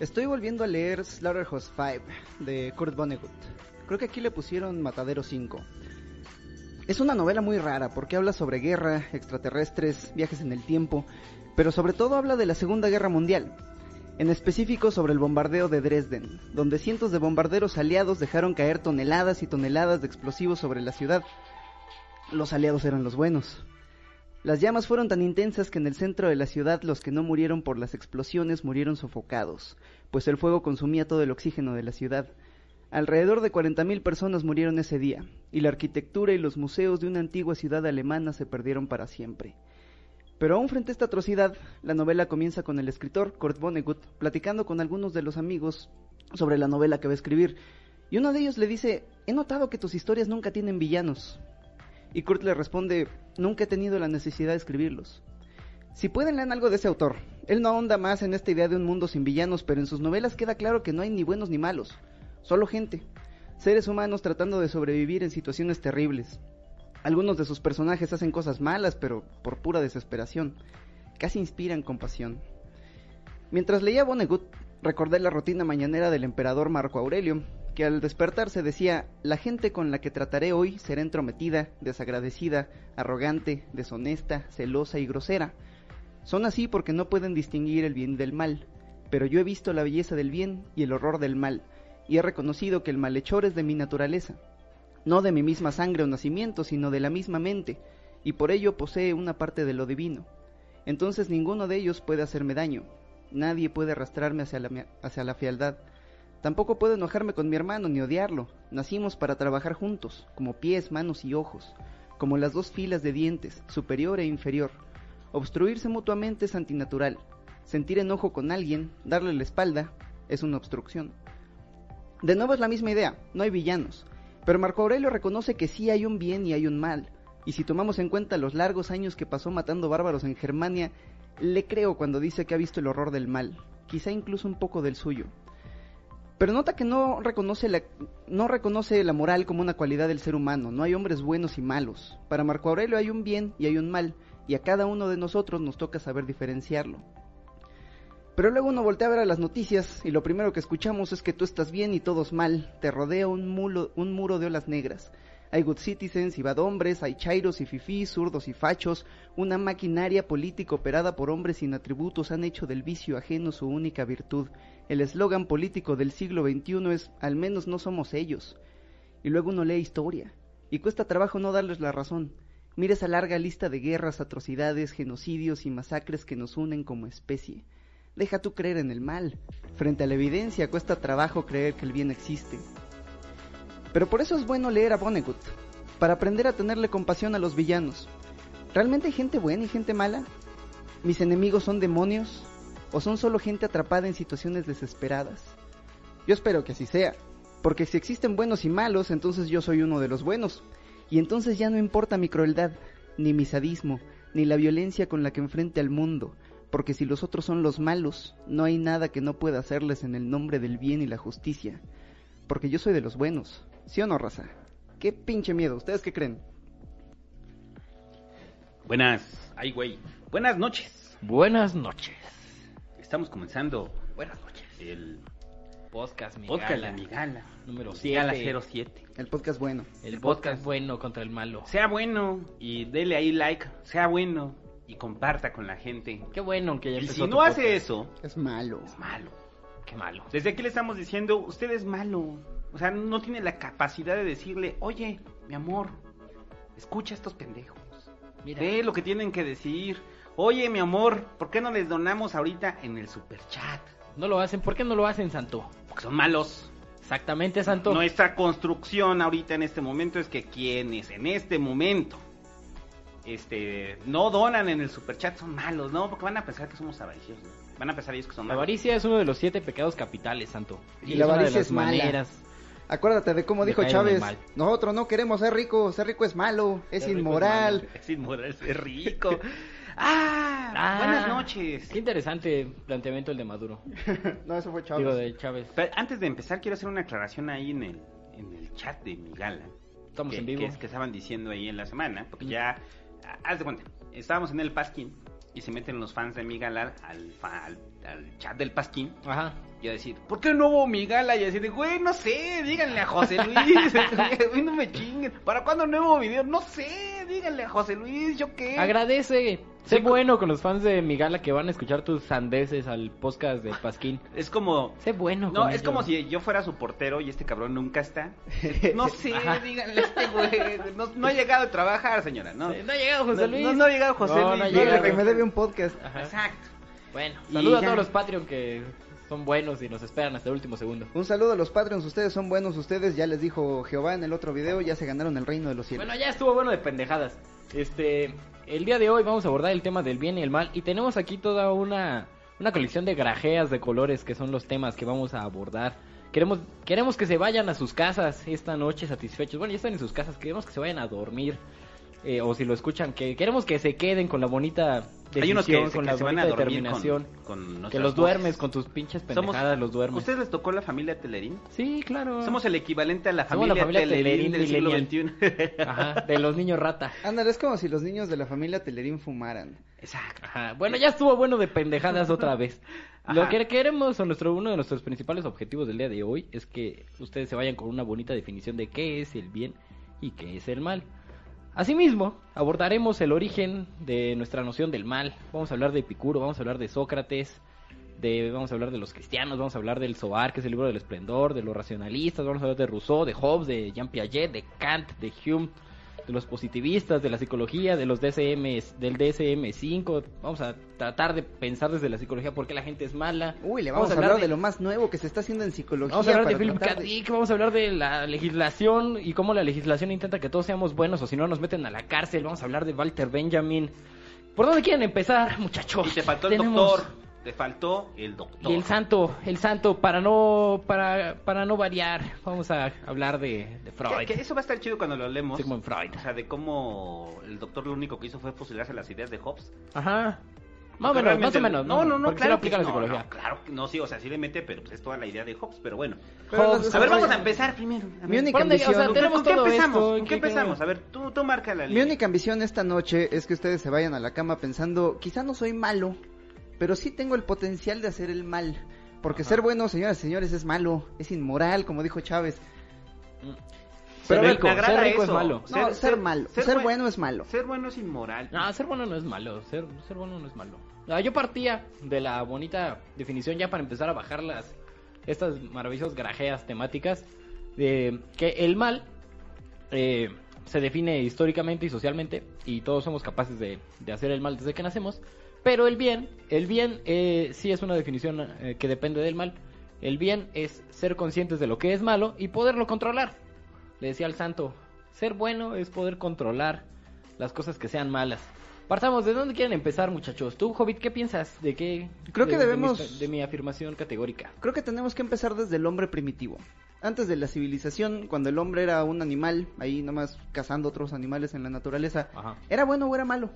Estoy volviendo a leer Slaughterhouse 5 de Kurt Vonnegut. Creo que aquí le pusieron Matadero 5. Es una novela muy rara porque habla sobre guerra, extraterrestres, viajes en el tiempo, pero sobre todo habla de la Segunda Guerra Mundial. En específico sobre el bombardeo de Dresden, donde cientos de bombarderos aliados dejaron caer toneladas y toneladas de explosivos sobre la ciudad. Los aliados eran los buenos. Las llamas fueron tan intensas que en el centro de la ciudad los que no murieron por las explosiones murieron sofocados, pues el fuego consumía todo el oxígeno de la ciudad. Alrededor de 40.000 personas murieron ese día, y la arquitectura y los museos de una antigua ciudad alemana se perdieron para siempre. Pero aún frente a esta atrocidad, la novela comienza con el escritor Kurt Vonnegut platicando con algunos de los amigos sobre la novela que va a escribir, y uno de ellos le dice, he notado que tus historias nunca tienen villanos. Y Kurt le responde, nunca he tenido la necesidad de escribirlos. Si pueden leer algo de ese autor. Él no ahonda más en esta idea de un mundo sin villanos, pero en sus novelas queda claro que no hay ni buenos ni malos, solo gente, seres humanos tratando de sobrevivir en situaciones terribles. Algunos de sus personajes hacen cosas malas, pero por pura desesperación. Casi inspiran compasión. Mientras leía Vonnegut, recordé la rutina mañanera del emperador Marco Aurelio, que al despertarse decía, la gente con la que trataré hoy será entrometida, desagradecida, arrogante, deshonesta, celosa y grosera. Son así porque no pueden distinguir el bien del mal, pero yo he visto la belleza del bien y el horror del mal, y he reconocido que el malhechor es de mi naturaleza, no de mi misma sangre o nacimiento, sino de la misma mente, y por ello posee una parte de lo divino. Entonces ninguno de ellos puede hacerme daño, nadie puede arrastrarme hacia la, hacia la fealdad, Tampoco puedo enojarme con mi hermano ni odiarlo. Nacimos para trabajar juntos, como pies, manos y ojos, como las dos filas de dientes, superior e inferior. Obstruirse mutuamente es antinatural. Sentir enojo con alguien, darle la espalda, es una obstrucción. De nuevo es la misma idea, no hay villanos. Pero Marco Aurelio reconoce que sí hay un bien y hay un mal. Y si tomamos en cuenta los largos años que pasó matando bárbaros en Germania, le creo cuando dice que ha visto el horror del mal, quizá incluso un poco del suyo. Pero nota que no reconoce, la, no reconoce la moral como una cualidad del ser humano, no hay hombres buenos y malos. Para Marco Aurelio hay un bien y hay un mal, y a cada uno de nosotros nos toca saber diferenciarlo. Pero luego uno voltea a ver a las noticias y lo primero que escuchamos es que tú estás bien y todos mal, te rodea un, un muro de olas negras. Hay good citizens y bad hombres, hay chairos y fifís, zurdos y fachos, una maquinaria política operada por hombres sin atributos han hecho del vicio ajeno su única virtud. El eslogan político del siglo XXI es al menos no somos ellos. Y luego uno lee historia, y cuesta trabajo no darles la razón. Mira esa larga lista de guerras, atrocidades, genocidios y masacres que nos unen como especie. Deja tú creer en el mal. Frente a la evidencia cuesta trabajo creer que el bien existe. Pero por eso es bueno leer a Vonnegut, para aprender a tenerle compasión a los villanos. ¿Realmente hay gente buena y gente mala? ¿Mis enemigos son demonios? ¿O son solo gente atrapada en situaciones desesperadas? Yo espero que así sea, porque si existen buenos y malos, entonces yo soy uno de los buenos. Y entonces ya no importa mi crueldad, ni mi sadismo, ni la violencia con la que enfrente al mundo, porque si los otros son los malos, no hay nada que no pueda hacerles en el nombre del bien y la justicia. Porque yo soy de los buenos, ¿Sí o no, raza? Qué pinche miedo. ¿Ustedes qué creen? Buenas. Ay, güey. Buenas noches. Buenas noches. Estamos comenzando. Buenas noches. El podcast Mi podcast Gala, de mi gala. número Gala 7. 07. El podcast bueno. El El podcast podcast. bueno contra el malo. Sea bueno y dele ahí like. Sea bueno y comparta con la gente. Qué bueno que ya Y si no hace podcast. eso, Es malo. es malo. Qué malo. Desde aquí le estamos diciendo, usted es malo. O sea, no tiene la capacidad de decirle, oye, mi amor, escucha a estos pendejos. Mira, Ve lo que tienen que decir. Oye, mi amor, ¿por qué no les donamos ahorita en el super chat? no lo hacen. ¿Por qué no lo hacen, Santo? Porque son malos. Exactamente, Santo. Nuestra construcción ahorita en este momento es que quienes en este momento este no donan en el superchat son malos, ¿no? Porque van a pensar que somos avariciosos. ¿no? Van a pensar ellos que son La malos. avaricia es uno de los siete pecados capitales, Santo. Y la una de avaricia las es mala. maneras. Acuérdate de cómo dijo Chávez. Nosotros no queremos ser ricos. Ser rico es malo. Es Ser es inmoral. malo. Es inmoral ser rico. ah, Ah, buenas noches. Qué interesante planteamiento el de Maduro. no, eso fue Chávez. Digo, de Chávez. Pero antes de empezar quiero hacer una aclaración ahí en el en el chat de mi gala. Estamos que, en vivo. Que, es que estaban diciendo ahí en la semana, porque ya, haz de cuenta, estábamos en el Pasquín y se meten los fans de mi gala al, fa- al, al chat del Pasquín Ajá. Y a decir, ¿por qué no hubo mi gala? Y decir, güey, no sé, díganle a José Luis. Güey, no me chinguen. ¿Para cuándo nuevo video? No sé, díganle a José Luis, ¿yo qué? Agradece. Sé Sí, bueno con los fans de mi gala que van a escuchar tus sandeces al podcast de Pasquín. Es como... Sé bueno. No, con es ellos. como si yo fuera su portero y este cabrón nunca está. No sé, Ajá. díganle a este güey. No, no ha llegado a trabajar, señora, ¿no? No ha llegado José No, Luis. no, no ha llegado José No, Luis. no ha llegado. que me debe un podcast. Ajá. Exacto. Bueno, Y saludo a todos los Patreon que son buenos y nos esperan hasta el último segundo. Un saludo a los Patreons, ustedes son buenos, ustedes ya les dijo Jehová en el otro video, ya se ganaron el reino de los cielos. Bueno, ya estuvo bueno de pendejadas. Este, el día de hoy vamos a abordar el tema del bien y el mal y tenemos aquí toda una una colección de grajeas de colores que son los temas que vamos a abordar. Queremos queremos que se vayan a sus casas esta noche satisfechos. Bueno, ya están en sus casas, queremos que se vayan a dormir. Eh, o si lo escuchan, que queremos que se queden con la bonita decisión, Hay unos que, se- con que la se van a bonita determinación. con, con que los duermes con tus pinches Somos- pendejadas, los duermes. ¿Ustedes les tocó la familia Telerín? Sí, claro. Somos el equivalente a la Somos la familia, Telerín, Telerín del siglo. XXI. Ajá, de los niños rata. Ándale, es como si los niños de la familia Telerín fumaran. Exacto. Ajá. Bueno, ya estuvo bueno de pendejadas otra vez. Lo que queremos, o nuestro, uno de nuestros principales objetivos del día de hoy, es que ustedes se vayan con una bonita definición de qué es el bien y qué es el mal. Asimismo, abordaremos el origen de nuestra noción del mal. Vamos a hablar de Epicuro, vamos a hablar de Sócrates, de, vamos a hablar de los cristianos, vamos a hablar del Zohar, que es el libro del esplendor, de los racionalistas, vamos a hablar de Rousseau, de Hobbes, de Jean Piaget, de Kant, de Hume, de los positivistas, de la psicología, de los DSM, del DSM-5. Vamos a tratar de pensar desde la psicología por qué la gente es mala. Uy, le vamos, a hablar de... de lo más nuevo que se está haciendo en psicología. Vamos a hablar de Philip K. de- vamos a hablar de la legislación y cómo la legislación intenta que todos seamos buenos o si no nos meten a la cárcel. Vamos a hablar de Walter Benjamin. ¿Por dónde quieren empezar, muchachos? Y te faltó el Tenemos- doctor. Te faltó el doctor. Y el santo, el santo, para no, para, para no variar, vamos a hablar de, de Freud. Que, que eso va a estar chido cuando lo leemos. Sigmund Freud. O sea, de cómo el doctor lo único que hizo fue fusilarse las ideas de Hobbes. Ajá. Más o menos, más o menos. No, no, no, claro aplica que la no, psicología. no, claro que no, sí, o sea, sí le mete, pero pues es toda la idea de Hobbes, pero bueno. Pero Hobbes. los A ver, vamos a empezar primero. A Mi única ambición- ¿con- tenemos ¿Con qué empezamos? ¿Con ¿qué empezamos? A ver, tú, tú marca la Mi línea. única ambición esta noche es que ustedes se vayan a la cama pensando, quizá no soy malo, pero sí tengo el potencial de hacer el mal. Porque Ajá. ser bueno, señoras y señores, es malo, es inmoral, como dijo Chávez. Ser Pero me- rico, me agrada ser rico es malo. No, ser, malo, ser, buen- bueno es malo. Ser bueno es inmoral. No, ser bueno no es malo, ser, ser bueno no es malo. Ah, yo partía de la bonita definición ya para empezar a bajar las estas maravillosas grajeas temáticas de que el mal eh, se define históricamente y socialmente y todos somos capaces de, de hacer el mal desde que nacemos, pero el bien, el bien eh, sí es una definición eh, que depende del mal. El bien es ser conscientes de lo que es malo y poderlo controlar. Le decía al santo, ser bueno es poder controlar las cosas que sean malas. Partamos, ¿de dónde quieren empezar, muchachos? Tú, Hobbit, ¿qué piensas de qué? Creo que de- de mi- debemos- de mi afirmación categórica. Creo que tenemos que empezar desde el hombre primitivo. Antes de la civilización, cuando el hombre era un animal, ahí nomás cazando otros animales en la naturaleza, Ajá. ¿era bueno o era malo?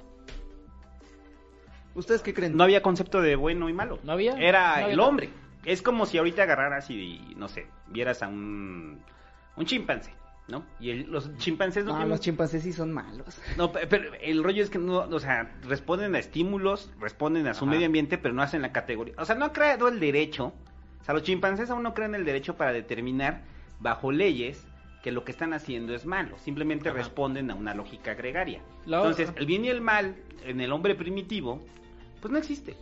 ¿Ustedes qué creen? No había concepto de bueno y malo. ¿No había? Era No había el nada. hombre. Es como si ahorita agarraras y, no sé, vieras a un, un chimpancé, ¿no? Y el- los chimpancés no, No, tienen... los chimpancés sí son malos. No, pe- pero el rollo es que no, o sea, responden a estímulos, responden a su Ajá. medio ambiente, pero no hacen la categoría. O sea, no ha creado el derecho. O sea, los chimpancés aún no creen el derecho para determinar bajo leyes que lo que están haciendo es malo. Simplemente Ajá. responden a una lógica gregaria. La- Entonces, el bien y el mal en el hombre primitivo, pues no existe.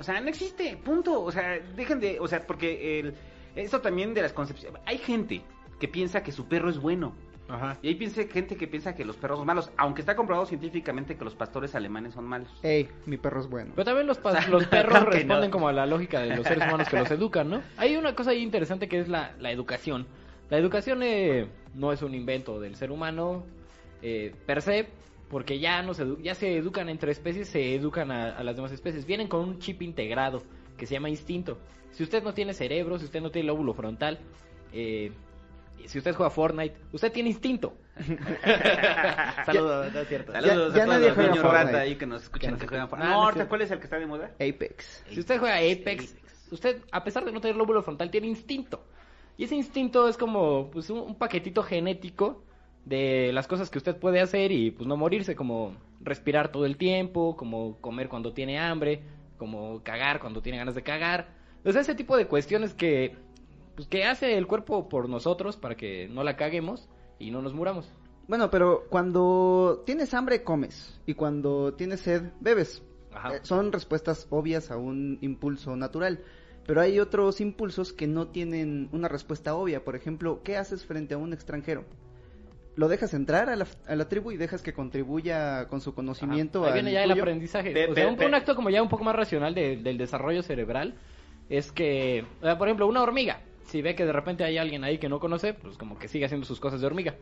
O sea, no existe, punto. O sea, dejen de, o sea, porque el, eso también de las concepciones. Hay gente que piensa que su perro es bueno. Ajá. Y hay piensa, gente que piensa que los perros son malos, aunque está comprobado científicamente que los pastores alemanes son malos. Ey, mi perro es bueno. Pero también los, pa- O sea, los perros claro responden no. como a la lógica de los seres humanos que los educan, ¿no? Hay una cosa ahí interesante que es la, la educación. La educación eh, no es un invento del ser humano eh, per se, porque ya, no se, edu- ya se educan entre especies, se educan a, a las demás especies. Vienen con un chip integrado que se llama instinto. Si usted no tiene cerebro, si usted no tiene lóbulo frontal, eh, si usted juega Fortnite, usted tiene instinto. Saludos, no es cierto. Saludos ya a todos nadie los niños rata ahí que nos escuchan Que nos juegan. Fortnite. Ah, No, no. ¿cuál es el que está de moda? Apex. Si usted juega Apex, usted, a pesar de no tener lóbulo frontal, tiene instinto. Y ese instinto es como pues, un, un paquetito genético de las cosas que usted puede hacer y pues no morirse, como respirar todo el tiempo, como comer cuando tiene hambre, como cagar cuando tiene ganas de cagar. O sea, ese tipo de cuestiones que, pues, que hace el cuerpo por nosotros para que no la caguemos y no nos muramos. Bueno, pero cuando tienes hambre, comes. Y cuando tienes sed, bebes. Ajá. Eh, son respuestas obvias a un impulso natural. Pero hay otros impulsos que no tienen una respuesta obvia. Por ejemplo, ¿qué haces frente a un extranjero? ¿Lo dejas entrar a la, a la tribu y dejas que contribuya con su conocimiento? Ahí viene ya el aprendizaje. Pe- o sea, pe- un, pe- un acto como ya un poco más racional de- del desarrollo cerebral es que, o sea, por ejemplo, una hormiga, si ve que de repente hay alguien ahí que no conoce, pues como que sigue haciendo sus cosas de hormiga.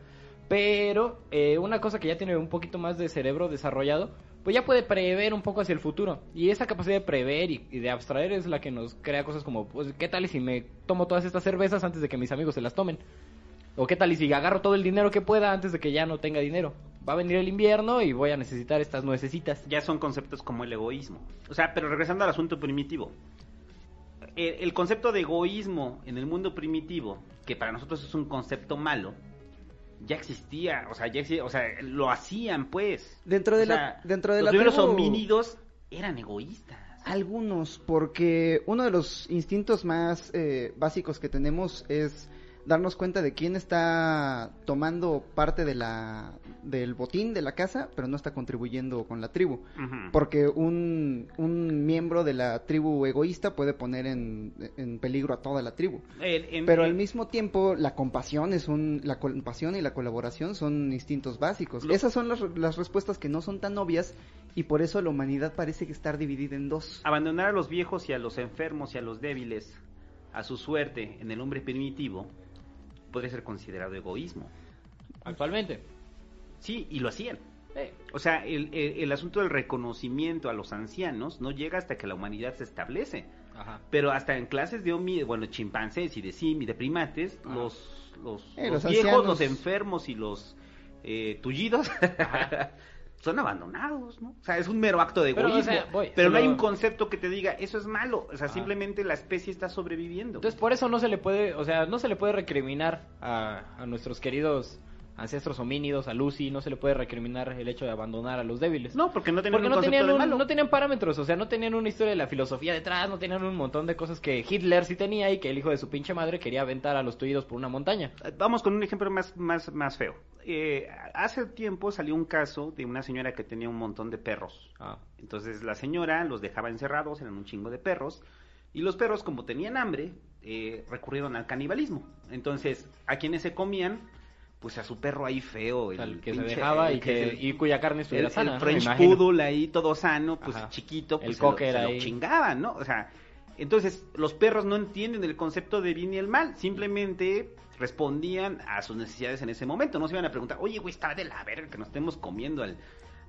Pero eh, una cosa que ya tiene un poquito más de cerebro desarrollado, pues ya puede prever un poco hacia el futuro. Y esa capacidad de prever y, y de abstraer es la que nos crea cosas como, pues, ¿qué tal y si me tomo todas estas cervezas antes de que mis amigos se las tomen? ¿O qué tal y si agarro todo el dinero que pueda antes de que ya no tenga dinero? Va a venir el invierno y voy a necesitar estas nuecesitas. ya son conceptos como el egoísmo. O sea, pero regresando al asunto primitivo. El, el concepto de egoísmo en el mundo primitivo, que para nosotros es un concepto malo, ya existía, o sea, ya existía, o sea, lo hacían pues. Dentro de O la- sea, dentro de los la primeros tribu- homínidos eran egoístas. Algunos, porque uno de los instintos más eh, básicos que tenemos es darnos cuenta de quién está tomando parte de la del botín de la casa, pero no está contribuyendo con la tribu. Porque un, un miembro de la tribu egoísta puede poner en, en peligro a toda la tribu. El- Pero al mismo tiempo, la compasión es un, la compasión y la colaboración son instintos básicos. Lo- Esas son las, las respuestas que no son tan obvias y por eso la humanidad parece que estar dividida en dos. Abandonar a los viejos y a los enfermos y a los débiles a su suerte en el hombre primitivo podría ser considerado egoísmo. Actualmente. Sí, y lo hacían. Eh, O sea, el, el- el asunto del reconocimiento a los ancianos no llega hasta que la humanidad se establece. ajá. Pero hasta en clases de homi, bueno, chimpancés y de sim y de primates, Ajá. los, los, Eh, los los viejos, los enfermos y los eh, tullidos. son abandonados, ¿no? O sea, es un mero acto de Pero, o egoísmo. sea, voy, pero no hay un concepto que te diga, eso es malo. O sea, Ajá. simplemente la especie está sobreviviendo. Entonces por eso no se le puede, o sea, no se le puede recriminar a, a nuestros queridos ancestros homínidos, a Lucy, no se le puede recriminar el hecho de abandonar a los débiles. no, porque no tenían Porque no tenían, un- no tenían parámetros, o sea, no tenían una historia de la filosofía detrás, no tenían un montón de cosas que Hitler sí tenía y que el hijo de su pinche madre quería aventar a los tuyos por una montaña. Vamos con un ejemplo más, más, más feo. Eh, hace tiempo salió un caso de una señora que tenía un montón de perros. Ah, Entonces la señora los dejaba encerrados, eran un chingo de perros, y los perros, como tenían hambre, eh, recurrieron al canibalismo. Entonces, a quienes se comían, pues a su perro ahí feo, el que se pinche- dejaba el y, que se- y cuya carne el, estuviera el sana. Me French. Poodle ahí todo sano, pues Ajá. chiquito, pues El se, lo, se lo chingaban, ¿no? O sea, entonces los perros no entienden el concepto de bien y el mal, simplemente respondían a sus necesidades en ese momento, no se iban a preguntar, oye, güey, está de la verga que nos estemos comiendo al,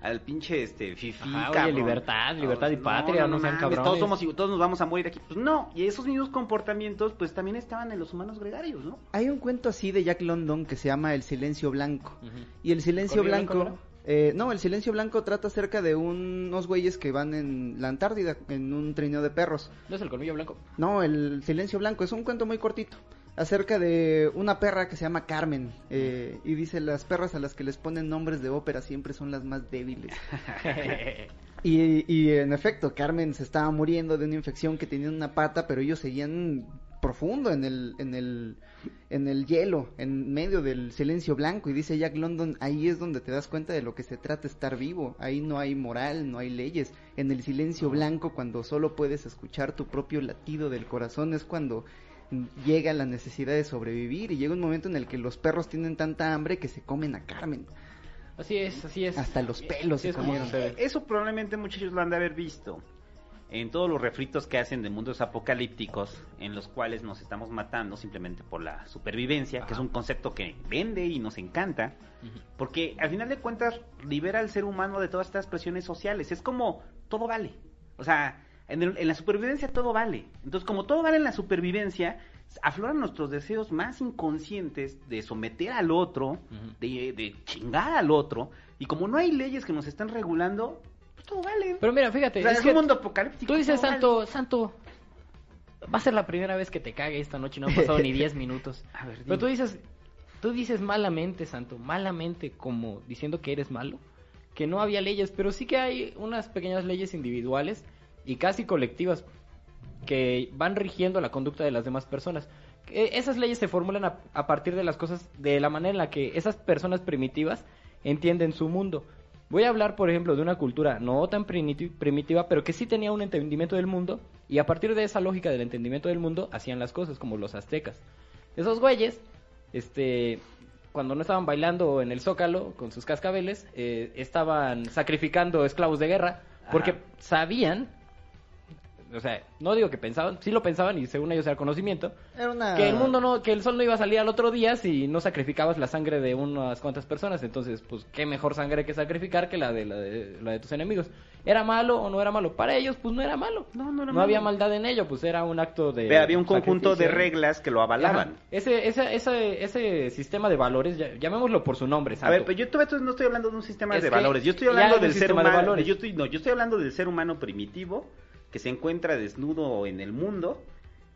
al pinche este fifi, Ajá, oye, cabrón". libertad, libertad y patria, no sean mames, cabrones. Todos somos igual, todos nos vamos a morir aquí. Pues no, y esos mismos comportamientos pues también estaban en los humanos gregarios, ¿no? Hay un cuento así de Jack London que se llama El Silencio Blanco. Y el Silencio ¿Colmillo Blanco... blanco, eh, no, el Silencio Blanco trata acerca de unos güeyes que van en la Antártida en un trineo de perros. ¿No es el colmillo blanco? No, el Silencio Blanco es un cuento muy cortito acerca de una perra que se llama Carmen eh, y dice las perras a las que les ponen nombres de ópera siempre son las más débiles. Y, y en efecto, Carmen se estaba muriendo de una infección que tenía en una pata, pero ellos seguían profundo en el, en el, en el hielo, en medio del silencio blanco. Y dice Jack London, ahí es donde te das cuenta de lo que se trata estar vivo. Ahí no hay moral, no hay leyes. En el silencio blanco, cuando solo puedes escuchar tu propio latido del corazón, es cuando llega la necesidad de sobrevivir. Y llega un momento en el que los perros tienen tanta hambre que se comen a Carmen. Así es, así es. Hasta los pelos se comieron. Eso probablemente muchachos lo han de haber visto en todos los refritos que hacen de mundos apocalípticos en los cuales nos estamos matando simplemente por la supervivencia, que es un concepto que vende y nos encanta, porque al final de cuentas libera al ser humano de todas estas presiones sociales. Es como todo vale. O sea, en, el- en la supervivencia todo vale. Entonces, como todo vale en la supervivencia, afloran nuestros deseos más inconscientes de someter al otro, de, de chingar al otro, y como no hay leyes que nos están regulando, pues todo vale. Pero mira, fíjate, O sea, es un mundo apocalíptico. tú dices, vale. Santo, Santo, va a ser la primera vez que te cague esta noche, no han pasado ni 10 minutos. A ver, Pero tú dices, tú dices malamente, Santo, malamente, como diciendo que eres malo, que no había leyes, pero sí que hay unas pequeñas leyes individuales y casi colectivas. que van rigiendo la conducta de las demás personas. Eh, Esas leyes se formulan a, a partir de las cosas, de la manera en la que esas personas primitivas entienden su mundo. Voy a hablar, por ejemplo, de una cultura no tan primiti- primitiva, pero que sí tenía un entendimiento del mundo, y a partir de esa lógica del entendimiento del mundo, hacían las cosas, como los aztecas. Esos güeyes, este, cuando no estaban bailando en el zócalo con sus cascabeles, eh, estaban sacrificando esclavos de guerra, porque Ajá. sabían, o sea, no digo que pensaban, sí lo pensaban y según ellos era conocimiento, Era una... que el mundo no, que el sol no iba a salir al otro día si no sacrificabas la sangre de unas cuantas personas. Entonces, pues, qué mejor sangre que sacrificar que la de, la de, la de tus enemigos. ¿Era malo o no era malo? Para ellos, pues no era malo. No, no era No había maldad en ello, pues era un acto de. Ve, había un conjunto de reglas que lo avalaban. Ajá. Ese, ese, ese, ese sistema de valores, ya- llamémoslo por su nombre. A santo. ver, pero yo todavía no estoy hablando de un sistema Es de valores. Yo estoy hablando del ser de humano. valores. Yo estoy, no, yo estoy hablando del ser humano primitivo que se encuentra desnudo en el mundo.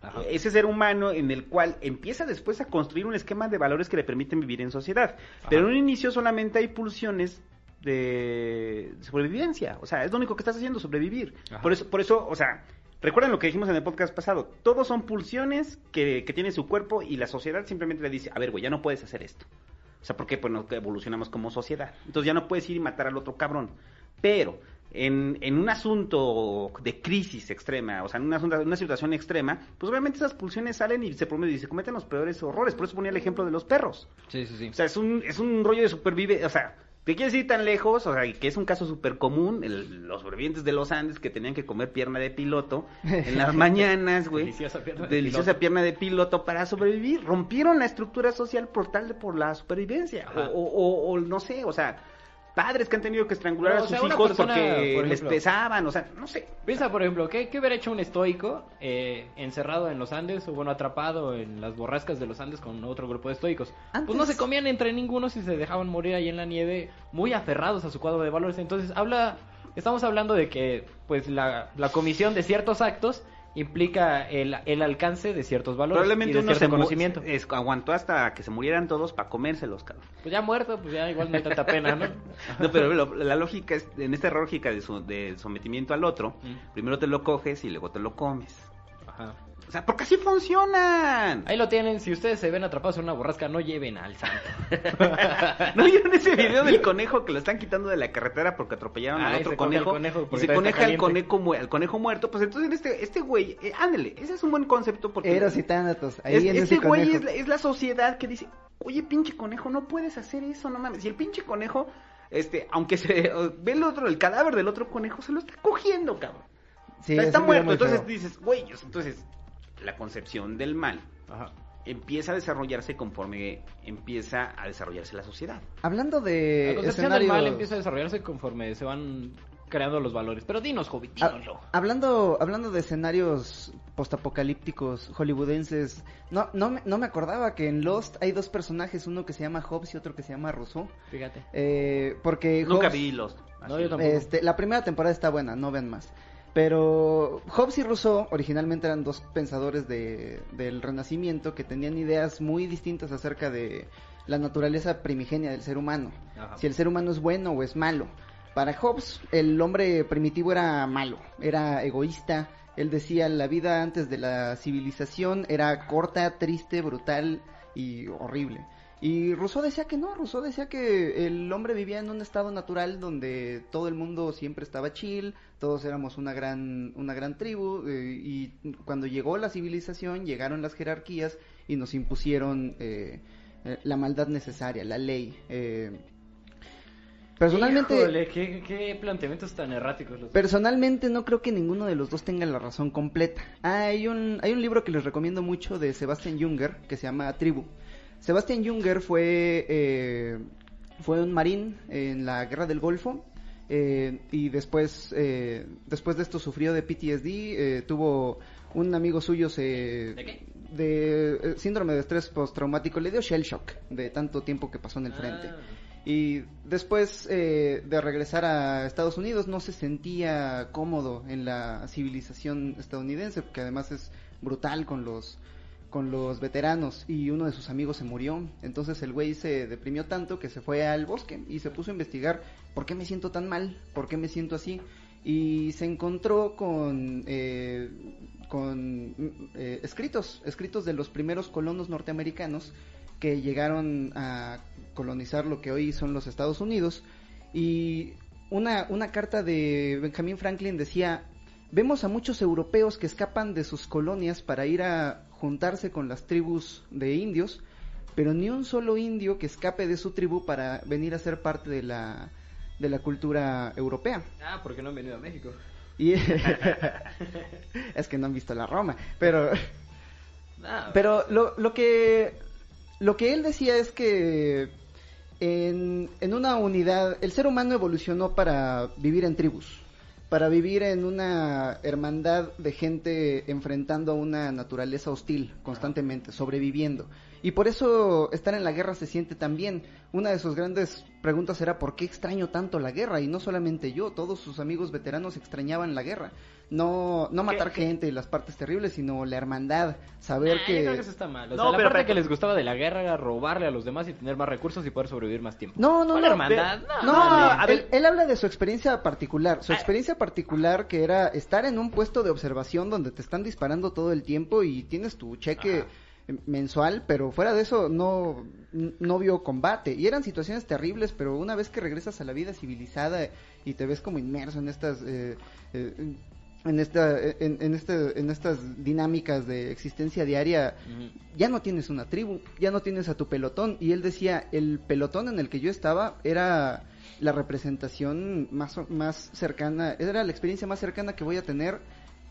Ajá. Ese ser humano en el cual empieza después a construir un esquema de valores que le permiten vivir en sociedad. Pero en un inicio solamente hay pulsiones de sobrevivencia. O sea, es lo único que estás haciendo, sobrevivir. Ajá. Por eso, por eso, o sea, recuerden lo que dijimos en el podcast pasado. Todos son pulsiones que, que tiene su cuerpo y la sociedad simplemente le dice, a ver, güey, ya no puedes hacer esto. O sea, ¿por qué? Pues no que evolucionamos como sociedad. Entonces ya no puedes ir y matar al otro cabrón. Pero en, en un asunto de crisis extrema, o sea, en un asunto, en una situación extrema, pues obviamente esas pulsiones salen y se y se cometen los peores horrores. Por eso ponía el ejemplo de los perros. Sí, sí, sí. O sea, es un, es un rollo de supervive, o sea, te quieres ir tan lejos, o sea, que es un caso súper común, el- los sobrevivientes de los Andes que tenían que comer pierna de piloto en las mañanas, güey. Deliciosa pierna de Deliciosa piloto. pierna de piloto para sobrevivir. Rompieron la estructura social por tal de por la supervivencia. O, o- o no sé, o sea, padres que han tenido que estrangular No, a o sus sea, hijos persona, porque por les pesaban, o sea, no sé. Piensa, por ejemplo, ¿qué, qué hubiera hecho un estoico eh, encerrado en los Andes o, bueno, atrapado en las borrascas de los Andes con otro grupo de estoicos? Antes- Pues no se comían entre ninguno si se dejaban morir ahí en la nieve, muy aferrados a su cuadro de valores. Entonces, habla, estamos hablando de que, pues, la, la comisión de ciertos actos implica el, el alcance de ciertos valores Probablemente y de uno cierto se conocimiento. es- aguantó hasta que se murieran todos para comérselos, cabrón. Pues ya muerto, pues ya igual no hay tanta pena, ¿no? No, pero lo- la lógica es, en esta lógica de, su- de sometimiento al otro, Mm. primero te lo coges y luego te lo comes. Ajá. O sea, porque así funcionan. Ahí lo tienen, si ustedes se ven atrapados en una borrasca, no lleven al santo. ¿No vieron ese video del conejo que lo están quitando de la carretera porque atropellaron Ah, al y otro conejo? conejo y se coneja al conejo, mu- al conejo muerto. Pues entonces este, este güey, eh, ándale, ese es un buen concepto porque... Eros y Tánatos, ahí Es- en este ese güey es la, es la sociedad que dice, oye, pinche conejo, no puedes hacer eso, no mames. Y el pinche conejo, este, aunque se ve el otro, el cadáver del otro conejo, se lo está cogiendo, cabrón. Sí, O sea, es está muerto. Entonces feo. dices, güey, entonces la concepción del mal Ajá. empieza a desarrollarse conforme empieza a desarrollarse la sociedad. Hablando de La concepción del mal empieza a desarrollarse conforme se van creando los valores. Pero dinos, Ha- dínoslo. hablando, hablando de escenarios postapocalípticos hollywoodenses, no, no, me, no me acordaba que en Lost hay dos personajes, uno que se llama Hobbes y otro que se llama Rousseau. Fíjate. Eh, porque Nunca Hobbes- vi los. No, así. yo tampoco. Este, la primera temporada está buena, no vean más. Pero Hobbes y Rousseau originalmente eran dos pensadores de, del Renacimiento que tenían ideas muy distintas acerca de la naturaleza primigenia del ser humano. Ajá. Si el ser humano es bueno o es malo. Para Hobbes, el hombre primitivo era malo, era egoísta. Él decía la vida antes de la civilización era corta, triste, brutal y horrible. Y Rousseau decía que no, Rousseau decía que el hombre vivía en un estado natural donde todo el mundo siempre estaba chill, todos éramos una gran, una gran tribu, eh, y cuando llegó la civilización llegaron las jerarquías y nos impusieron eh, eh, la maldad necesaria, la ley. eh. Personalmente, Híjole, qué, qué planteamientos tan erráticos los Personalmente no creo que ninguno de los dos tenga la razón completa. Hay un, hay un libro que les recomiendo mucho de Sebastian Junger que se llama Tribu. Sebastian Junger fue, eh, fue un marín en la guerra del Golfo eh, y después, eh, después de esto sufrió de PTSD, eh, tuvo un amigo suyo se... ¿De qué? de eh, síndrome de estrés postraumático, le dio shell shock de tanto tiempo que pasó en el Ah. frente. Y después eh, de regresar a Estados Unidos no se sentía cómodo en la civilización estadounidense, porque además es brutal con los con los veteranos y uno de sus amigos se murió. Entonces el güey se deprimió tanto que se fue al bosque y se puso a investigar por qué me siento tan mal, por qué me siento así. y se encontró con, eh, con eh, escritos, escritos de los primeros colonos norteamericanos que llegaron a colonizar lo que hoy son los Estados Unidos y una, una carta de Benjamin Franklin decía, vemos a muchos europeos que escapan de sus colonias para ir a juntarse con las tribus de indios, pero ni un solo indio que escape de su tribu para venir a ser parte de la, de la cultura europea. Ah, porque no han venido a México. Y es que no han visto la Roma, pero Ah, pero lo, lo que lo que él decía es que en, en una unidad el ser humano evolucionó para vivir en tribus, para vivir en una hermandad de gente enfrentando a una naturaleza hostil constantemente, sobreviviendo. Y por eso estar en la guerra se siente tan bien. Una de sus grandes preguntas era ¿por qué extraño tanto la guerra? Y no solamente yo, todos sus amigos veteranos extrañaban la guerra. No, no matar gente y las partes terribles, sino la hermandad, saber que... yo creo que eso está mal. O No, sea, la pero- parte pero- que les gustaba de la guerra era robarle a los demás y tener más recursos y poder sobrevivir más tiempo. No, no, ¿Cuál no, hermandad? pero- No, No, a él, ver. él habla de su experiencia particular. Su Ah. experiencia particular que era estar en un puesto de observación donde te están disparando todo el tiempo y tienes tu cheque Ajá. mensual, pero fuera de eso no, no vio combate. Y eran situaciones terribles, pero una vez que regresas a la vida civilizada y te ves como inmerso en estas... eh, eh, en, esta, en, en, este, en estas dinámicas de existencia diaria, ya no tienes una tribu, ya no tienes a tu pelotón. Y él decía, el pelotón en el que yo estaba era la representación más, o- más cercana, era la experiencia más cercana que voy a tener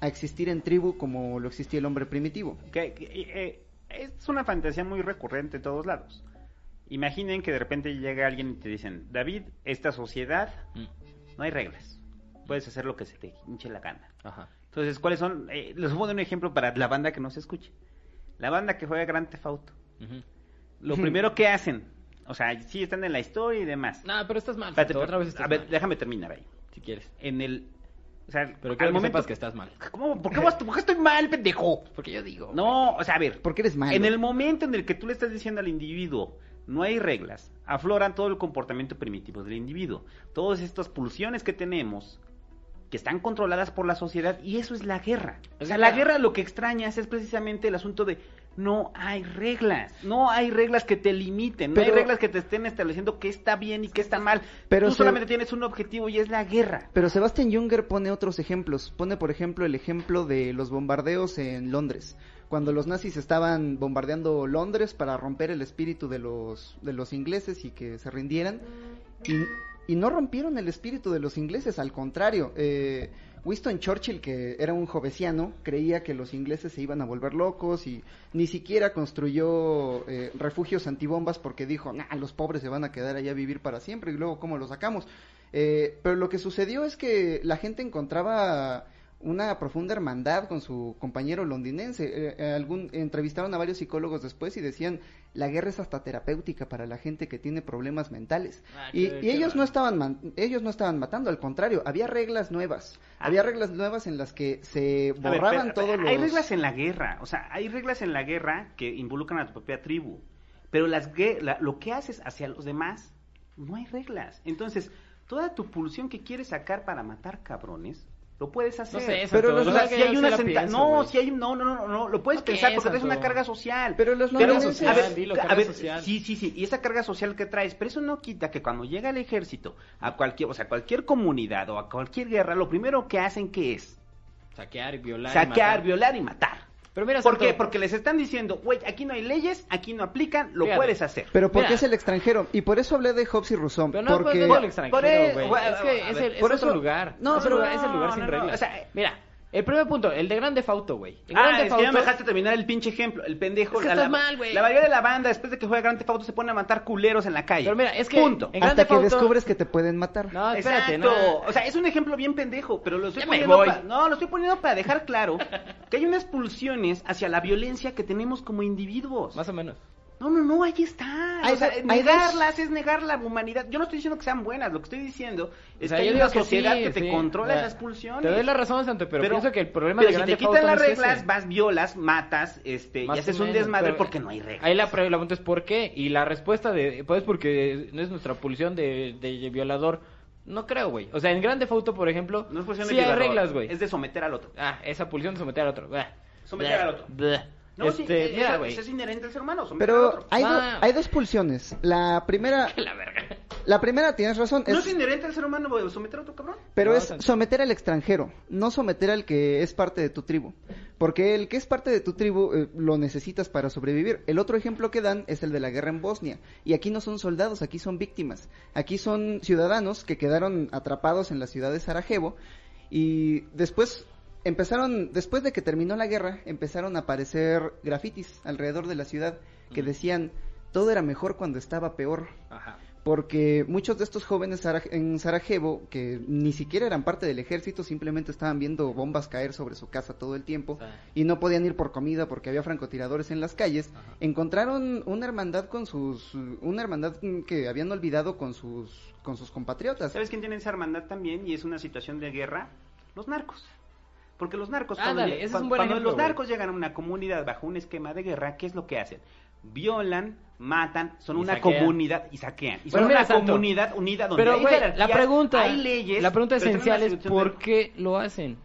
a existir en tribu como lo existía el hombre primitivo. Que, que, eh, es una fantasía muy recurrente en todos lados. Imaginen que de repente llega alguien y te dicen, David, esta sociedad Mm. no hay reglas. Puedes hacer lo que se te hinche la gana. Ajá. Entonces, ¿cuáles son? Eh, les voy a dar un ejemplo para la banda que no se escuche. La banda que juega Grand Theft Auto. Lo primero que hacen, o sea, sí están en la historia y demás. No, pero estás mal. Espérate, otra vez estás a ver, mal, déjame terminar ahí. si quieres. En el... O sea, Pero al que momento... sepas que estás mal. ¿Cómo? ¿Por qué, vas- por qué estoy mal, pendejo? Porque yo digo. No, o sea, a ver. Porque eres malo. En el momento en el que tú le estás diciendo al individuo, no hay reglas, afloran todo el comportamiento primitivo del individuo. Todas estas pulsiones que tenemos, que están controladas por la sociedad, y eso es la guerra. O sea, la la- guerra lo que extrañas es precisamente el asunto de no hay reglas, no hay reglas que te limiten, no Pero- hay reglas que te estén estableciendo qué está bien y qué está mal. Pero tú se- solamente tienes un objetivo y es la guerra. Pero Sebastian Junger pone otros ejemplos. Pone, por ejemplo, el ejemplo de los bombardeos en Londres. Cuando los nazis estaban bombardeando Londres para romper el espíritu de los, de los ingleses y que se rindieran. Y, y no rompieron el espíritu de los ingleses, al contrario. Eh, Winston Churchill, que era un jovesiano, creía que los ingleses se iban a volver locos y ni siquiera construyó eh, refugios antibombas porque dijo, nah, los pobres se van a quedar allá a vivir para siempre y luego cómo los sacamos. Eh, pero lo que sucedió es que la gente encontraba una profunda hermandad con su compañero londinense. Eh, eh, algún, entrevistaron a varios psicólogos después y decían, la guerra es hasta terapéutica para la gente que tiene problemas mentales. Ah, y ellos no estaban ellos no estaban matando, al contrario, había reglas nuevas. Ah. Había reglas nuevas en las que se ver, borraban pero, todos los... Hay reglas en la guerra, o sea, hay reglas en la guerra que involucran a tu propia tribu, pero las la- lo que haces hacia los demás, no hay reglas. Entonces, toda tu pulsión que quieres sacar para matar cabrones, lo puedes hacer. No sé, Pero los- O no sea, si hay una pienso, no, si hay no, no, no, no, lo puedes No pensar porque piensas, es una carga social. Pero los Pero, londinenses- a ver, social, dilo, a carga ver, social. sí, sí, sí, y esa carga social que traes, pero eso no quita que cuando llega el ejército a cualquier, o sea, cualquier comunidad o a cualquier guerra, lo primero que hacen que es Saquear, violar. y saquear, matar. violar y matar. Pero mira, ¿Por Santo, qué? Porque les están diciendo, güey, aquí no hay leyes, aquí no aplican, lo Fíjate. puedes hacer. Pero porque Mira. es el extranjero. Y por eso hablé de Hobbes y Rousseau. Pero no porque... puedes ver el extranjero, güey. Es que es, el, es otro eso- lugar. no, es, pero- el- es el lugar no, sin no, no, reglas. o sea, mira, el primer punto, el de Grande Fauto, güey. Ah, Grand es que ya me dejaste terminar el pinche ejemplo. El pendejo. Es que la, estás la- mal, güey. La mayoría de la banda, después de que juega Grand Theft Auto, se pone a matar culeros en la calle. Pero mira, es que Punto. en Hasta que descubres que te pueden matar. No, espérate, Exacto. no. O sea, es un ejemplo bien pendejo, pero lo estoy Ya poniendo pa- no, lo estoy poniendo para dejar claro que hay unas pulsiones hacia la violencia que tenemos como individuos. Más o menos. No, no, no, ahí está. Hay o sea, hay negarlas es negar la humanidad. Yo no estoy diciendo que sean buenas, lo que estoy diciendo es O sea, que hay una sociedad sí, que te sí. controla esas pulsiones. Te doy la razón, Santo, pero, pienso que el problema pero de si te quitan las es reglas, vas, violas, matas, este, y haces un desmadre porque no hay reglas. Ahí la pre- pregunta es ¿por qué? Y la respuesta de, pues porque no es nuestra pulsión de, de violador No creo, güey. O sea, en Grande Auto, por ejemplo, No es sí hay reglas, güey. Es de someter al otro. Ah, esa pulsión de someter al otro. Bah. Someter Bah. al otro. Bah. No, sí, este, es, mira, es- es inherente al ser humano, someter al Pero otro. hay, do- Ah. hay dos pulsiones. La primera, La verga. la primera tienes razón, ¿No es, es inherente al ser humano someter a otro cabrón? pero No, es someter al extranjero, no someter al que es parte de tu tribu. Porque el que es parte de tu tribu eh, lo necesitas para sobrevivir. El otro ejemplo que dan es el de la guerra en Bosnia. Y aquí no son soldados, aquí son víctimas. Aquí son ciudadanos que quedaron atrapados en la ciudad de Sarajevo y después empezaron, después de que terminó la guerra, empezaron a aparecer grafitis alrededor de la ciudad que decían todo era mejor cuando estaba peor. Ajá. Porque muchos de estos jóvenes en Sarajevo, que ni siquiera eran parte del ejército, simplemente estaban viendo bombas caer sobre su casa todo el tiempo Sí. y no podían ir por comida porque había francotiradores en las calles, encontraron una hermandad con sus, una hermandad que habían olvidado con sus, con sus compatriotas. ¿Sabes quién tiene esa hermandad también? Y es una situación de guerra. Los narcos. Porque los narcos, Ah, cuando, dale, lle- ese es cuando- un buen cuando ejemplo, los güey. narcos llegan a una comunidad bajo un esquema de guerra, ¿qué es lo que hacen? Violan, matan, son Y una saquean. comunidad y saquean. Y Bueno, son mira, una Santo, comunidad unida donde Pero, hay güey, la pregunta, hay leyes. la pregunta esencial es ¿por de- qué lo hacen?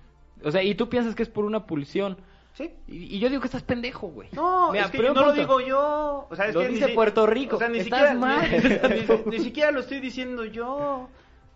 O sea, y tú piensas que es por una pulsión. Sí. Y, y yo digo que estás pendejo, güey. No, Mira, es que pero no lo digo yo. O sea, es Lo que dice Puerto Rico. O sea, ni Estás siquiera, mal. Ni, ni siquiera lo estoy diciendo yo.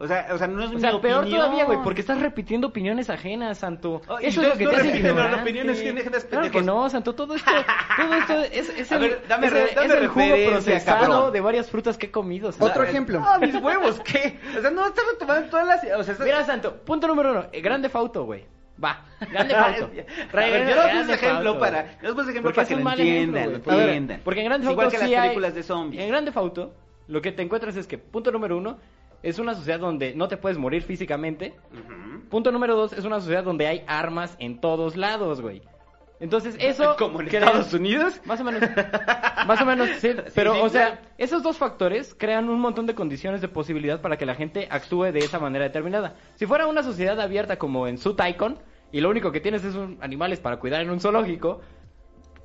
O sea, o sea no es O mi sea, peor opinión. todavía, güey, porque estás repitiendo opiniones ajenas, Santo. Oh, Eso es lo que no te hace ignorante. opiniones ajenas, Claro que no, Santo. Todo esto, todo esto es, el, ver, dame es re- el- dame es el jugo procesado cabrón. de varias frutas que he comido. Santo. Otro ejemplo. No, mis huevos, ¿qué? O sea, no estás retomando todas las. O sea, estás- Mira, Santo, punto número uno. eh, Grande Fauto, güey. Va, Grande Fauto. Ver, yo no puse ejemplo para. Yo no puse ejemplo Porque para es que lo mal ejemplo, entiendan. ver, entiendan. Porque en Grande Es igual Fauto que sí las hay- películas de zombies. En Grande Fauto, lo que te encuentras es que, punto número uno, es una sociedad donde no te puedes morir físicamente. Punto número dos, es una sociedad donde hay armas en todos lados, güey. Entonces, eso... Como en crea- Estados Unidos. Más o menos. Más o menos, sí. Pero, sí, o sea, claro. esos dos factores crean un montón de condiciones de posibilidad para que la gente actúe de esa manera determinada. Si fuera una sociedad abierta como en su Taikon, y lo único que tienes es un- animales para cuidar en un zoológico,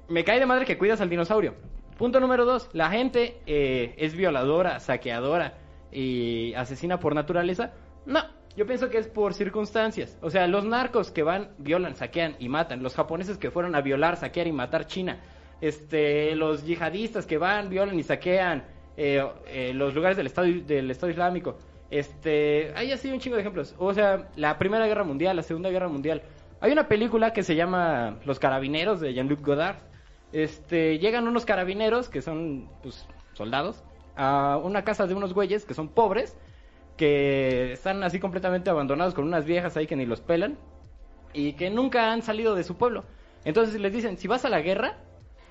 me cae de madre que cuidas al dinosaurio. Punto número dos, la gente eh, es violadora, saqueadora y asesina por naturaleza. No, yo pienso que es por circunstancias. O sea, los narcos que van, violan, saquean y matan. Los japoneses que fueron a violar, saquear y matar China. Este, los yihadistas que van, violan y saquean eh, eh, los lugares del Estado, del Estado Islámico. Este, hay así un chingo de ejemplos. O sea, la Primera Guerra Mundial, la Segunda Guerra Mundial. Hay una película que se llama Los Carabineros de Jean-Luc Godard. Este, llegan unos carabineros que son, pues, soldados a una casa de unos güeyes que son pobres, que están así completamente abandonados con unas viejas ahí que ni los pelan y que nunca han salido de su pueblo. Entonces les dicen, si vas a la guerra,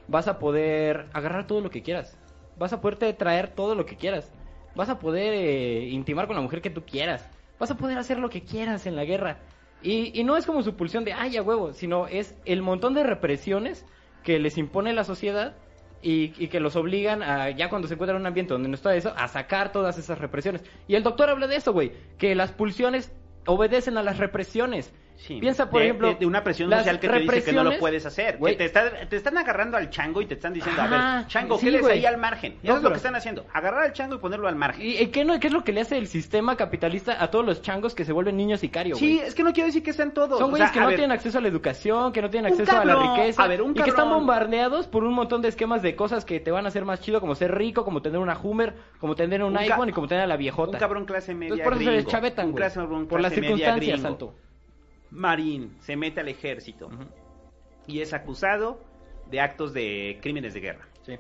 vas a poder agarrar todo lo que quieras. Vas a poderte traer todo lo que quieras. Vas a poder eh, intimar con la mujer que tú quieras. Vas a poder hacer lo que quieras en la guerra. Y, y no es como su pulsión de, ay, a huevo, sino es el montón de represiones que les impone la sociedad y, y que los obligan a, ya cuando se encuentran en un ambiente donde no está eso, a sacar todas esas represiones. Y el doctor habla de eso, güey, que las pulsiones obedecen a las represiones. Sí, Piensa, por de- ejemplo, de, de una presión social que te dice que no lo puedes hacer. Que te, está- te están agarrando al chango y te están diciendo, a ver, chango, sí, quédese güey. ahí al margen. Eso No, es lo que están haciendo. Agarrar al chango y ponerlo al margen. ¿Y y qué, no, qué es lo que le hace el sistema capitalista a todos los changos que se vuelven niños sicarios, sí, es que no quiero decir que sean todos. Son o güeyes sea, que no ver, tienen acceso a la educación, que no tienen acceso a la riqueza. a ver, un y que están bombardeados por un montón de esquemas de cosas que te van a hacer más chido, como ser rico, como tener una Hummer, como tener un, iPhone y como tener a la viejota. Un cabrón clase media Entonces por eso güey. Por las circunstancias. Santo. Marín se mete al ejército y es acusado de actos de crímenes de guerra. Sí.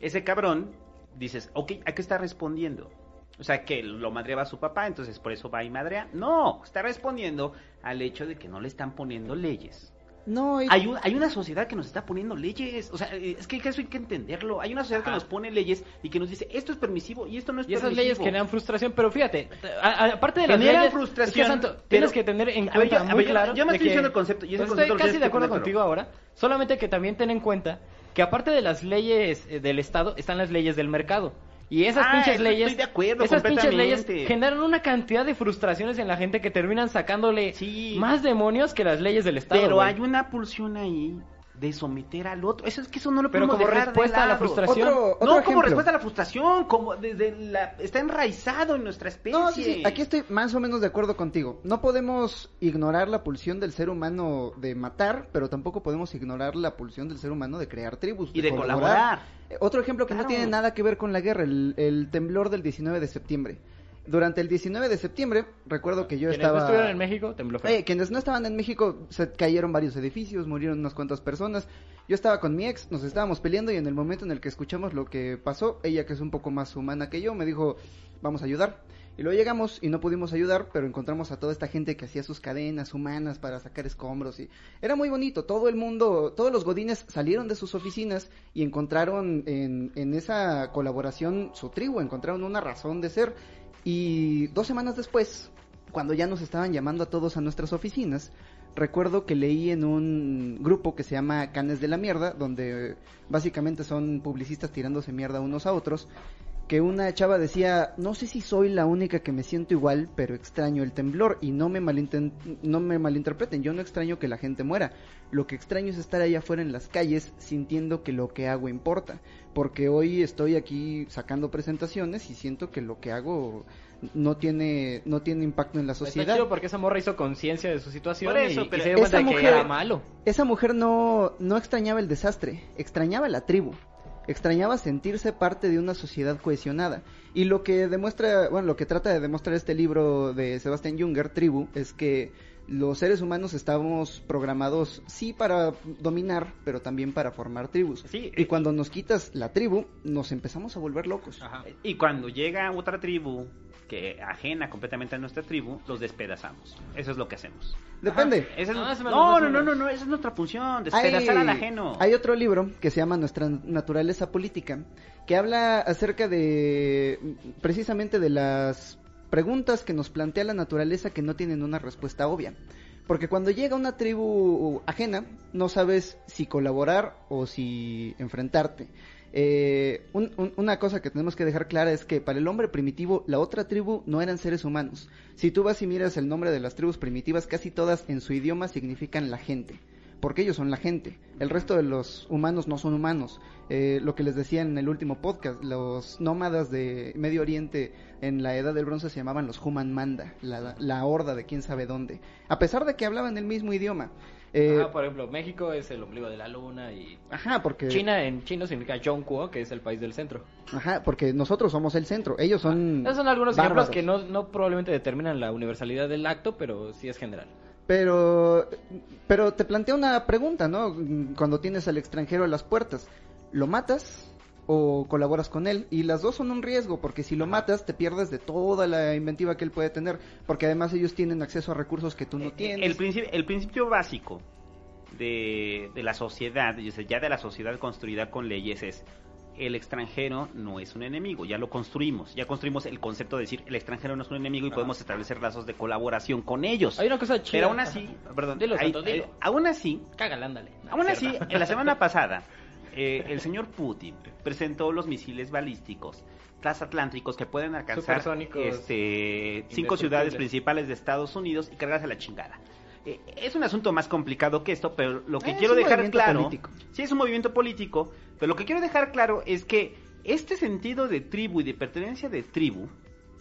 Ese cabrón, dices, ok, ¿a qué está respondiendo? O sea, que lo madreaba a su papá, entonces por eso va y madrea. No, está respondiendo al hecho de que no le están poniendo leyes. No, y- Hay, un- hay una sociedad que nos está poniendo leyes. O sea, eh, es que eso hay que entenderlo. Hay una sociedad que nos pone leyes y que nos dice, esto es permisivo y esto no es Y esas permisivo. leyes generan frustración, pero fíjate, a- a- aparte de las Generan leyes, frustración, es que, Santo, pero- tienes que tener en ver, cuenta yo- muy ver, claro yo me estoy que- diciendo el concepto, y ese Pues concepto estoy lo casi de acuerdo poner contigo ahora, solamente que también ten en cuenta que aparte de las leyes eh, del Estado, están las leyes del mercado. Y esas Ah, pinches estoy leyes, de acuerdo esas pinches leyes generan una cantidad de frustraciones en la gente que terminan sacándole Sí. más demonios que las leyes del Estado. Pero hay una pulsión ahí de someter al otro. Eso es que eso no lo Pero podemos como dejar de respuesta a la frustración. Otro, otro no como respuesta a la frustración, como desde la está enraizado en nuestra especie. No, sí, sí, aquí estoy más o menos de acuerdo contigo. No podemos ignorar la pulsión del ser humano de matar, pero tampoco podemos ignorar la pulsión del ser humano de crear tribus. y de colaborar. Otro ejemplo que no tiene nada que ver con la guerra, el, el temblor del 19 de septiembre. Durante el 19 de septiembre, recuerdo que yo Quienes no estaba... estuvieron en México, tembló feo. Eh, quienes no estaban en México, se cayeron varios edificios, murieron unas cuantas personas. Yo estaba con mi ex, nos estábamos peleando y en el momento en el que escuchamos lo que pasó, ella que es un poco más humana que yo, me dijo, vamos a ayudar. Y luego llegamos y no pudimos ayudar, pero encontramos a toda esta gente que hacía sus cadenas humanas para sacar escombros y era muy bonito. Todo el mundo, todos los godines salieron de sus oficinas y encontraron en, en esa colaboración su tribu, encontraron una razón de ser. Y dos semanas después, cuando ya nos estaban llamando a todos a nuestras oficinas, recuerdo que leí en un grupo que se llama Canes de la Mierda, donde básicamente son publicistas tirándose mierda unos a otros, que una chava decía, no sé si soy la única que me siento igual, pero extraño el temblor y no me, malinten- no me malinterpreten, yo no extraño que la gente muera, lo que extraño es estar allá afuera en las calles sintiendo que lo que hago importa, porque hoy estoy aquí sacando presentaciones y siento que lo que hago no tiene no tiene impacto en la Está sociedad. porque esa morra hizo conciencia de su situación Por eso, y, se dio cuenta esa de que mujer- era malo. Esa mujer no, no extrañaba el desastre, extrañaba la tribu, extrañaba sentirse parte de una sociedad cohesionada. Y lo que demuestra, bueno, lo que trata de demostrar este libro de Sebastian Junger, Tribu, es que los seres humanos estamos programados sí para dominar, pero también para formar tribus. Sí, y eh, cuando nos quitas la tribu, nos empezamos a volver locos. Ajá. Y cuando llega otra tribu que ajena completamente a nuestra tribu, los despedazamos. Eso es lo que hacemos. Depende. Esa es- No, lo- no, no, no, no, no, esa es nuestra función, despedazar al ajeno. Hay otro libro que se llama Nuestra naturaleza política, que habla acerca de precisamente de las preguntas que nos plantea la naturaleza que no tienen una respuesta obvia. Porque cuando llega una tribu ajena, no sabes si colaborar o si enfrentarte. Eh, un- un- una cosa que tenemos que dejar clara es que para el hombre primitivo la otra tribu no eran seres humanos. Si tú vas y miras el nombre de las tribus primitivas, casi todas en su idioma significan la gente porque ellos son la gente. El resto de los humanos no son humanos. Eh, lo que les decía en el último podcast, los nómadas de Medio Oriente en la Edad del Bronce se llamaban los Human Manda, la, la horda de quién sabe dónde. A pesar de que hablaban el mismo idioma. Eh, Ajá, por ejemplo, México es el ombligo de la luna y ajá, porque China en chino significa Zhongguo, que es el país del centro. ajá, porque nosotros somos el centro, ellos son Esos son algunos bárbaros. ejemplos que no, no probablemente determinan la universalidad del acto, pero sí es general. Pero, pero te plantea una pregunta, ¿no? Cuando tienes al extranjero a las puertas, ¿lo matas o colaboras con él? Y las dos son un riesgo, porque si lo matas te pierdes de toda la inventiva que él puede tener, porque además ellos tienen acceso a recursos que tú no Eh, tienes. El principio, el principio básico de, de la sociedad, ya de la sociedad construida con leyes es el extranjero no es un enemigo, ya lo construimos, ya construimos el concepto de decir el extranjero no es un enemigo y podemos establecer lazos de colaboración con ellos. Hay una cosa chida. Pero aún así, perdón, Dilo, hay- Santo, dilo. eh, aún así, Cágala, ándale. No, Aún así, en la semana pasada, eh, el señor Putin presentó los misiles balísticos transatlánticos que pueden alcanzar este, cinco ciudades principales de Estados Unidos y cargarse la chingada. Eh, es un asunto más complicado que esto, pero lo que Eh, quiero dejar claro, político. sí es un movimiento político, pero lo que quiero dejar claro es que este sentido de tribu y de pertenencia de tribu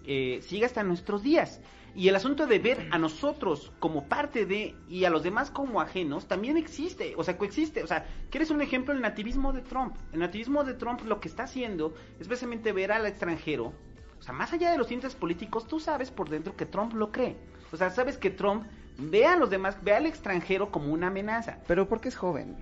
eh, sigue hasta nuestros días. Y el asunto de ver a nosotros como parte de y a los demás como ajenos también existe, o sea, coexiste. O sea, ¿quieres un ejemplo? El nativismo de Trump. El nativismo de Trump lo que está haciendo es precisamente ver al extranjero. O sea, más allá de los tintes políticos, tú sabes por dentro que Trump lo cree. O sea, sabes que Trump ve a los demás, ve al extranjero como una amenaza. Pero porque es joven.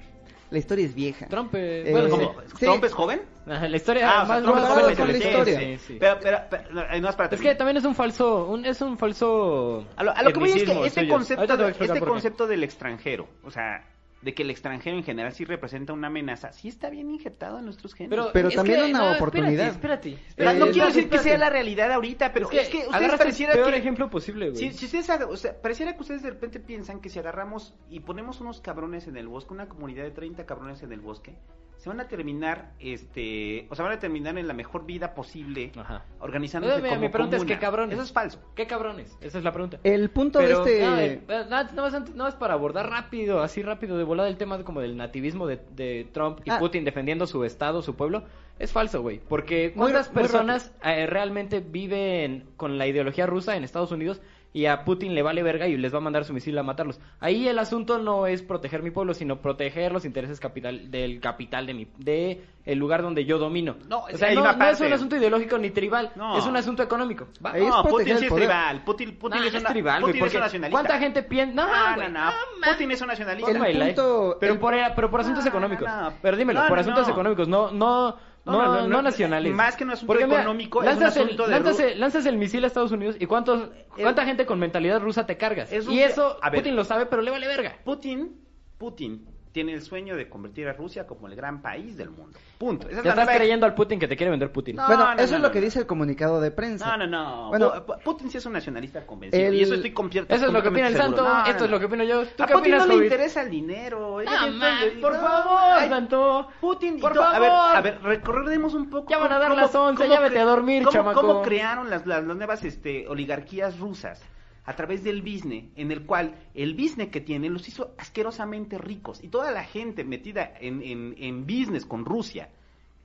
La historia es vieja. Trump, eh, Eh, bueno, ¿Cómo? sí. ¿Trump es joven? Ajá, la historia Ah, o sea, más Trump es joven con la historia. Sí, sí. Pero, pero, pero, no, no es para Es que también es un falso, un, es un falso. A lo, a lo que voy es que este suyo. concepto, este concepto del extranjero, o sea, de que el extranjero en general sí representa una amenaza, sí está bien injertado en nuestros genes. Pero es también que, una no, oportunidad. Espérate, sea, espérate. no Eh, quiero decir que sea la realidad ahorita, pero es que, ustedes agarras pareciera el peor que... ejemplo posible, güey. Si, si ustedes, o sea, pareciera que ustedes de repente piensan que si agarramos y ponemos unos cabrones en el bosque, una comunidad de 30 cabrones en el bosque, se van a terminar, este, o sea, van a terminar en la mejor vida posible, Ajá. organizándose Eh, mi- como mi pregunta es. ¿qué cabrones? Eso es falso. ¿Qué cabrones? Esa es la pregunta. El punto Pero, de no, este... eh, nada, nada más, nada más para abordar rápido, así rápido, de volada el tema de- como del nativismo de, de Trump y Ah. Putin defendiendo su estado, su pueblo, es falso, güey. Porque ¿cuántas muy personas eh, realmente viven con la ideología rusa en Estados Unidos y a Putin le vale verga y les va a mandar su misil a matarlos? Ahí el asunto no es proteger mi pueblo, sino proteger los intereses capital del capital de mi de el lugar donde yo domino. No, o es- sea, no, es un asunto ideológico ni tribal, No. es un asunto económico. ¿va? Es no, Putin sí es tribal. Putin, Putin No, es, una, tribal, Putin es porque un nacionalista. ¿Cuánta gente piensa? No, No, güey, no, Putin es un nacionalista. El punto- Pero el- por, por, por asuntos No, económicos. no, no. Pero dímelo, No, por asuntos no. económicos, no, no, no, No, no, no, nacionales. más que un asunto Porque, mira, económico, es un lanzas el- asunto de lanzas el- lanzas el misil a Estados Unidos y cuántos, cuánta gente con mentalidad rusa te cargas. Es y eso, A ver. Putin lo sabe, pero le vale verga. Putin, Putin tiene el sueño de convertir a Rusia como el gran país del mundo. Punto. Esa es Le la estás nueva- creyendo al Putin que te quiere vender Putin. No, bueno, no, eso no, es lo no, que dice el comunicado de prensa. No, no, no. Bueno, Pu- Putin sí es un nacionalista convencido. el- Y eso estoy completo. Eso es lo que opina el completamente santo, esto no, es lo que no. opino yo. ¿Tú A qué Putin opinas, no le Covid? interesa el dinero. Man, por no, favor, ay, santo. Putin, Por todo- a ver, favor. a ver, recordemos un poco. Ya van a dar cómo- las 11, cómo ya vete a dormir, cómo, chamaco. cómo crearon las, las, las nuevas este, oligarquías rusas a través del business, en el cual el business que tienen los hizo asquerosamente ricos. Y toda la gente metida en, en, en business con Rusia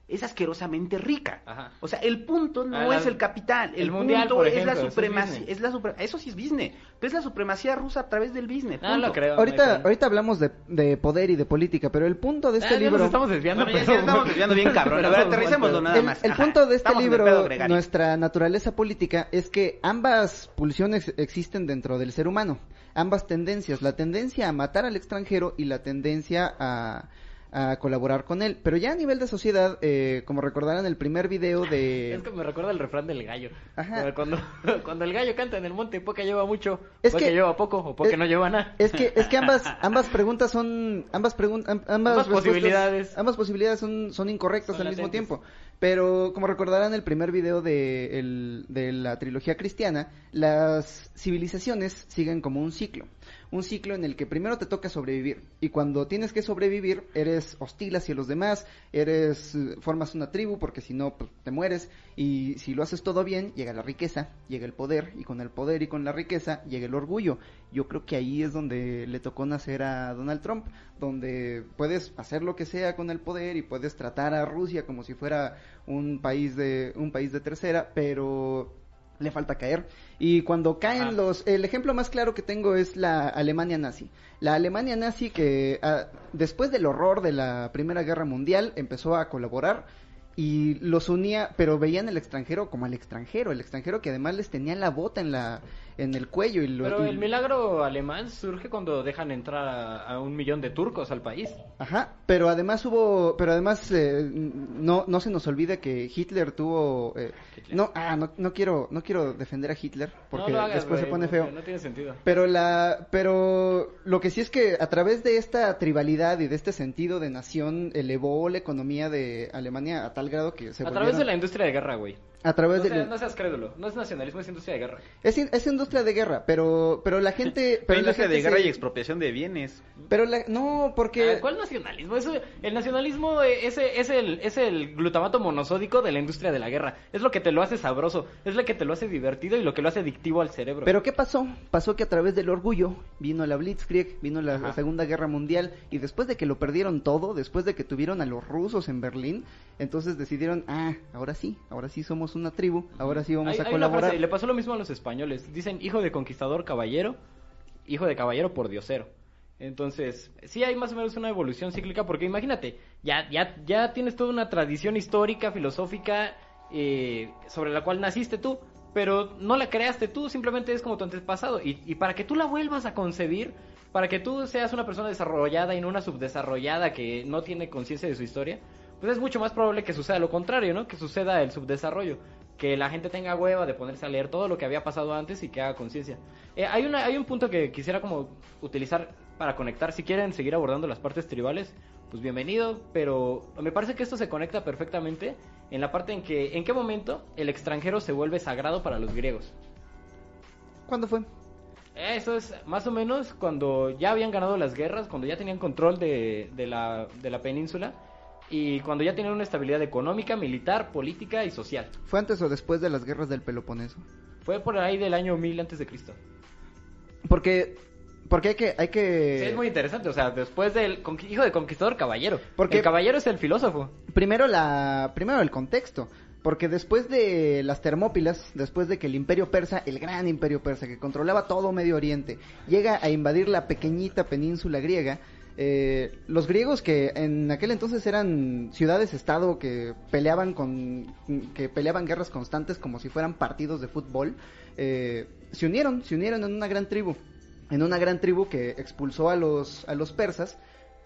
es asquerosamente rica. Ajá. O sea, el punto no Ah, es el capital, el, el mundial, punto es la es supremacía, es la supre- eso sí es business, pero es la supremacía rusa a través del business. No lo creo. Ahorita, ahorita hablamos de, de poder y de política, pero el punto de este Ah, ya libro... nos estamos desviando, Bueno, ya, pero- ya estamos desviando bien cabrón. A ver, Pero aterricémoslo nada el, más. el punto de este Estamos el libro, nuestra naturaleza política, es que ambas pulsiones existen dentro del ser humano, ambas tendencias, la tendencia a matar al extranjero y la tendencia a, a colaborar con él. Pero ya a nivel de sociedad, eh, como recordarán el primer video de... Es que me recuerda el refrán del gallo. Ajá. Cuando, cuando el gallo canta en el monte, poca lleva mucho, Es poca que- lleva poco, o poca es- no lleva nada. Es que, es que ambas, ambas preguntas son, ambas preguntas, ambas, posibilidades. ambas posibilidades son, son incorrectas Son al mismo tiempo. Pero como recordarán el primer video de, el- de la trilogía cristiana, las civilizaciones siguen como un ciclo. Un ciclo en el que primero te toca sobrevivir. Y cuando tienes que sobrevivir, eres hostil hacia los demás, eres, eh, formas una tribu, porque si no, pues, te mueres. Y si lo haces todo bien, llega la riqueza, llega el poder, y con el poder y con la riqueza llega el orgullo. Yo creo que ahí es donde le tocó nacer a Donald Trump, donde puedes hacer lo que sea con el poder y puedes tratar a Rusia como si fuera un país de, un país de tercera, pero le falta caer. Y cuando caen los... El ejemplo más claro que tengo es la Alemania nazi. La Alemania nazi que ah, después del horror de la Primera Guerra Mundial empezó a colaborar y los unía, pero veían el extranjero como al extranjero, el extranjero que además les tenía la bota en la en el cuello y lo Pero el milagro alemán surge cuando dejan entrar a, a un millón de turcos al país. Ajá, pero además hubo, pero además eh, no no se nos olvide que Hitler tuvo eh, Hitler. no ah no, no quiero no quiero defender a Hitler porque no lo hagas, después se pone feo. No tiene sentido. Pero la, pero lo que sí es que a través de esta tribalidad y de este sentido de nación elevó la economía de Alemania a tal grado que se A través de la industria de guerra, güey. A través No, de seas- no seas crédulo. No es nacionalismo, es industria de guerra. es, in- es industria de guerra, pero pero la gente, pero la industria gente de guerra se- y expropiación de bienes. pero la, no porque Ah, ¿Cuál nacionalismo? Eso, el nacionalismo eh, es, es, el, es el glutamato monosódico de la industria de la guerra. Es lo que te lo hace sabroso, es lo que te lo hace divertido y lo que lo hace adictivo al cerebro. Pero ¿qué pasó? Pasó que a través del orgullo vino la Blitzkrieg, vino la. Segunda Guerra Mundial y después de que lo perdieron todo, después de que tuvieron a los rusos en Berlín, entonces decidieron, ah, ahora sí, ahora sí somos una tribu, ahora sí vamos Hay- a hay una colaborar. frase, le pasó lo mismo a los españoles. Dicen hijo de conquistador caballero, hijo de caballero por diosero. Entonces, sí hay más o menos una evolución cíclica, porque imagínate, ya, ya, ya tienes toda una tradición histórica, filosófica, eh, sobre la cual naciste tú, pero no la creaste tú, simplemente es como tu antepasado. Y, y para que tú la vuelvas a concebir, para que tú seas una persona desarrollada y no una subdesarrollada que no tiene conciencia de su historia, pues es mucho más probable que suceda lo contrario, ¿no? Que suceda el subdesarrollo. Que la gente tenga hueva de ponerse a leer todo lo que había pasado antes y que haga conciencia. Eh, hay, una, hay un punto que quisiera como utilizar para conectar. Si quieren seguir abordando las partes tribales, pues bienvenido. Pero me parece que esto se conecta perfectamente en la parte en que, ¿en qué momento el extranjero se vuelve sagrado para los griegos? ¿Cuándo fue? Eso es más o menos cuando ya habían ganado las guerras, cuando ya tenían control de, de, la, de la península. Y cuando ya tenían una estabilidad económica, militar, política y social. ¿Fue antes o después de las guerras del Peloponeso? Fue por ahí del año 1000 antes de Cristo. Porque porque hay que hay que Sí, es muy interesante, o sea, después del hijo de conquistador caballero. Porque- el caballero es el filósofo. primero la primero el contexto porque después de las Termópilas después de que el Imperio persa el gran Imperio persa que controlaba todo Medio Oriente llega a invadir la pequeñita península griega eh, los griegos que en aquel entonces eran ciudades estado que peleaban con que peleaban guerras constantes como si fueran partidos de fútbol eh, se unieron se unieron en una gran tribu en una gran tribu que expulsó a los a los persas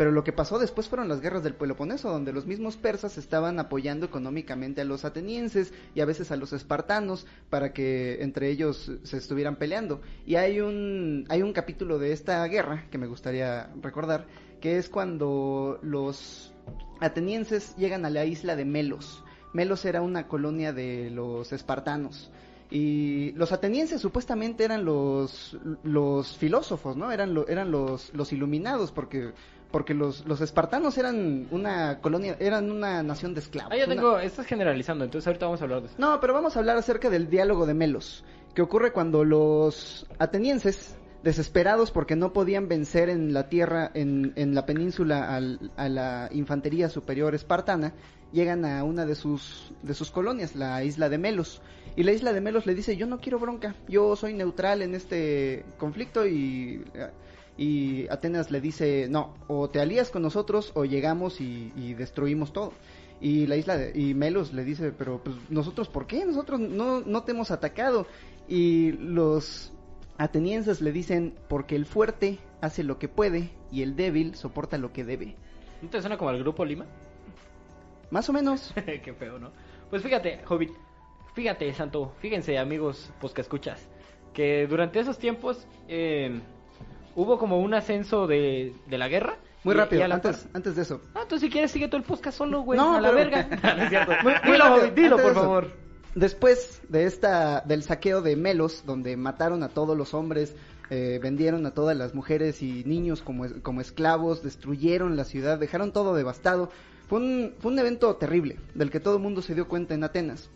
pero lo que pasó después fueron las guerras del Peloponeso, donde los mismos persas estaban apoyando económicamente a los atenienses y a veces a los espartanos para que entre ellos se estuvieran peleando. Y hay un, hay un capítulo de esta guerra que me gustaría recordar, que es cuando los atenienses llegan a la isla de Melos. Melos era una colonia de los espartanos. Y los atenienses supuestamente eran los, los filósofos, ¿no? Eran, lo- eran los, los iluminados, porque, porque los, los espartanos eran una colonia, eran una nación de esclavos. Ah, ya una- tengo, estás generalizando, entonces ahorita vamos a hablar de eso. no, pero vamos a hablar acerca del diálogo de Melos, que ocurre cuando los atenienses, desesperados porque no podían vencer en la tierra, en, en la península, al- a la infantería superior espartana, llegan a una de sus, de sus colonias, la isla de Melos. Y la isla de Melos le dice, yo no quiero bronca, yo soy neutral en este conflicto y... Y Atenas le dice, no, o te alías con nosotros o llegamos y, y destruimos todo. Y la isla de, y Melos le dice, pero pues nosotros, ¿por qué? Nosotros no, no te hemos atacado. Y los atenienses le dicen, porque el fuerte hace lo que puede y el débil soporta lo que debe. ¿No te suena como al grupo Lima? Más o menos. Qué feo, ¿no? Pues fíjate, Hobbit, fíjate, Santo, fíjense, amigos, pues que escuchas, que durante esos tiempos eh, hubo como un ascenso de, de la guerra. Muy y- rápido, y antes, antes de eso. Ah, entonces si quieres sigue todo el podcast solo, güey, No, a la verga. No, es cierto. Muy- muy dilo, rápido, por favor. Después de esta, del saqueo de Melos, donde mataron a todos los hombres, eh, vendieron a todas las mujeres y niños como, como esclavos, destruyeron la ciudad, dejaron todo devastado. Fue un, fue un evento terrible, del que todo el mundo se dio cuenta en Atenas.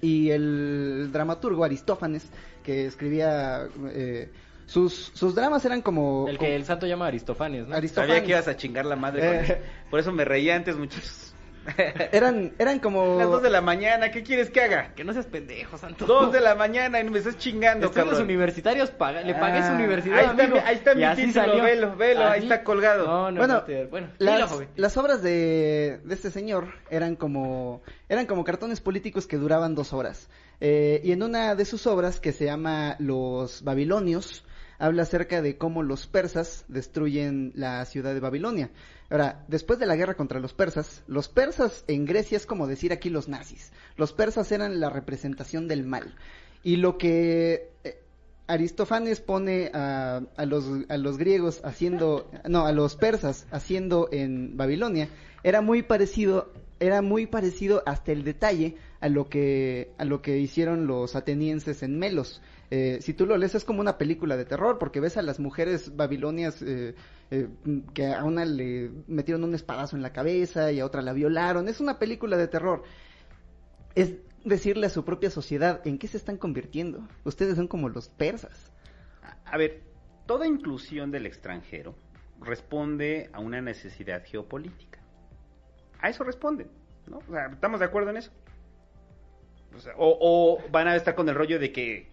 Y el dramaturgo Aristófanes, que escribía... eh, sus, sus dramas eran como... El que el santo llama Aristófanes, ¿no? Aristófanes. Sabía que ibas a chingar la madre con Eh. eso. Por eso me reía antes, muchachos. Eran, eran como... Las dos de la mañana, ¿qué quieres que haga? Que no seas pendejo, santo. Dos de la mañana y me estás chingando, Estudios cabrón. universitarios, paga- le pagué su Ah, universidad, ahí está amigo, mi- ahí está mi título, salió. velo, velo, ahí está colgado. No, no, bueno, no bueno, las, las obras de, de este señor eran como eran como cartones políticos que duraban dos horas. Eh, y en una de sus obras, que se llama Los Babilonios, habla acerca de cómo los persas destruyen la ciudad de Babilonia. Ahora, después de la guerra contra los persas, los persas en Grecia es como decir aquí los nazis. Los persas eran la representación del mal. Y lo que eh, Aristófanes pone a, a los, griegos haciendo, no, a los persas haciendo en Babilonia, era muy parecido, era muy parecido hasta el detalle a lo que hicieron los atenienses en Melos. Eh, si tú lo lees es como una película de terror, porque ves a las mujeres babilonias eh, eh, que a una le metieron un espadazo en la cabeza y a otra la violaron. Es una película de terror es decirle a su propia sociedad en qué se están convirtiendo. Ustedes son como los persas. A ver, toda inclusión del extranjero responde a una necesidad geopolítica. A eso responden, ¿no? O sea, ¿estamos de acuerdo en eso? O, van a estar con el rollo de que,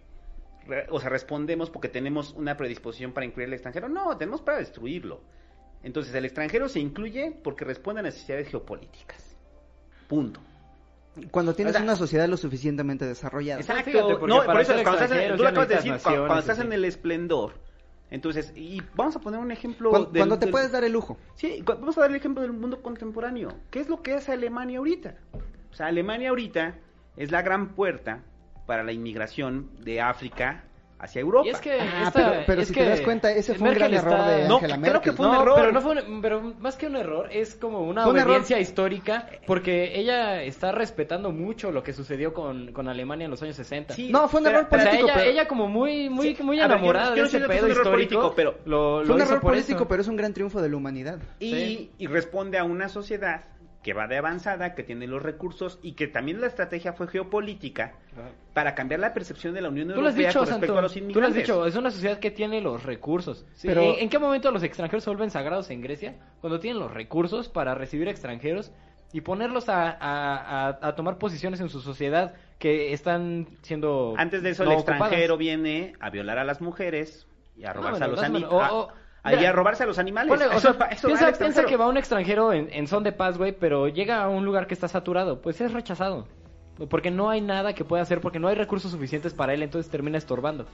o sea, respondemos porque tenemos una predisposición para incluir al extranjero. No, tenemos para destruirlo. Entonces, el extranjero se incluye porque responde a necesidades geopolíticas. Punto. Cuando tienes O sea, una sociedad lo suficientemente desarrollada. Exacto. fíjate, no, por eso, cuando estás en, extranjeros tú lo ya acabas de decir, necesitas cuando, estás en el esplendor. Entonces, y vamos a poner un ejemplo. Cuando, del- cuando te del- puedes dar el lujo. Sí, vamos a dar el ejemplo del mundo contemporáneo. ¿Qué es lo que hace Alemania ahorita? O sea, Alemania ahorita es la gran puerta para la inmigración de África hacia Europa. Y es que Ah, esta- pero- pero es si que te das cuenta, ese fue un Merkel gran error está- de No, Angela creo Merkel. que fue un no, error. pero no fue un- pero más que un error es como una un error. obediencia histórica porque ella está respetando mucho lo que sucedió con, con Alemania en los años 60. Sí, No, fue un error O sea, político, ella, pero- ella como muy muy Sí, muy a ver, yo enamorada no- yo de ese pedo es un error histórico, político, pero lo, Fue un error político, eso. pero es un gran triunfo de la humanidad. Y, Sí. y responde a una sociedad que va de avanzada, que tiene los recursos y que también la estrategia fue geopolítica para cambiar la percepción de la Unión Europea dicho, con respecto Santo. a los Tú lo has inmigrantes. dicho, es una sociedad que tiene los recursos. Sí, Pero- ¿En, en qué momento los extranjeros se vuelven sagrados en Grecia? Cuando tienen los recursos para recibir extranjeros y ponerlos a, a- a- a tomar posiciones en su sociedad que están siendo Antes de eso, no el ocupadas. extranjero viene a violar a las mujeres y a robarse bueno, a los más mira, a robarse a los animales. Ponle, o Eso sea, va- eso va piensa, piensa que va un extranjero en, en son de paz, güey, pero llega a un lugar que está saturado, pues es rechazado. Porque no hay nada que pueda hacer, porque no hay recursos suficientes para él, entonces termina estorbando.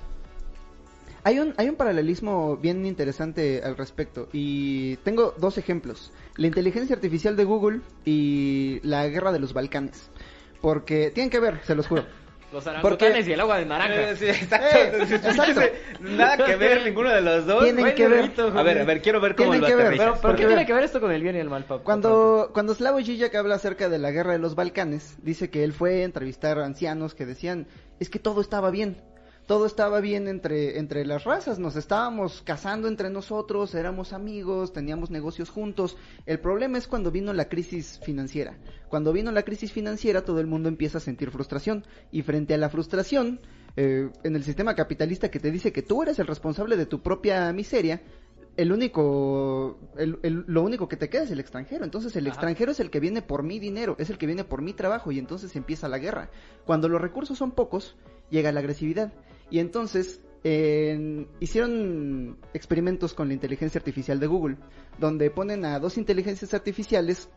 Hay un, hay un paralelismo bien interesante al respecto y tengo dos ejemplos. La inteligencia artificial de Google y la guerra de los Balcanes. Porque tienen que ver, se los juro. Los Porque- orangutanes y el agua de naranja. Eh, sí, exacto. Eh, exacto. Nada que ver ninguno de los dos. Tienen que ver. A ver, a ver, quiero ver cómo lo que ver. Pero, Porque ¿qué tiene que ver esto con el bien y el mal, papá? Cuando, cuando Slavoj Žižek habla acerca de la guerra de los Balcanes, dice que él fue a entrevistar a ancianos que decían, es que todo estaba bien, todo estaba bien entre, entre las razas, nos estábamos casando entre nosotros, éramos amigos, teníamos negocios juntos. El problema es cuando vino la crisis financiera. Cuando vino la crisis financiera todo el mundo empieza a sentir frustración y frente a la frustración, eh, en el sistema capitalista que te dice que tú eres el responsable de tu propia miseria, el único, el- el- lo único que te queda es el extranjero. Entonces el Ajá. extranjero es el que viene por mi dinero, es el que viene por mi trabajo y entonces empieza la guerra. Cuando los recursos son pocos, llega la agresividad. Y entonces en- hicieron experimentos con la inteligencia artificial de Google, donde ponen a dos inteligencias artificiales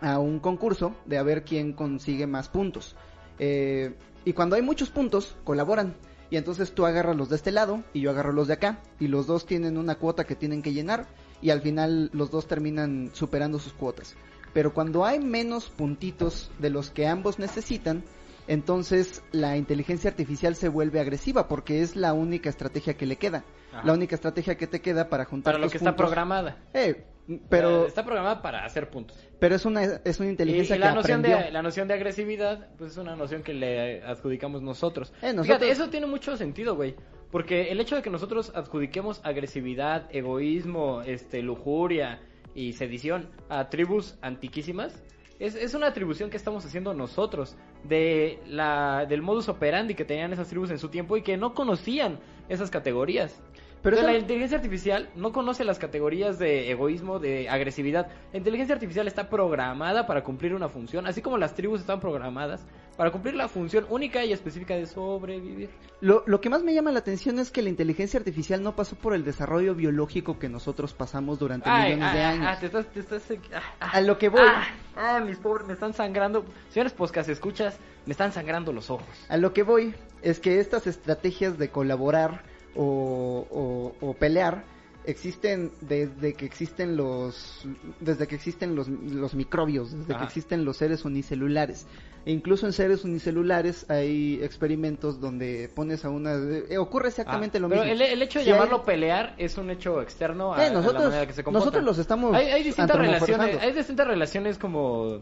a un concurso de a ver quién consigue más puntos. Eh, y cuando hay muchos puntos, colaboran. Y entonces tú agarras los de este lado y yo agarro los de acá. Y los dos tienen una cuota que tienen que llenar. Y al final los dos terminan superando sus cuotas. Pero cuando hay menos puntitos de los que ambos necesitan, entonces la inteligencia artificial se vuelve agresiva porque es la única estrategia que le queda. Ajá. La única estrategia que te queda para juntar Para lo que está programada. Eh, pero, Está programada para hacer puntos. pero es una, es una Y, inteligencia y la que noción aprendió. de la noción de agresividad, pues es una noción que le adjudicamos nosotros. Eh, nosotros- Fíjate, eso tiene mucho sentido, güey. Porque el hecho de que nosotros adjudiquemos agresividad, egoísmo, este, lujuria y sedición a tribus antiquísimas, es, es una atribución que estamos haciendo nosotros de la, del modus operandi que tenían esas tribus en su tiempo y que no conocían esas categorías. Pero Entonces, eso- la inteligencia artificial no conoce las categorías de egoísmo, de agresividad. La inteligencia artificial está programada para cumplir una función, así como las tribus están programadas para cumplir la función única y específica de sobrevivir. Lo, lo que más me llama la atención es que la inteligencia artificial no pasó por el desarrollo biológico que nosotros pasamos durante Ay, millones de años. ah, te estás, te estás, ah, ah, A lo que voy. Ah, ah, mis pobres, me están sangrando. Señores podcast, escuchas, me están sangrando los ojos. A lo que voy es que estas estrategias de colaborar o, o- o pelear existen desde que existen los desde que existen los, los microbios, desde Ajá. que existen los seres unicelulares. E incluso en seres unicelulares hay experimentos donde pones a una eh, ocurre exactamente Ah, lo pero mismo. el, el hecho de Si hay- llamarlo pelear es un hecho externo a, Eh, a la nosotros- manera que se comportan. nosotros los estamos Hay, hay distintas relaciones, hay distintas relaciones como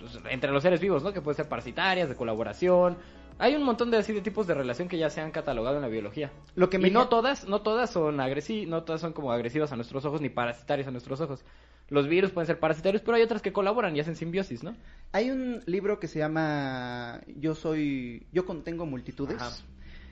pues, entre los seres vivos, ¿no? Que pueden ser parasitarias, de colaboración. Hay un montón de así de tipos de relación que ya se han catalogado en la biología. Lo que me y no todas, no todas son agresi no todas son como agresivas a nuestros ojos ni parasitarias a nuestros ojos. Los virus pueden ser parasitarios, pero hay otras que colaboran y hacen simbiosis, ¿no? Hay un libro que se llama Yo soy yo contengo multitudes Ajá.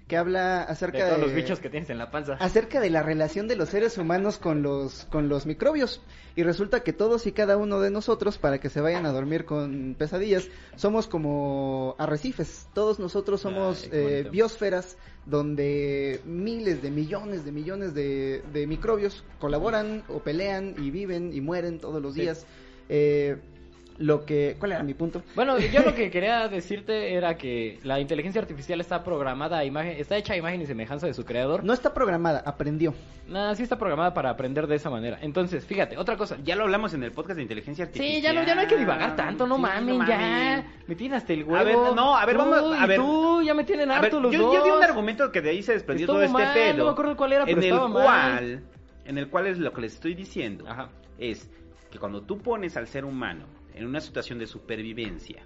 Que habla De acerca todos de los bichos que tienes en la panza. acerca de la relación de los seres humanos con los con los microbios y resulta que todos y cada uno de nosotros para que se vayan a dormir con pesadillas somos como arrecifes todos nosotros somos Ay, eh, biosferas donde miles de millones de millones de, de microbios colaboran o pelean y viven y mueren todos los Sí. días Eh, lo que cuál era mi punto Bueno, yo lo que quería decirte era que la inteligencia artificial está programada a imagen, está hecha a imagen y semejanza de su creador. no está programada aprendió Nada, sí está programada para aprender de esa manera. Entonces, fíjate, otra cosa. Ya lo hablamos en el podcast de inteligencia artificial. Sí, ya no, ya no hay que divagar tanto, no Sí, mamen, ya. Me tienen hasta el huevo. A ver, no, a ver, Tú vamos, a y ver. Tú, ya me tienen A ver, harto los yo, dos. yo di un argumento que de ahí se desprendió Estuvo todo este mal, pedo. no me acuerdo cuál era, pero en el mal. cual, en el cual es lo que les estoy diciendo, Ajá. es que cuando tú pones al ser humano en una situación de supervivencia,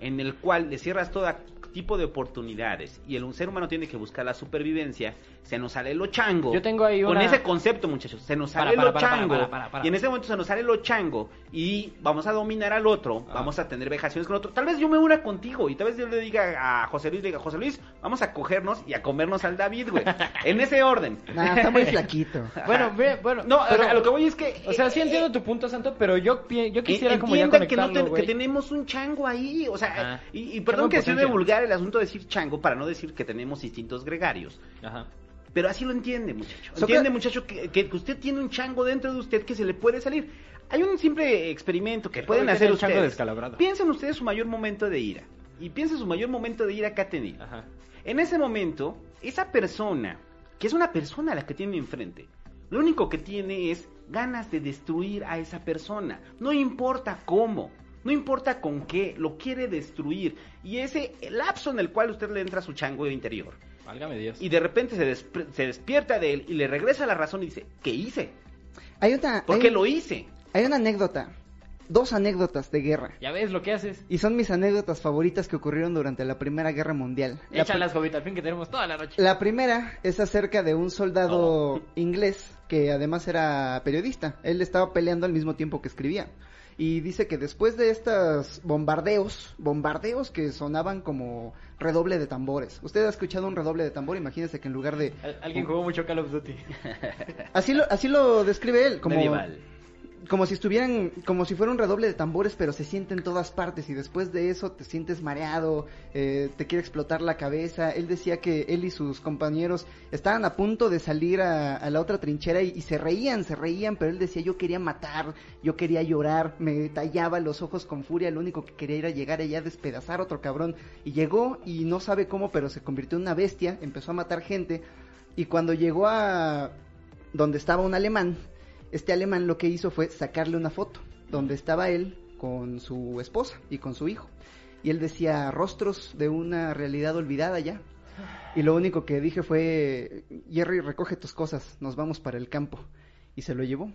en el cual le cierras todo tipo de oportunidades y el ser humano tiene que buscar la supervivencia, se nos sale lo chango. Yo tengo ahí Con una- ese concepto, muchachos, se nos sale para, lo para, para, chango. para, para, para. Y en ese momento se nos sale lo chango y vamos a dominar al otro, Ah. vamos a tener vejaciones con el otro. Tal vez yo me una contigo y tal vez yo le diga a José Luis, le diga, José Luis, vamos a cogernos y a comernos al David, güey. en ese orden. Nah, está muy flaquito. Bueno, ve- bueno. No, pero- a lo que voy es que... O sea, sí eh, entiendo tu punto, Santo, pero yo, yo eh, quisiera como ya que, no ten- que tenemos un chango ahí, o sea, y, perdón que sea de potencia. vulgar el asunto de decir chango para no decir que tenemos instintos gregarios. Ajá. Pero así lo entiende, muchacho. Entiende, muchacho, que, que usted tiene un chango dentro de usted que se le puede salir. Hay un simple experimento que pueden hacer tiene el chango ustedes. descalabrado. Piensen ustedes su mayor momento de ira. Y piensen su mayor momento de ira que ha tenido. Ajá. En ese momento, esa persona, que es una persona a la que tiene enfrente, lo único que tiene es ganas de destruir a esa persona. No importa cómo, no importa con qué, lo quiere destruir. Y ese lapso en el cual usted le entra a su chango interior. Válgame Dios. Y de repente se, despierta de él y le regresa la razón y dice, ¿qué hice? Hay una, ¿Por hay, qué lo hice? hay una anécdota, dos anécdotas de guerra. Ya ves lo que haces. Y son mis anécdotas favoritas que ocurrieron durante la Primera Guerra Mundial. La, Échalas, Jovita, al fin que tenemos toda la noche. la primera es acerca de un soldado inglés que además era periodista. Él estaba peleando al mismo tiempo que escribía. Y dice que después de estos bombardeos, bombardeos que sonaban como redoble de tambores. Usted ha escuchado un redoble de tambor, imagínese que en lugar de... Al- Alguien jugó mucho Call of Duty. Así lo, así lo describe él, como... Medieval. Como si estuvieran, como si fuera un redoble de tambores, pero se siente en todas partes y después de eso te sientes mareado, eh, te quiere explotar la cabeza. Él decía que él y sus compañeros estaban a punto de salir a, la otra trinchera y, y se reían, se reían, pero él decía yo quería matar, yo quería llorar, me tallaba los ojos con furia, lo único que quería era llegar allá a despedazar a otro cabrón. Y llegó y no sabe cómo, pero se convirtió en una bestia, empezó a matar gente y cuando llegó a donde estaba un alemán, este alemán lo que hizo fue sacarle una foto donde estaba él con su esposa y con su hijo. Y él decía rostros de una realidad olvidada ya. Y lo único que dije fue, Jerry, recoge tus cosas, nos vamos para el campo. Y se lo llevó.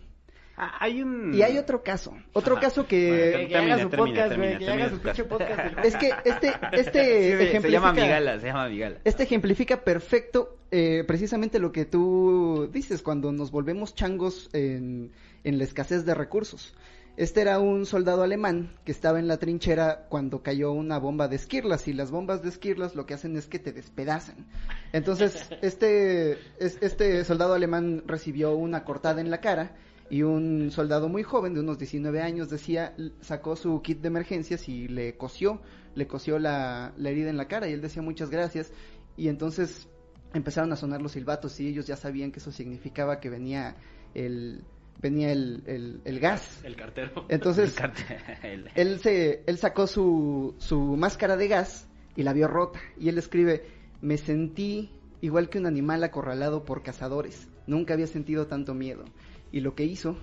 Ah, hay un... Y hay otro caso, otro Ajá. caso Que, que... que haga su termina, podcast, termina. Que haga su pinche podcast. Es que este, este Sí, se- se llama ejemplifica- Migala, se llama Migala. Este ejemplifica perfecto eh, precisamente lo que tú dices cuando nos volvemos changos en, en la escasez de recursos. Este era un soldado alemán que estaba en la trinchera cuando cayó una bomba de esquirlas y las bombas de esquirlas lo que hacen es que te despedazan. Entonces, este, es- este soldado alemán recibió una cortada en la cara y un soldado muy joven de unos 19 años decía, sacó su kit de emergencias y le cosió, le cosió la, la herida en la cara y él decía muchas gracias y entonces empezaron a sonar los silbatos y ellos ya sabían que eso significaba que venía el venía el, el, el gas. El cartero. Entonces, El cartel. él se él sacó su, su máscara de gas y la vio rota y él escribe me sentí igual que un animal acorralado por cazadores nunca había sentido tanto miedo y lo que hizo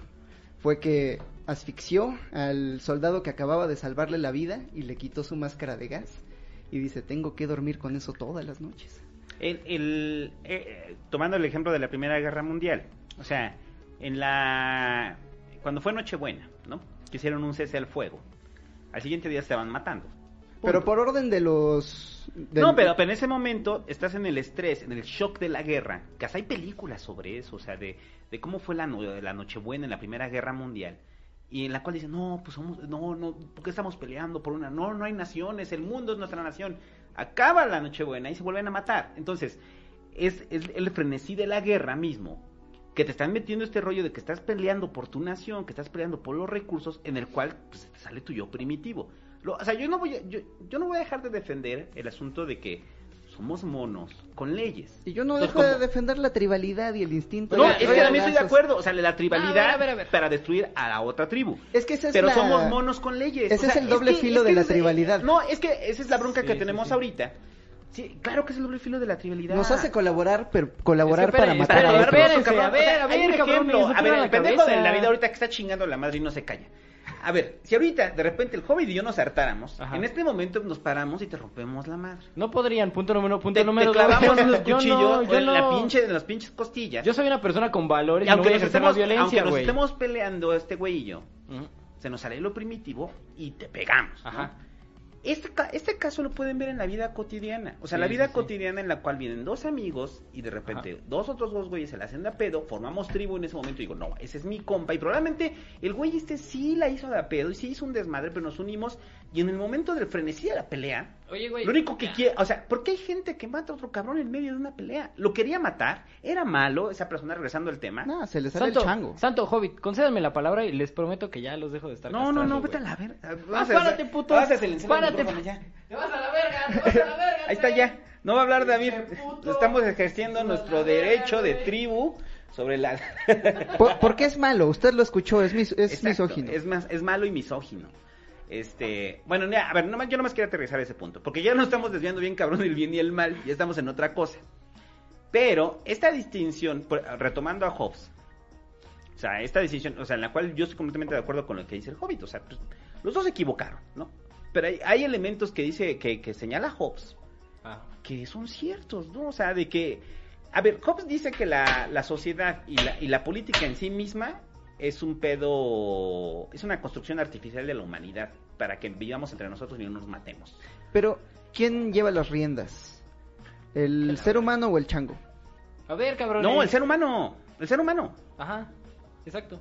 fue que asfixió al soldado que acababa de salvarle la vida y le quitó su máscara de gas y dice tengo que dormir con eso todas las noches El, eh, tomando el ejemplo de la Primera Guerra Mundial, o sea, en la cuando fue Nochebuena, ¿no? Que hicieron un cese al fuego. Al siguiente día estaban matando. Pero por orden de los del- No, pero, pero en ese momento estás en el estrés, en el shock de la guerra. Que hasta hay películas sobre eso, o sea, de, de cómo fue la, no- la Nochebuena en la Primera Guerra Mundial. Y en la cual dicen, no, pues somos, no, no, ¿por qué estamos peleando por una? No, no hay naciones, el mundo es nuestra nación. Acaba la Nochebuena y se vuelven a matar. Entonces, es, es el frenesí de la guerra mismo que te están metiendo este rollo de que estás peleando por tu nación, que estás peleando por los recursos, en el cual pues, te sale tu yo primitivo. Lo- o sea, yo no voy a, yo, yo no voy a dejar de defender el asunto de que somos monos con leyes. y yo no Entonces, dejo de defender la tribalidad y el instinto No, de es que también estoy de acuerdo, o sea, la tribalidad A ver, a ver, a ver. para destruir a la otra tribu. es que esa es Pero la- somos monos con leyes. Ese o es el doble que- filo es de la tribalidad. No, es que esa es la bronca Sí, que sí, tenemos sí. ahorita. Sí, claro que es el doble filo de la tribalidad. nos hace colaborar pero colaborar Es que para espere, matar a espere, otros espérense, cabrón. a ver, O sea, a ver, cabrón, A ver, el pendejo de la vida ahorita que está chingando la madre y no se calla. A ver, si ahorita de repente el joven y yo nos hartáramos, Ajá. en este momento nos paramos y te rompemos la madre. No podrían, punto número, punto Te, te número clavamos dos. Yo cuchillos no, yo en la no. pinche, en las pinches costillas. Yo soy una persona con valores y y, no aunque voy a nos, ejercer la estemos, aunque violencia, nos güey. estemos peleando este güey y yo, Ujú. se nos sale lo primitivo y te pegamos. ¿no? Este, este caso lo pueden ver en la vida cotidiana. O sea, Sí, la vida sí, sí. cotidiana en la cual vienen dos amigos y de repente Ajá. dos otros dos güeyes se la hacen de a pedo, formamos tribu en ese momento y digo, no, ese es mi compa. Y probablemente el güey este sí la hizo de a pedo y sí hizo un desmadre, pero nos unimos y en el momento del frenesí de la pelea, Oye, güey. lo único que ya. quiere, o sea, ¿por qué hay gente que mata a otro cabrón en medio de una pelea? Lo quería matar, era malo esa persona regresando al tema. No, se le sale Santo, el chango. Santo Hobbit, concédanme la palabra y les prometo que ya los dejo de estar No, no, no, vete a la verga. Ah, a- párate, puto. Párate. ya. Te vas a la verga, te vas a la verga. Ahí está ya. No va a hablar David. Estamos ejerciendo nuestro derecho de tribu sobre la. Por- porque es malo, usted lo escuchó, es, mis- es Exacto, misógino. Es, más, es malo y misógino. Este, bueno, ya, a ver, nomás, yo nomás quería aterrizar ese punto, porque ya no estamos desviando bien cabrón del bien y el mal, ya estamos en otra cosa. Pero esta distinción, retomando a Hobbes, o sea, esta distinción, o sea, en la cual yo estoy completamente de acuerdo con lo que dice el Hobbit, o sea, pues, los dos se equivocaron, ¿no? Pero hay, hay elementos que dice, que, que señala Hobbes, Ah, que son ciertos, ¿no? O sea, de que... A ver, Hobbes dice que la, la sociedad y la, y la política en sí misma es un pedo... Es una construcción artificial de la humanidad para que vivamos entre nosotros y no nos matemos. Pero, ¿quién lleva las riendas? ¿El ser humano o el chango? A ver, cabrón. No, el ser humano. El ser humano. Ajá, exacto.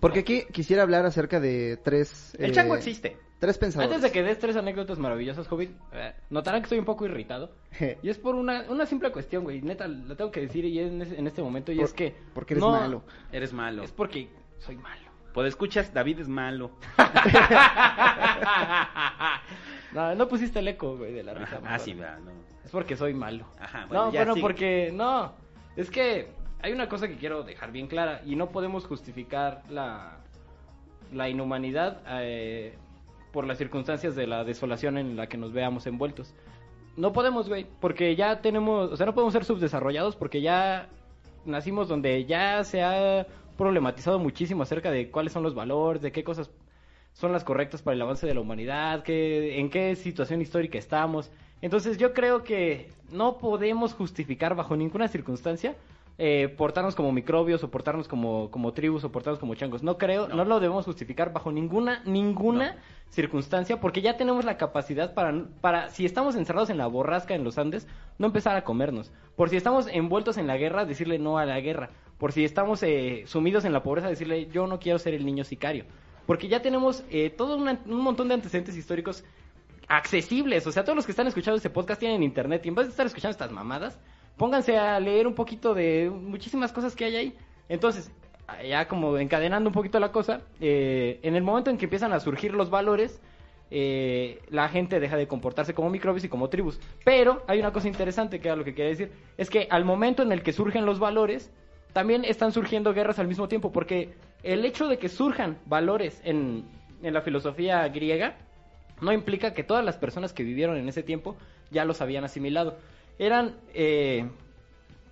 Porque aquí quisiera hablar acerca de tres... El eh, chango existe. Tres pensadores. Antes de que des tres anécdotas maravillosas, Hobbit, eh, notarán que estoy un poco irritado. Y es por una, una simple cuestión, güey. Neta, lo tengo que decir y en, este momento. Y Por- es que. porque eres no- malo. Eres malo. Es porque soy malo. Pues escuchas, David es malo. no, no pusiste el eco, güey, de la risa. Ah, sí, va, no. Es porque soy malo. Ajá, bueno, no, ya, bueno, sigue. porque. No. Es que hay una cosa que quiero dejar bien clara. Y no podemos justificar la. La inhumanidad. eh, por las circunstancias de la desolación en la que nos veamos envueltos. No podemos, güey, porque ya tenemos, o sea, no podemos ser subdesarrollados porque ya nacimos donde ya se ha problematizado muchísimo acerca de cuáles son los valores, de qué cosas son las correctas para el avance de la humanidad, qué, en qué situación histórica estamos. Entonces yo creo que no podemos justificar bajo ninguna circunstancia eh, portarnos como microbios o portarnos como, como tribus o portarnos como changos. No creo, no, No. lo debemos justificar bajo ninguna, ninguna No. circunstancia porque ya tenemos la capacidad para, para, si estamos encerrados en la borrasca en los Andes, no empezar a comernos. Por si estamos envueltos en la guerra, decirle no a la guerra. Por si estamos eh, sumidos en la pobreza, decirle yo no quiero ser el niño sicario. Porque ya tenemos eh, todo una- un montón de antecedentes históricos accesibles. O sea, todos los que están escuchando este podcast tienen internet y en vez de estar escuchando estas mamadas, pónganse a leer un poquito de muchísimas cosas que hay ahí. Entonces, ya como encadenando un poquito la cosa, eh, en el momento en que empiezan a surgir los valores, eh, la gente deja de comportarse como microbios y como tribus. Pero hay una cosa interesante que era lo que quería decir, es que al momento en el que surgen los valores, también están surgiendo guerras al mismo tiempo, porque el hecho de que surjan valores en, en la filosofía griega no implica que todas las personas que vivieron en ese tiempo ya los habían asimilado. Eran, eh,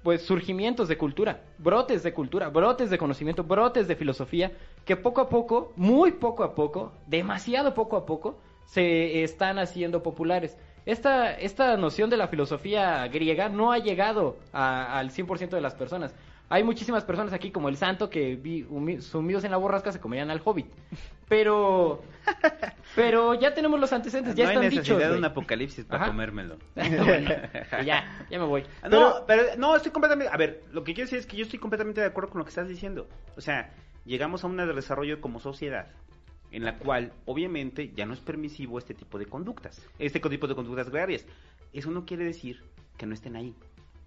pues, surgimientos de cultura, brotes de cultura, brotes de conocimiento, brotes de filosofía, que poco a poco, muy poco a poco, demasiado poco a poco, se están haciendo populares. Esta, esta noción de la filosofía griega no ha llegado a- al 100% de las personas. Hay muchísimas personas aquí, como el santo, que vi- sumidos en la borrasca se comerían al hobbit. Pero, pero ya tenemos los antecedentes, ya no hay están necesidad dichos. de un apocalipsis para Ajá. comérmelo. Bueno, ya, ya me voy. No, pero no, estoy completamente. A ver, lo que quiero decir es que yo estoy completamente de acuerdo con lo que estás diciendo. O sea, llegamos a un desarrollo como sociedad en la cual, obviamente, ya no es permisivo este tipo de conductas, este tipo de conductas gregarias. Eso no quiere decir que no estén ahí.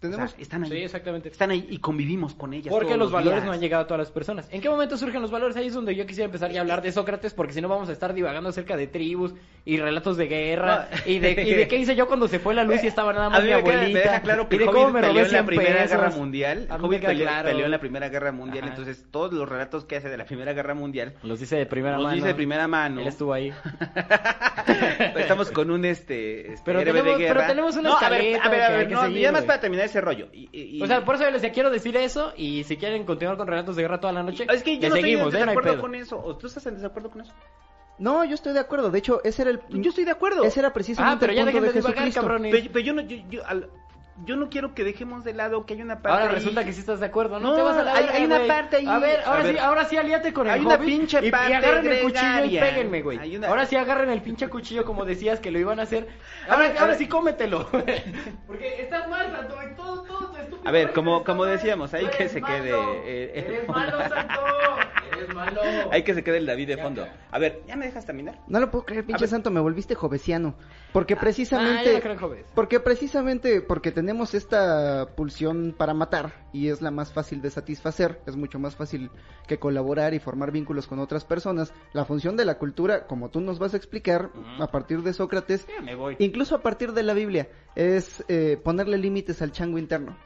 Tenemos- O sea, están ahí. Sí, exactamente. Están ahí y convivimos con ellas. Porque todos los valores días. no han llegado a todas las personas. ¿En qué momento surgen los valores? Ahí es donde yo quisiera empezar ya a hablar de Sócrates, porque si no vamos a estar divagando acerca de tribus y relatos de guerra No. y, de, y de qué hice yo cuando se fue la luz y estaba nada A más mi abuelita. me deja claro que y de cómo me peleó robé en la 100 Primera Guerra pesos. Mundial. A El mí me Hobbit peleó, claro. peleó en la Primera Guerra Mundial. Ajá. Entonces, todos los relatos que hace de la Primera Guerra Mundial Los dice de primera los mano. dice de primera mano. Él estuvo ahí. Estamos con un este, este Pero tenemos- de pero guerra. tenemos una no, a ver, a ver, a ver, no, y además para terminar ese rollo. Y, y- O sea, por eso yo les quiero decir eso y si quieren continuar con relatos de guerra toda la noche, es que yo no seguimos, estoy ¿eh? en desacuerdo con eso. ¿O tú estás en desacuerdo con eso? No, yo estoy de acuerdo. De hecho, ese era el. Yo estoy de acuerdo. Ese era precisamente Ah, pero el ya punto de de divagar, Jesucristo. cabrones. Pero, pero yo no, yo, yo- al- yo no quiero que dejemos de lado que hay una parte Ahora ahí- resulta que sí estás de acuerdo, ¿no? No, te vas a la hay- verga, hay una parte ahí- A ver, ahora a ver. sí, ahora sí aliate con el Hay una Hobbit pinche y, y parte agarren el cuchillo y péguenme, güey. Una- Ahora sí agarren el pinche cuchillo como decías que lo iban a hacer. Ahora, A ver, a ahora ver. sí cómetelo. Porque estás mal, Santo, y todo, todo tu estúpido. A ver, como- como decíamos, ahí que se malo. quede, eh, eh, Eres malo, Santo. Eres malo. Hay que se quede el David de fondo. A ver, ¿ya me dejas terminar? No lo puedo creer, pinche santo, me volviste jovesiano. Porque Ah, precisamente... no creo en jóvenes. porque precisamente porque tenemos esta pulsión para matar y es la más fácil de satisfacer, es mucho más fácil que colaborar y formar vínculos con otras personas. La función de la cultura, como tú nos vas a explicar, a partir de Sócrates, Ya me voy. incluso a partir de la Biblia, es eh, ponerle límites al chango interno.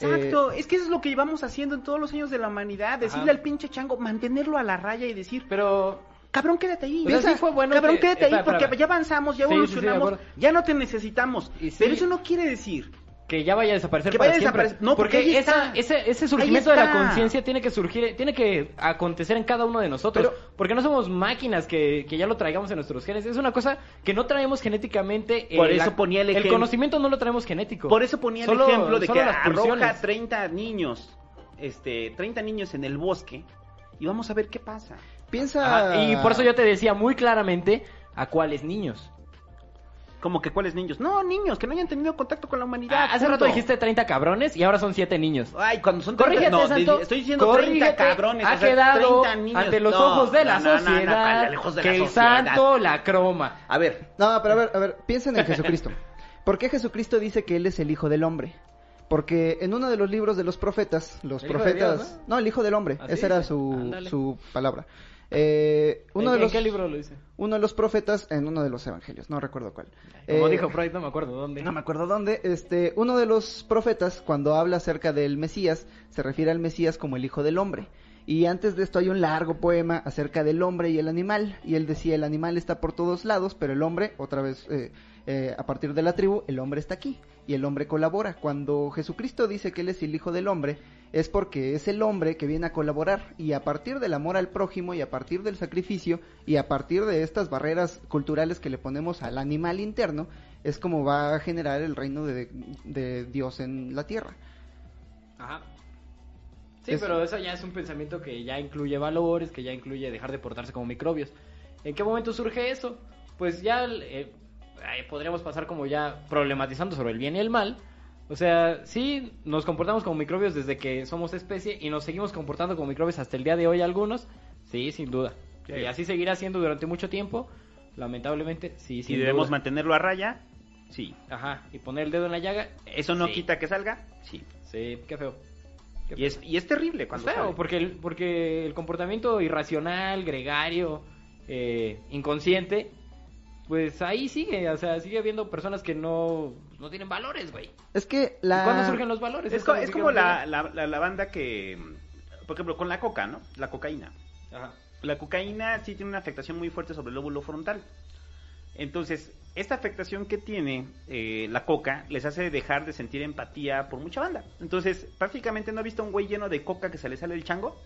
Exacto, es que eso es lo que llevamos haciendo en todos los años de la humanidad, decirle Ajá. al pinche chango, mantenerlo a la raya y decir, Pero cabrón, quédate ahí. Pero sí fue bueno cabrón, que- quédate ahí porque ya avanzamos, ya Sí, sí, sí, de evolucionamos, ya no te necesitamos. Pero eso no quiere decir que ya vaya a desaparecer Que para vaya siempre. desaparecer. No, porque esa, ese, surgimiento de la conciencia tiene que surgir, tiene que acontecer en cada uno de nosotros. Pero- porque no somos máquinas que, que ya lo traigamos en nuestros genes. Es una cosa que no traemos genéticamente. eh, Por eso ponía el ejemplo. conocimiento no lo traemos genético. Por eso ponía Solo- el ejemplo de que arroja pulsiones. 30 niños, este, 30 niños en el bosque y vamos a ver qué pasa. Piensa... Ajá, Y por eso yo te decía muy claramente a cuáles niños. Como que cuáles niños? No, niños que no hayan tenido contacto con la humanidad. Ah, hace rato dijiste 30 cabrones y ahora son 7 niños. Ay, cuando son Corrígete, 30, no, Santo. estoy diciendo 30 Corrígete. cabrones, Ha o sea, quedado 30 niños. ante los No, ojos de la no, no, no, no, sociedad ojos de que la el sociedad. santo la croma. A ver, No, pero a ver, a ver, piensen en Jesucristo. ¿Por qué Jesucristo dice que Él es el Hijo del Hombre? Porque en uno de los libros de los profetas, los profetas... Dios, ¿no? el Hijo del Hombre, Así esa era dice. su, su palabra. Eh, uno ¿En, de en los, qué libro lo dice? Uno de los profetas, en uno de los evangelios, no recuerdo cuál. Como Eh, dijo Freud, no me acuerdo dónde. no me acuerdo dónde, este, uno de los profetas, cuando habla acerca del Mesías, se refiere al Mesías como el Hijo del Hombre. Y antes de esto hay un largo poema acerca del hombre y el animal. Y él decía, el animal está por todos lados, pero el hombre, otra vez, eh, eh, a partir de la tribu, el hombre está aquí. Y el hombre colabora. Cuando Jesucristo dice que él es el Hijo del Hombre, es porque es el hombre que viene a colaborar. Y a partir del amor al prójimo y a partir del sacrificio y a partir de estas barreras culturales que le ponemos al animal interno, es como va a generar el reino de, de Dios en la tierra. Ajá. Sí, Es- pero eso ya es un pensamiento que ya incluye valores, que ya incluye dejar de portarse como microbios. ¿En qué momento surge eso? Pues ya eh, eh, podríamos pasar como ya problematizando sobre el bien y el mal. O sea, sí, nos comportamos como microbios desde que somos especie y nos seguimos comportando como microbios hasta el día de hoy algunos. Sí, sin duda. Sí. Y así seguirá siendo durante mucho tiempo. Lamentablemente, sí, si sin debemos duda. mantenerlo a raya, sí. Ajá, y poner el dedo en la llaga. Eso no sí. quita que salga, sí. Sí, qué feo. Qué Y es, y es terrible Es cuando feo, sale. porque el, porque el comportamiento irracional, gregario, eh, inconsciente, pues ahí sigue, o sea, sigue habiendo personas que no, no tienen valores, güey. Es que ¿Y la... ¿Cuándo surgen los valores? Es, co- como la, la, la, la banda que, por ejemplo, con la coca, ¿no? La cocaína. Ajá. La cocaína sí tiene una afectación muy fuerte sobre el lóbulo frontal. Entonces, esta afectación que tiene eh, la coca les hace dejar de sentir empatía por mucha banda. Entonces, prácticamente no he visto un güey lleno de coca que se le sale el chango.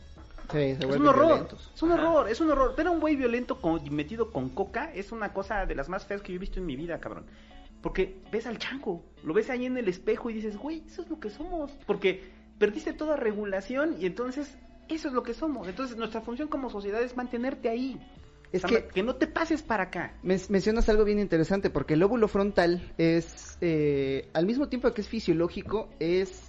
Sí, se Es un horror, violentos. es un Ajá. horror, es un horror. Pero un güey violento con- metido con coca es una cosa de las más feas que yo he visto en mi vida, cabrón. Porque ves al chango, lo ves ahí en el espejo y dices, güey, eso es lo que somos. Porque perdiste toda regulación y entonces eso es lo que somos. Entonces nuestra función como sociedad es mantenerte ahí. Es O sea, que- que no te pases para acá. Men- mencionas algo bien interesante porque el lóbulo frontal es, eh, al mismo tiempo que es fisiológico, es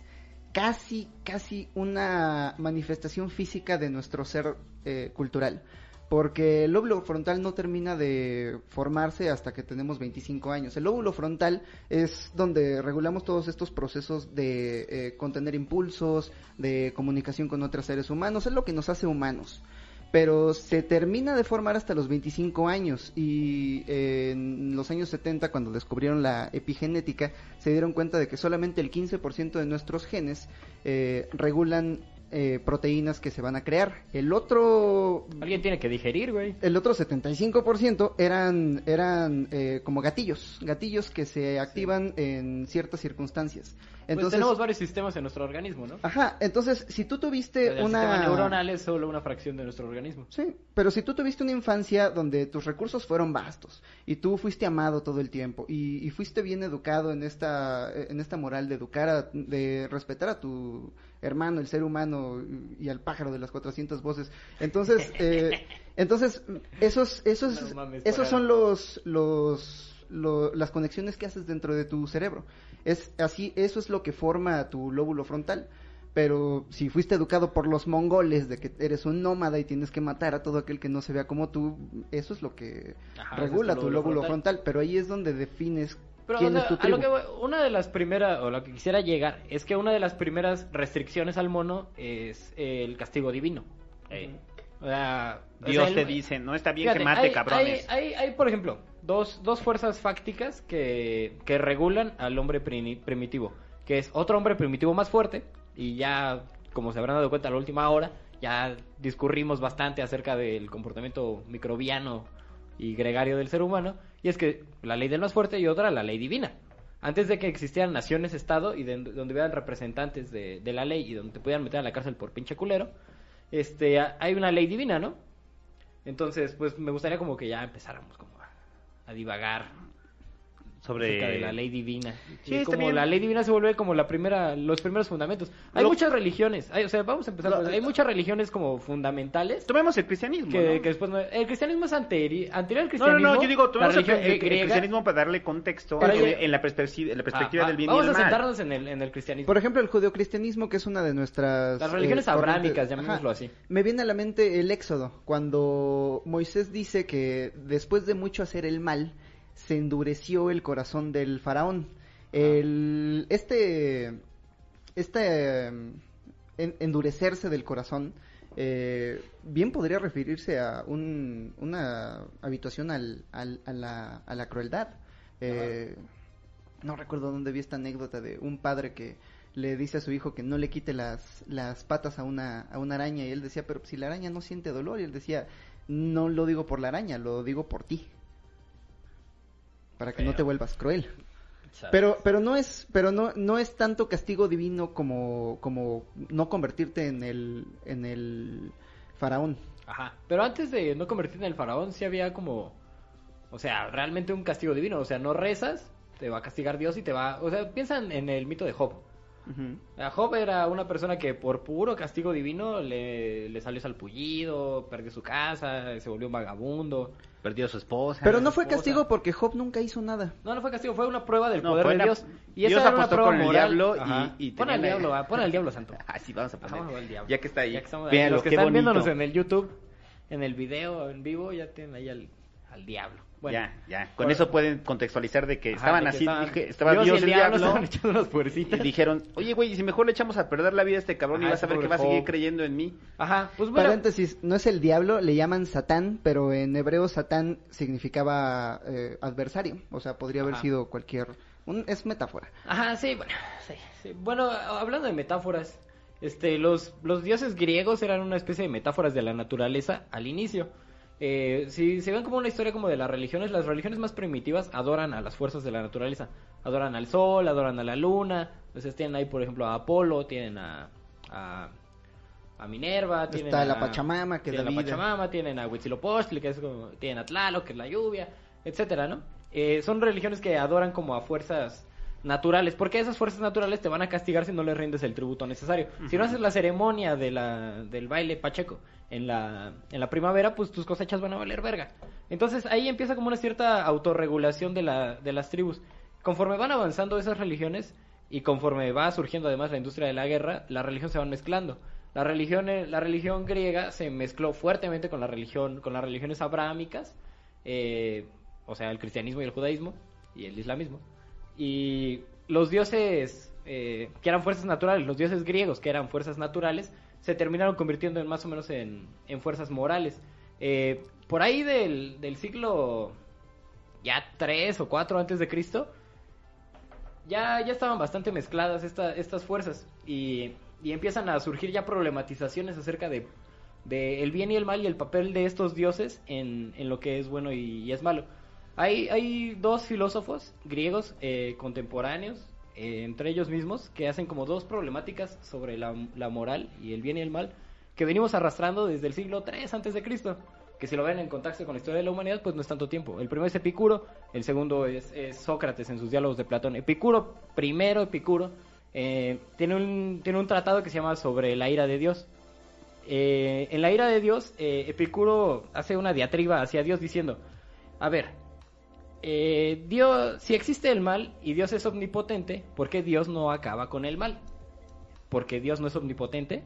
casi, casi una manifestación física de nuestro ser eh, cultural. Porque el lóbulo frontal no termina de formarse hasta que tenemos 25 años. El lóbulo frontal es donde regulamos todos estos procesos de eh, contener impulsos, de comunicación con otros seres humanos, es lo que nos hace humanos pero se termina de formar hasta los 25 años y eh, en los años 70 cuando descubrieron la epigenética se dieron cuenta de que solamente el 15% de nuestros genes eh, regulan eh, proteínas que se van a crear. El otro Alguien tiene que digerir, güey. el otro 75% eran, eran eh, como gatillos, gatillos que se activan en ciertas circunstancias. Pues Entonces, tenemos varios sistemas en nuestro organismo, ¿no? ajá, entonces si tú tuviste El una... sistema neuronal es solo una fracción de nuestro organismo. Sí, pero si tú tuviste una infancia donde tus recursos fueron vastos y tú fuiste amado todo el tiempo y, y fuiste bien educado en esta, en esta moral de educar, a- de respetar a tu hermano, el ser humano y al pájaro de las 400 voces, entonces, eh, entonces esos, esos, No mames, esos son los, los, lo- las conexiones que haces dentro de tu cerebro. Es así, eso es lo que forma tu lóbulo frontal. Pero si fuiste educado por los mongoles de que eres un nómada y tienes que matar a todo aquel que no se vea como tú, eso es lo que Ajá, regula es tu lóbulo lóbulo frontal. Pero ahí es donde defines Pero quién o sea, es tu a lo que voy- una de las primeras, o lo que quisiera llegar, es que una de las primeras restricciones al mono es el castigo divino. Ey. O sea, o Dios sea, te dice, no está bien Fíjate, que mate hay, cabrones. Hay, hay, hay, por ejemplo, dos, dos fuerzas fácticas que, que regulan al hombre primi- primitivo, que es otro hombre primitivo más fuerte, y ya, como se habrán dado cuenta a la última hora, ya discurrimos bastante acerca del comportamiento microbiano y gregario del ser humano, y es que la ley del más fuerte y otra la ley divina. Antes de que existieran naciones-estado y de- donde hubieran representantes de, de la ley y donde te pudieran meter a la cárcel por pinche culero, este, hay una ley divina, ¿no? Entonces, pues me gustaría como que ya empezáramos como a divagar Sobre acerca de la ley divina. Sí, como bien. la ley divina se vuelve como la primera, los primeros fundamentos. Hay Lo- muchas religiones, hay, o sea, vamos a empezar. Lo- hay muchas religiones como fundamentales Tomemos el cristianismo. que, ¿no? que después no- el cristianismo es anteri- anterior al No, no, cristianismo. no, yo digo, tomemos el, religión el- el cristianismo para darle contexto Pero en, en la perspectiva, en la perspectiva Ah, del bien vamos y del a mal. sentarnos en el, en el cristianismo. Por ejemplo, el judeocristianismo, que es una de nuestras... Las religiones eh, abrámicas, llamémoslo así. Me viene a la mente el Éxodo, cuando Moisés dice que después de mucho hacer el mal, se endureció el corazón del faraón. El, este, este en- endurecerse del corazón, eh, bien podría referirse a un- una habituación al, al- a, la, a la crueldad. Eh, no recuerdo dónde vi esta anécdota de un padre que le dice a su hijo que no le quite las, las patas a una, a una araña y él decía, pero si la araña no siente dolor y él decía, no lo digo por la araña, lo digo por ti. Para que no te vuelvas cruel. ¿sabes? Pero, pero no es, pero no, no es tanto castigo divino como, como no convertirte en el, en el faraón. Ajá. Pero antes de no convertirte en el faraón, sí había como. O sea, realmente un castigo divino. O sea, no rezas, te va a castigar Dios y te va. O sea, piensan en el mito de Job. A Job era una persona que por puro castigo divino le, le salió salpullido, perdió su casa, se volvió un vagabundo. Perdió a su esposa. Pero no fue esposa. castigo porque Job nunca hizo nada. No, no fue castigo, fue una prueba del No, poder de una- Dios. Y Dios esa era una apostó prueba con el diablo y- Ajá. y Pon al diablo, ah, pon al diablo santo. Ah, sí, vamos a poner. Vamos al diablo. Ya que está ahí. Ya que estamos- Véanlo, los que están bonito. viéndonos en el YouTube, en el video, en vivo, ya tienen ahí al, al diablo. Bueno, ya, ya. Con Por- eso pueden contextualizar de que Ajá, estaban de que así, estaban- dije, estaba Dios, y y el diablo, estaban echando unas y dijeron, oye, güey, ¿y si mejor le echamos a perder la vida a este cabrón y Ajá, vas a ver que va a seguir creyendo en mí. Ajá, pues bueno. Paréntesis, no es el diablo, le llaman Satán, pero en hebreo Satán significaba eh, adversario, o sea, podría haber Ajá. sido cualquier... un- es metáfora. Ajá, sí, bueno, sí, sí. Bueno, hablando de metáforas, este, los, los dioses griegos eran una especie de metáforas de la naturaleza al inicio. Eh, si se ven como una historia como de las religiones, las religiones más primitivas adoran a las fuerzas de la naturaleza. Adoran al sol, adoran a la luna. Entonces tienen ahí, por ejemplo, a Apolo, tienen a, a, a Minerva, tienen Está a, la Pachamama, que tienen da la. Pachamama, tienen a Huitzilopochtli, que es como, tienen a Tlaloc, que es la lluvia, etcétera, ¿no? Eh, son religiones que adoran como a fuerzas naturales, porque esas fuerzas naturales te van a castigar si no les rindes el tributo necesario. Si no haces la ceremonia de la, del baile pacheco en la, en la primavera, pues tus cosechas van a valer verga. Entonces ahí empieza como una cierta autorregulación de, la, de las tribus. Conforme van avanzando esas religiones y conforme va surgiendo además la industria de la guerra, las religiones se van mezclando. La religión, la religión griega se mezcló fuertemente con la religión, con las religiones abrámicas, eh, o sea, el cristianismo y el judaísmo y el islamismo. Y los dioses eh, que eran fuerzas naturales, los dioses griegos que eran fuerzas naturales, se terminaron convirtiendo en más o menos en, fuerzas morales. Eh, por ahí del, siglo ya 3 o 4 antes de Cristo, ya, ya estaban bastante mezcladas esta- estas fuerzas. Y, y empiezan a surgir ya problematizaciones acerca de, el bien y el mal y el papel de estos dioses en, en lo que es bueno y es malo. Hay, hay dos filósofos griegos eh, contemporáneos, eh, entre ellos mismos, que hacen como dos problemáticas sobre la, la moral y el bien y el mal, que venimos arrastrando desde el siglo III antes de Cristo. Que si lo ven en contacto con la historia de la humanidad, pues no es tanto tiempo. El primero es Epicuro, el segundo es, es Sócrates en sus diálogos de Platón. Epicuro, primero Epicuro, eh, tiene, un, tiene un tratado que se llama sobre la ira de Dios. Eh, en la ira de Dios, eh, Epicuro hace una diatriba hacia Dios diciendo, a ver, eh, Dios, si existe el mal y Dios es omnipotente, ¿por qué Dios no acaba con el mal? Porque Dios no es omnipotente.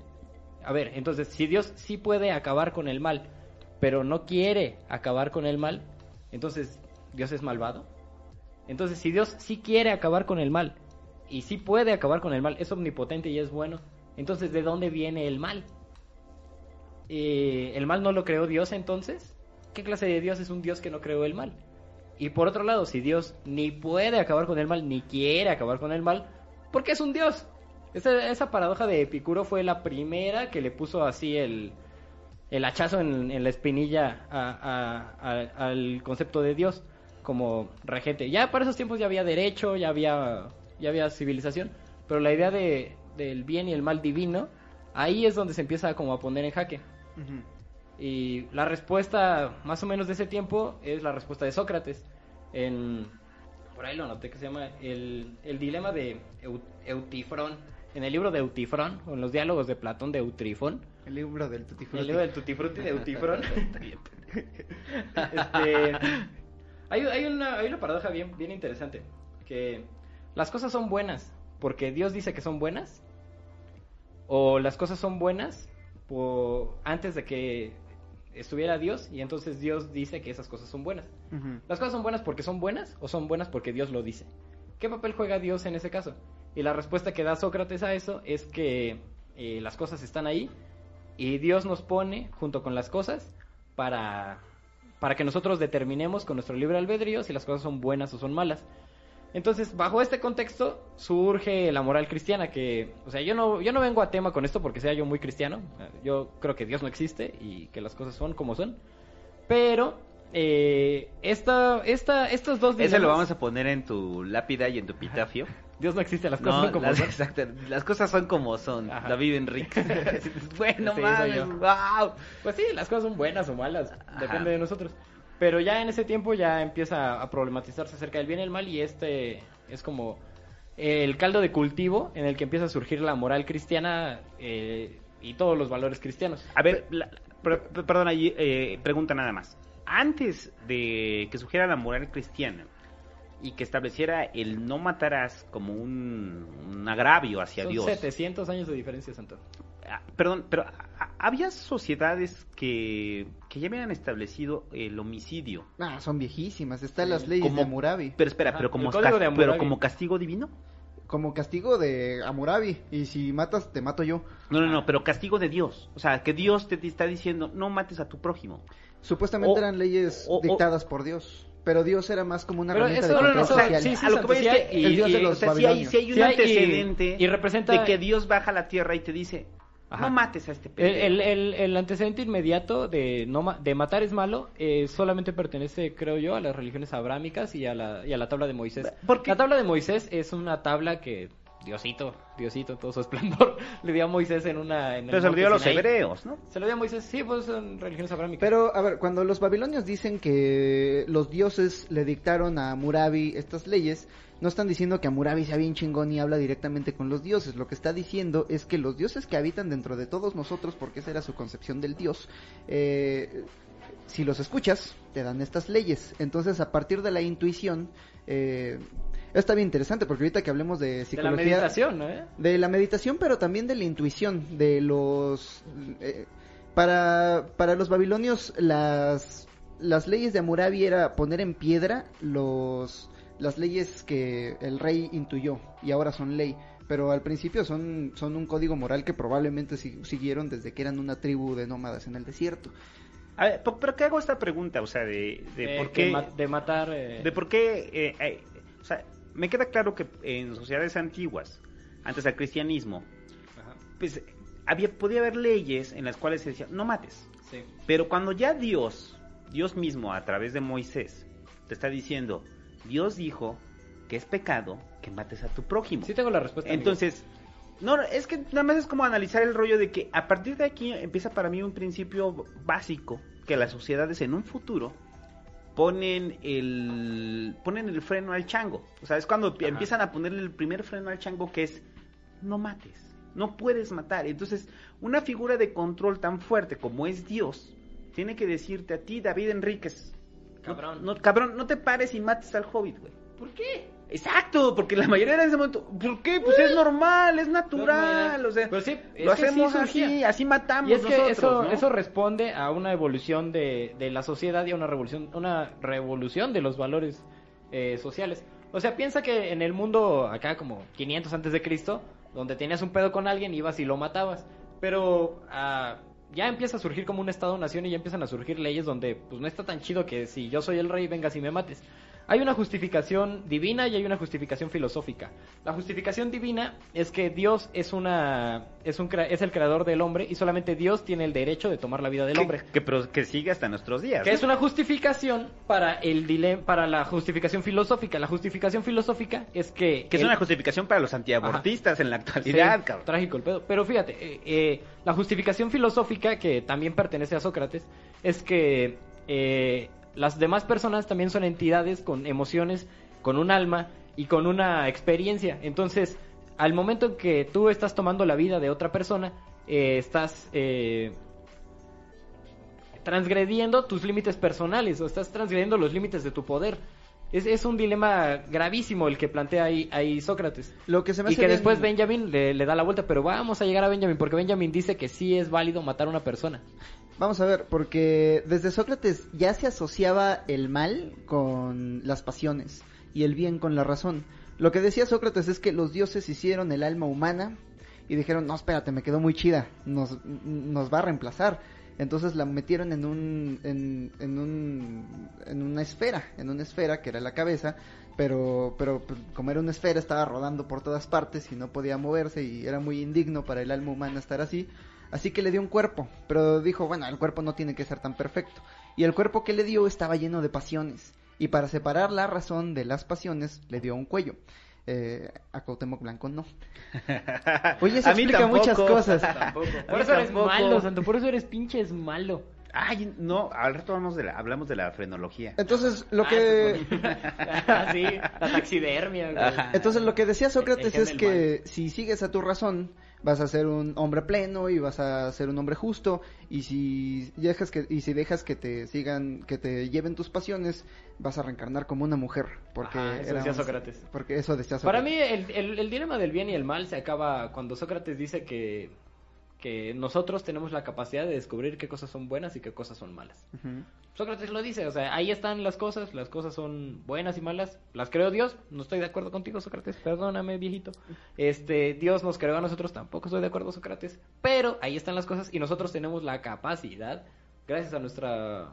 A ver, entonces, si Dios sí puede acabar con el mal, pero no quiere acabar con el mal, entonces, ¿Dios es malvado? Entonces, si Dios sí quiere acabar con el mal y sí puede acabar con el mal, es omnipotente y es bueno, entonces, ¿de dónde viene el mal? Eh, ¿El mal no lo creó Dios entonces? ¿Qué clase de Dios es un Dios que no creó el mal? Y por otro lado, si Dios ni puede acabar con el mal, ni quiere acabar con el mal, ¿por qué es un Dios? Esa, esa paradoja de Epicuro fue la primera que le puso así el, el hachazo en, la espinilla a- al concepto de Dios como regente. Ya para esos tiempos ya había derecho, ya había, ya había civilización, pero la idea de, del bien y el mal divino, ahí es donde se empieza como a poner en jaque. Y la respuesta más o menos de ese tiempo es la respuesta de Sócrates. En, por ahí lo noté que se llama el, el dilema de Eu- Eutifrón. En el libro de Eutifrón, o en los diálogos de Platón de Eutrifón. El libro del Tutti El libro del Tutti Frutti de Eutifrón. Este, hay, hay una, hay una paradoja bien, bien interesante. Que las cosas son buenas porque Dios dice que son buenas. O las cosas son buenas por, antes de que estuviera Dios y entonces Dios dice que esas cosas son buenas. ¿Las cosas son buenas porque son buenas o son buenas porque Dios lo dice? ¿Qué papel juega Dios en ese caso? Y la respuesta que da Sócrates a eso es que eh, las cosas están ahí y Dios nos pone junto con las cosas para, para que nosotros determinemos con nuestro libre albedrío si las cosas son buenas o son malas. Entonces, bajo este contexto surge la moral cristiana que, o sea, yo no yo no vengo a tema con esto porque sea yo muy cristiano. Yo creo que Dios no existe y que las cosas son como son. Pero eh, esta, esta, estos dos Ese lo dilemas- vamos a poner en tu lápida y en tu epitafio. Dios no existe, las cosas No, son como las, son. exacto, las cosas son como son. Ajá. David Enrique. bueno, Sí, mames, wow. Pues sí, las cosas son buenas o malas, Ajá. depende de nosotros. Pero ya en ese tiempo ya empieza a problematizarse acerca del bien y el mal y este es como el caldo de cultivo en el que empieza a surgir la moral cristiana eh, y todos los valores cristianos. A ver, la- per- per- perdón, allí, eh, pregunta nada más. Antes de que surgiera la moral cristiana y que estableciera el no matarás como un, un agravio hacia Son Dios. 700 años de diferencia, Santo. Ah, Perdón, pero ah, había sociedades que, que ya habían establecido el homicidio. Ah, son viejísimas. Están Sí. las leyes Como- de Hammurabi. Pero espera, Ajá, pero como, pero como castigo divino. Como castigo de Hammurabi. Y si matas, te mato yo. No, no, no, pero castigo de Dios. O sea, que Dios te, te está diciendo, no mates a tu prójimo. Supuestamente O- eran leyes o- o- dictadas por Dios. Pero Dios era más como una Pero herramienta eso- de no, no, control no, social. sí, sí, a lo que voy es Santo, que, sí hay- el dios de y- los o sea, sí hay, sí un Sí antecedente y representa- de que Dios baja a la tierra y te dice, Ajá. no mates a este El, pendejo. el, el- el antecedente inmediato de, no ma- de matar es malo eh, solamente pertenece, creo yo, a las religiones abrámicas y a la, y a la tabla de Moisés. ¿Por qué? La tabla de Moisés es una tabla que Diosito, Diosito, todo su esplendor, le dio a Moisés en una... En el Pero se lo dio a los Sinaí. hebreos, ¿no? Se lo dio a Moisés, sí, pues son religiones abrámicas. Pero, a ver, cuando los babilonios dicen que los dioses le dictaron a Hammurabi estas leyes, no están diciendo que Hammurabi sea bien chingón y habla directamente con los dioses. Lo que está diciendo es que los dioses que habitan dentro de todos nosotros, porque esa era su concepción del dios, eh, si los escuchas, te dan estas leyes. Entonces, a partir de la intuición, eh, está bien interesante, porque ahorita que hablemos de de la psicología... meditación, ¿no? eh? De la meditación, pero también de la intuición, de los... eh, para, para los babilonios, las, las leyes de Hammurabi era poner en piedra los, las leyes que el rey intuyó y ahora son ley. Pero al principio son, son un código moral que probablemente si- siguieron desde que eran una tribu de nómadas en el desierto. A ver, pero ¿qué hago esta pregunta? O sea, de, de Eh, por qué... ma- de matar... eh, de por qué... eh, eh, o sea, me queda claro que en sociedades antiguas, antes del cristianismo, ajá. pues había, podía haber leyes en las cuales se decía, no mates. Sí. Pero cuando ya Dios, Dios mismo a través de Moisés, te está diciendo, Dios dijo que es pecado que mates a tu prójimo. Sí tengo la respuesta. amigo. Entonces, no, es que nada más es como analizar el rollo de que a partir de aquí empieza para mí un principio básico, que las sociedades en un futuro ponen el ponen el freno al chango. O sea, es cuando empiezan a ponerle el primer freno al chango que es no mates, no puedes matar. Entonces, una figura de control tan fuerte como es Dios, tiene que decirte a ti, David Enríquez, no- Cabrón. no, cabrón, no te pares y mates al hobbit, güey. ¿Por qué? Exacto, porque la mayoría de ese momento, ¿por qué? Pues es normal, es natural, o sea, Pero sí, lo que sí hacemos surgía. así, así matamos Y es que nosotros, eso, ¿no? eso responde a una evolución de, de la sociedad y a una revolución, una revolución de los valores eh, sociales. O sea, piensa que en el mundo acá como 500 antes de Cristo, donde tenías un pedo con alguien, ibas y lo matabas. Pero ah, ya empieza a surgir como un estado-nación y ya empiezan a surgir leyes donde pues no está tan chido que si yo soy el rey, vengas y me mates. Hay una justificación divina y hay una justificación filosófica. La justificación divina es que Dios es una es un es el creador del hombre y solamente Dios tiene el derecho de tomar la vida del que, hombre. que, pero que sigue hasta nuestros días. Que ¿no? es una justificación para el dilema, para la justificación filosófica. La justificación filosófica es que Que es una justificación para los antiabortistas en la Sí, actualidad, cabrón. Trágico el pedo. Pero fíjate, eh, eh, la justificación filosófica, que también pertenece a Sócrates, es que eh, las demás personas también son entidades con emociones, con un alma y con una experiencia. Entonces, al momento en que tú estás tomando la vida de otra persona, eh, estás eh, transgrediendo tus límites personales o estás transgrediendo los límites de tu poder. Es, es un dilema gravísimo el que plantea ahí, ahí Sócrates. Lo que se me Y hace que bien- después Benjamin le, le da la vuelta, pero vamos a llegar a Benjamin porque Benjamin dice que sí es válido matar a una persona. Vamos a ver, porque desde Sócrates ya se asociaba el mal con las pasiones y el bien con la razón. Lo que decía Sócrates es que los dioses hicieron el alma humana y dijeron, no, espérate, me quedó muy chida, nos, va a reemplazar. Entonces la metieron en un, en un, en una esfera, en una esfera que era la cabeza, pero, pero pues, como era una esfera estaba rodando por todas partes y no podía moverse y era muy indigno para el alma humana estar así. Así que le dio un cuerpo, pero dijo, bueno, el cuerpo no tiene que ser tan perfecto. Y el cuerpo que le dio estaba lleno de pasiones. Y para separar la razón de las pasiones, le dio un cuello. Eh, a Cuauhtémoc Blanco no. Oye, eso A mí explica tampoco. muchas cosas. Tampoco. Por eso eres tampoco. malo, Santo, por eso eres pinches malo. Ay, no, al rato hablamos de la, hablamos de la frenología. Entonces, lo Ah, que... sí, la taxidermia. güey. Entonces lo que decía Sócrates El es que si sigues a tu razón vas a ser un hombre pleno y vas a ser un hombre justo y si dejas que y si dejas que te sigan que te lleven tus pasiones vas a reencarnar como una mujer porque Ajá, eso era decía un- Sócrates. porque eso decía Para mí el, el- el dilema del bien y el mal se acaba cuando Sócrates dice que, que nosotros tenemos la capacidad de descubrir qué cosas son buenas y qué cosas son malas. Sócrates lo dice, o sea, ahí están las cosas, las cosas son buenas y malas, las creó Dios, no estoy de acuerdo contigo Sócrates, perdóname viejito, este, Dios nos creó a nosotros, tampoco estoy de acuerdo Sócrates, pero ahí están las cosas y nosotros tenemos la capacidad, gracias a nuestra,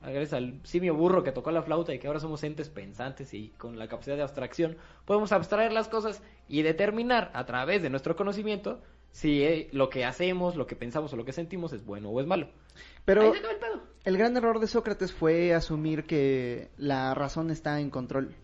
gracias al simio burro que tocó la flauta y que ahora somos entes pensantes y con la capacidad de abstracción, podemos abstraer las cosas y determinar a través de nuestro conocimiento si eh, lo que hacemos, lo que pensamos o lo que sentimos es bueno o es malo. Pero Ahí se acaba el pedo. el gran error de Sócrates fue asumir que la razón está en control,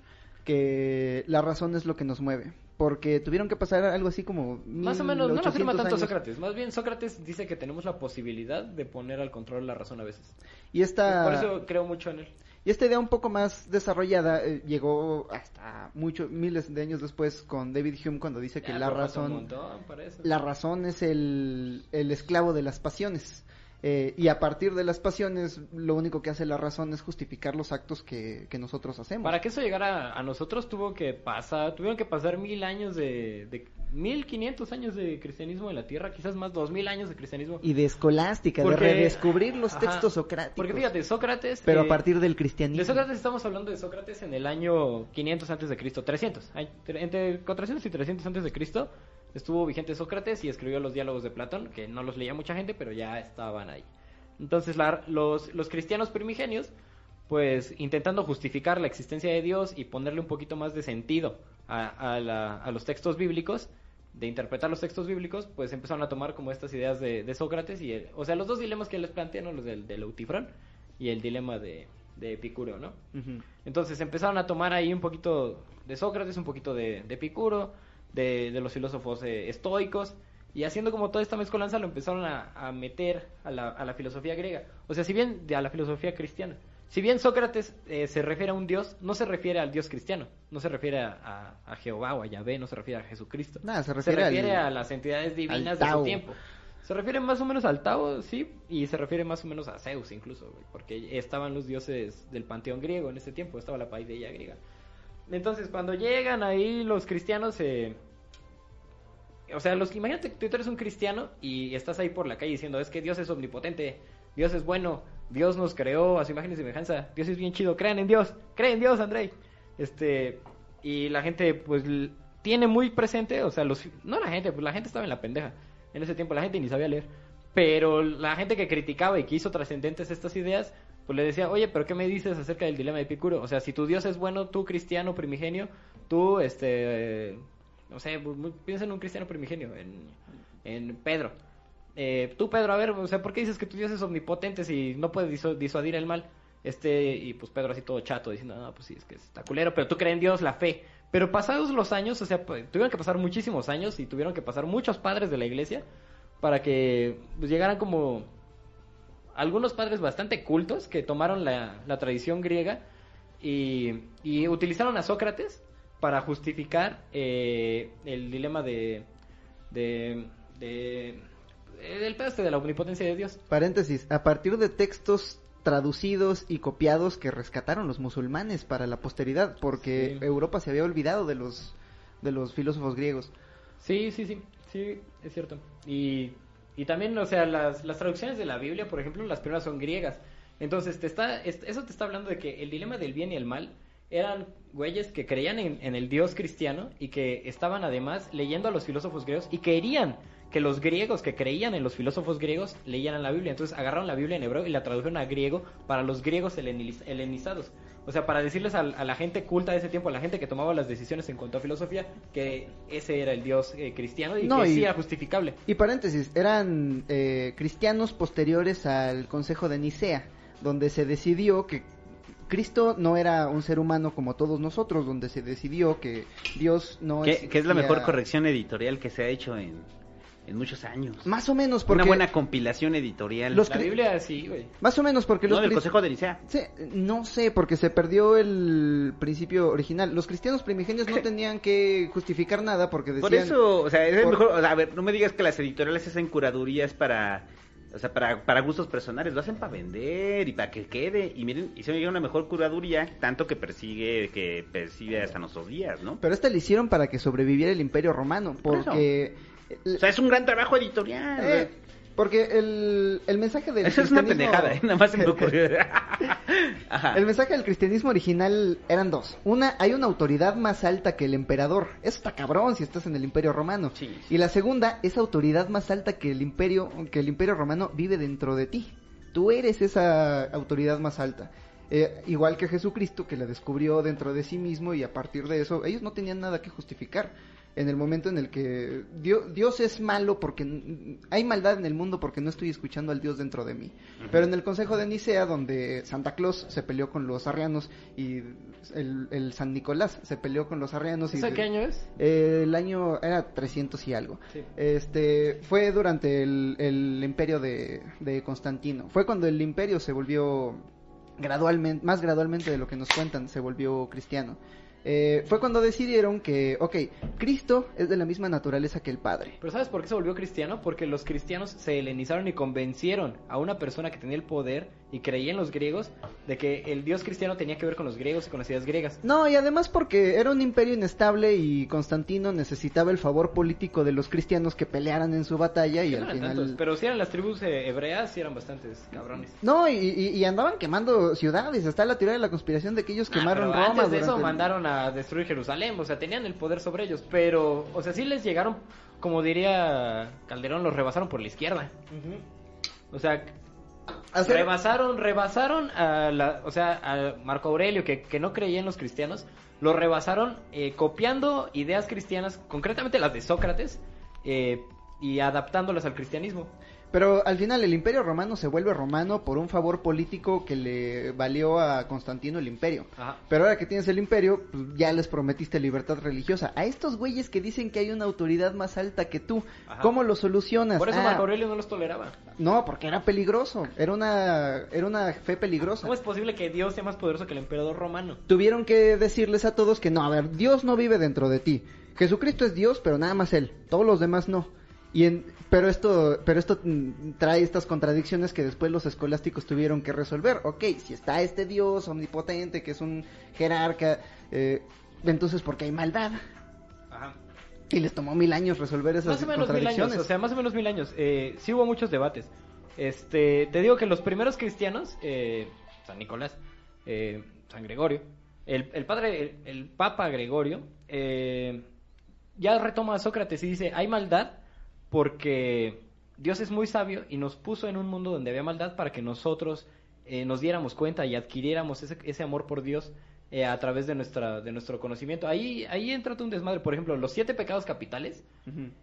que la razón es lo que nos mueve, porque tuvieron que pasar algo así como Más o menos, no lo afirma 1800 tanto años. Sócrates. Más bien, Sócrates dice que tenemos la posibilidad de poner al control la razón a veces. Y esta Por eso creo mucho en él. Y esta idea un poco más desarrollada eh, llegó hasta muchos miles de años después con David Hume cuando dice que Ya, la razón montón la razón es el, el esclavo de las pasiones. Eh, y a partir de las pasiones, lo único que hace la razón es justificar los actos que, que nosotros hacemos. Para que eso llegara a nosotros tuvo que pasar, tuvieron que pasar mil años de, de mil quinientos años de cristianismo en la tierra, quizás más dos mil años de cristianismo. Y de escolástica, Porque- de redescubrir los Ajá. textos socráticos. Porque fíjate, Sócrates. pero eh, a partir del cristianismo. De Sócrates estamos hablando de Sócrates en el año 500 antes de Cristo, 300. Ay, tre- Entre 400 y 300 antes de Cristo estuvo vigente Sócrates y escribió los diálogos de Platón, que no los leía mucha gente, pero ya estaban ahí. Entonces la- los, los cristianos primigenios, pues intentando justificar la existencia de Dios y ponerle un poquito más de sentido a, a la- a los textos bíblicos, de interpretar los textos bíblicos, pues empezaron a tomar como estas ideas de, de Sócrates y, el- o sea, los dos dilemas que les plantean, ¿no? los del, del Eutifrón y el dilema de, de Epicuro, ¿no? Entonces empezaron a tomar ahí un poquito de Sócrates, un poquito de, de Epicuro, de, de los filósofos eh, estoicos, y haciendo como toda esta mezcolanza lo empezaron a, a meter a la, a la filosofía griega. O sea, si bien de- a la filosofía cristiana. Si bien Sócrates eh, se refiere a un dios, no se refiere al dios cristiano, no se refiere a, a- a Jehová o a Yahvé, no se refiere a Jesucristo. Nada, se refiere al- a las entidades divinas de su tiempo. Se refiere más o menos al Tao, sí, y se refiere más o menos a Zeus incluso, güey, porque estaban los dioses del panteón griego en ese tiempo, estaba la paideia griega. Entonces, cuando llegan ahí los cristianos, eh, o sea, los, imagínate que tú eres un cristiano y estás ahí por la calle diciendo, es que Dios es omnipotente, Dios es bueno, Dios nos creó a su imagen y semejanza, Dios es bien chido, crean en Dios, creen en Dios, Andrei. Este, y la gente, pues, tiene muy presente, o sea, los, no la gente, pues la gente estaba en la pendeja. En ese tiempo la gente ni sabía leer. Pero la gente que criticaba y que hizo trascendentes estas ideas, pues le decía, oye, pero ¿qué me dices acerca del dilema de Epicuro? O sea, si tu Dios es bueno, tú cristiano primigenio, tú, este, no sé, piensa en un cristiano primigenio, en, en Pedro. Eh, tú, Pedro, a ver, o sea, ¿por qué dices que tu Dios es omnipotente si no puede disu- disuadir el mal? Este, y pues Pedro así todo chato, diciendo, no, pues sí, es que está culero, pero tú crees en Dios, la fe. Pero pasados los años, o sea, pues, tuvieron que pasar muchísimos años y tuvieron que pasar muchos padres de la iglesia para que pues, llegaran como algunos padres bastante cultos que tomaron la, la tradición griega y, y utilizaron a Sócrates para justificar eh, el dilema de, de, de el pedo este de la omnipotencia de Dios. Paréntesis, a partir de textos traducidos y copiados que rescataron los musulmanes para la posteridad, porque Sí. Europa se había olvidado de los de los filósofos griegos. Sí, sí, sí, sí, es cierto. Y, y también, o sea, las, las traducciones de la Biblia, por ejemplo, las primeras son griegas. Entonces, te está, es- eso te está hablando de que el dilema del bien y el mal eran güeyes que creían en, en el Dios cristiano y que estaban además leyendo a los filósofos griegos y querían que los griegos que creían en los filósofos griegos leyeran la Biblia. Entonces agarraron la Biblia en hebreo y la tradujeron a griego para los griegos heleniz- helenizados. O sea, para decirles a, a la gente culta de ese tiempo, a la gente que tomaba las decisiones en cuanto a filosofía, que ese era el Dios eh, cristiano y No, que y- sí era justificable. Y paréntesis, eran eh, cristianos posteriores al Consejo de Nicea, donde se decidió que Cristo no era un ser humano como todos nosotros, donde se decidió que Dios no que es la mejor corrección editorial que se ha hecho en, en muchos años. Más o menos porque Una buena compilación editorial. Los La Biblia sí, güey. más o menos porque no, los del Consejo de Nicea. Sí, no sé, porque se perdió el principio original. Los cristianos primigenios no tenían que justificar nada porque decían... Por eso, o sea, es por- mejor, o sea, a ver, no me digas que las editoriales hacen curadurías para, o sea, para, para gustos personales, lo hacen para vender y para que quede. Y miren, hicieron una mejor curaduría, tanto que persigue, que persigue hasta nuestros días, ¿no? Pero este lo hicieron para que sobreviviera el imperio romano, Por porque... O sea, es un gran trabajo editorial. Eh, porque el, el mensaje del Esa es una cristianismo- pendejada, ¿eh? nada más se me ocurrió. Ajá. El mensaje del cristianismo original eran dos. Una, hay una autoridad más alta que el emperador. Eso está cabrón si estás en el imperio romano. Sí, sí. Y la segunda, esa autoridad más alta que el imperio, que el imperio romano vive dentro de ti. Tú eres esa autoridad más alta. Eh, igual que Jesucristo, que la descubrió dentro de sí mismo y a partir de eso, ellos no tenían nada que justificar. En el momento en el que Dios, Dios es malo porque hay maldad en el mundo porque no estoy escuchando al Dios dentro de mí. Pero en el Consejo de Nicea, donde Santa Claus se peleó con los arrianos y el, el San Nicolás se peleó con los arrianos y ¿Ese qué año es? eh, el año era 300 y algo. Sí. Este fue durante el, el imperio de, de Constantino. Fue cuando el imperio se volvió gradualmente, más gradualmente de lo que nos cuentan, se volvió cristiano. Eh, fue cuando decidieron que, ok, Cristo es de la misma naturaleza que el Padre. Pero ¿sabes por qué se volvió cristiano? Porque los cristianos se helenizaron y convencieron a una persona que tenía el poder y creía en los griegos de que el dios cristiano tenía que ver con los griegos y con las ideas griegas. No, y además porque era un imperio inestable y Constantino necesitaba el favor político de los cristianos que pelearan en su batalla y al final... tantos, pero si eran las tribus eh, hebreas, sí eran bastantes cabrones. No, y, y- y andaban quemando ciudades. Está la teoría de la conspiración de que ellos Ah, quemaron pero Roma. Antes de eso durante mandaron a destruir Jerusalén, o sea, tenían el poder sobre ellos, pero, o sea, sí les llegaron, como diría Calderón, los rebasaron por la izquierda. O sea, Hacer- Rebasaron, rebasaron a la, o sea, a Marco Aurelio, que, que no creía en los cristianos, lo rebasaron eh, copiando ideas cristianas, concretamente las de Sócrates, eh, y adaptándolas al cristianismo. Pero al final el imperio romano se vuelve romano por un favor político que le valió a Constantino el imperio. Ajá. Pero ahora que tienes el imperio, pues, ya les prometiste libertad religiosa. A estos güeyes que dicen que hay una autoridad más alta que tú, Ajá. ¿cómo lo solucionas? Por eso Ah, Marco Aurelio no los toleraba. No, porque era peligroso. Era una, era una fe peligrosa. ¿Cómo es posible que Dios sea más poderoso que el emperador romano? Tuvieron que decirles a todos que no, a ver, Dios no vive dentro de ti. Jesucristo es Dios, pero nada más él. Todos los demás no. Y en, pero esto, pero esto mm, trae estas contradicciones que después los escolásticos tuvieron que resolver. Ok, si está este Dios omnipotente que es un jerarca, eh, entonces porque hay maldad. Ajá. Y les tomó mil años resolver esas Más o menos mil contradicciones. años, o sea, más o menos mil años. Eh, sí hubo muchos debates. Este, te digo que los primeros cristianos, eh, San Nicolás, eh, San Gregorio, el, el padre, el, el Papa Gregorio, eh, ya retoma a Sócrates y dice, hay maldad porque Dios es muy sabio y nos puso en un mundo donde había maldad para que nosotros eh, nos diéramos cuenta y adquiriéramos ese, ese amor por Dios eh, a través de nuestra de nuestro conocimiento. Ahí ahí entra un desmadre. Por ejemplo, los siete pecados capitales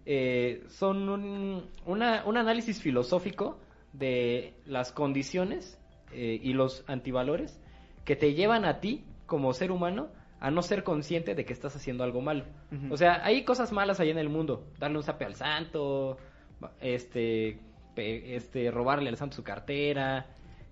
eh, son un, una- un análisis filosófico de las condiciones eh, y los antivalores que te llevan a ti como ser humano a no ser consciente de que estás haciendo algo malo. O sea, hay cosas malas ahí en el mundo. Darle un zape al santo, este, este, robarle al santo su cartera,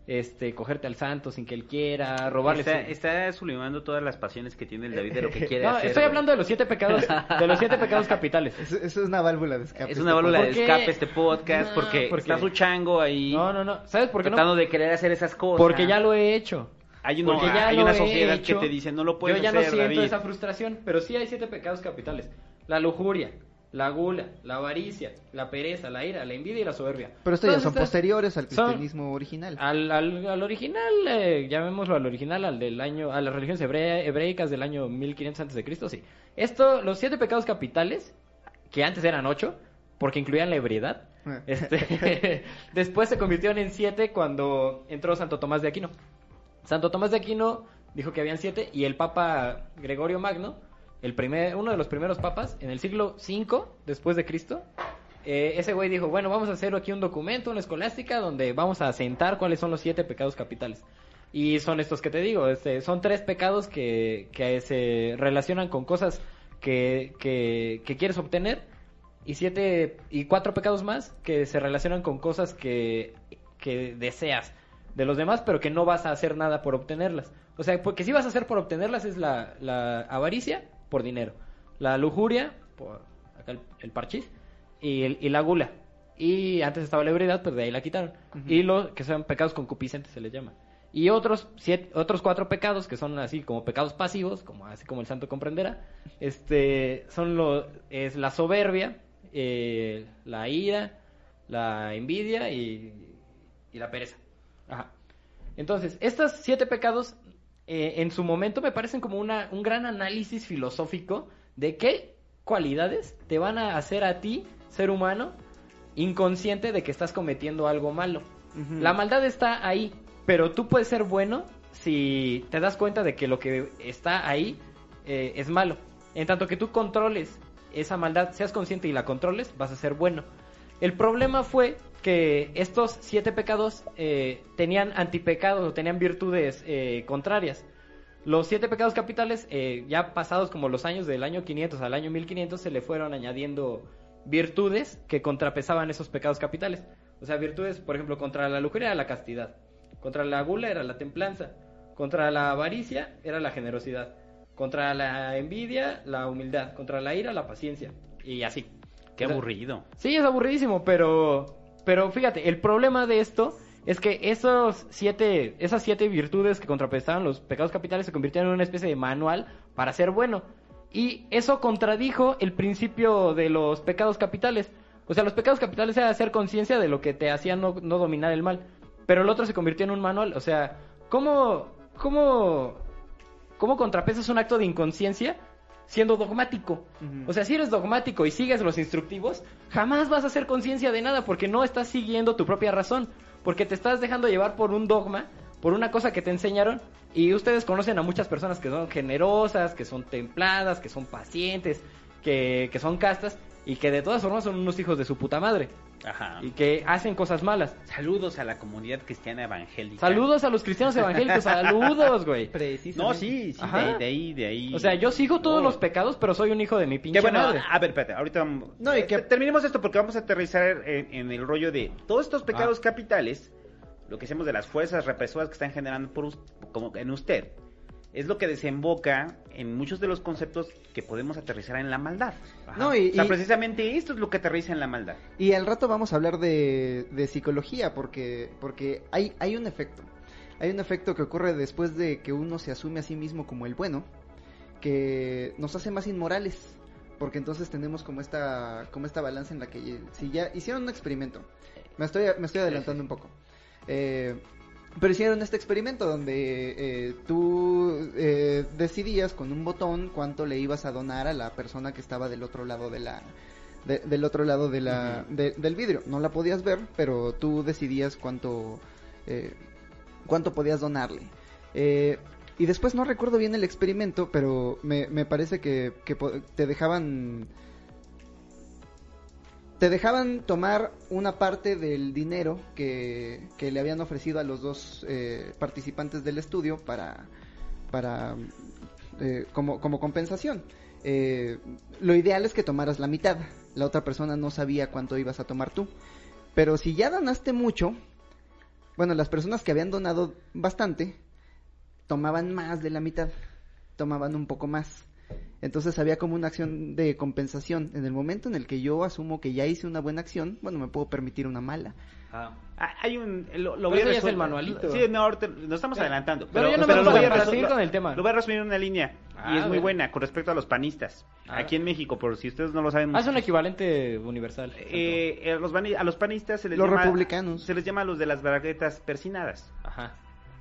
este, cogerte al santo sin que él quiera, robarle Está, su- está sublimando todas las pasiones que tiene el David de lo que quiere No, hacer. estoy hablando de los siete pecados, de los siete pecados capitales. Eso, eso es una válvula de escape. Es una válvula ¿Por de escape este podcast No, porque, porque- está su chango ahí No, no, no. ¿Sabes por qué no? tratando de querer hacer esas cosas. Porque ya lo he hecho. Hay, uno- hay una sociedad hecho. que te dice no lo puedes Yo ya hacer, no siento David. esa frustración, pero sí hay siete pecados capitales. La lujuria, la gula, la avaricia, la pereza, la ira, la envidia y la soberbia. Pero estos ya son estas- posteriores al cristianismo original. Al, al, al original, eh, llamémoslo al original, al del año, a las religiones hebrea- hebreicas del año 1500 antes de Cristo, sí. Esto, los siete pecados capitales, que antes eran ocho, porque incluían la ebriedad, Eh. este, después se convirtieron en siete cuando entró Santo Tomás de Aquino. Santo Tomás de Aquino dijo que habían siete y el Papa Gregorio Magno, el primer, uno de los primeros papas, en el siglo V después de Cristo, eh, ese güey dijo, bueno, vamos a hacer aquí un documento, una escolástica, donde vamos a asentar cuáles son los siete pecados capitales. Y son estos que te digo, este, son tres pecados que, se relacionan con cosas que quieres obtener y siete y cuatro pecados más que se relacionan con cosas que, que deseas de los demás, pero que no vas a hacer nada por obtenerlas. O sea, porque si vas a hacer por obtenerlas es la, la avaricia por dinero, la lujuria por acá el, el parchís y, el- y la gula. Y antes estaba la ebriedad, pues de ahí la quitaron. Y los que son pecados concupiscentes se les llama. Y otros siete, otros cuatro pecados que son así como pecados pasivos, como así como el santo comprenderá, este son lo es la soberbia, eh, la ira, la envidia y, y la pereza. Ajá. Entonces, estos siete pecados eh, en su momento me parecen como una, un gran análisis filosófico de qué cualidades te van a hacer a ti, ser humano, inconsciente de que estás cometiendo algo malo. La maldad está ahí, pero tú puedes ser bueno si te das cuenta de que lo que está ahí eh, es malo. En tanto que tú controles esa maldad, seas consciente y la controles, vas a ser bueno. El problema fue que estos siete pecados eh, tenían antipecados o tenían virtudes eh, contrarias. Los siete pecados capitales, eh, ya pasados como los años del año 500 al año 1500, se le fueron añadiendo virtudes que contrapesaban esos pecados capitales. O sea, virtudes, por ejemplo, contra la lujuria era la castidad, contra la gula era la templanza, contra la avaricia era la generosidad, contra la envidia la humildad, contra la ira la paciencia y así. Qué O sea, aburrido. Sí, es aburridísimo, pero, pero fíjate, el problema de esto es que esos siete, esas siete virtudes que contrapesaban los pecados capitales se convirtieron en una especie de manual para ser bueno. Y eso contradijo el principio de los pecados capitales. O sea, los pecados capitales era hacer conciencia de lo que te hacía no, no dominar el mal. Pero el otro se convirtió en un manual. O sea, ¿cómo, cómo, cómo contrapesas un acto de inconsciencia siendo dogmático? O sea, si eres dogmático y sigues los instructivos, jamás vas a hacer conciencia de nada porque no estás siguiendo tu propia razón. porque te estás dejando llevar por un dogma, por una cosa que te enseñaron y ustedes conocen a muchas personas que son generosas, que son templadas, que son pacientes, que, que son castas y que de todas formas son unos hijos de su puta madre Ajá. y que hacen cosas malas. Saludos a la comunidad cristiana evangélica. Saludos a los cristianos evangélicos, saludos, güey. Precisamente. No, sí, sí, Ajá. de, de ahí, de ahí. O sea, yo sigo todos No. los pecados, pero soy un hijo de mi pinche Que bueno, madre. a ver, espérate, ahorita vamos- No, y que- terminemos esto porque vamos a aterrizar en, en el rollo de todos estos pecados Ah. capitales, lo que hacemos de las fuerzas represoras que están generando por como en usted, es lo que desemboca en muchos de los conceptos que podemos aterrizar en la maldad. Ajá. No, y, O sea, y- precisamente esto es lo que aterriza en la maldad. y al rato vamos a hablar de, de psicología, porque, porque hay, hay un efecto. Hay un efecto que ocurre después de que uno se asume a sí mismo como el bueno, que nos hace más inmorales. Porque entonces tenemos como esta, como esta balanza en la que si ya hicieron un experimento, me estoy, me estoy adelantando un poco. Eh, pero hicieron este experimento donde eh, tú eh, decidías con un botón cuánto le ibas a donar a la persona que estaba del otro lado de la de- del otro lado de la de- del vidrio. No la podías ver, pero tú decidías cuánto eh, cuánto podías donarle. Eh, y después no recuerdo bien el experimento, pero me, me parece que, que te dejaban te dejaban tomar una parte del dinero que, le habían ofrecido a los dos eh, participantes del estudio para, para eh, como, como compensación. Eh, lo ideal es que tomaras la mitad. La otra persona no sabía cuánto ibas a tomar tú. Pero si ya donaste mucho, bueno, las personas que habían donado bastante tomaban más de la mitad, tomaban un poco más. Entonces había como una acción de compensación. En el momento en el que yo asumo que ya hice una buena acción, bueno, me puedo permitir una mala. Ah, hay un lo, lo Pero voy a es el manualito. Sí, no, ahorita nos estamos Pero- adelantando. pero yo no me lo para- voy a seguir con el tema. Lo voy a resumir en una línea Ah, y es muy buena con respecto a los panistas. Ah. Aquí en México, por si ustedes no lo saben. Haz un equivalente universal. Eh, eh, los a los panistas se les Los llama republicanos. se les llama los de las braguetas persinadas. Ajá.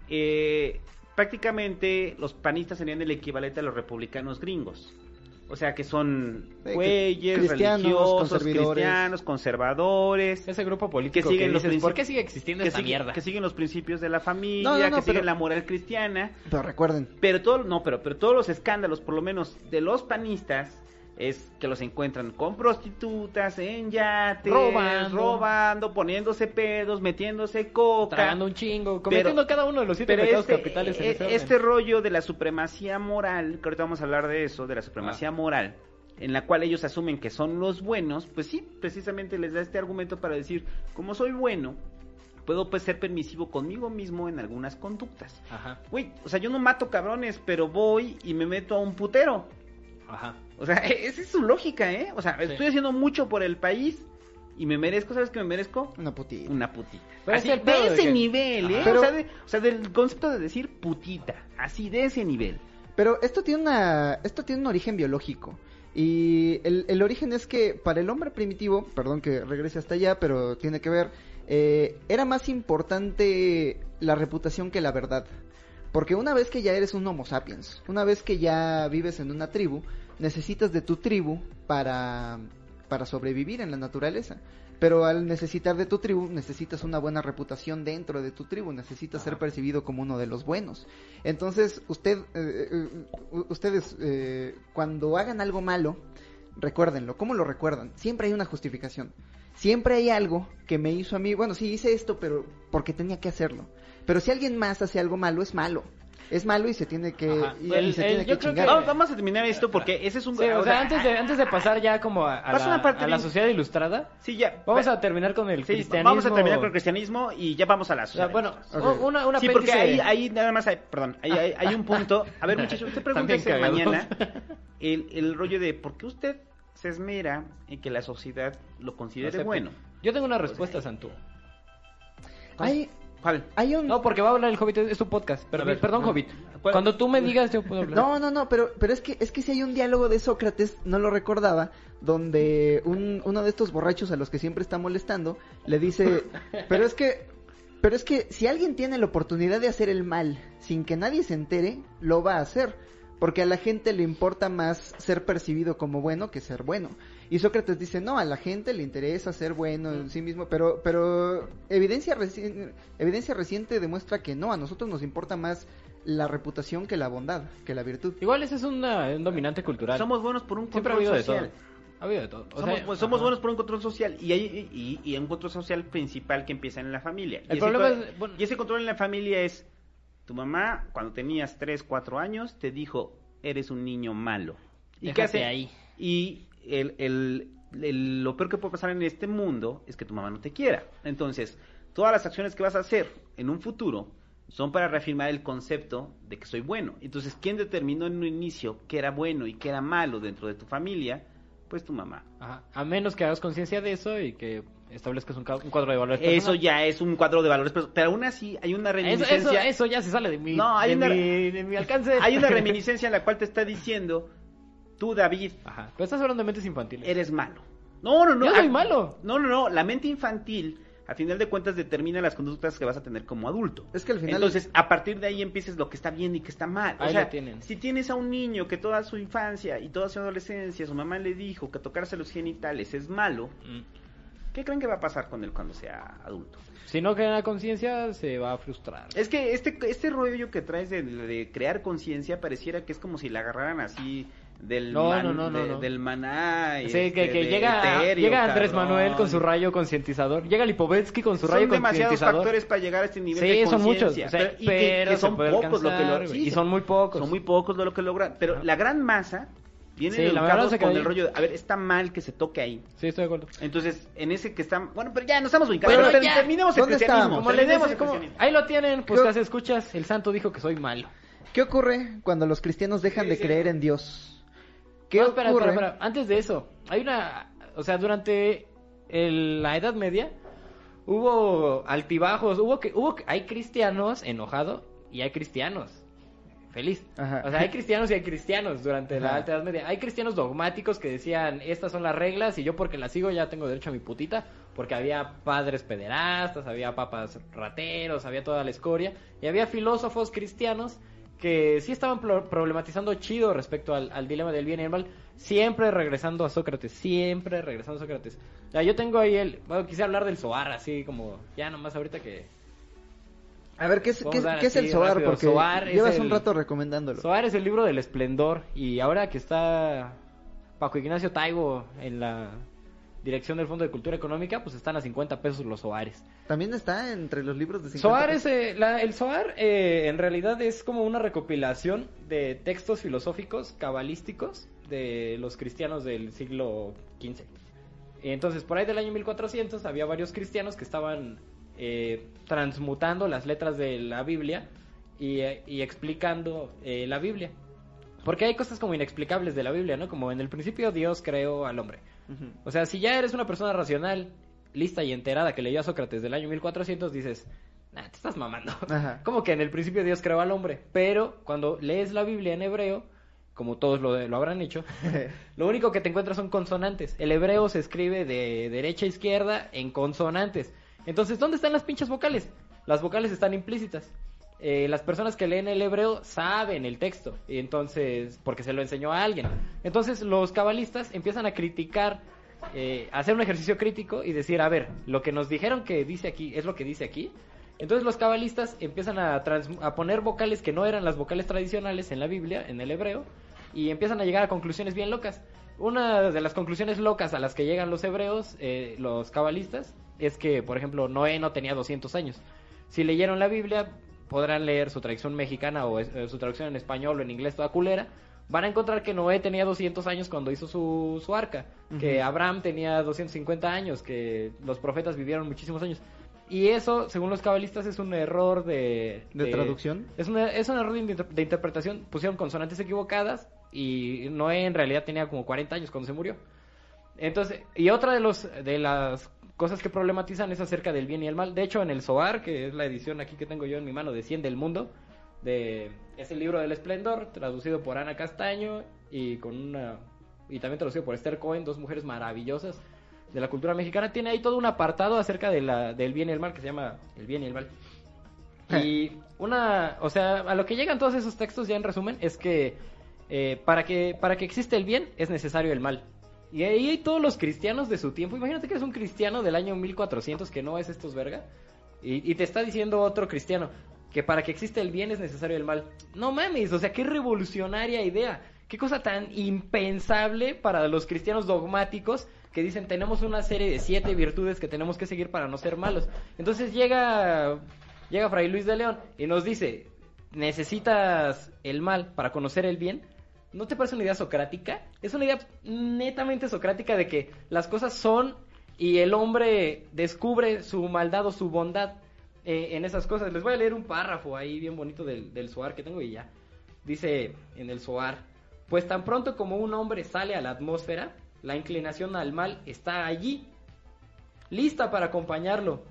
Eh, prácticamente los panistas serían el equivalente a los republicanos gringos. O sea que son güeyes, cristianos, religiosos, conservadores. cristianos, conservadores, Ese grupo político Que siguen que los ¿por qué sigue existiendo que, esta siguen- mierda? que siguen los principios de la familia, No, no, no, que siguen la moral cristiana. Pero recuerden, Pero todo, no, pero, pero todos los escándalos, por lo menos de los panistas, es que los encuentran con prostitutas, en yates, Robando. robando, poniéndose pedos, metiéndose coca. Tragando un chingo, cometiendo cada uno de los siete pecados este, capitales en ese orden. este rollo de la supremacía moral, que ahorita vamos a hablar de eso, de la supremacía Ah. moral, en la cual ellos asumen que son los buenos, pues sí, precisamente les da este argumento para decir, como soy bueno, puedo pues ser permisivo conmigo mismo en algunas conductas. Ajá, Güey, o sea, yo no mato cabrones, pero voy y me meto a un putero. Ajá. O sea, esa es su lógica, ¿eh? O sea, Sí. estoy haciendo mucho por el país y me merezco, ¿sabes qué me merezco? una putita. Una putita. Pero así, es de ese que- nivel, ¿eh? Pero- o, sea, de- o sea, del concepto de decir putita, así de ese nivel. Pero esto tiene una, esto tiene un origen biológico. Y el, el origen es que para el hombre primitivo, perdón que regrese hasta allá, pero tiene que ver, eh, era más importante la reputación que la verdad. Porque una vez que ya eres un Homo sapiens, una vez que ya vives en una tribu, necesitas de tu tribu para, para sobrevivir en la naturaleza. Pero al necesitar de tu tribu, necesitas una buena reputación dentro de tu tribu, necesitas ser percibido como uno de los buenos. Entonces, usted, eh, eh, ustedes, eh, cuando hagan algo malo, recuérdenlo. ¿Cómo lo recuerdan? Siempre hay una justificación. Siempre hay algo que me hizo a mí, bueno, sí hice esto, pero porque tenía que hacerlo. Pero si alguien más hace algo malo, es malo. Es malo y se tiene que, y, El- y se el- tiene yo que creo que- chingar. Vamos, vamos a terminar esto porque ese es un... Sí, o o sea, sea, antes de, antes de pasar ya como a, la, una parte a la bien- sociedad ilustrada, Sí, ya. vamos va- a terminar con el sí, cristianismo. vamos a terminar con el cristianismo y ya vamos a la O sea, sociedad. bueno, una, una sí, porque ahí, ahí nada más hay, perdón, ahí hay, hay un punto. A ver, muchachos, usted pregúntese mañana el, el rollo de por qué usted se esmera en que la sociedad lo considere bueno. Yo tengo una respuesta, Santu. Hay, ¿Cuál? hay un... No, porque va a hablar el Hobbit, es tu podcast. Perdón, ver, perdón no. Hobbit. ¿Cuál? Cuando tú me digas, yo puedo hablar. No, no, no, pero, pero es que es que si hay un diálogo de Sócrates, no lo recordaba, donde un, uno de estos borrachos a los que siempre está molestando le dice, pero es que, pero es que si alguien tiene la oportunidad de hacer el mal sin que nadie se entere, lo va a hacer, porque a la gente le importa más ser percibido como bueno que ser bueno. Y Sócrates dice, no, a la gente le interesa ser bueno en sí mismo, pero, pero evidencia, reci- evidencia reciente demuestra que no, a nosotros nos importa más la reputación que la bondad, que la virtud. Igual ese es una- un dominante cultural. Somos buenos por un Siempre ha control habido de todo. social. Ha habido de todo. O somos sea, pues, somos ajá. buenos por un control social y hay y, y un control social principal que empieza en la familia. El y, problema ese, co- es- bueno- y ese control en la familia es tu mamá cuando tenías 3, 4 años te dijo eres un niño malo. ¿Y qué hace ahí. Y el, el- el- lo peor que puede pasar en este mundo es que tu mamá no te quiera. Entonces, todas las acciones que vas a hacer en un futuro son para reafirmar el concepto de que soy bueno. Entonces, ¿quién determinó en un inicio que era bueno y que era malo dentro de tu familia? Pues tu mamá. Ajá. A menos que hagas conciencia de eso y que establezcas un, cuadro de valores. Eso personal. ya es un cuadro de valores, pero, pero aún así hay una Eso, reminiscencia. eso, eso ya se sale de mi, No, hay de una- mi, de mi alcance. Hay una reminiscencia en la cual te está diciendo, tú David, Ajá. Pero estás hablando de mentes infantiles. eres malo. No, no, no. Yo soy ah, malo. No, no, no. La mente infantil, a final de cuentas, determina las conductas que vas a tener como adulto. Es que al final... Entonces, a partir de ahí empieces lo que está bien y que está mal. O Ahí sea, lo tienen. si tienes a un niño que toda su infancia y toda su adolescencia su mamá le dijo que tocarse los genitales es malo, Mm. ¿qué creen que va a pasar con él cuando sea adulto? Si no crea conciencia, se va a frustrar. Es que este, este rollo que traes de, de crear conciencia pareciera que es como si la agarraran así del, No, man- no, no, no, de- no. del maná. y Sí, que, este, que de llega, etéreo, llega Andrés cabrón. Manuel con su rayo concientizador. Llega Lipovetsky con su rayo Son demasiados concientizador. factores para llegar a este nivel Sí, de son muchos. conciencia. o sea, pero, y que- pero que son pocos lo que lo sí, Y son muy pocos. Son muy pocos lo que logran. Pero la gran masa viene Sí, la educados con el rollo de, a ver, está mal que se toque ahí. Sí, estoy de acuerdo. Entonces, en ese que están... Bueno, pero ya, nos estamos ubicando. Pero Pero ya, terminemos el ¿dónde cristianismo. Como ahí lo tienen, pues casi escuchas. El santo dijo que soy malo. ¿Qué ocurre cuando los cristianos dejan Sí, de sí. creer en Dios? ¿Qué No, espera, ocurre? espera, espera. Antes de eso, hay una. O sea, durante el- la Edad Media hubo altibajos. Hubo que, hubo que- hay cristianos enojados y hay cristianos feliz. Ajá. O sea, hay cristianos y hay cristianos durante la. Alta Edad Media. Hay cristianos dogmáticos que decían, estas son las reglas y yo porque las sigo ya tengo derecho a mi putita, porque había padres pederastas, había papas rateros, había toda la escoria, y había filósofos cristianos que sí estaban pro- problematizando chido respecto al, al dilema del bien y el mal, siempre regresando a Sócrates, siempre regresando a Sócrates. Ya, yo tengo ahí el, bueno, quise hablar del Zohar, así como, ya nomás ahorita que... A ver, ¿qué es, qué es- qué el rápido. Porque es llevas un rato recomendándolo. Zohar es el libro del esplendor y ahora que está Paco Ignacio Taibo en la dirección del Fondo de Cultura Económica, pues están a 50 pesos los Zohares. También está entre los libros de 50 Zohar es, pesos. eh, la- el Zohar eh, en realidad es como una recopilación de textos filosóficos cabalísticos de los cristianos del siglo XV. Entonces, por ahí del año 1400 había varios cristianos que estaban eh, transmutando las letras de la Biblia y, y explicando eh, la Biblia. Porque hay cosas como inexplicables de la Biblia, ¿no? Como en el principio Dios creó al hombre. O sea, si ya eres una persona racional, lista y enterada que leyó a Sócrates del año 1400, dices, nah, te estás mamando. Ajá. Como que en el principio Dios creó al hombre. Pero cuando lees la Biblia en hebreo, como todos lo, lo habrán hecho, lo único que te encuentras son consonantes. El hebreo se escribe de derecha a izquierda en consonantes. Entonces, ¿dónde están las pinches vocales? Las vocales están implícitas. Eh, las personas que leen el hebreo saben el texto, y entonces, porque se lo enseñó a alguien. Entonces, los cabalistas empiezan a criticar, eh, hacer un ejercicio crítico y decir, a ver, lo que nos dijeron que dice aquí es lo que dice aquí. Entonces, los cabalistas empiezan a poner vocales que no eran las vocales tradicionales en la Biblia, en el hebreo, y empiezan a llegar a conclusiones bien locas. Una de las conclusiones locas a las que llegan los hebreos, eh, los cabalistas, es que, por ejemplo, Noé no tenía 200 años. Si leyeron la Biblia, podrán leer su traducción mexicana o es- eh, su traducción en español o en inglés toda culera. Van a encontrar que Noé tenía 200 años cuando hizo su, su arca, que Ujú. Abraham tenía 250 años, que los profetas vivieron muchísimos años. Y eso, según los cabalistas, es un error de... ¿De traducción? Es, una- es un error de, inter- de interpretación. Pusieron consonantes equivocadas y Noé en realidad tenía como 40 años cuando se murió. Entonces, y otra de los de las cosas que problematizan es acerca del bien y el mal. De hecho, en el Zohar, que es la edición aquí que tengo yo en mi mano de 100 del mundo, de es el libro del esplendor, traducido por Ana Castaño y con una y también traducido por Esther Cohen, dos mujeres maravillosas de la cultura mexicana, tiene ahí todo un apartado acerca de la, del bien y el mal que se llama El bien y el mal. Y una, o sea, a lo que llegan todos esos textos ya en resumen es que eh, para, que, para que exista el bien es necesario el mal. Y ahí hay todos los cristianos de su tiempo. Imagínate que eres un cristiano del año 1400 que no es estos verga. Y, te está diciendo otro cristiano que para que exista el bien es necesario el mal. No mames, o sea, qué revolucionaria idea. Qué cosa tan impensable para los cristianos dogmáticos que dicen tenemos una serie de siete virtudes que tenemos que seguir para no ser malos. Entonces llega, llega Fray Luis de León y nos dice, necesitas el mal para conocer el bien. ¿No te parece una idea socrática? Es una idea netamente socrática de que las cosas son y el hombre descubre su maldad o su bondad eh, en esas cosas. Les voy a leer un párrafo ahí bien bonito del, del que tengo y ya. Dice en el Soar, pues tan pronto como un hombre sale a la atmósfera, la inclinación al mal está allí, lista para acompañarlo.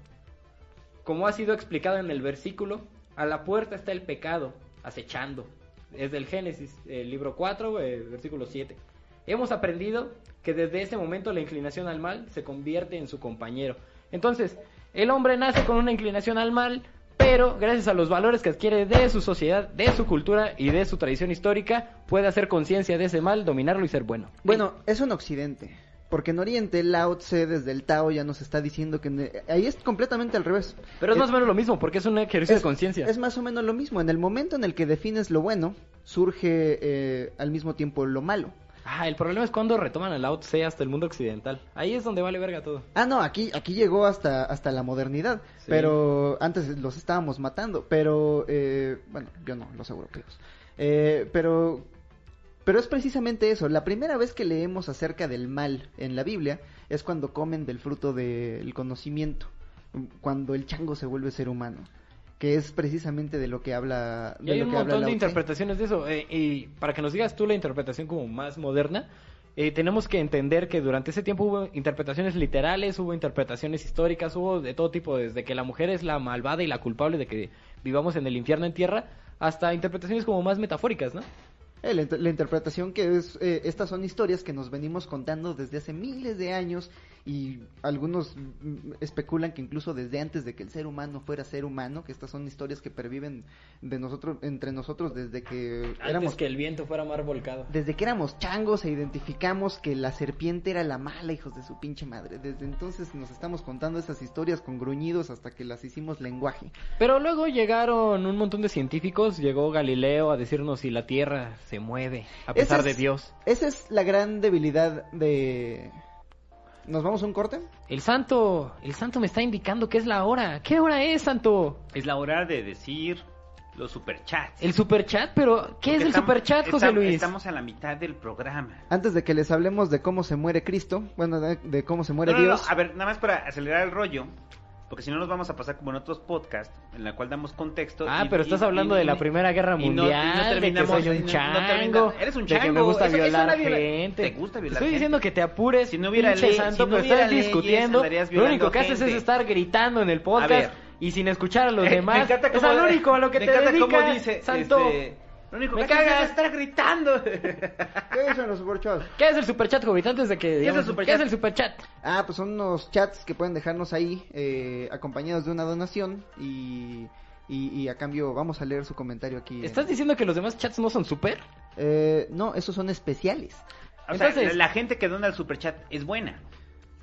Como ha sido explicado en el versículo, a la puerta está el pecado, acechando. Es del Génesis, el libro 4, eh, versículo 7. Hemos aprendido que desde ese momento la inclinación al mal se convierte en su compañero. Entonces, el hombre nace con una inclinación al mal, pero gracias a los valores que adquiere de su sociedad, de su cultura y de su tradición histórica, puede hacer conciencia de ese mal, dominarlo y ser bueno. Bueno, eso en Occidente. Porque en Oriente, Lao Tse desde el Tao ya nos está diciendo que ne- ahí es completamente al revés. Pero es más o menos lo mismo, porque es un ejercicio de conciencia. Es más o menos lo mismo. En el momento en el que defines lo bueno, surge eh, al mismo tiempo lo malo. Ah, el problema es cuando retoman el Lao Tse hasta el mundo occidental. Ahí es donde vale verga todo. Ah, no, aquí, aquí llegó hasta, hasta la modernidad. Sí. Pero antes los estábamos matando. Pero, eh, bueno, yo no, los. Eh, pero, pero es precisamente eso. La primera vez que leemos acerca del mal en la Biblia es cuando comen del fruto del conocimiento. Cuando el chango se vuelve ser humano. Que es precisamente de lo que habla. Y De hay lo un que habla montón de interpretaciones de eso. eh, y para que nos digas tú la interpretación como más moderna, eh, tenemos que entender que durante ese tiempo hubo interpretaciones literales, hubo interpretaciones históricas, hubo de todo tipo, desde que la mujer es la malvada y la culpable de que vivamos en el infierno en tierra, hasta interpretaciones como más metafóricas, ¿no? Eh, la, la interpretación que es, eh, estas son historias que nos venimos contando desde hace miles de años y algunos especulan que incluso desde antes de que el ser humano fuera ser humano, que estas son historias que perviven de nosotros, entre nosotros desde que Antes éramos que el viento fuera mar volcado. desde que éramos changos e identificamos que la serpiente era la mala, hijos de su pinche madre. Desde entonces nos estamos contando esas historias con gruñidos hasta que las hicimos lenguaje. Pero luego llegaron un montón de científicos, llegó Galileo a decirnos si la Tierra se mueve a Esa pesar es- de Dios. Esa es la gran debilidad de... ¿Nos vamos a un corte? El santo, el santo me está indicando que es la hora. ¿Qué hora es, santo? Es la hora de decir los superchats. El superchat, pero ¿qué es el estamos- superchat, José estamos- Luis? Estamos a la mitad del programa. Antes de que les hablemos de cómo se muere Cristo, bueno, de, de cómo se muere No, no, no, Dios. a ver, nada más para acelerar el rollo, porque si no nos vamos a pasar como en otros podcasts, en la cual damos contexto. Ah, y- pero estás y- hablando y- de la Primera Guerra y no- no Mundial, de que terminamos- soy un no- no chango, termina- eres un de que me chango, gusta eso- eso violar no viola- gente. te gusta violar Estoy diciendo gente. que te apures, Si no hubiera ley- santo, si no hubiera estás leyes, discutiendo. Lo único que haces gente. es estar gritando en el podcast y sin escuchar a los Eh, me demás. encanta es cómo- lo único a lo que me te encanta dedicas, dice, santo. este, lo único Me que cagas. es estar gritando. ¿Qué dicen los superchats? ¿Qué es el superchat, Jovita? Antes de que es digamos, el superchat? ¿Qué es el superchat? Ah, pues son unos chats que pueden dejarnos ahí eh, acompañados de una donación y, y, y a cambio vamos a leer su comentario aquí. en- ¿Estás diciendo que los demás chats no son super? Eh, no, esos son especiales. O sea, Entonces- la gente que dona el superchat es buena.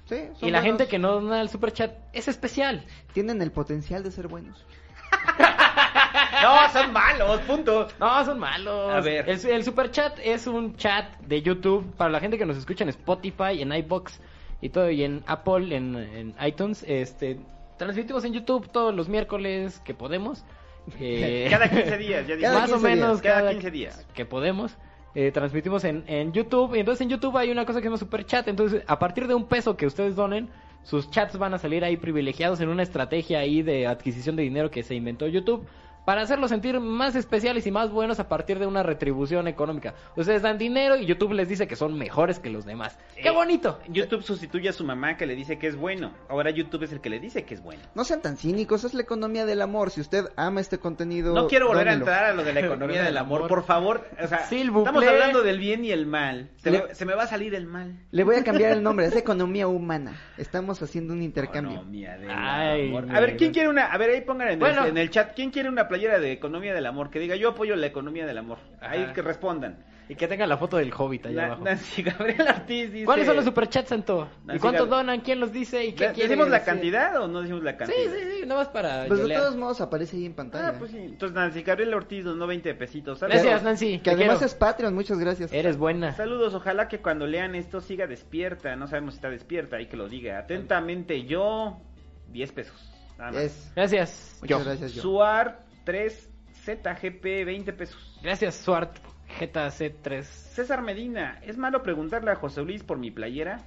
Sí, son Y la buenos. gente que no dona el superchat es especial. tienen el potencial de ser buenos. No, son malos, punto. No, son malos. A ver. El, el super chat es un chat de YouTube para la gente que nos escucha en Spotify, en iBox y todo, y en Apple, en, en iTunes. Este, transmitimos en YouTube todos los miércoles que podemos. Eh, Cada 15 días, ya más o 15 días. menos Cada 15 días. que podemos. Eh, transmitimos en, en YouTube. Y entonces en YouTube hay una cosa que se llama Super Chat. Entonces, a partir de un peso que ustedes donen, sus chats van a salir ahí privilegiados en una estrategia ahí de adquisición de dinero que se inventó YouTube. Para hacerlos sentir más especiales y más buenos a partir de una retribución económica. Ustedes dan dinero y YouTube les dice que son mejores que los demás. ¡Qué Eh, bonito! YouTube sustituye a su mamá que le dice que es bueno. Ahora YouTube es el que le dice que es bueno. No sean tan cínicos, es la economía del amor. Si usted ama este contenido, No quiero volver a dónelo. entrar a lo de la economía del amor, por favor. O sea, estamos hablando del bien y el mal. Se, Le- me, se me va a salir el mal. Le voy a cambiar el nombre, es economía humana. Estamos haciendo un intercambio. Economía del Ay, amor. A ver, ¿quién quiere una? A ver, ahí pongan en, Bueno. el, en el chat. ¿Quién quiere una playera de economía del amor? Que diga, yo apoyo la economía del amor. Ahí Ajá. que respondan. Y que tenga la foto del hobbit allá Na- abajo. Nancy Gabriel Ortiz dice... ¿Cuáles son los superchats, Santo? ¿Y cuántos Gab- donan? ¿Quién los dice? ¿Y qué ¿De- quiere ¿Decimos la decir? cantidad o no decimos la Sí, cantidad? sí, sí, nada más para Pues de todos modos aparece ahí en pantalla. Ah, pues sí. Entonces Nancy Gabriel Ortiz donó 20 pesitos. Saludos. Gracias, Nancy. Que te además quiero. es Patreon, muchas gracias. Eres buena. Saludos, ojalá que cuando lean esto siga despierta. No sabemos si está despierta, hay que lo diga. Atentamente, yo, 10 pesos. Nada más. Es. Gracias. Muchas Yo. gracias, yo. Suar 3 ZGP, 20 pesos. Gracias, Suart. GTC3. César Medina, ¿es malo preguntarle a José Luis por mi playera?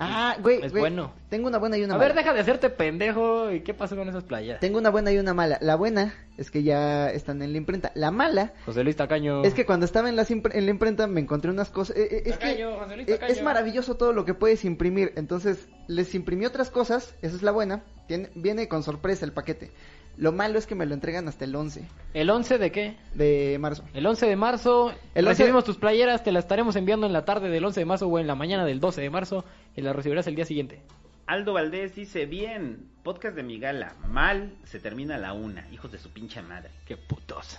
Ah, güey, Es güey, bueno. Tengo una buena y una A mala. ver, deja de hacerte pendejo. ¿Y qué pasó con esas playas? Tengo una buena y una mala. La buena es que ya están en la imprenta. La mala José Luis Tacaño. es que cuando estaba en, las en la imprenta me encontré unas cosas. eh, eh, es que Tacaño, José Luis eh, Tacaño. es maravilloso todo lo que puedes imprimir. Entonces, les imprimí otras cosas. Esa es la buena. Tiene, viene con sorpresa el paquete. Lo malo es que me lo entregan hasta el 11 ¿El 11 de qué? de marzo. El 11 de marzo. El 11 recibimos tus playeras. Te las estaremos enviando en la tarde del 11 de marzo o en la mañana del 12 de marzo. Y las recibirás el día siguiente. Aldo Valdés dice, bien, podcast de mi gala, mal, se termina a la una, hijos de su pinche madre. Qué putos.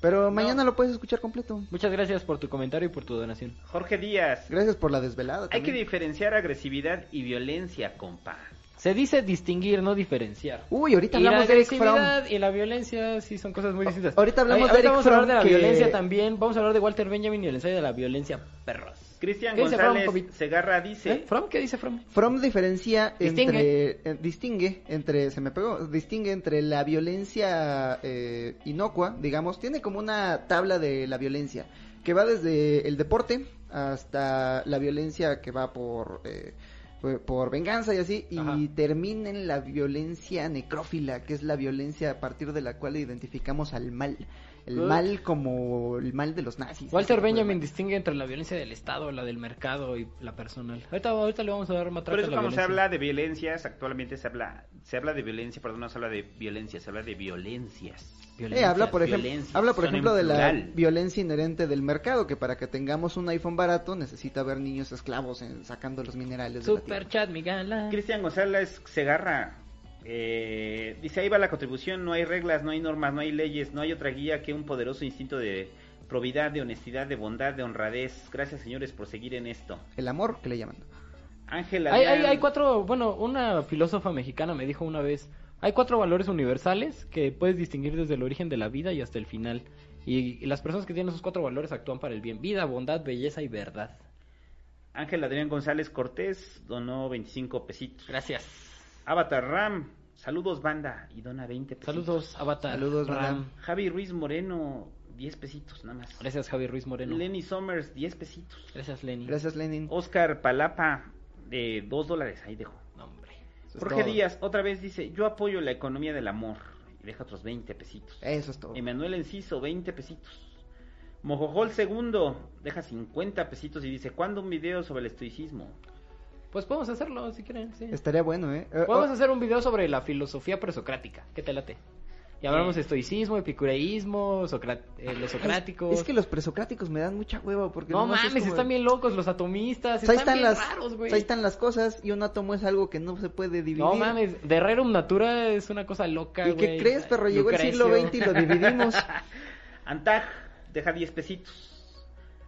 Pero mañana lo puedes escuchar completo. Muchas gracias por tu comentario y por tu donación. Jorge Díaz, Gracias por la desvelada. hay que diferenciar agresividad y violencia, compa. Se dice distinguir, no diferenciar. Uy, ahorita Y hablamos de Eric Fromm. y la violencia sí son cosas muy distintas. ahorita hablamos de Eric vamos a hablar de la que- violencia también. Vamos a hablar de Walter Benjamin y el ensayo de la violencia perros. Cristian ¿Qué dice González Fromm, Jovit? Segarra dice, ¿Eh? ¿From? ¿Qué dice From? Fromm diferencia Distingue. entre eh, distingue entre se me pegó distingue entre la violencia eh, inocua digamos tiene como una tabla de la violencia que va desde el deporte hasta la violencia que va por eh, por- por venganza y así Ajá. y termina en la violencia necrófila que es la violencia a partir de la cual identificamos al mal el mal como el mal de los nazis Walter Benjamin distingue entre la violencia del Estado, la del mercado y la personal. Ahorita, ahorita le vamos a dar matraca por eso cuando se habla de violencias, actualmente se habla, se habla de violencia, perdón, no se habla de violencia, se habla de violencias. Eh, habla por ejemplo, habla por ejemplo de la violencia inherente del mercado, que para que tengamos un iPhone barato necesita haber niños esclavos en- sacando los minerales de la Super chat, mi gala. Cristian González Segarra eh, dice ahí va la contribución, no hay reglas, no hay normas, no hay leyes, no hay otra guía que un poderoso instinto de probidad, de honestidad, de bondad, de honradez. Gracias señores por seguir en esto. El amor que le llaman. Ángel Hay, hay cuatro, bueno, una filósofa mexicana me dijo una vez, hay cuatro valores universales que puedes distinguir desde el origen de la vida y hasta el final. Y, y las personas que tienen esos cuatro valores actúan para el bien. Vida, bondad, belleza y verdad. Ángel Adrián González Cortés donó 25 pesitos. Gracias. Avatar Ram, saludos banda y dona 20 pesitos. Saludos, Avatar. Saludos, Ram. Ram. Javi Ruiz Moreno, 10 pesitos nada más. Gracias, Javi Ruiz Moreno. Lenny Somers, 10 pesitos. Gracias, Lenny. Gracias, Lenin. Oscar Palapa, de 2 dólares, ahí dejo. Jorge todo. Díaz, otra vez dice, yo apoyo la economía del amor. Y deja otros 20 pesitos. Eso es todo. Emanuel Enciso, 20 pesitos. Mojojol segundo, deja 50 pesitos y dice, ¿cuándo un video sobre el estoicismo? Pues podemos hacerlo si quieren, sí. Estaría bueno, ¿eh? Eh, Podemos oh, hacer un video sobre la filosofía presocrática. ¿Qué te late? Y hablamos de estoicismo, epicureísmo, eh, los socráticos. Es que los presocráticos me dan mucha hueva porque No es mames, como- están bien locos los atomistas. Pues ahí están, están bien las raros, güey. ahí están las cosas y un átomo es algo que no se puede dividir. No mames, de Rerum Natura es una cosa loca, ¿Y qué crees, perro? Llegó el siglo. XX y lo dividimos. Antaj, deja 10 pesitos.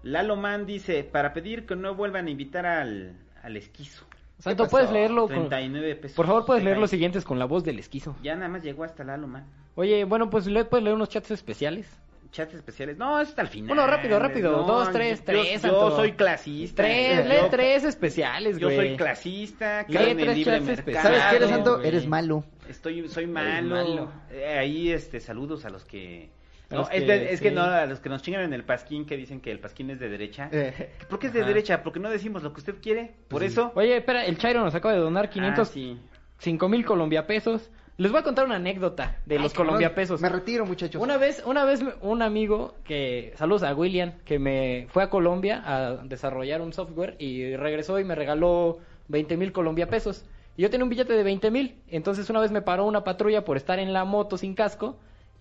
Lalo Man dice, para pedir que no vuelvan a invitar al, al esquizo. Santo, puedes leerlo. con- 39 pesos. Por favor, puedes leer los siguientes con la voz del esquizo. Ya nada más llegó hasta Lalo Man. Oye, bueno, pues le puedes leer unos chats especiales. Chats especiales. No, eso hasta el final. Bueno, rápido, rápido. No, Dos, tres, yo- tres, Yo, soy clasista. Tres, Yo- lee tres especiales, Yo güey. soy clasista, Lee tres libre chats mercado. especiales. ¿Sabes qué eres, Santo? Eres malo. Estoy, soy malo. malo. Eh, ahí, este, saludos a los que... No, es, que- de- es que sí. no, a los que nos chingan en el pasquín que dicen que el pasquín es de derecha. Eh, ¿Por qué es de Ajá. derecha? Porque no decimos lo que usted quiere. Por Pues sí. eso... Oye, espera, el Chairo nos acaba de donar 500, Ah, sí. 5 mil colombia pesos. Les voy a contar una anécdota de ay, los cabrón, colombia pesos. Me retiro, muchachos. Una vez, una vez un amigo que, saludos a William, que me fue a Colombia a desarrollar un software y regresó y me regaló 20 mil Colombia pesos. Y yo tenía un billete de 20 mil, entonces una vez me paró una patrulla por estar en la moto sin casco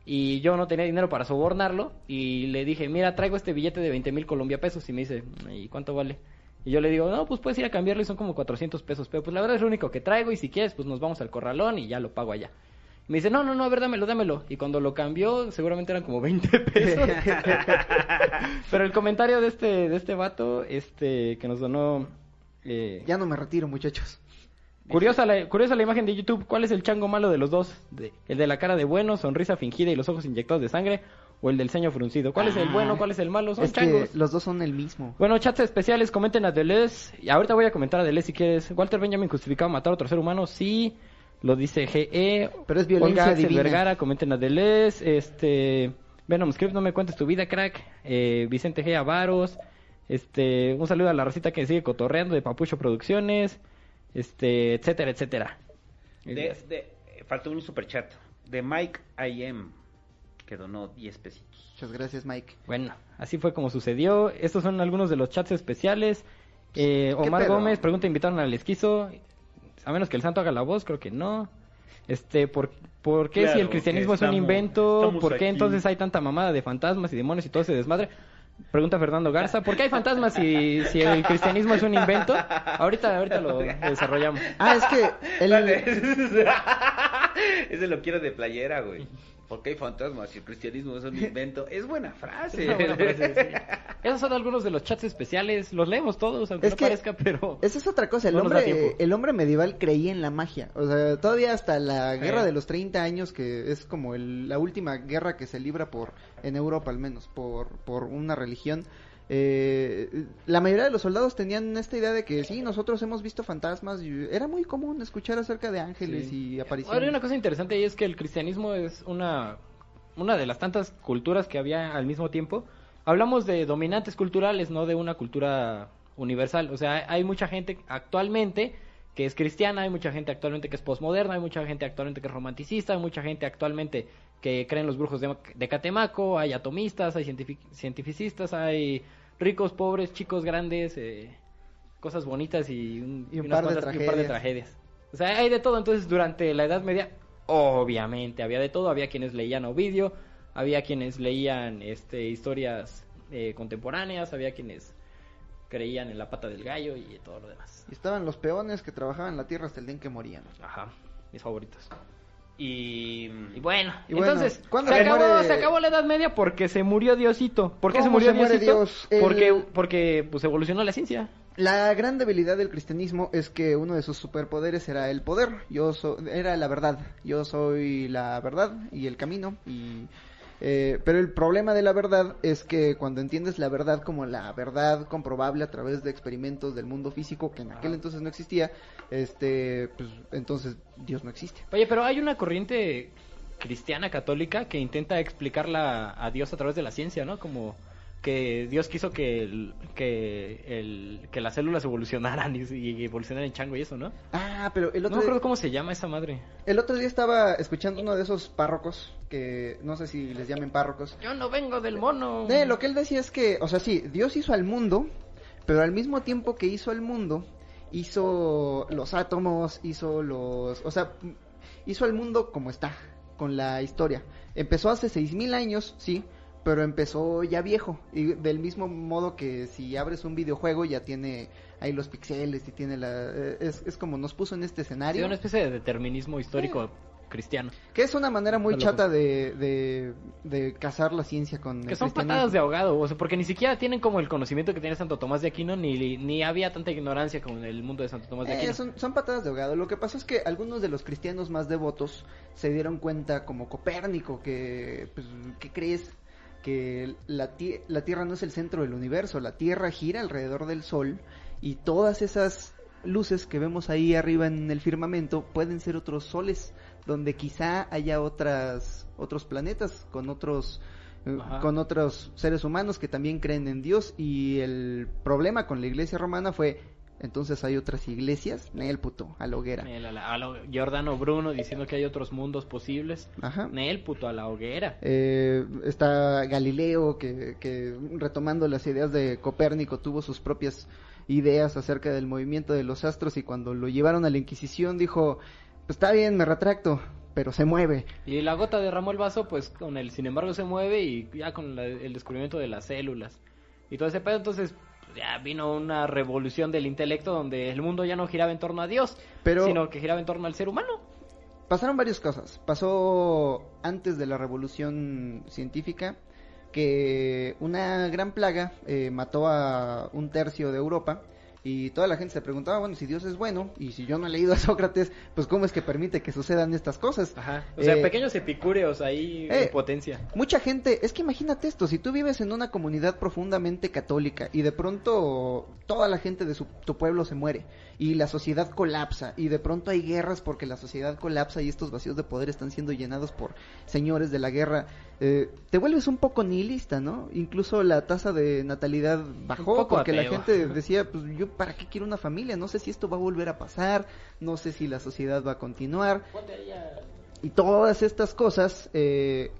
y yo no tenía dinero para sobornarlo y le dije, mira, traigo este billete de 20 mil Colombia pesos y me dice, ¿y cuánto vale? Y yo le digo, no, pues puedes ir a cambiarlo y son como 400 pesos, pero pues la verdad es lo único que traigo y si quieres, pues nos vamos al corralón y ya lo pago allá. Me dice, no, no, no, a ver, dámelo, dámelo. Y cuando lo cambió, seguramente eran como 20 pesos. Pero el comentario de este, de este vato, este, que nos donó... eh, Ya no me retiro, muchachos. Curiosa la, curiosa la imagen de YouTube. ¿Cuál es el chango malo de los dos? De- ¿El de la cara de bueno, sonrisa fingida y los ojos inyectados de sangre? ¿O el del ceño fruncido? ¿Cuál es el Ah, bueno? ¿Cuál es el malo? Son es changos. que los dos son el mismo. Bueno, chats especiales, comenten a Deleuze. Y ahorita voy a comentar a Deleuze si quieres. ¿Walter Benjamin justificado matar a otro ser humano? Sí. Lo dice GE. Pero es violencia Olga Axel divina. Vergara, comenten a Deleuze. Este... Venom Script, no me cuentes tu vida, crack. Eh, Vicente G. Avaros. Este... Un saludo a la racita que sigue cotorreando de Papucho Producciones. Este... Etcétera, etcétera. De, de- faltó un superchat de Mike IM que donó 10 pesitos. Muchas gracias, Mike. Bueno, así fue como sucedió. Estos son algunos de los chats especiales. Eh, ¿Qué Omar? Gómez pregunta, ¿invitaron al esquizo? A menos que el santo haga la voz, creo que no. Este, ¿por, por qué Claro si el cristianismo es un invento? ¿Por qué aquí. entonces hay tanta mamada de fantasmas y demonios y todo ese desmadre? Pregunta Fernando Garza, ¿por qué hay fantasmas si, si el cristianismo es un invento? Ahorita, ahorita lo desarrollamos. Ah, es que el... Dale. Ese lo quiero de playera, güey. Porque hay fantasmas si el cristianismo es un invento. Es buena frase. Es una buena frase, sí. Esos son algunos de los chats especiales. Los leemos todos, aunque Es no que parezca, pero... Esa es otra cosa, el No hombre, el hombre medieval creía en la magia, o sea, todavía hasta la Sí. guerra de los 30 años, que es como el- la última guerra que se libra por, en Europa al menos, por, por una religión, eh, la mayoría de los soldados tenían esta idea de que sí, nosotros hemos visto fantasmas, y era muy común escuchar acerca de ángeles Sí. y Ahora, apariciones. hay una cosa interesante y es que el cristianismo es una, una de las tantas culturas que había al mismo tiempo. Hablamos de dominantes culturales, no de una cultura universal. O sea, hay mucha gente actualmente que es cristiana, hay mucha gente actualmente que es posmoderna, hay mucha gente actualmente que es romanticista, hay mucha gente actualmente que cree en los brujos de, de Catemaco, hay atomistas, hay cientific- cientificistas, hay ricos, pobres, chicos, grandes, eh, cosas bonitas y un, Y un unas par de y un par de tragedias. tragedias. O sea, hay de todo. Entonces, durante la Edad Media, obviamente había de todo. Había quienes leían Ovidio, había quienes leían este, historias eh, contemporáneas, había quienes creían en la pata del gallo y todo lo demás. Y estaban los peones que trabajaban la tierra hasta el día en que morían. Ajá, mis favoritos. Y, Y bueno, Y bueno, entonces, ¿cuándo se, se acabó, muere- se acabó la Edad Media porque se murió Diosito. ¿Por qué se ¿Cómo murió se Diosito? Dios? El- Porque, porque pues, evolucionó la ciencia. La gran debilidad del cristianismo es que uno de sus superpoderes era el poder. Yo so- era la verdad. Yo soy la verdad y el camino. Y eh, pero el problema de la verdad es que cuando entiendes la verdad como la verdad comprobable a través de experimentos del mundo físico que en aquel Ajá. entonces no existía, este, pues entonces Dios no existe. Oye, pero hay una corriente cristiana católica que intenta explicarla a Dios a través de la ciencia, ¿no? Como que Dios quiso que el- que el, que las células evolucionaran y, y evolucionaran en chango y eso, ¿no? Ah, pero el No otro me día- acuerdo cómo se llama esa madre. el otro día estaba escuchando uno de esos párrocos que no sé si les llamen párrocos. Yo no vengo del mono. Eh, lo que él decía es que, o sea, sí, Dios hizo al mundo, pero al mismo tiempo que hizo al mundo, hizo los átomos, hizo los, o sea, hizo al mundo como está, con la historia. Empezó hace seis mil años, sí, pero empezó ya viejo y del mismo modo que si abres un videojuego ya tiene ahí los pixeles y tiene la, eh, es, es como nos puso en este Sí, escenario. una especie de determinismo histórico cristiano. Que es una manera muy chata de, de, de cazar la ciencia con Que son patadas de ahogado, o sea, porque ni siquiera tienen como el conocimiento que tiene Santo Tomás de Aquino, ni, ni había tanta ignorancia como en el mundo de Santo Tomás de Eh, Aquino. son, son patadas de ahogado. Lo que pasó es que algunos de los cristianos más devotos se dieron cuenta, como Copérnico, que, pues, ¿qué crees? Que la, la Tierra no es el centro del universo, la Tierra gira alrededor del Sol y todas esas luces que vemos ahí arriba en el firmamento pueden ser otros soles, donde quizá haya otras, otros planetas con otros eh, Ajá. con otros seres humanos que también creen en Dios y el problema con la iglesia romana fue entonces hay otras iglesias, Nel puto, a la hoguera. Nel, a la- a la- Giordano Bruno diciendo que hay otros mundos posibles. Ajá. Nel, puto, a la hoguera. Eh, está Galileo que, que retomando las ideas de Copérnico tuvo sus propias ideas acerca del movimiento de los astros y cuando lo llevaron a la Inquisición dijo, pues está bien, me retracto, pero se mueve. Y la gota derramó el vaso, pues con el, sin embargo, se mueve y ya con la- el descubrimiento de las células y todo ese pedo, entonces ya vino una revolución del intelecto donde el mundo ya no giraba en torno a Dios, Pero- sino que giraba en torno al ser humano. pasaron varias cosas. Pasó antes de la revolución científica que una gran plaga eh, mató a un tercio de Europa y toda la gente se preguntaba, bueno, si Dios es bueno y si yo no he leído a Sócrates, pues cómo es que permite que sucedan estas cosas. Ajá. O sea, Eh, pequeños epicúreos ahí eh, en potencia. Mucha gente, es que imagínate esto, si tú vives en una comunidad profundamente católica y de pronto toda la gente de su, tu pueblo se muere y la sociedad colapsa y de pronto hay guerras porque la sociedad colapsa y estos vacíos de poder están siendo llenados por señores de la guerra, eh, te vuelves un poco nihilista, ¿no? Incluso la tasa de natalidad bajó poco porque la gente decía, pues yo para qué quiero una familia, no sé si esto va a volver a pasar, no sé si la sociedad va a continuar. Y todas estas cosas eh,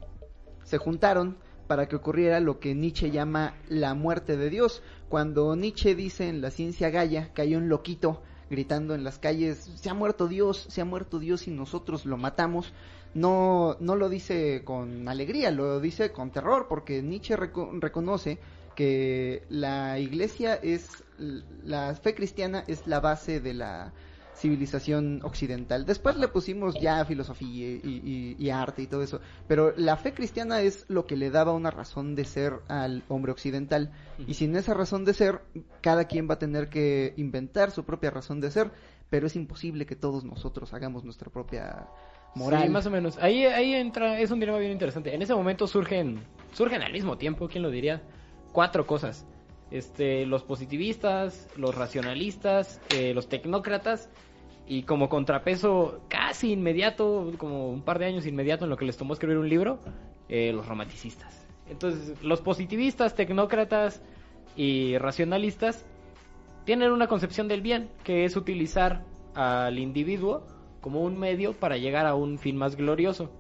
se juntaron para que ocurriera lo que Nietzsche llama la muerte de Dios. Cuando Nietzsche dice en la ciencia Gaia que hay un loquito gritando en las calles, se ha muerto Dios, se ha muerto Dios y nosotros lo matamos, no, no lo dice con alegría, lo dice con terror, porque Nietzsche reco- reconoce que la iglesia es, la fe cristiana es la base de la civilización occidental. Después le pusimos ya filosofía y, y- y arte y todo eso, pero la fe cristiana es lo que le daba una razón de ser al hombre occidental. Y sin esa razón de ser, cada quien va a tener que inventar su propia razón de ser, pero es imposible que todos nosotros hagamos nuestra propia moral. Sí, más o menos. Ahí, ahí entra, es un dilema bien interesante. En ese momento surgen, surgen al mismo tiempo, ¿quién lo diría? Cuatro cosas. Este, los positivistas, los racionalistas, eh, los tecnócratas y como contrapeso casi inmediato, como un par de años inmediato en lo que les tomó escribir un libro, eh, los romanticistas. Entonces, los positivistas, tecnócratas y racionalistas tienen una concepción del bien, que es utilizar al individuo como un medio para llegar a un fin más glorioso.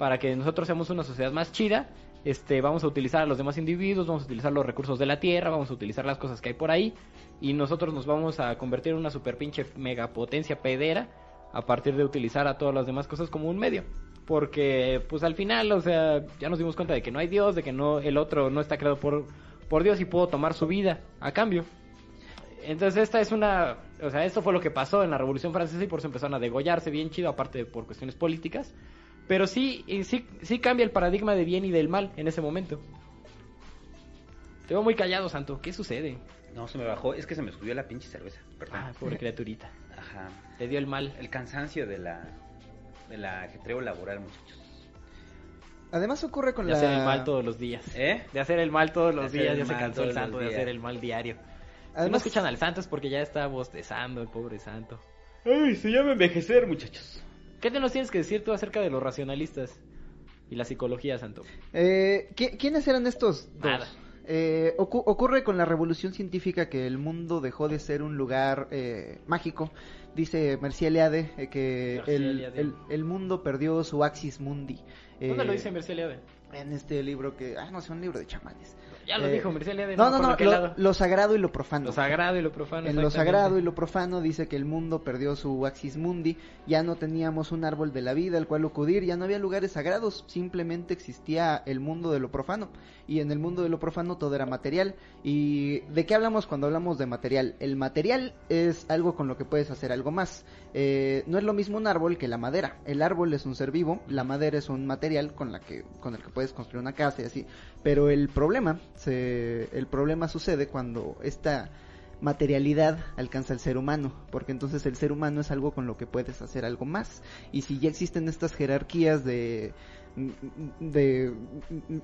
Para que nosotros seamos una sociedad más chida, este, vamos a utilizar a los demás individuos, vamos a utilizar los recursos de la tierra, vamos a utilizar las cosas que hay por ahí, y nosotros nos vamos a convertir en una super pinche megapotencia pedera a partir de utilizar a todas las demás cosas como un medio. Porque, pues al final, o sea, ya nos dimos cuenta de que no hay Dios, de que no, el otro no está creado por, por Dios y puedo tomar su vida a cambio. Entonces esta es una, o sea, esto fue lo que pasó en la Revolución Francesa y por eso empezaron a degollarse bien chido, aparte por cuestiones políticas. Pero sí, y sí, sí cambia el paradigma de bien y del mal en ese momento. Te veo muy callado, Santo. ¿Qué sucede? No, se me bajó, es que se me subió la pinche cerveza. Perdón. Ah, pobre criaturita. Ajá. Te dio el mal. El cansancio de la de la ajetreo laboral, muchachos. Además ocurre con De la... hacer el mal todos los días. ¿Eh? De hacer el mal todos De los días. Ya se cansó el Santo de hacer el mal diario. Si no escuchan al Santo es porque ya está bostezando el pobre Santo. Ay, se llama envejecer, muchachos. ¿Qué te nos tienes que decir tú acerca de los racionalistas y la psicología, Santo? Eh, ¿qui- ¿Quiénes eran estos dos? Nada. Eh, ocu- ocurre con la revolución científica que el mundo dejó de ser un lugar eh, mágico. Dice Mercier Eliade eh, que el, el- el mundo perdió su axis mundi. ¿Dónde Eh, lo dice Mercedes Eliade? En este libro que... Ah, no, es un libro de chamanes. Ya lo Eh, dijo Mercedes. No, no, no, lo, sagrado y lo profano. Lo sagrado y lo profano. En lo sagrado y lo profano dice que el mundo perdió su axis mundi, ya no teníamos un árbol de la vida al cual acudir, ya no había lugares sagrados, simplemente existía el mundo de lo profano. Y en el mundo de lo profano todo era material. ¿Y de qué hablamos cuando hablamos de material? El material es algo con lo que puedes hacer algo más. Eh, no es lo mismo un árbol que la madera. El árbol es un ser vivo, la madera es un material con, la que, con el que puedes construir una casa y así. Pero el problema, se, el problema sucede cuando esta materialidad alcanza al ser humano, porque entonces el ser humano es algo con lo que puedes hacer algo más. Y si ya existen estas jerarquías de de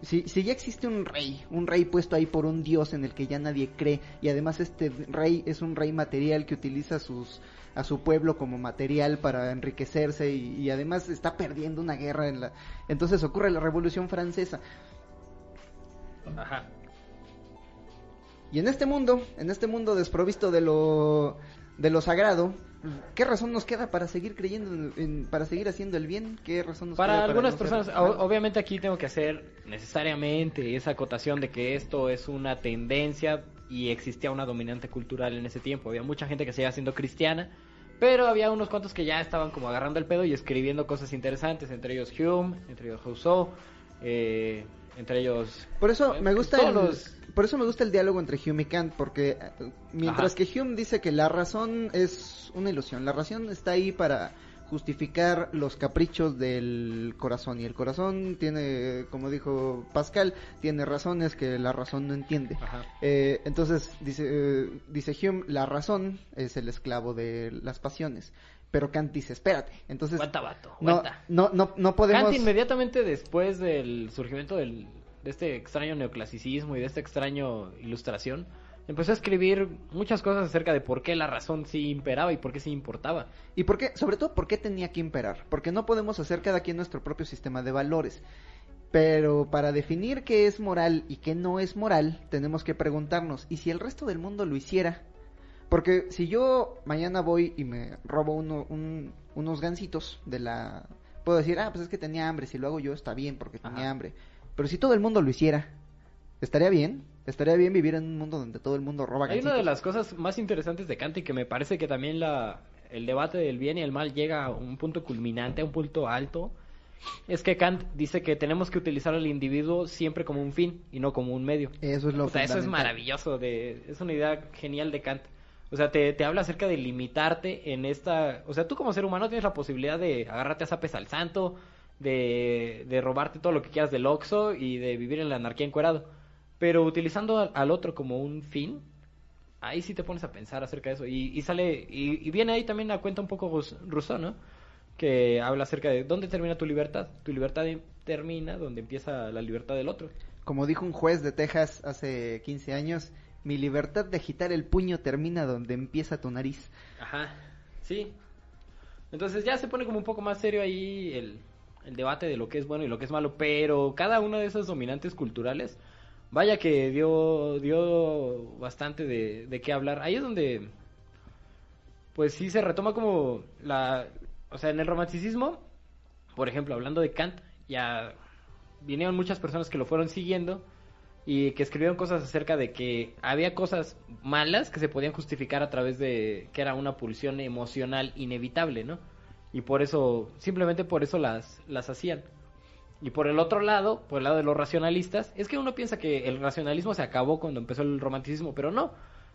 si, si ya existe un rey, un rey puesto ahí por un dios en el que ya nadie cree y además este rey es un rey material que utiliza sus a su pueblo como material para enriquecerse y, y además está perdiendo una guerra en la entonces ocurre la revolución francesa Ajá. Y en este mundo, en este mundo desprovisto de lo de lo sagrado, ¿qué razón nos queda para seguir creyendo en, en- para seguir haciendo el bien? ¿Qué razón nos Para queda algunas ser personas, obviamente aquí tengo que hacer necesariamente esa acotación de que esto es una tendencia y existía una dominante cultural en ese tiempo. Había mucha gente que seguía siendo cristiana, pero había unos cuantos que ya estaban como agarrando el pedo y escribiendo cosas interesantes, entre ellos Hume, entre ellos Rousseau, eh, entre ellos... Por eso eh, me gusta todos el, los- por eso me gusta el diálogo entre Hume y Kant porque eh, mientras Ajá. que Hume dice que la razón es una ilusión, la razón está ahí para justificar los caprichos del corazón. Y el corazón tiene, como dijo Pascal, tiene razones que la razón no entiende. Ajá. Eh, entonces, dice, eh, dice Hume, la razón es el esclavo de las pasiones. Pero Kant dice, espérate. Entonces, Aguanta, vato, no, aguanta. no, no, no podemos... Kant inmediatamente después del surgimiento del, de este extraño neoclasicismo y de esta extraño ilustración, empezó a escribir muchas cosas acerca de por qué la razón sí imperaba y por qué sí importaba. ¿Y por qué? Sobre todo, ¿por qué tenía que imperar? Porque no podemos hacer cada quien nuestro propio sistema de valores. Pero para definir qué es moral y qué no es moral, tenemos que preguntarnos, ¿y si el resto del mundo lo hiciera? Porque si yo mañana voy y me robo uno- un- unos gansitos de la... Puedo decir, ah, pues es que tenía hambre, si lo hago yo está bien porque tenía Ajá. hambre. Pero si todo el mundo lo hiciera, ¿estaría bien? ¿Estaría bien vivir en un mundo donde todo el mundo roba Hay una de las cosas más interesantes de Kant y que me parece que también la, el debate del bien y el mal llega a un punto culminante, a un punto alto, es que Kant dice que tenemos que utilizar al individuo siempre como un fin y no como un medio. Eso es lo O sea, eso es maravilloso, de, es una idea genial de Kant. O sea, te, te habla acerca de limitarte en esta... O sea, tú como ser humano tienes la posibilidad de agarrarte a zapes al santo, de, de robarte todo lo que quieras del Oxxo y de vivir en la anarquía encuerado. Pero utilizando al, al otro como un fin, ahí sí te pones a pensar acerca de eso. Y, y sale... Y, y viene ahí también a cuenta un poco Rous- Rousseau, ¿no? Que habla acerca de dónde termina tu libertad. Tu libertad em- termina donde empieza la libertad del otro. Como dijo un juez de Texas hace 15 años, mi libertad de agitar el puño termina donde empieza tu nariz. Ajá, sí. Entonces ya se pone como un poco más serio ahí el, el debate de lo que es bueno y lo que es malo, pero cada uno de esos dominantes culturales, vaya que dio, dio bastante de, de qué hablar. Ahí es donde, pues sí se retoma como la, o sea, en el romanticismo, por ejemplo, hablando de Kant, ya vinieron muchas personas que lo fueron siguiendo y que escribieron cosas acerca de que había cosas malas que se podían justificar a través de que era una pulsión emocional inevitable, ¿no? Y por eso, simplemente por eso las, las hacían. Y por el otro lado, por el lado de los racionalistas, es que uno piensa que el racionalismo se acabó cuando empezó el romanticismo, pero no.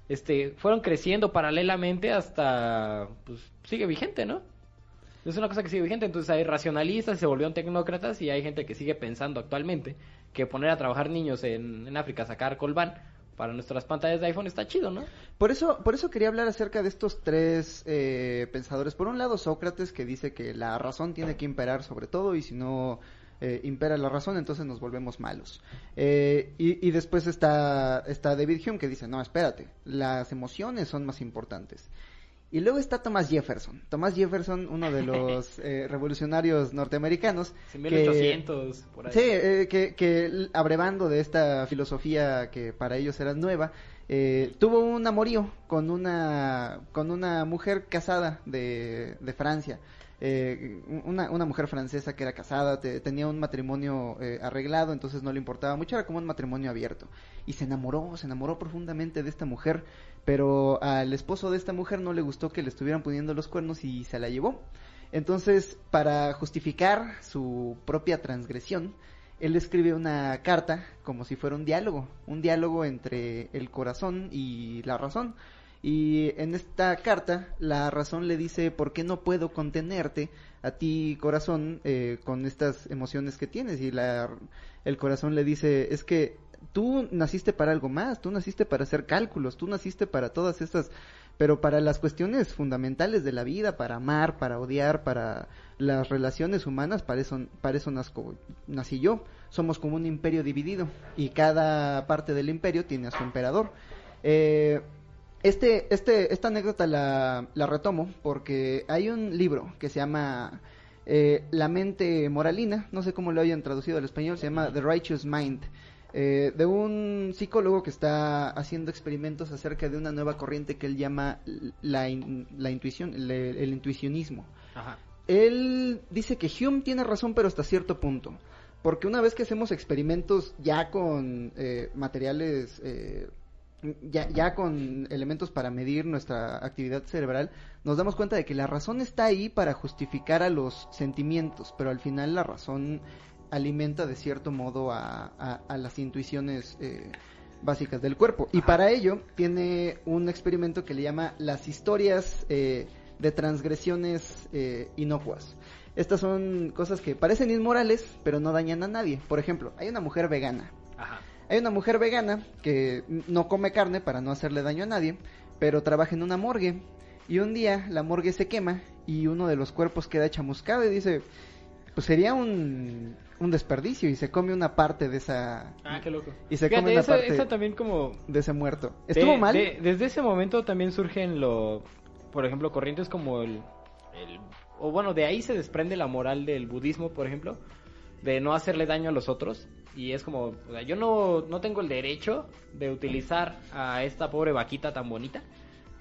Este, fueron creciendo paralelamente hasta, pues, sigue vigente, ¿no? Es una cosa que sigue vigente, entonces hay racionalistas se volvieron tecnócratas y hay gente que sigue pensando actualmente que poner a trabajar niños en, en África, sacar colván para nuestras pantallas de iPhone está chido, ¿no? Por eso, por eso quería hablar acerca de estos tres eh, pensadores. Por un lado, Sócrates, que dice que la razón tiene que imperar sobre todo y si no eh, impera la razón, entonces nos volvemos malos. Eh, y, y después está, está David Hume, que dice, no, espérate, las emociones son más importantes. Y luego está Thomas Jefferson. Thomas Jefferson, uno de los eh, revolucionarios norteamericanos. En que- 1800, por ahí. Sí, eh, que, que abrevando de esta filosofía que para ellos era nueva, eh, tuvo un amorío con una, con una mujer casada de, de Francia. Eh, una, una mujer francesa que era casada, te- tenía un matrimonio eh, arreglado, entonces no le importaba mucho, era como un matrimonio abierto. Y se enamoró, se enamoró profundamente de esta mujer, pero al esposo de esta mujer no le gustó que le estuvieran poniendo los cuernos y se la llevó. Entonces, para justificar su propia transgresión, él escribe una carta como si fuera un diálogo, un diálogo entre el corazón y la razón. Y en esta carta la razón le dice, ¿por qué no puedo contenerte a ti, corazón, eh, con estas emociones que tienes? Y la, el corazón le dice, es que tú naciste para algo más, tú naciste para hacer cálculos, tú naciste para todas estas, pero para las cuestiones fundamentales de la vida, para amar, para odiar, para las relaciones humanas, para eso, para eso nací yo. Somos como un imperio dividido y cada parte del imperio tiene a su emperador. Eh, este, este, esta anécdota la, la retomo porque hay un libro que se llama eh, La mente moralina, no sé cómo lo hayan traducido al español, se llama The Righteous Mind, eh, de un psicólogo que está haciendo experimentos acerca de una nueva corriente que él llama la, in- la intuición, el, el intuicionismo. Ajá. Él dice que Hume tiene razón, pero hasta cierto punto. Porque una vez que hacemos experimentos ya con eh, materiales, eh, ya, ya con elementos para medir nuestra actividad cerebral, nos damos cuenta de que la razón está ahí para justificar a los sentimientos, pero al final la razón alimenta de cierto modo a, a- a las intuiciones eh, básicas del cuerpo. Y para ello tiene un experimento que le llama las historias eh, de transgresiones eh, inocuas. Estas son cosas que parecen inmorales, pero no dañan a nadie. Por ejemplo, hay una mujer vegana. Hay una mujer vegana que no come carne para no hacerle daño a nadie, pero trabaja en una morgue. Y un día la morgue se quema y uno de los cuerpos queda chamuscado y dice, pues sería un, un desperdicio y se come una parte de esa... Ah, qué loco. Y se Fíjate, come una eso, parte también como... de ese muerto. de- ¿Estuvo mal? de- desde ese momento también surgen lo... Por ejemplo, corrientes como el, el... O bueno, de ahí se desprende la moral del budismo, por ejemplo. De no hacerle daño a los otros. Y es como... O sea, yo no, no tengo el derecho de utilizar a esta pobre vaquita tan bonita.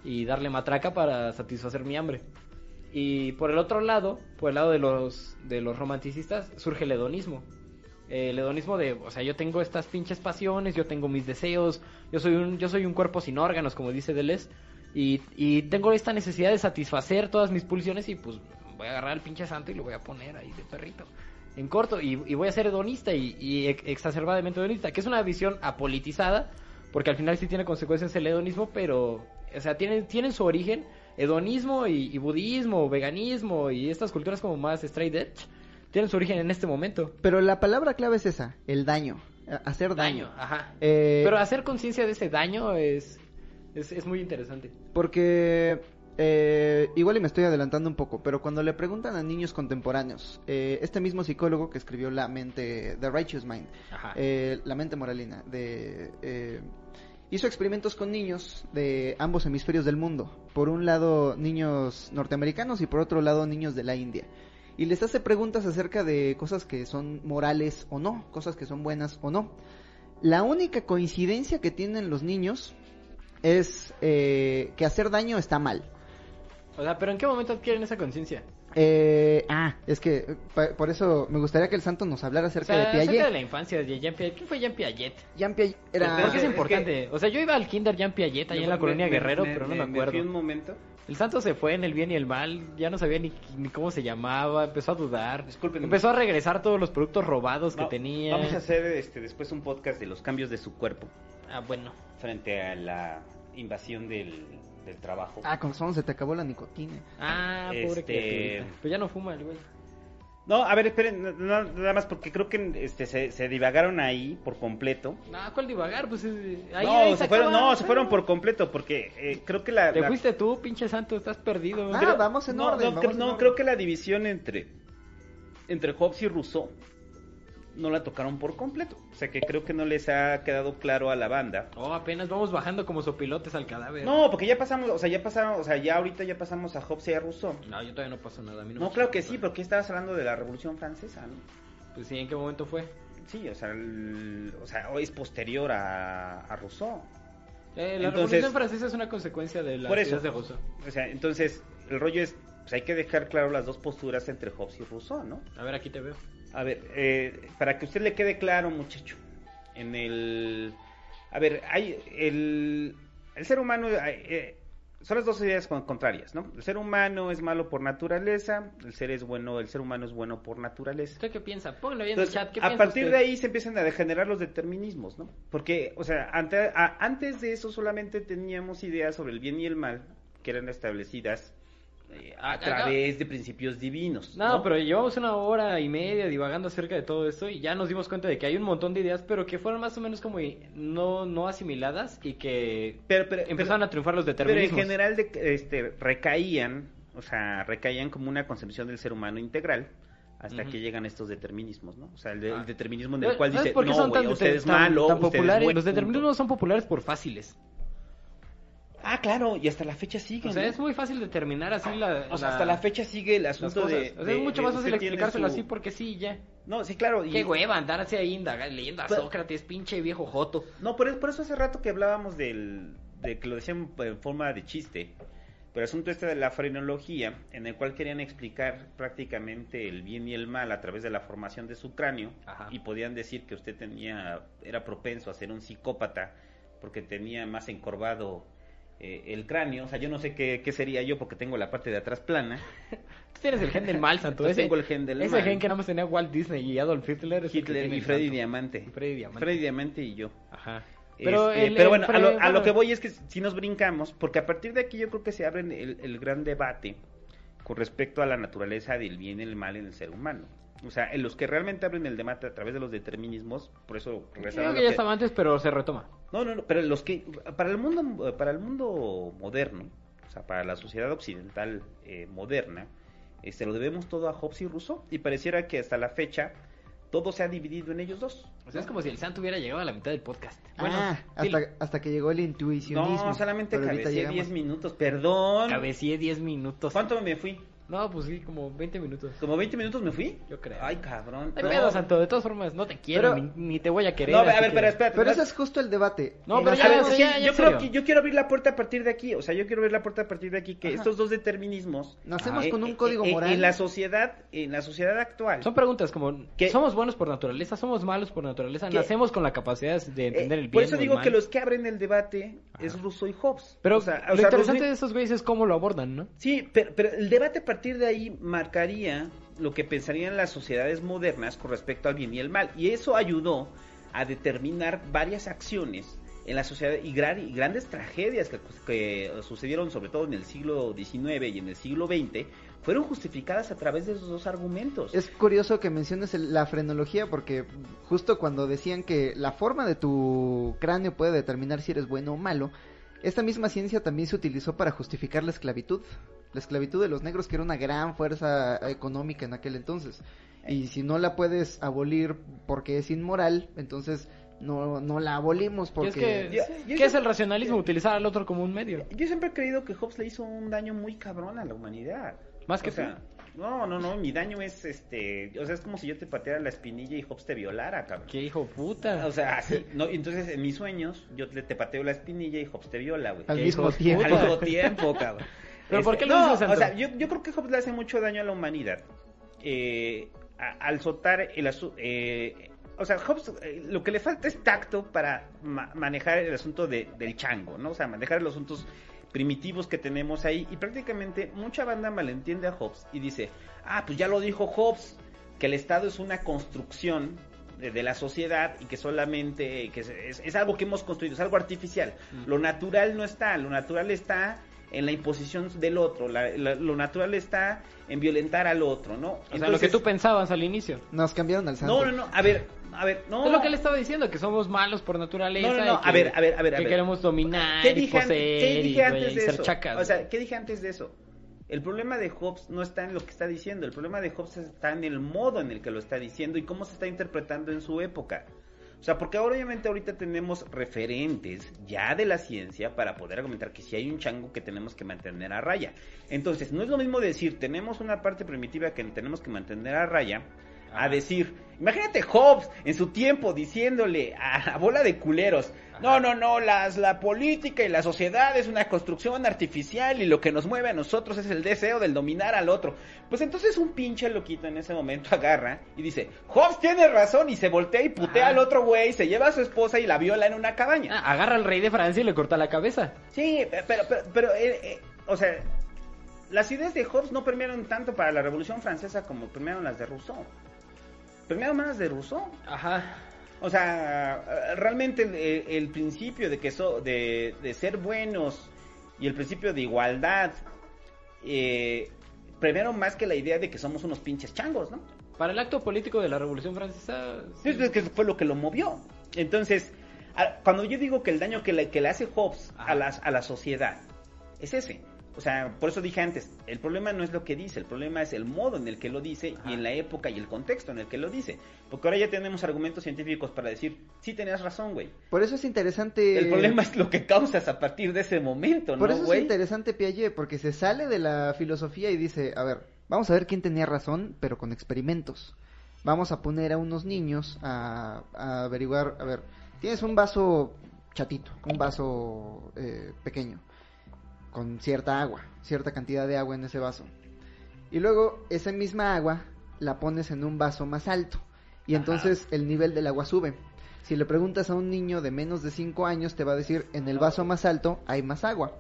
Y darle matraca para satisfacer mi hambre. Y por el otro lado, por el lado de los, de los romanticistas, surge el hedonismo. El hedonismo de, o sea, yo tengo estas pinches pasiones, yo tengo mis deseos, yo soy un, yo soy un cuerpo sin órganos, como dice Deleuze, y, y tengo esta necesidad de satisfacer todas mis pulsiones y pues voy a agarrar al pinche santo y lo voy a poner ahí de perrito, en corto, y, y voy a ser hedonista y, y ex- exacerbadamente hedonista, que es una visión apolitizada, porque al final sí tiene consecuencias el hedonismo, pero, o sea, tienen, tienen su origen hedonismo y, y budismo, veganismo y estas culturas como más straight edge, tienen su origen en este momento. Pero la palabra clave es esa, el daño, hacer daño. Daño, ajá. Eh, Pero hacer conciencia de ese daño es, es, es muy interesante. Porque eh, igual y me estoy adelantando un poco, pero cuando le preguntan a niños contemporáneos, eh, este mismo psicólogo que escribió La mente, The Righteous Mind, eh, La mente moralina, de, eh, hizo experimentos con niños de ambos hemisferios del mundo. Por un lado niños norteamericanos y por otro lado niños de la India. Y les hace preguntas acerca de cosas que son morales o no, cosas que son buenas o no. La única coincidencia que tienen los niños es eh, que hacer daño está mal. O sea, pero ¿en qué momento adquieren esa conciencia? Eh, ah, es que eh, por eso me gustaría que el santo nos hablara O acerca sea, de acerca Piaget. de la infancia de Jean Piaget. ¿Quién fue Jean Piaget? Jean Piaget era... ¿Por qué es es importante? O sea, yo iba al kinder Jean Piaget ahí en la Me- colonia me- Guerrero, me- pero no me me- acuerdo. un momento. El santo se fue en el bien y el mal, ya no sabía ni, ni cómo se llamaba, empezó a dudar. Discúlpenme. Empezó a regresar todos los productos robados que tenía. Vamos a hacer este, después un podcast de los cambios de su cuerpo Ah, bueno. frente a la invasión del, del trabajo. Ah, con razón se te acabó la nicotina. Ah, pobre Este- criaturita. Pues ya no fuma el güey. No, a ver, esperen, no- no, nada más porque creo que este, se, se divagaron ahí por completo. No, ¿cuál divagar? Pues eh, ahí, no, ahí se fueron, no, se fueron por completo porque eh, creo que la... Te la- fuiste tú, pinche santo, estás perdido. Ah, creo- vamos en no, orden, No, vamos creo, en no, orden. creo que la división entre, entre Hobbes y Rousseau no la tocaron por completo. O sea que creo que no les ha quedado claro a la banda. Oh, apenas vamos bajando como sopilotes al cadáver. No, porque ya pasamos, o sea, ya pasaron, o sea, ya ahorita ya pasamos a Hobbes y a Rousseau. No, yo todavía no pasó nada. A mí no, No, claro que sí, porque estabas hablando de la Revolución Francesa, ¿no? Pues sí, ¿en qué momento fue? Sí, o sea, el- o sea, es posterior a, a Rousseau. Eh, la Entonces- Revolución Francesa es una consecuencia de las Por eso. ideas de Rousseau. O sea, entonces, el rollo es, pues hay que dejar claro las dos posturas entre Hobbes y Rousseau, ¿no? A ver, aquí te veo. A ver, eh, para que usted le quede claro, muchacho, en el... A ver, hay el, el ser humano... eh, eh, son las dos ideas con- contrarias, ¿no? El ser humano es malo por naturaleza, el ser es bueno, el ser humano es bueno por naturaleza. ¿Usted qué piensa? Pónganlo ahí en el chat. ¿Qué a partir usted? de ahí se empiezan a degenerar los determinismos, ¿no? Porque, o sea, ante- a- antes de eso solamente teníamos ideas sobre el bien y el mal que eran establecidas eh, a través de principios divinos. No, pero llevamos una hora y media divagando acerca de todo esto y ya nos dimos cuenta de que hay un montón de ideas, pero que fueron más o menos como no, no asimiladas y que Pero, pero- empezaron pero- a triunfar los Pero en determinismos. general de, este, recaían, o sea, recaían como una concepción del ser humano integral hasta que llegan estos determinismos, ¿no? O sea, el, de- Ah. el determinismo en el cual ¿Sabes dice, no, güey, tan, usted es tan- malo, tan usted es populares? bueno, los punto. determinismos son populares por fáciles. Ah, claro, y hasta la fecha sigue, O sea, ¿no? es muy fácil determinar así la, O sea, la- hasta la fecha sigue el asunto de... O sea, de- es mucho de más fácil explicárselo su- así porque sí, ya. No, sí, claro. y- Qué hueva andarse ahí leyendo a Pero- Sócrates, pinche viejo joto. No, por, por eso hace rato que hablábamos del, de que lo decían en forma de chiste. Pero el asunto este de la frenología, en el cual querían explicar prácticamente el bien y el mal a través de la formación de su cráneo, Ajá. y podían decir que usted tenía, era propenso a ser un psicópata porque tenía más encorvado eh, el cráneo. O sea, yo no sé qué, qué sería yo porque tengo la parte de atrás plana. Tú tienes el gen del mal, santo. Tengo el gen del ese mal. gen que nada más tenía Walt Disney y Adolf Hitler. Hitler y Freddy. Diamante. Freddy Diamante. Freddy Diamante y yo. Ajá. Pero Este, el- pero el bueno, pre- a, lo, a lo que voy es que si nos brincamos, porque a partir de aquí yo creo que se abre el, el gran debate con respecto a la naturaleza del bien y el mal en el ser humano. O sea, en los que realmente abren el debate a través de los determinismos, por eso Creo lo que ya que- estaba antes, pero se retoma. no, no, no, pero los que para el mundo para el mundo moderno, o sea, para la sociedad occidental eh, moderna, este lo debemos todo a Hobbes y Rousseau y pareciera que hasta la fecha todo se ha dividido en ellos dos. O sea, es como si el santo hubiera llegado a la mitad del podcast. ah, dilo. hasta, hasta que llegó el intuicionismo. No, solamente cabeceé llegamos. 10 minutos, perdón. Cabecié 10 minutos. ¿Cuánto me fui? No, pues sí, como 20 minutos. ¿Como 20 minutos me fui? Yo creo. Ay, cabrón. Ay, No. pedo, Santo, de todas formas, no te quiero, Pero- ni, ni te voy a querer. No, a ver, que- pero espérate. Pero ese es justo el debate. No, pero ya, redes- sí, ya, yo creo serio. que yo quiero abrir la puerta a partir de aquí, o sea, yo quiero abrir la puerta a partir de aquí que Ajá. estos dos determinismos Nacemos eh, con un eh, código eh, moral. en la sociedad, en la sociedad actual. Son preguntas como, ¿Qué? ¿somos buenos por naturaleza? ¿Somos malos por naturaleza? ¿Qué? ¿Nacemos con la capacidad de Eh, entender el bien por eso digo mal? que los que abren el debate es Rousseau y Hobbes. Pero O sea, o lo sea, interesante Rousseau- de esos güeyes es cómo lo abordan, ¿no? Sí, pero, pero el debate partir de ahí marcaría lo que pensarían las sociedades modernas con respecto al bien y el mal. Y eso ayudó a determinar varias acciones en la sociedad y, gran- y grandes tragedias que, que sucedieron sobre todo en el siglo XIX y en el siglo XX fueron justificadas a través de esos dos argumentos. Es curioso que menciones la frenología porque justo cuando decían que la forma de tu cráneo puede determinar si eres bueno o malo, esta misma ciencia también se utilizó para justificar la esclavitud. La esclavitud de los negros que era una gran fuerza económica en aquel entonces. Y si no la puedes abolir porque es inmoral, entonces no, no la abolimos porque... es que, ¿qué es el racionalismo? Utilizar al otro como un medio. Yo siempre he creído que Hobbes le hizo un daño muy cabrón a la humanidad. Más que o sea, no, no, no, mi daño es este, o sea, es como si yo te pateara la espinilla y Hobbes te violara, cabrón. ¡Qué hijo puta! O sea, así, no, entonces en mis sueños yo te, te pateo la espinilla y Hobbes te viola, güey. Al Qué mismo tiempo. Al mismo tiempo, cabrón. ¿Pero por Este, qué lo no? O sea, yo, yo creo que Hobbes le hace mucho daño a la humanidad. Eh, a- al soltar el asunto. o sea, Hobbes eh, lo que le falta es tacto para ma- manejar el asunto de- del chango, ¿no? O sea, manejar los asuntos primitivos que tenemos ahí. Y prácticamente mucha banda malentiende a Hobbes y dice: Ah, pues ya lo dijo Hobbes, que el Estado es una construcción de, de la sociedad y que solamente que es, es- es algo que hemos construido, es algo artificial. Mm. Lo natural no está, lo natural está en la imposición del otro, la- la- lo natural está en violentar al otro, ¿no? o sea, lo que tú pensabas al inicio. Nos cambiaron al santo. No, no, no, a ver, a ver, no. Es lo que él estaba diciendo, que somos malos por naturaleza. No, no, no, que- a ver, a ver, a ver, a Que ver. queremos dominar ¿Qué dije, poseer qué dije y, antes y de ser eso? chacas. O sea, ¿qué dije antes de eso? El problema de Hobbes no está en lo que está diciendo, el problema de Hobbes está en el modo en el que lo está diciendo y cómo se está interpretando en su época. O sea, porque ahora, obviamente ahorita tenemos referentes ya de la ciencia para poder argumentar que si hay un chango que tenemos que mantener a raya. Entonces, no es lo mismo decir, tenemos una parte primitiva que tenemos que mantener a raya, a decir, imagínate Hobbes en su tiempo diciéndole a la bola de culeros, no, no, no, las, la política y la sociedad es una construcción artificial y lo que nos mueve a nosotros es el deseo del dominar al otro. Pues entonces un pinche loquito en ese momento agarra y dice, Hobbes tiene razón y se voltea y putea Ajá. al otro güey, se lleva a su esposa y la viola en una cabaña. Ah, agarra al rey de Francia y le corta la cabeza. Sí, pero, pero, pero eh, eh, o sea, las ideas de Hobbes no permearon tanto para la Revolución Francesa como permearon las de Rousseau. Permearon más de Rousseau. Ajá. O sea, realmente el, principio de que so- de, de ser buenos y el principio de igualdad eh, premiaron más que la idea de que somos unos pinches changos, ¿no? Para el acto político de la Revolución Francesa... sí. Es que fue lo que lo movió. Entonces, a- cuando yo digo que el daño que le, que le hace Hobbes a, las, a la sociedad es ese. O sea, por eso dije antes, el problema no es lo que dice, el problema es el modo en el que lo dice Ajá. y en la época y el contexto en el que lo dice. Porque ahora ya tenemos argumentos científicos para decir, sí tenías razón, güey. Por eso es interesante... El problema es lo que causas a partir de ese momento, Por ¿no, eso es interesante Piaget, porque se sale de la filosofía y dice, a ver, vamos a ver quién tenía razón, pero con experimentos. Vamos a poner a unos niños a, a averiguar, a ver, tienes un vaso chatito, un vaso eh, pequeño, con cierta agua, cierta cantidad de agua en ese vaso. Y luego esa misma agua la pones en un vaso más alto y Ajá. entonces el nivel del agua sube. Si le preguntas a un niño de menos de 5 años te va a decir en el vaso más alto hay más agua.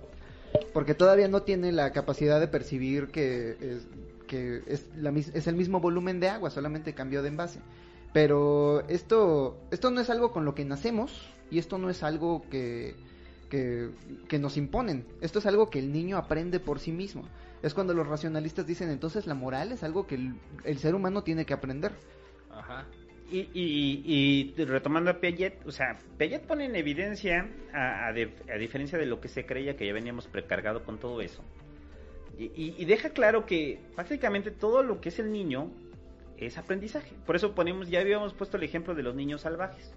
Porque todavía no tiene la capacidad de percibir que es, que es, la, es el mismo volumen de agua, solamente cambió de envase. Pero esto, esto no es algo con lo que nacemos, Y esto no es algo que, que, nos imponen, esto es algo que el niño aprende por sí mismo. Es cuando los racionalistas dicen entonces la moral es algo que el, ser humano tiene que aprender. Ajá. Y, y, y retomando a Piaget, o sea, Piaget pone en evidencia, a, diferencia de lo que se creía que ya veníamos precargado con todo eso, y, y- y deja claro que prácticamente todo lo que es el niño es aprendizaje. Por eso ponemos, ya habíamos puesto el ejemplo de los niños salvajes.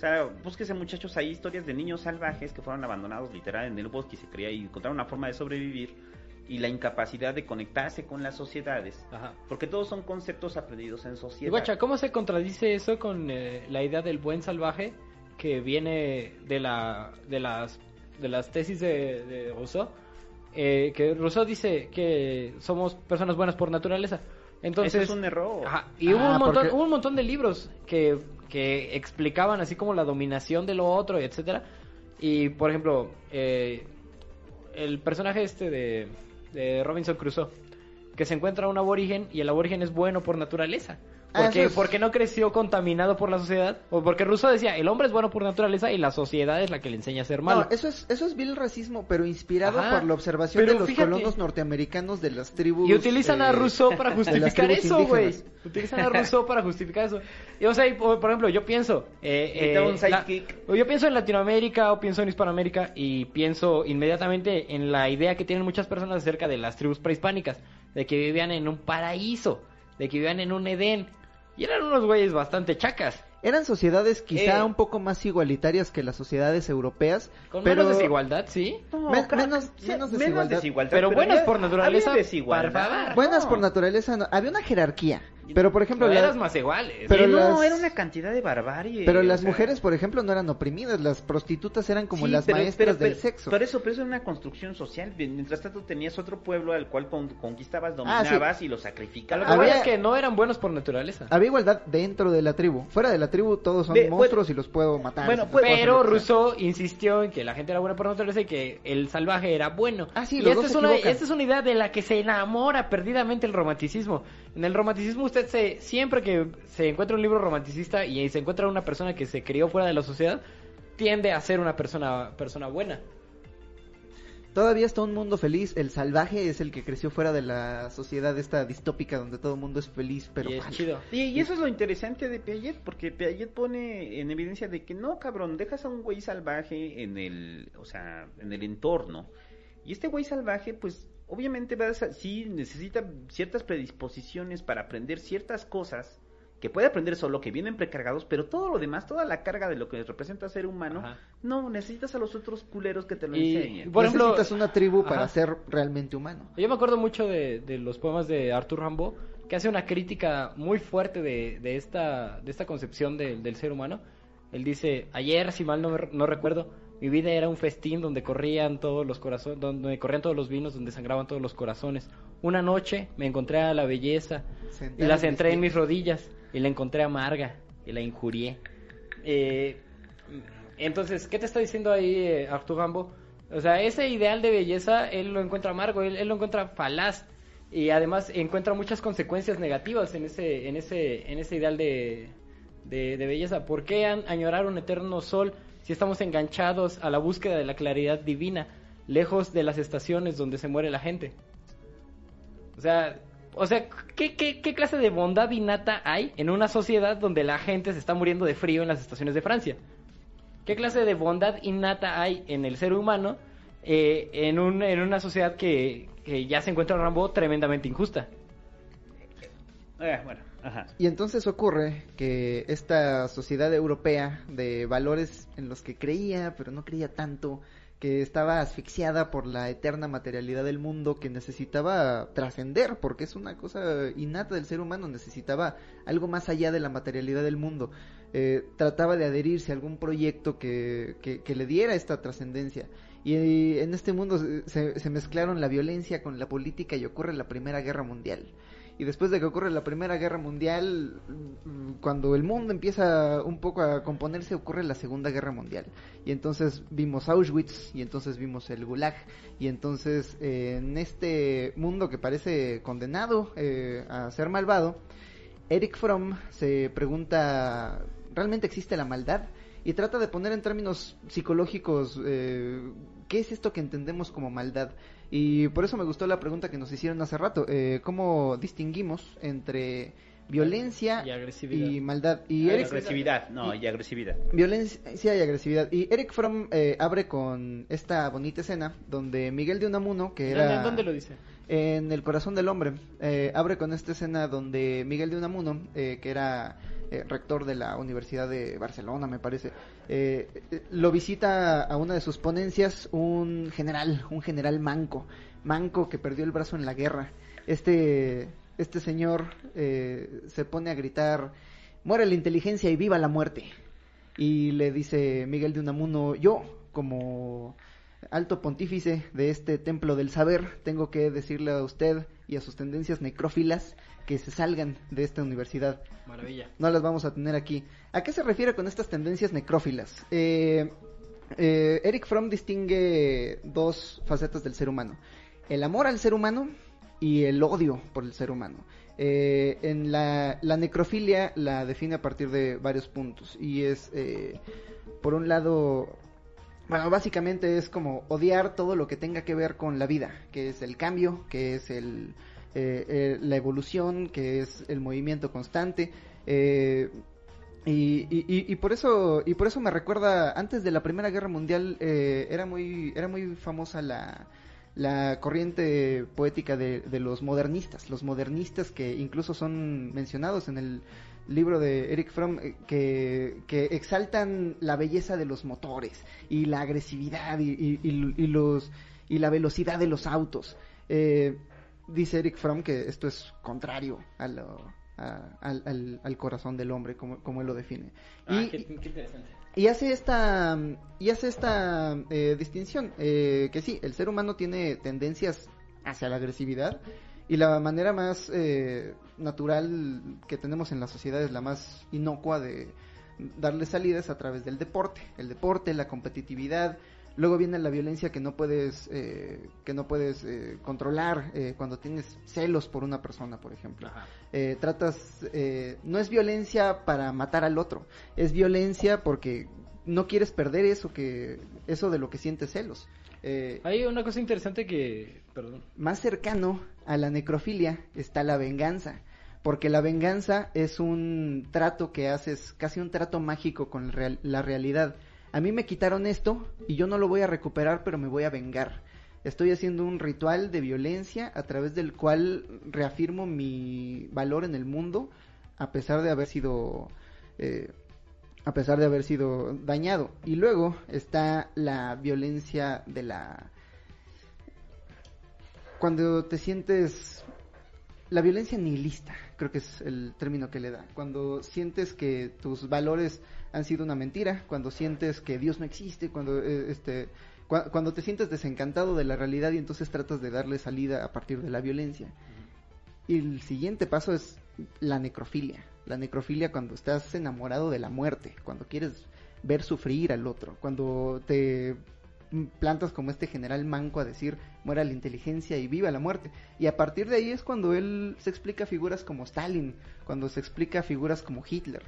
O sea, búsquese muchachos ahí historias de niños salvajes que fueron abandonados literal en el bosque y se creía y encontraron una forma de sobrevivir y la incapacidad de conectarse con las sociedades. Ajá. Porque todos son conceptos aprendidos en Y sociedad. guacha, ¿cómo se contradice eso con eh, la idea del buen salvaje que viene de la de las de las tesis de, de Rousseau? Eh, que Rousseau dice que somos personas buenas por naturaleza. Entonces, Ese es un error. Ajá, y hubo, Ah, un montón, porque- hubo un montón de libros que, que explicaban así como la dominación de lo otro, etcétera. Y por ejemplo, eh, el personaje este de, de Robinson Crusoe, que se encuentra un aborigen y el aborigen es bueno por naturaleza. Ah, Porque, es- porque no creció contaminado por la sociedad. O porque Rousseau decía, el hombre es bueno por naturaleza y la sociedad es la que le enseña a ser malo. No, eso es, eso es vil racismo, pero inspirado Ajá. por la observación Pero de los fíjate- colonos norteamericanos de las tribus. Y utilizan a eh, Rousseau para justificar eso, güey. Utilizan a Rousseau para justificar eso. Y, o sea, y, por, ejemplo, yo pienso... Eh, eh, un la- yo pienso en Latinoamérica o pienso en Hispanoamérica y pienso inmediatamente en la idea que tienen muchas personas acerca de las tribus prehispánicas. De que vivían en un paraíso, de que vivían en un Edén. Y eran unos güeyes bastante chacas. Eran sociedades quizá Eh. un poco más igualitarias que las sociedades europeas, Con pero menos desigualdad, ¿sí. No, Men- claro, menos- sí, menos desigualdad. Pero buenas había- por naturaleza, había desigualdad. buenas No. por naturaleza, no. había una jerarquía. Pero por ejemplo, No la- eras más iguales. Pero Sí, no, las- era una cantidad de barbarie. pero las sea, mujeres, por ejemplo, no eran oprimidas, las prostitutas eran como sí, las pero- maestras pero- del pero- sexo. Por eso, pero eso era una construcción social. Mientras tanto tenías otro pueblo al cual con- conquistabas, Ah, sí. dominabas y lo sacrificabas. que Había- es que no eran buenos por naturaleza. Había igualdad dentro de la tribu. Fuera de la tribu todos son Ve- monstruos y los puedo matar. Bueno, pues- Pero. Rousseau insistió en que la gente era buena por naturaleza y que el salvaje era bueno. Ah, sí, y los esta dos es, una, esta es una idea de la que se enamora perdidamente el romanticismo. En el romanticismo usted se siempre que se encuentra un libro romanticista y se encuentra una persona que se crió fuera de la sociedad, tiende a ser una persona persona buena. Todavía está un mundo feliz. El salvaje es el que creció fuera de la sociedad esta distópica donde todo el mundo es feliz, pero y es chido. Y, y eso es lo interesante de Piaget, porque Piaget pone en evidencia de que no, cabrón, dejas a un güey salvaje en el, o sea, en el entorno. Y este güey salvaje, pues, obviamente va a, sí necesita ciertas predisposiciones para aprender ciertas cosas que puede aprender solo, que vienen precargados, pero todo lo demás, toda la carga de lo que representa ser humano, Ajá. no, necesitas a los otros culeros que te lo Y- enseñen. Por ejemplo- Necesitas una tribu para Ajá. ser realmente humano. Yo me acuerdo mucho de, de los poemas de Arthur Rimbaud, que hace una crítica muy fuerte de, de esta, de esta concepción de- del ser humano. Él dice, ayer, si mal no, no recuerdo, mi vida era un festín donde corrían todos los corazones, donde corrían todos los vinos, donde sangraban todos los corazones. Una noche me encontré a la belleza y la centré en mis rodillas y la encontré amarga y la injurié. Eh, entonces, ¿qué te está diciendo ahí eh, Arthur Rimbaud? O sea, ese ideal de belleza él lo encuentra amargo, él, él lo encuentra falaz y además encuentra muchas consecuencias negativas en ese en ese en ese ideal de, de, de belleza. ¿Por qué añorar un eterno sol si estamos enganchados a la búsqueda de la claridad divina, lejos de las estaciones donde se muere la gente? O sea, o sea, ¿qué, qué, qué clase de bondad innata hay en una sociedad donde la gente se está muriendo de frío en las estaciones de Francia? ¿Qué clase de bondad innata hay en el ser humano eh, en, un, en una sociedad que, que ya se encuentra Rambo tremendamente injusta? Eh, bueno, Y entonces ocurre que esta sociedad europea de valores en los que creía, pero no creía tanto, que estaba asfixiada por la eterna materialidad del mundo, que necesitaba trascender, porque es una cosa innata del ser humano, necesitaba algo más allá de la materialidad del mundo. Eh, trataba de adherirse a algún proyecto que, le diera esta trascendencia. Y en este mundo se, se mezclaron la violencia con la política y ocurre la Primera Guerra Mundial. Y después de que ocurre la Primera Guerra Mundial, mm, cuando el mundo empieza un poco a componerse, ocurre la Segunda Guerra Mundial. Y entonces vimos Auschwitz, y entonces vimos el Gulag, y entonces eh, en este mundo que parece condenado eh, a ser malvado, Eric Fromm se pregunta, ¿realmente existe la maldad? Y trata de poner en términos psicológicos eh, qué es esto que entendemos como maldad. Y por eso me gustó la pregunta que nos hicieron hace rato, eh, cómo distinguimos entre violencia Y agresividad. y maldad. Y Eric, agresividad, no, y agresividad. Violencia y agresividad. Y Eric Fromm eh, abre con esta bonita escena donde Miguel de Unamuno, que era... ¿Dónde, dónde lo dice? En El corazón del hombre. eh, abre con esta escena donde Miguel de Unamuno, eh, que era eh, rector de la Universidad de Barcelona, me parece, eh, eh, lo visita a una de sus ponencias un general, un general manco, manco que perdió el brazo en la guerra. Este, este señor eh, se pone a gritar, muere la inteligencia y viva la muerte. Y le dice Miguel de Unamuno, yo, como alto pontífice de este templo del saber, tengo que decirle a usted y a sus tendencias necrófilas que se salgan de esta universidad. Maravilla. No las vamos a tener aquí. ¿A qué se refiere con estas tendencias necrófilas? Eh, eh, Eric Fromm distingue dos facetas del ser humano. El amor al ser humano y el odio por el ser humano. Eh, en la, la necrofilia la define a partir de varios puntos. Y es, eh, por un lado, bueno, básicamente es como odiar todo lo que tenga que ver con la vida, que es el cambio, que es el, eh, eh, la evolución, que es el movimiento constante. eh, y, y- por eso y por eso me recuerda antes de la Primera Guerra Mundial eh, era muy era muy famosa la la corriente poética de, los modernistas, los modernistas que incluso son mencionados en el libro de Eric Fromm, eh, que, que exaltan la belleza de los motores y la agresividad y- y los, y la velocidad de los autos. Eh, dice Eric Fromm que esto es contrario a lo- a- al, al- al corazón del hombre, como, como él lo define. Ah, y, qué, qué interesante. y hace esta y hace esta eh, distinción eh, que sí el ser humano tiene tendencias hacia la agresividad y la manera más eh, natural que tenemos en la sociedad es la más inocua de darle salidas a través del deporte el deporte la competitividad luego viene la violencia que no puedes eh, que no puedes eh, controlar eh, cuando tienes celos por una persona por ejemplo eh, tratas, eh, no es violencia para matar al otro, es violencia porque no quieres perder eso que, eso de lo que sientes celos. Eh, Hay una cosa interesante que, perdón, más cercano a la necrofilia está la venganza, porque la venganza es un trato que haces, casi un trato mágico con la realidad. A mí me quitaron esto y yo no lo voy a recuperar, pero me voy a vengar. Estoy haciendo un ritual de violencia a través del cual reafirmo mi valor en el mundo a pesar de haber sido eh, a pesar de haber sido dañado. Y luego está la violencia de la cuando te sientes la violencia nihilista, creo que es el término que le da. Cuando sientes que tus valores han sido una mentira, cuando sientes que Dios no existe, cuando eh, este cua- cuando te sientes desencantado de la realidad y entonces tratas de darle salida a partir de la violencia. Y el siguiente paso es la necrofilia. La necrofilia cuando estás enamorado de la muerte, cuando quieres ver sufrir al otro, cuando te plantas como este general manco a decir muera la inteligencia y viva la muerte. Y a partir de ahí es cuando él se explica figuras como Stalin, cuando se explica figuras como Hitler.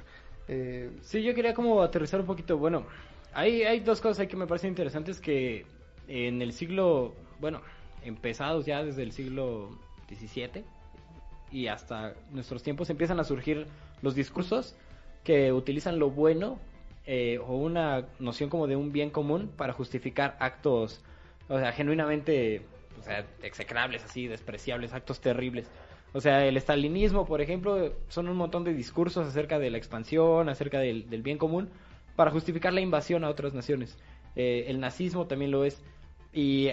Eh, Sí, yo quería como aterrizar un poquito. Bueno, hay, hay dos cosas ahí que me parecen interesantes que en el siglo, bueno, empezados ya desde el siglo XVII y hasta nuestros tiempos empiezan a surgir los discursos que utilizan lo bueno eh, o una noción como de un bien común para justificar actos, o sea, genuinamente, o sea, execrables, así, despreciables, actos terribles. O sea, el estalinismo, por ejemplo, son un montón de discursos acerca de la expansión, acerca del, bien común, para justificar la invasión a otras naciones. Eh, el nazismo también lo es. Y,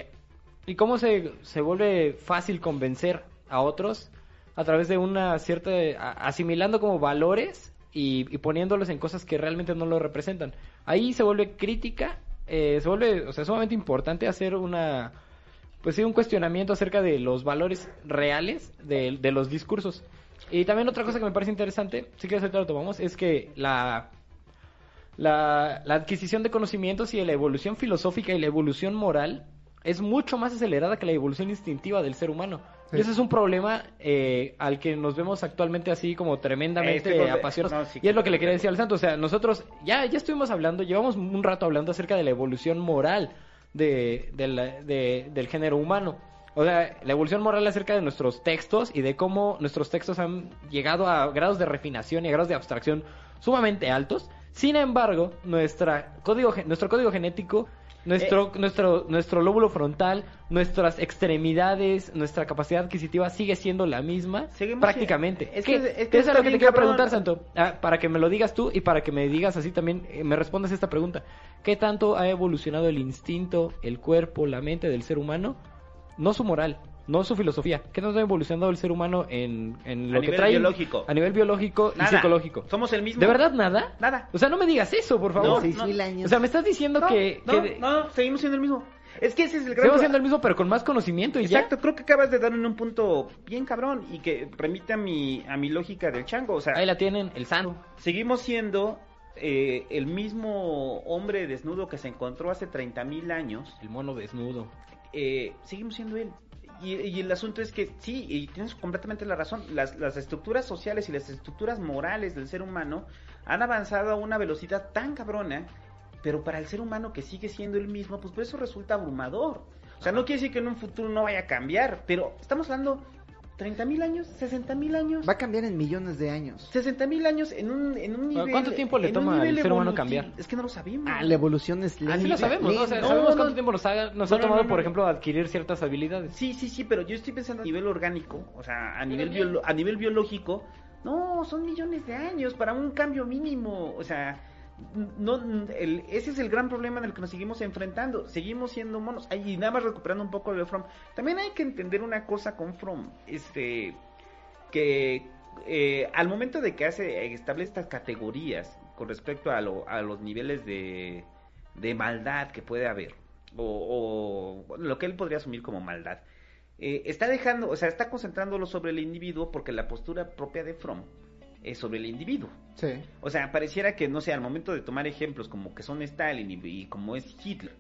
y cómo se, se vuelve fácil convencer a otros a través de una cierta... asimilando como valores y, y poniéndolos en cosas que realmente no lo representan. Ahí se vuelve crítica, eh, se vuelve, o sea, sumamente importante hacer una pues sí, un cuestionamiento acerca de los valores reales de, de los discursos. Y también otra cosa que me parece interesante, si quieres ahorita lo tomamos, es que la, la, la adquisición de conocimientos y la evolución filosófica y la evolución moral es mucho más acelerada que la evolución instintiva del ser humano. Sí. Y ese es un problema eh, al que nos vemos actualmente así como tremendamente con- apasionados. no, sí, y es lo que le quería decir al santo. O sea, nosotros ya, ya estuvimos hablando, llevamos un rato hablando acerca de la evolución moral de, la- de- del género humano. O sea, la evolución moral acerca de nuestros textos y de cómo nuestros textos han llegado a grados de refinación y a grados de abstracción sumamente altos. Sin embargo, nuestra código, nuestro código genético, nuestro, nuestro, nuestro lóbulo frontal, nuestras extremidades, nuestra capacidad adquisitiva sigue siendo la misma prácticamente. es que- es que Eso es lo que te quiero cabrón. preguntar, Santo. Ah, para que me lo digas tú y para que me digas así también, eh, me respondas esta pregunta. ¿Qué tanto ha evolucionado el instinto, el cuerpo, la mente del ser humano? No su moral, no su filosofía. ¿Qué tanto ha evolucionado el ser humano en, en A lo que nivel trae? biológico. A nivel biológico y Nada. psicológico. Somos el mismo. ¿De verdad nada? Nada. O sea, no me digas eso, por favor. No, Seis no. mil años. O sea, me estás diciendo No, que... no, que no, no, seguimos siendo el mismo. Es que ese es el gran Seguimos siendo el mismo, pero con más conocimiento y ya. Exacto, creo que acabas de dar en un punto bien cabrón y que remite a mi, a mi lógica del chango. O sea, Ahí la tienen, el santo. seguimos siendo eh, el mismo hombre desnudo que se encontró hace 30 mil años. El mono desnudo. eh, seguimos siendo él. Y, y el asunto es que sí, y tienes completamente la razón, las, las estructuras sociales y las estructuras morales del ser humano han avanzado a una velocidad tan cabrona, pero para el ser humano que sigue siendo el mismo, pues por eso resulta abrumador. O sea, no quiere decir que en un futuro no vaya a cambiar, pero estamos hablando 30 mil años, 60 mil años. Va a cambiar en millones de años. 60 mil años en un, en un nivel... ¿Cuánto tiempo le toma al ser humano cambiar? Es que no lo sabemos. Ah, la evolución es lenta. Así lo sabemos, ¿no? O sea, No, sabemos no. cuánto tiempo nos ha, nos No, ha tomado, no, por no. ejemplo, adquirir ciertas habilidades. Sí, sí, sí, pero yo estoy pensando a nivel orgánico, o sea, a nivel, biolo- a nivel biológico, no, son millones de años para un cambio mínimo, o sea, ese es el gran problema en el que nos seguimos enfrentando, seguimos siendo monos, Ay, y nada más recuperando un poco de From, también hay que entender una cosa con From, este, que eh, al momento de que hace, establece estas categorías con respecto a, lo- a los niveles de, maldad que puede haber, o, lo que él podría asumir como maldad, eh, está dejando, o sea, está concentrándolo sobre el individuo porque la postura propia de Fromm es sobre el individuo. Sí. O sea, pareciera que, no sé, al momento de tomar ejemplos como que son Stalin y, y como es Hitler,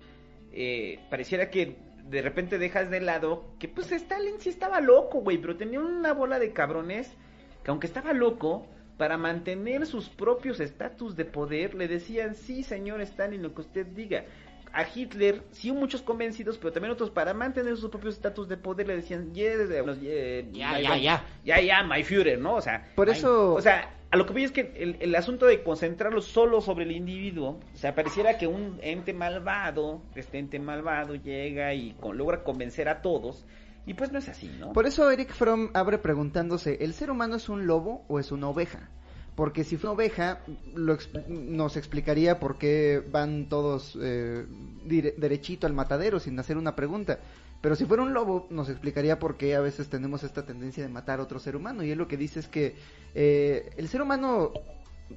eh, pareciera que de repente dejas de lado que pues Stalin sí estaba loco, güey, pero tenía una bola de cabrones que aunque estaba loco, para mantener sus propios estatus de poder, le decían, sí, señor Stalin, lo que usted diga. A Hitler, sí, muchos convencidos, pero también otros para mantener sus propios estatus de poder le decían, "Yes, eh, eh, Ya, ya, ya. ya, ya, my Führer, ¿no? O sea, Por eso- o sea, a lo que voy es que el, el asunto de concentrarlo solo sobre el individuo, o sea, pareciera que un ente malvado, este ente malvado llega y con- logra convencer a todos, y pues no es así, ¿no? Por eso Eric Fromm abre preguntándose, ¿el ser humano es un lobo o es una oveja? Porque si fue una oveja, lo nos explicaría por qué van todos eh, derechito al matadero sin hacer una pregunta. Pero si fuera un lobo, nos explicaría por qué a veces tenemos esta tendencia de matar a otro ser humano. Y él lo que dice es que eh, el ser humano,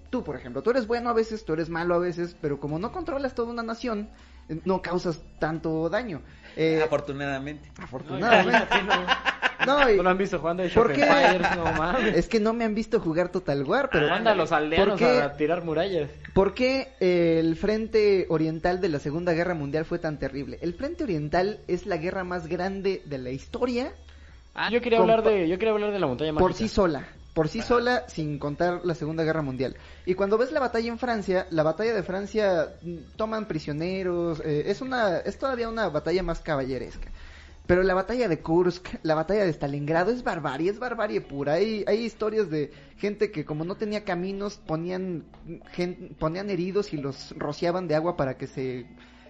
tú por ejemplo, tú eres bueno a veces, tú eres malo a veces, pero como no controlas toda una nación, eh, no causas tanto daño. Eh, Afortunadamente. afortunadamente. No, y- No lo han visto jugando de ¿Por qué? Empires, no mames. es que no me han visto jugar Total War, pero Manda a los aldeanos ¿por qué, a tirar murallas. por qué, eh, el frente oriental de la Segunda Guerra Mundial fue tan terrible? El frente oriental es la guerra más grande de la historia Ah, yo quería hablar de yo quería hablar de la montaña por mágica. sí sola. Por sí sola, sin contar la Segunda Guerra Mundial. Y cuando ves la batalla en Francia, la batalla de Francia mm, toman prisioneros, eh, es una, es todavía una batalla más caballeresca. Pero la batalla de Kursk, la batalla de Stalingrado es barbarie, es barbarie pura. Hay, hay historias de gente que como no tenía caminos, ponían, ponían heridos y los rociaban de agua para que se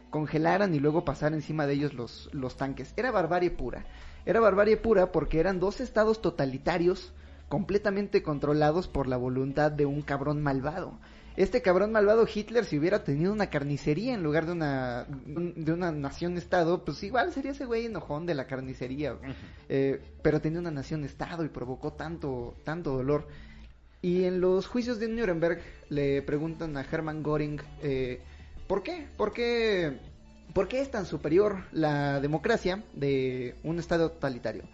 congelaran y luego pasar encima de ellos los, los tanques. Era barbarie pura. Era barbarie pura porque eran dos estados totalitarios completamente controlados por la voluntad de un cabrón malvado. Este cabrón malvado Hitler, si hubiera tenido una carnicería en lugar de una de una nación-estado, pues igual sería ese güey enojón de la carnicería. Eh, pero tenía una nación-estado y provocó tanto, tanto dolor. Y en los juicios de Nuremberg le preguntan a Hermann Göring, eh, ¿por qué? ¿Por qué? ¿Por qué es tan superior la democracia de un Estado totalitario?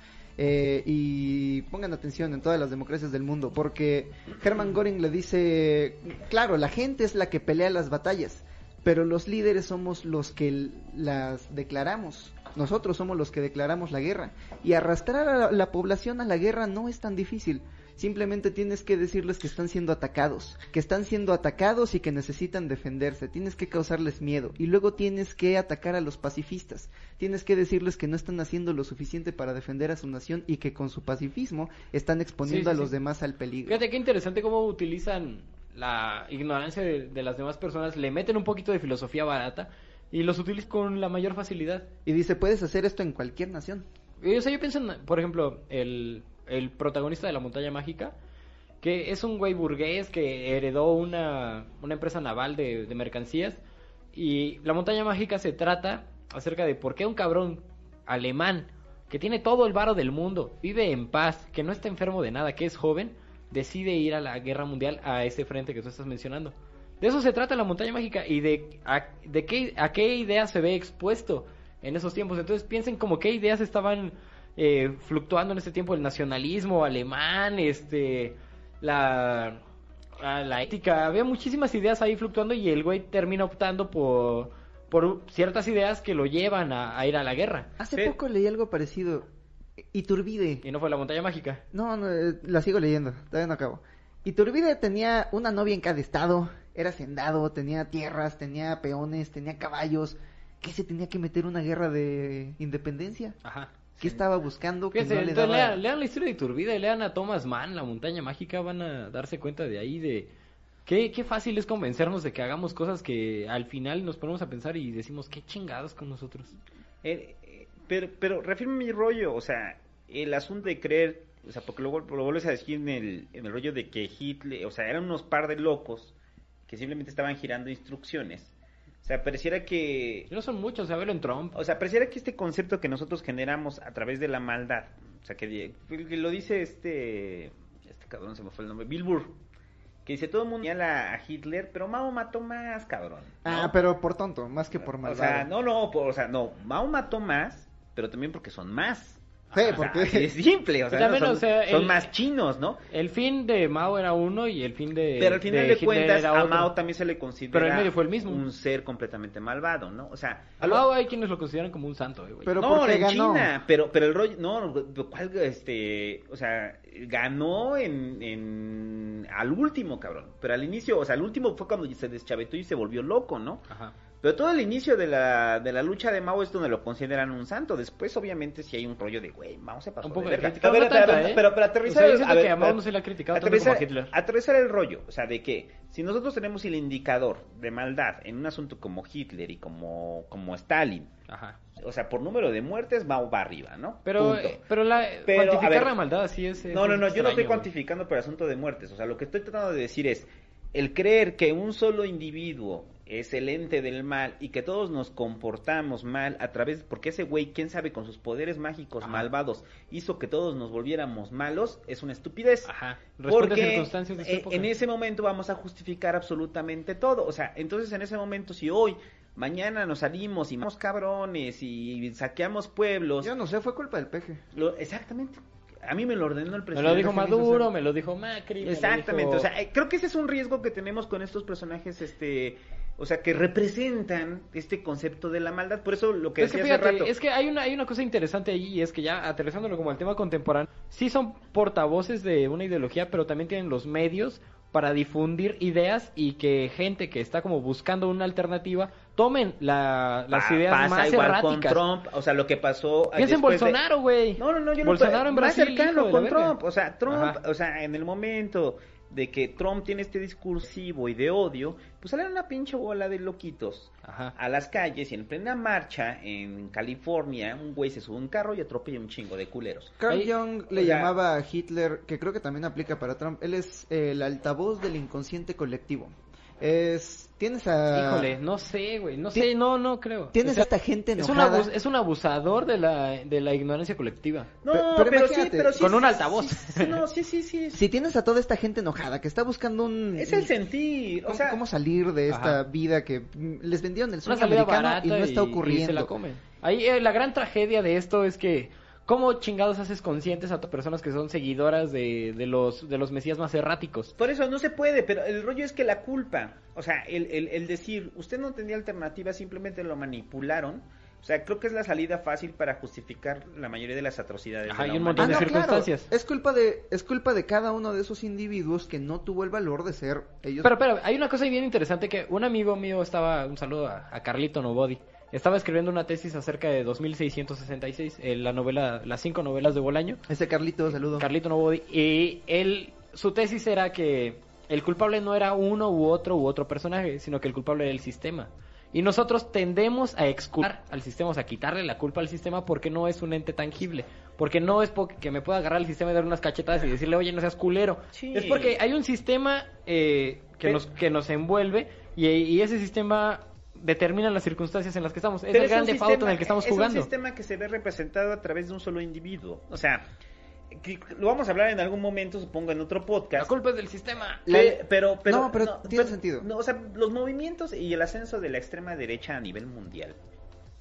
Eh, y pongan atención en todas las democracias del mundo, porque Hermann Göring le dice, claro, la gente es la que pelea las batallas, pero los líderes somos los que las declaramos. Nosotros somos los que declaramos la guerra. Y arrastrar a la población a la guerra no es tan difícil. Simplemente tienes que decirles que están siendo atacados, que están siendo atacados y que necesitan defenderse. Tienes que causarles miedo y luego tienes que atacar a los pacifistas. Tienes que decirles que no están haciendo lo suficiente para defender a su nación y que con su pacifismo están exponiendo Sí, sí, a los sí. demás al peligro. Fíjate qué interesante cómo utilizan la ignorancia de, de las demás personas, le meten un poquito de filosofía barata y los utilizan con la mayor facilidad. Y dice, puedes hacer esto en cualquier nación. O sea, yo pienso, en, por ejemplo, el, el protagonista de la montaña mágica, que es un güey burgués que heredó una, una empresa naval de, mercancías. Y la montaña mágica se trata acerca de por qué un cabrón alemán que tiene todo el varo del mundo, vive en paz, que no está enfermo de nada, que es joven, decide ir a la guerra mundial a ese frente que tú estás mencionando. De eso se trata la montaña mágica y de, a, de qué, a qué idea se ve expuesto en esos tiempos. Entonces piensen como qué ideas estaban eh, fluctuando en ese tiempo, el nacionalismo alemán, este, la, a la ética, había muchísimas ideas ahí fluctuando y el güey termina optando por, por ciertas ideas que lo llevan a, a ir a la guerra. Hace Sí. poco leí algo parecido. Iturbide. Y no fue la montaña mágica. No, no, eh, la sigo leyendo, todavía no acabo. Iturbide tenía una novia en cada estado, era hacendado, tenía tierras, tenía peones, tenía caballos. ¿Qué se tenía que meter una guerra de independencia? Ajá. ¿Qué estaba buscando que Fíjense, no le entonces daba? lean, lean la historia de Iturbide, lean a Thomas Mann, la montaña mágica, van a darse cuenta de ahí de qué, qué fácil es convencernos de que hagamos cosas que al final nos ponemos a pensar y decimos qué chingados con nosotros. Eh, eh, pero, pero reafirma mi rollo, o sea, el asunto de creer, o sea, porque luego lo vuelves a decir en el, en el rollo de que Hitler, o sea, eran unos par de locos que simplemente estaban girando instrucciones. O sea, pareciera que no son muchos, a verlo en Trump. O sea, pareciera que este concepto que nosotros generamos a través de la maldad, o sea, que, que lo dice este, este cabrón se me fue el nombre, Bill Burr, que dice todo el mundo señala a Hitler, pero Mao mató más, cabrón. ¿no? Ah, pero por tonto, más que por O malvado. sea, no, no, por- o sea, no, Mao mató más, pero también porque son más. Sí, O sea, porque- así es simple, o sea, Y también, no, son, o sea, son el- más chinos, ¿no? El fin de Mao era uno y el fin de Pero al final de, cuentas, a. Mao también se le considera Pero en medio fue el mismo. un ser completamente malvado, ¿no? O sea, A Mao hay quienes lo consideran como un santo, eh, güey. Pero no, en ganó. China, pero, pero el rollo, no, ¿cuál, este, o sea, ganó en, en, al último, cabrón, pero al inicio, o sea, al último fue cuando se deschavetó y se volvió loco, ¿no? Ajá. Pero todo el inicio de la, de la lucha de Mao es donde lo consideran un santo, después obviamente si hay un rollo de, güey, Mao se pasó Un poco de de verga. crítica, A ver, no a ver, tanta, a ver, ¿eh? pero para O aterrizar, sea, el- siento a ver, que a Mao no se le ha criticado tanto aterrizar, como a Hitler. aterrizar el rollo, o sea, de que si nosotros tenemos el indicador de maldad en un asunto como Hitler y como, como Stalin, Ajá. o sea, por número de muertes, Mao va arriba, ¿no? Pero, eh, pero la, Pero, cuantificar ver, la maldad así es. es No, no, no, yo no estoy cuantificando por asunto de muertes. O sea, lo que estoy tratando de decir es el creer que un solo individuo es el ente del mal y que todos nos comportamos mal a través, porque ese güey, quién sabe, con sus poderes mágicos Ajá. malvados, hizo que todos nos volviéramos malos, es una estupidez. Ajá. Responde a Porque circunstancias de eh, época. en ese momento vamos a justificar absolutamente todo. O sea, entonces en ese momento, si hoy, mañana nos salimos y matamos cabrones y saqueamos pueblos, Yo no sé, fue culpa del peje. lo- exactamente. A mí me lo ordenó el Me presidente. lo dijo Maduro, hacer- me lo dijo Macri. me lo Exactamente, dijo- o sea, eh, creo que ese es un riesgo que tenemos con estos personajes, este, o sea, que representan este concepto de la maldad. Por eso lo que es que decía hace fíjate, rato. es que hay una, hay una cosa interesante ahí y es que ya aterrizándolo como al tema contemporáneo, sí son portavoces de una ideología, pero también tienen los medios para difundir ideas y que gente que está como buscando una alternativa tomen la- las Pa- ideas pasa más igual erráticas. con Trump, o sea, lo que pasó Piensa en de- Bolsonaro, güey. No, no, no, yo Bolsonaro en más Brasil, cercano de la con verga. Trump, o sea, Trump, Ajá. o sea, en el momento de que Trump tiene este discursivo y de odio, pues salen una pinche bola de loquitos Ajá. a las calles y en plena marcha en California, un güey se sube a un carro y atropella un chingo de culeros. Carl Ahí- Jung le llamaba a Hitler, que creo que también aplica para Trump, él es eh, el altavoz del inconsciente colectivo. Es, tienes a... Híjole, no sé, güey, no sé, no, no creo. Tienes O sea, a esta gente es un, enojada. abus- es un abusador de la, de la ignorancia colectiva. No, Pe- pero, pero sí, pero sí. con sí, un altavoz. sí, sí, no, sí, sí, sí. Si tienes a toda esta gente enojada que está buscando un... Es el sentir, o ¿Cómo, sea, cómo salir de esta Ajá. vida que les vendieron el sueño americano y no está y- y se ocurriendo? la comen. Ahí eh, la gran tragedia de esto es que cómo chingados haces conscientes a tus personas que son seguidoras de, de los de los mesías más erráticos. por eso no se puede, pero el rollo es que la culpa, o sea, el, el, el decir, usted no tenía alternativa, simplemente lo manipularon, O sea, creo que es la salida fácil para justificar la mayoría de las atrocidades. Ajá, de la y un montón de Ah, no, claro. circunstancias. Es culpa de es culpa de cada uno de esos individuos que no tuvo el valor de ser ellos. Pero, pero, hay una cosa bien interesante que un amigo mío estaba, un saludo a, a Carlito Nobody, estaba escribiendo una tesis acerca de 2666, eh, la novela, las cinco novelas de Bolaño, Ese Carlito, saludo. Carlito Nobody, y él, su tesis era que el culpable no era uno u otro u otro personaje, sino que el culpable era el sistema. Y nosotros tendemos a exculpar al sistema, o sea, a quitarle la culpa al sistema porque no es un ente tangible. Porque no es porque que me pueda agarrar el sistema y dar unas cachetadas y decirle, oye, no seas culero. Sí. Es porque hay un sistema eh, que, Pero- nos, que nos envuelve y, y ese sistema determina las circunstancias en las que estamos. Es Pero el gran un default en el que estamos es jugando. un sistema que se ve representado a través de un solo individuo. O sea, que- lo vamos a hablar en algún momento, supongo, en otro La podcast. culpa es del sistema. La- Pe- pero, pero, No, pero tiene sentido. No, o sea, los movimientos y el ascenso de la extrema derecha a nivel mundial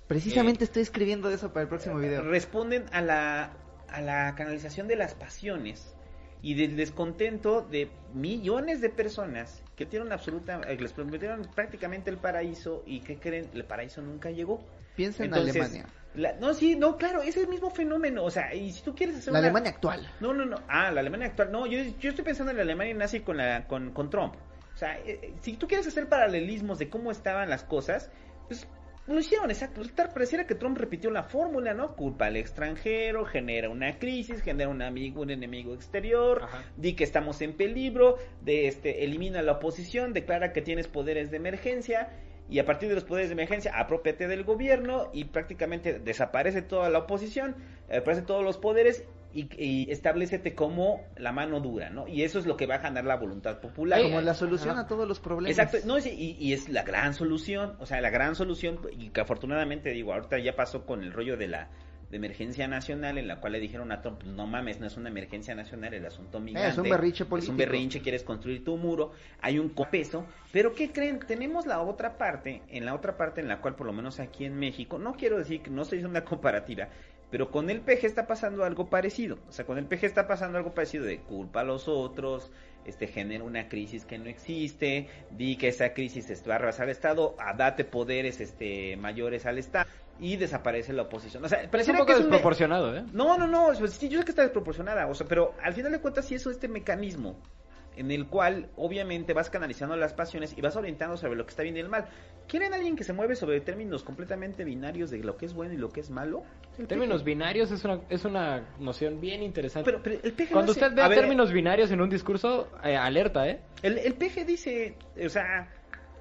Precisamente estoy escribiendo eso para el próximo video. responden a la, a la canalización de las pasiones y del descontento de millones de personas que tienen absoluta, eh, que les prometieron prácticamente el paraíso y que creen el paraíso nunca llegó. Piensa en Entonces, Alemania. la- no, sí, no, claro, es el mismo fenómeno. O sea, y si tú quieres hacer La una- Alemania actual. No, no, no. Ah, la Alemania actual. No, yo, yo estoy pensando en la Alemania nazi con, la, con, con Trump. O sea, eh, eh, si tú quieres hacer paralelismos de cómo estaban las cosas, pues lo hicieron, exacto. Pareciera que Trump repitió la fórmula, ¿no? Culpa al extranjero, genera una crisis, genera un amigo, un enemigo exterior, Ajá. di que estamos en peligro, de este, elimina la oposición, declara que tienes poderes de emergencia, y a partir de los poderes de emergencia, apropiate del gobierno y prácticamente desaparece toda la oposición, eh, desaparecen todos los poderes y, y establecete como la mano dura, ¿no? Y eso es lo que va a ganar la voluntad popular. Como la solución Ajá. a todos los problemas. Exacto, no, y, y es la gran solución, o sea, la gran solución, y que afortunadamente, digo, ahorita ya pasó con el rollo de la de emergencia nacional, en la cual le dijeron a Trump, no mames, no es una emergencia nacional, el asunto migrante. Eh, es un berrinche Es político. un berrinche, quieres construir tu muro, hay un copeso, pero ¿qué creen? Tenemos la otra parte, en la otra parte en la cual, por lo menos aquí en México, no quiero decir que no estoy haciendo una comparativa, pero con el PG está pasando algo parecido. O sea, con el PG está pasando algo parecido de culpa a los otros, este genera una crisis que no existe, di que esa crisis va a rebasar al Estado, a date poderes este mayores al Estado y desaparece la oposición. O sea, Es un poco que es un- desproporcionado, ¿eh? no, no, no, sí, yo sé que está desproporcionada, o sea, pero al final de cuentas sí es este mecanismo en el cual obviamente vas canalizando las pasiones y vas orientando sobre lo que está bien y el mal. ¿Quieren alguien que se mueve sobre términos completamente binarios de lo que es bueno y lo que es malo? El Términos peje. binarios es una, es una noción bien interesante. Pero, pero el peje Cuando no hace- usted ve a ver, términos binarios en un discurso, eh, alerta, ¿eh? El, el peje dice, o sea,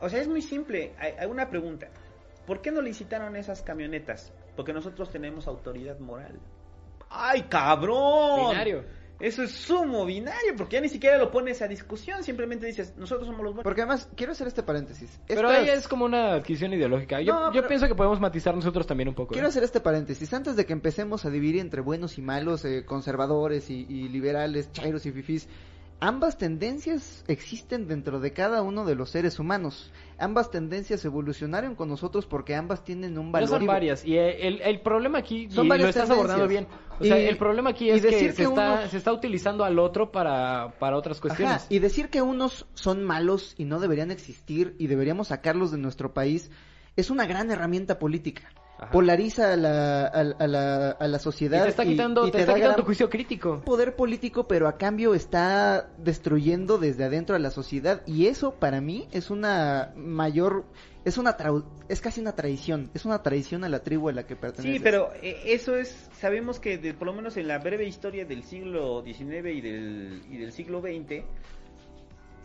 o sea, es muy simple. Hay, hay una pregunta. ¿Por qué no licitaron esas camionetas? Porque nosotros tenemos autoridad moral. ¡Ay, cabrón! Binario. Eso es sumo binario, porque ya ni siquiera lo pones a discusión, simplemente dices, nosotros somos los buenos. Porque además, quiero hacer este paréntesis. Pero ahí es como una adquisición ideológica. Yo, No, yo pero- pienso que podemos matizar nosotros también un poco. Quiero ¿eh? hacer este paréntesis. Antes de que empecemos a dividir entre buenos y malos, eh, conservadores y, y liberales, chairos y fifís, ambas tendencias existen dentro de cada uno de los seres humanos. Ambas tendencias evolucionaron con nosotros porque ambas tienen un No valor. son y- varias. Y eh, el, el problema aquí, Son y varias lo estás tendencias. abordando bien. O sea, Y- el problema aquí es que, decir se, que está, unos- se está utilizando al otro para, para otras cuestiones. Ajá, y decir que unos son malos y no deberían existir y deberíamos sacarlos de nuestro país es una gran herramienta política. Ajá. Polariza a la, a, a la, a la Y sociedad. te está quitando, y te está quitando tu juicio crítico. poder político, pero a cambio está destruyendo desde adentro a la sociedad y eso para mí es una mayor es una trau- es casi una traición, es una traición a la tribu a la que pertenece. Sí, pero eh, eso es, sabemos que de- por lo menos en la breve historia del siglo XIX y del, y del siglo XX,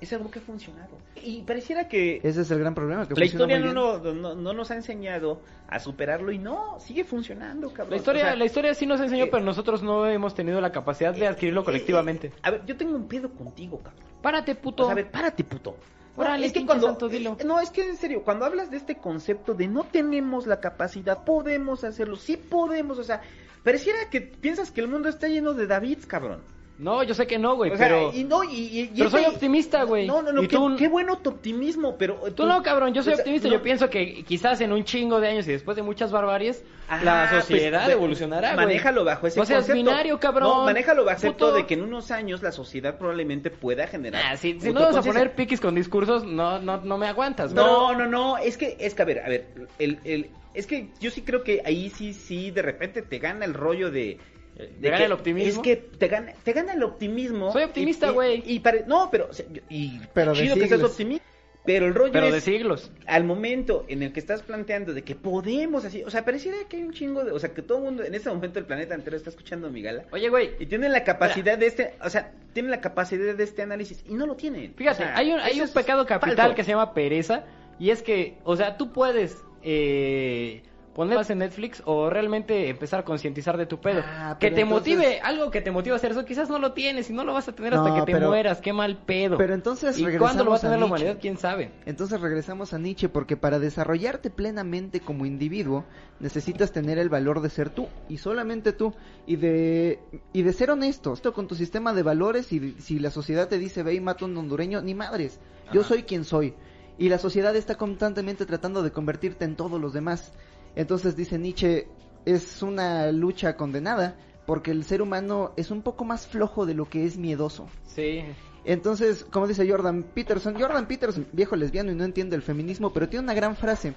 es algo que ha funcionado. Y pareciera que ese es el gran problema que la historia no, no, no, no nos ha enseñado a superarlo y no, sigue funcionando, cabrón. La historia, O sea, la historia sí nos enseñó, eh, pero nosotros no hemos tenido la capacidad de adquirirlo eh, colectivamente. eh, a ver, yo tengo un pedo contigo, cabrón. Párate, puto. O sea, a ver, párate, puto. No, Órale, es que cuando santo, dilo. eh, no es que en serio cuando hablas de este concepto de no tenemos la capacidad podemos hacerlo sí podemos o sea pareciera que piensas que el mundo está lleno de Davids cabrón No, yo sé que no, güey, O sea, pero... y no, y, pero soy ese- optimista, güey. No, no, no, qué, tú- qué bueno tu optimismo, pero... Tú no, cabrón, yo soy o sea, optimista. no. Yo pienso que quizás en un chingo de años y después de muchas barbaries, Ajá, la pues, sociedad evolucionará, güey. Manéjalo bajo ese No seas concepto. binario, cabrón. No, manéjalo bajo concepto de que en unos años la sociedad probablemente pueda generar... Ah, si, si no vas a poner piquis con discursos, no, no, no me aguantas, güey. No, no, no, es que, es que, a ver, a ver, el, el, es que yo sí creo que ahí sí, sí, de repente te gana el rollo de... ¿Te de gana el optimismo? Es que te gana, te gana el optimismo. Soy optimista, y- y- güey. Y, pare- no, pero, y Pero de chido que seas siglos. optimista. Pero el rollo Pero es, de siglos. al momento en el que estás planteando de que podemos así, o sea, pareciera que hay un chingo de, o sea, que todo el mundo, en este momento el planeta entero está escuchando mi gala. Oye, güey, Y tienen la capacidad de este, o sea, tienen la capacidad de este análisis y no lo tienen. Fíjate, O sea, hay un, hay un pecado capital falso. que se llama pereza y es que, o sea, tú puedes eh, ponerlas en Netflix o realmente empezar a concientizar de tu pedo. Ah, que te entonces- motive, algo que te motive a hacer eso, quizás no lo tienes y no lo vas a tener hasta que te pero- mueras, qué mal pedo. pero entonces ¿Y cuándo lo va a regresamos tener a la humanidad? ¿Quién sabe? Entonces regresamos a Nietzsche porque para desarrollarte plenamente como individuo necesitas tener el valor de ser tú y solamente tú y de y de ser honesto esto con tu sistema de valores y si la sociedad te dice ve y mata a un hondureño ni madres yo Ajá. soy quien soy y la sociedad está constantemente tratando de convertirte en todos los demás entonces dice Nietzsche es una lucha condenada porque el ser humano es un poco más flojo de lo que es miedoso Sí. entonces, como dice Jordan Peterson, Jordan Peterson, viejo lesbiano y no entiende el feminismo, pero tiene una gran frase.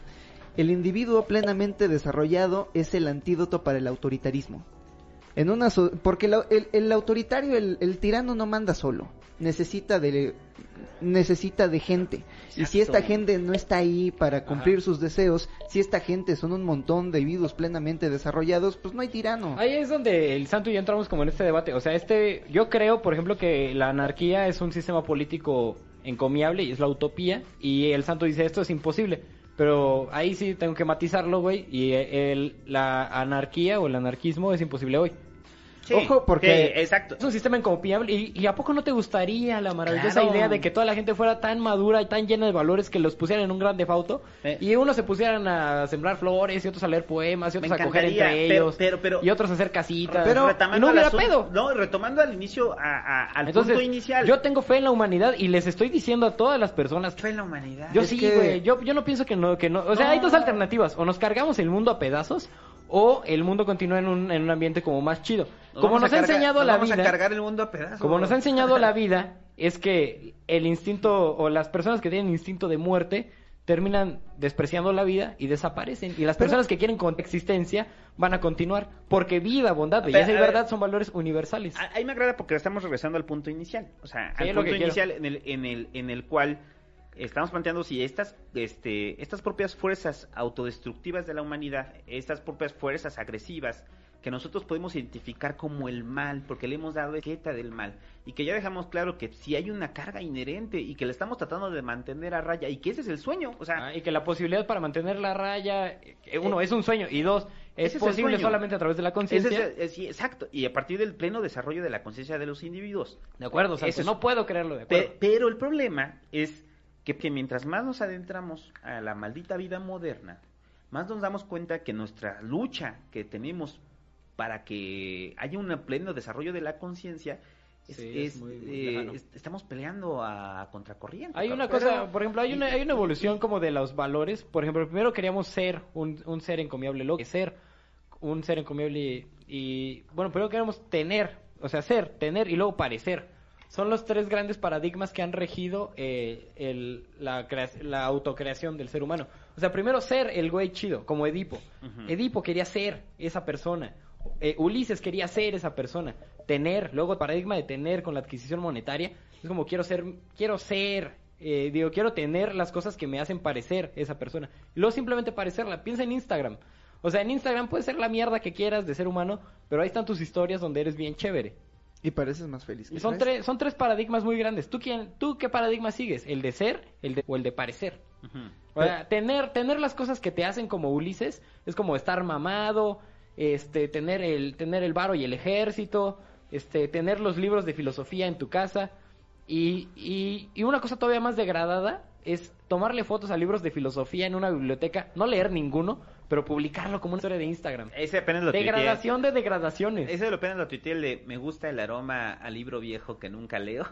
El individuo plenamente desarrollado es el antídoto para el autoritarismo. En una so- porque el, el autoritario, el, el tirano no manda solo, necesita de necesita de gente. Y si esta gente no está ahí para cumplir sus deseos, si esta gente son un montón de individuos plenamente desarrollados, pues no hay tirano. Ahí es donde el santo y yo entramos como en este debate. O sea, este, yo creo, por ejemplo, que la anarquía es un sistema político encomiable y es la utopía. Y el santo dice esto es imposible. Pero ahí sí tengo que matizarlo, güey. Y el, la anarquía o el anarquismo es imposible hoy. Sí, Ojo, porque- sí, exacto. Es un sistema encomiable. ¿Y, y a poco no te gustaría la maravillosa Claro. idea de que toda la gente fuera tan madura y tan llena de valores que los pusieran en un gran defauto? Eh. Y unos se pusieran a sembrar flores y otros a leer poemas y Me otros a coger entre pero- ellos. pero- pero- y otros a hacer casitas. Pero- no hubiera pedo. No, retomando al inicio, a- a- al Entonces, punto inicial. yo tengo fe en la humanidad y les estoy diciendo a todas las personas Fe en la humanidad. yo Es sí, que- güey. Yo, yo no pienso que no, que no. O sea, No. hay dos alternativas. O nos cargamos el mundo a pedazos o el mundo continúa en un, en un ambiente como más chido. Nos como nos ha cargar- enseñado nos la vamos vida. a cargar el mundo a pedazos. Como nos ha enseñado la vida, es que el instinto o las personas que tienen instinto de muerte terminan despreciando la vida y desaparecen. Y las Pero- personas que quieren coexistencia van a continuar. Porque vida, bondad, belleza y verdad son valores universales. Ahí me agrada porque estamos regresando al punto inicial. O sea, Sí, al punto inicial en el, en, el, en el cual estamos planteando si estas, este, estas propias fuerzas autodestructivas de la humanidad, estas propias fuerzas agresivas que nosotros podemos identificar como el mal, porque le hemos dado etiqueta del mal, y que ya dejamos claro que si hay una carga inherente y que la estamos tratando de mantener a raya, y que ese es el sueño, o sea, Ah, y que la posibilidad para mantener la raya, eh, uno, es un sueño, y dos, es posible solamente a través de la conciencia. es el- sí, exacto, y a partir del pleno desarrollo de la conciencia de los individuos. De acuerdo, Santos, Ese es- no puedo creerlo, de Pe- acuerdo. pero el problema es que, que mientras más nos adentramos a la maldita vida moderna, más nos damos cuenta que nuestra lucha que tenemos para que haya un pleno desarrollo de la conciencia es, Sí, es es, muy- muy eh, es- estamos peleando a contracorriente. Hay una cosa, Pero- por ejemplo, hay una, hay una evolución como de los valores. Por ejemplo, primero queríamos ser un, un ser encomiable, lo que ser un ser encomiable y, y, bueno, primero queremos tener, o sea, ser, tener y luego parecer. Son los tres grandes paradigmas que han regido eh, el- la, la autocreación del ser humano. O sea, primero ser el güey chido, como Edipo. Edipo quería ser esa persona. Eh, Ulises quería ser esa persona. Tener, luego el paradigma de tener con la adquisición monetaria. Es como quiero ser, quiero ser, eh, digo, quiero tener las cosas que me hacen parecer esa persona. Y luego simplemente parecerla. Piensa en Instagram. O sea, en Instagram puedes ser la mierda que quieras de ser humano, pero ahí están tus historias donde eres bien chévere. Y pareces más feliz. que Y son, tres, son tres paradigmas muy grandes. ¿Tú, quién, ¿Tú qué paradigma sigues? ¿El de ser el de, o el de parecer? O sea, tener, tener las cosas que te hacen como Ulises es como estar mamado, este, tener el, tener el varo y el ejército, este, tener los libros de filosofía en tu casa. Y, y, y una cosa todavía más degradada es tomarle fotos a libros de filosofía en una biblioteca, no leer ninguno, pero publicarlo como una historia de Instagram. Ese apenas lo tuiteé. Degradación de degradaciones. Ese lo apenas lo tuiteé, el de me gusta el aroma al libro viejo que nunca leo.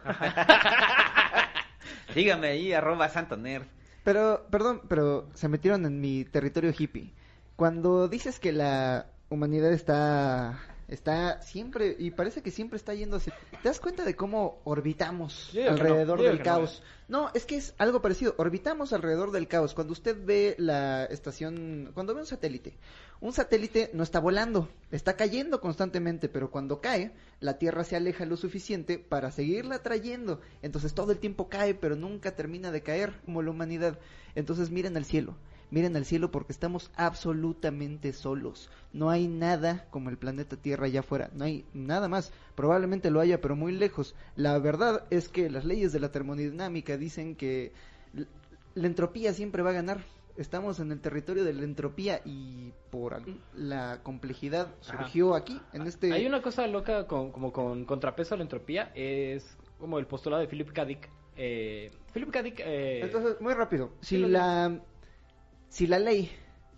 Sígame ahí, arroba santo nerd. Pero, perdón, pero se metieron en mi territorio hippie. Cuando dices que la humanidad está está siempre y parece que siempre está yendo hacia te das cuenta de cómo orbitamos alrededor no, del caos no es que es algo parecido. Orbitamos alrededor del caos. Cuando usted ve la estación cuando ve un satélite un satélite no está volando está cayendo constantemente pero cuando cae la tierra se aleja lo suficiente para seguirla trayendo. Entonces todo el tiempo cae pero nunca termina de caer como la humanidad. Entonces miren al cielo Miren al cielo porque estamos absolutamente solos. No hay nada como el planeta Tierra allá afuera. No hay nada más. Probablemente lo haya, pero muy lejos. La verdad es que las leyes de la termodinámica dicen que la entropía siempre va a ganar. Estamos en el territorio de la entropía y por la complejidad Ajá. surgió aquí, en este... Hay una cosa loca con, como con contrapeso a la entropía, es como el postulado de Philip K. Dick. Eh, Philip K. Dick... eh, Entonces, muy rápido. Si la, si la ley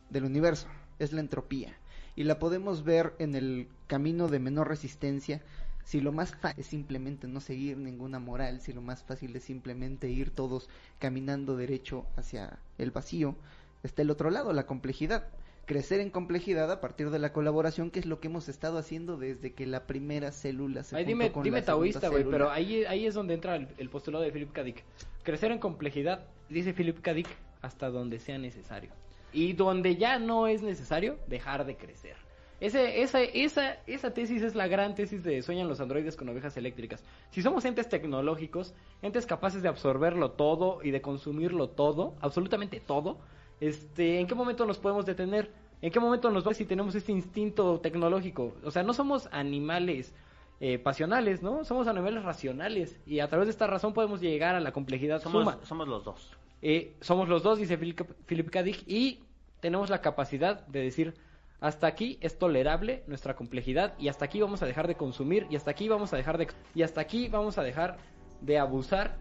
del universo es la entropía y la podemos ver en el camino de menor resistencia, si lo más fácil es simplemente no seguir ninguna moral, si lo más fácil es simplemente ir todos caminando derecho hacia el vacío, está el otro lado, la complejidad. Crecer en complejidad a partir de la colaboración, que es lo que hemos estado haciendo desde que la primera célula se Ay, dime, con dime la taoísta, güey, pero ahí, ahí es donde entra el, el postulado de Philip K. Dick. Crecer en complejidad, dice Philip K. Dick, hasta donde sea necesario. Y donde ya no es necesario, dejar de crecer. Ese, esa, esa, esa tesis es la gran tesis de Sueñan los androides con ovejas eléctricas. Si somos entes tecnológicos, entes capaces de absorberlo todo y de consumirlo todo, absolutamente todo, este, ¿en qué momento nos podemos detener? ¿En qué momento nos va si tenemos este instinto tecnológico? O sea, no somos animales eh, pasionales, ¿no? Somos animales racionales y a través de esta razón podemos llegar a la complejidad Somos, suma. somos los dos. Eh, somos los dos, dice Philip, Philip K. Dick, y tenemos la capacidad de decir, hasta aquí es tolerable nuestra complejidad y hasta aquí vamos a dejar de consumir y hasta aquí vamos a dejar de y hasta aquí vamos a dejar de abusar.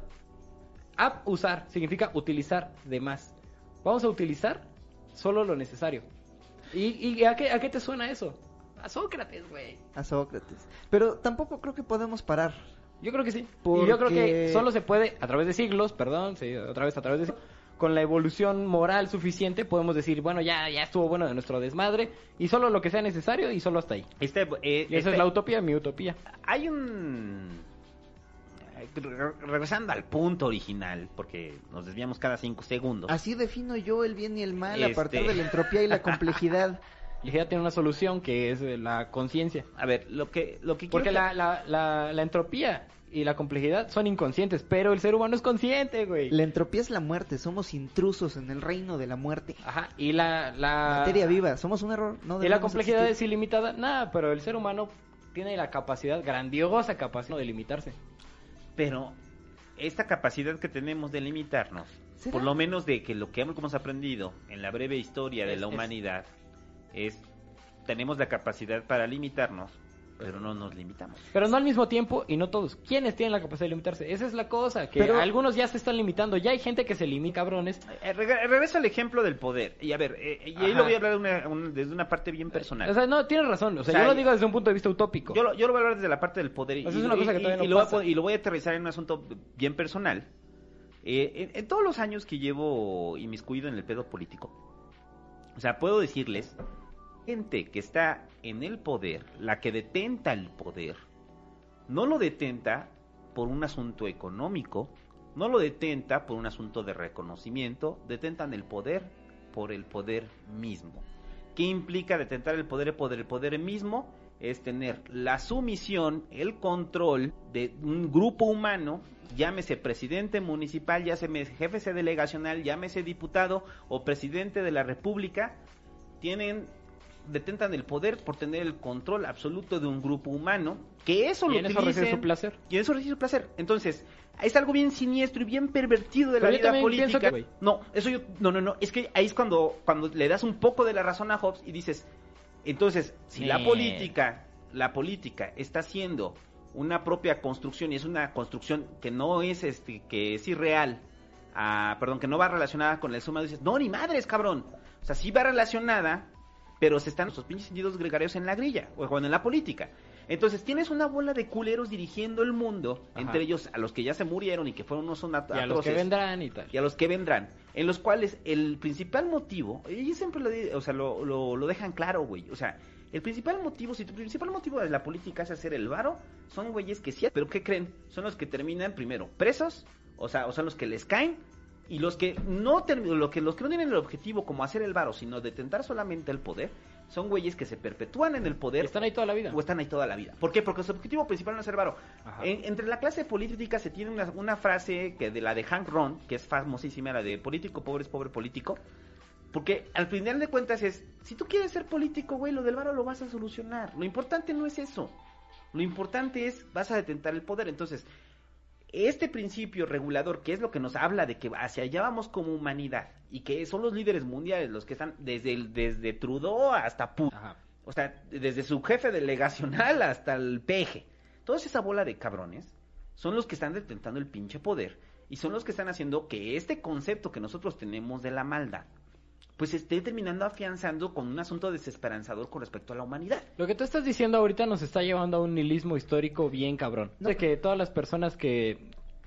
Abusar significa utilizar de más. Vamos a utilizar solo lo necesario. ¿Y, y a, qué, a qué te suena eso? A Sócrates, güey. A Sócrates. Pero tampoco creo que podemos parar. Yo creo que sí. Y yo creo que solo se puede, a través de siglos, perdón, sí, otra vez a través de siglos, con la evolución moral suficiente, podemos decir, bueno, ya, ya estuvo bueno de nuestro desmadre, y solo lo que sea necesario, y solo hasta ahí. Este, eh, Y esa este- es la utopía, mi utopía. Hay un... eh, re- Regresando al punto original, porque nos desviamos cada cinco segundos. Así defino yo el bien y el mal a Este- partir de la entropía y la complejidad. Y ya tiene una solución que es eh, la conciencia. A ver, lo que, lo que Porque quiero la, la, la, la entropía y la complejidad son inconscientes, pero el ser humano es consciente, güey. La entropía es la muerte, somos intrusos en el reino de la muerte. Ajá, y la... la... Materia viva, somos un error. No Y la complejidad existir. es ilimitada, nada, pero el ser humano tiene la capacidad, grandiosa capacidad de limitarse. Pero esta capacidad que tenemos de limitarnos, ¿Será? por lo menos de que lo que hemos aprendido en la breve historia de la humanidad, es tenemos la capacidad para limitarnos, pero no nos limitamos. Pero no al mismo tiempo y no todos. ¿Quiénes tienen la capacidad de limitarse? Esa es la cosa, que Pero- algunos ya se están limitando. Ya hay gente que se limita, cabrones. Eh, reg- regreso al ejemplo del poder. Y a ver, eh, y ahí Ajá. lo voy a hablar de una- un- desde una parte bien personal. O sea, no, tienes razón. O sea, O sea, yo lo digo desde un punto de vista utópico. Yo lo, yo lo voy a hablar desde la parte del poder. Y, es una cosa que todavía y no lo voy a y lo voy a aterrizar en un asunto bien personal. Eh, en, en todos los años que llevo inmiscuido en el pedo político, o sea, puedo decirles, gente que está en el poder, la que detenta el poder, no lo detenta por un asunto económico, no lo detenta por un asunto de reconocimiento, detentan el poder por el poder mismo. ¿Qué implica detentar el poder por el poder mismo? Es tener la sumisión, el control de un grupo humano, llámese presidente municipal, llámese jefe delegacional, llámese diputado o presidente de la república, tienen detentan el poder por tener el control absoluto de un grupo humano, que eso y lo en eso recibe su placer. y eso recibe su placer. Entonces, es algo bien siniestro y bien pervertido de Pero la vida política. que- No, eso yo, no, no, no, es que ahí es cuando, cuando le das un poco de la razón a Hobbes y dices, entonces, si la política, la política está haciendo una propia construcción y es una construcción que no es este, que es irreal, ah, perdón, que no va relacionada con el suma, dices, no, ni madres, cabrón. O sea, sí va relacionada, pero se están esos pinches individuos gregarios en la grilla, o bueno, en la política. Entonces tienes una bola de culeros dirigiendo el mundo, Ajá. entre ellos a los que ya se murieron y que fueron unos son at- Y a los que atroces, vendrán y tal. y a los que vendrán, en los cuales el principal motivo, y siempre lo, o sea, lo, lo, lo dejan claro, güey, o sea, el principal motivo, si tu principal motivo de la política es hacer el varo, son güeyes que sí, pero ¿qué creen? Son los que terminan primero presos, o sea, o son los que les caen, y los que no termi- lo que los que no tienen el objetivo como hacer el varo, sino detentar solamente el poder, son güeyes que se perpetúan en el poder Están ahí toda la vida. o están ahí toda la vida. ¿Por qué? Porque su objetivo principal no es ser varo. En- entre la clase política se tiene una, una frase que de la de Hank Ron, que es famosísima, la de político pobre es pobre político. Porque al final de cuentas es, si tú quieres ser político, güey, lo del varo lo vas a solucionar. Lo importante no es eso. Lo importante es, vas a detentar el poder. Entonces, este principio regulador, que es lo que nos habla de que hacia allá vamos como humanidad, y que son los líderes mundiales los que están desde, el, desde Trudeau hasta Putin. O sea, desde su jefe delegacional hasta el peje. Toda esa bola de cabrones son los que están detentando el pinche poder y son los que están haciendo que este concepto que nosotros tenemos de la maldad pues esté terminando afianzando con un asunto desesperanzador con respecto a la humanidad. Lo que tú estás diciendo ahorita nos está llevando a un nihilismo histórico bien cabrón. No. De que todas las personas que,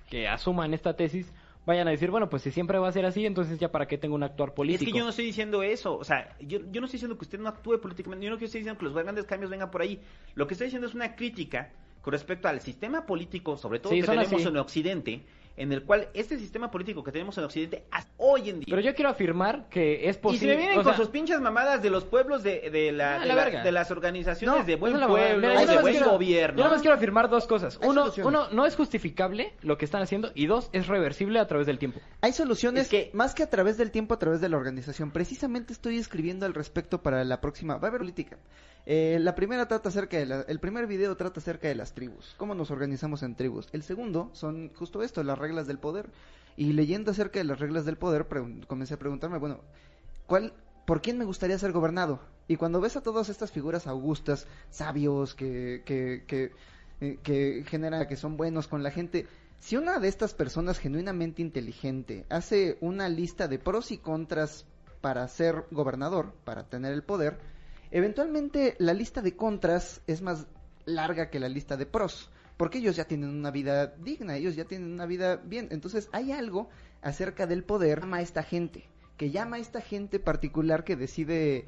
que asuman esta tesis vayan a decir, bueno, pues si siempre va a ser así, entonces ya para qué tengo un actuar político. Es que yo no estoy diciendo eso, o sea, yo, yo no estoy diciendo que usted no actúe políticamente, yo no estoy diciendo que los grandes cambios vengan por ahí. Lo que estoy diciendo es una crítica con respecto al sistema político, sobre todo Sí, que tenemos así. en Occidente, en el cual este sistema político que tenemos en Occidente hasta hoy en día Pero yo quiero afirmar que es Y posible. si me vienen o con sea, sus pinches mamadas de los pueblos de, de, la, Ah, de, la la- verga. de las organizaciones No, de buen pueblo. Mira, de buen quiero- gobierno. Yo nada más quiero afirmar dos cosas. Uno, uno, no es justificable lo que están haciendo. Y dos, es reversible a través del tiempo. Hay soluciones Es que- más que a través del tiempo, a través de la organización. Precisamente estoy escribiendo al respecto para la próxima. Va a haber política. Eh, la primera trata acerca de la, el primer video trata acerca de las tribus, cómo nos organizamos en tribus. El segundo son justo esto, las reglas del poder. Y leyendo acerca de las reglas del poder, comencé a preguntarme, bueno, ¿cuál, por quién me gustaría ser gobernado? Y cuando ves a todas estas figuras augustas, sabios, que, que, que, eh, que generan, que son buenos con la gente, si una de estas personas genuinamente inteligente hace una lista de pros y contras para ser gobernador, para tener el poder, eventualmente la lista de contras es más larga que la lista de pros, porque ellos ya tienen una vida digna, ellos ya tienen una vida bien. Entonces hay algo acerca del poder que llama a esta gente, que llama a esta gente particular que decide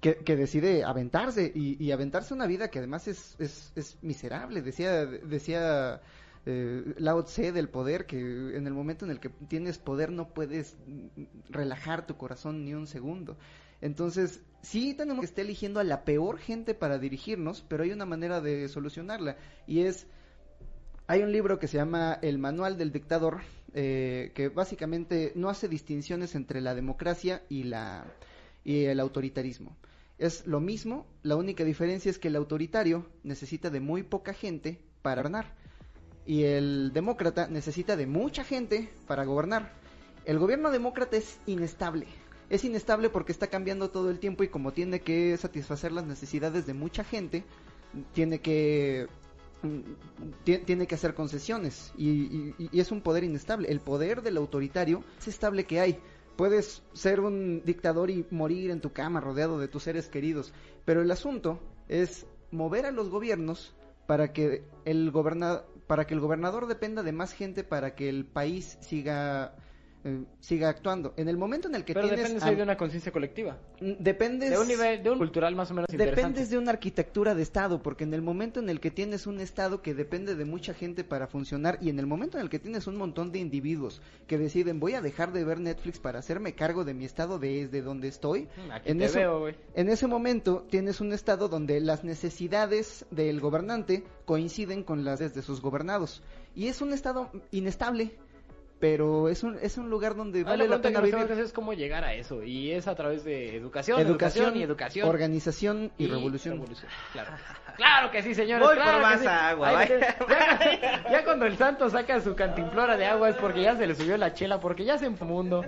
que, que decide aventarse y, y aventarse una vida que además es, es, es miserable. Decía, decía eh, Lao Tse del poder que en el momento en el que tienes poder no puedes relajar tu corazón ni un segundo. Entonces, sí tenemos que estar eligiendo a la peor gente para dirigirnos, pero hay una manera de solucionarla y es hay un libro que se llama El Manual del Dictador, eh, que básicamente no hace distinciones entre la democracia y, la, y el autoritarismo. Es lo mismo, la única diferencia es que el autoritario necesita de muy poca gente para gobernar y el demócrata necesita de mucha gente para gobernar. El gobierno demócrata es inestable. Es inestable porque está cambiando todo el tiempo y como tiene que satisfacer las necesidades de mucha gente, tiene que mm, ti- tiene que hacer concesiones y, y- es un poder inestable. El poder del autoritario es estable que hay. Puedes ser un dictador y morir en tu cama rodeado de tus seres queridos, pero el asunto es mover a los gobiernos para que el para que el gobernador dependa de más gente para que el país siga eh, siga actuando. En el momento en el que Pero tienes dependes a- ahí de una conciencia colectiva. Mm, dependes De un nivel, de un cultural más o menos interesante. Dependes de una arquitectura de Estado, porque en el momento en el que tienes un Estado que depende de mucha gente para funcionar y en el momento en el que tienes un montón de individuos que deciden voy a dejar de ver Netflix para hacerme cargo de mi Estado desde donde estoy, Mm, Aquí en, te eso- veo, güey. en ese momento tienes un Estado donde las necesidades del gobernante coinciden con las de sus gobernados. Y es un Estado inestable, pero es un, es un lugar donde Ah, vale la pregunta pena que nos vivir. es cómo llegar a eso. Y es a través de educación, educación, y educación. organización y, revolución. Claro. claro que sí, señores. Voy claro por más sí. agua, tiene- ya, ya cuando el santo saca su cantimplora de agua es porque ya se le subió la chela, porque ya se mundo.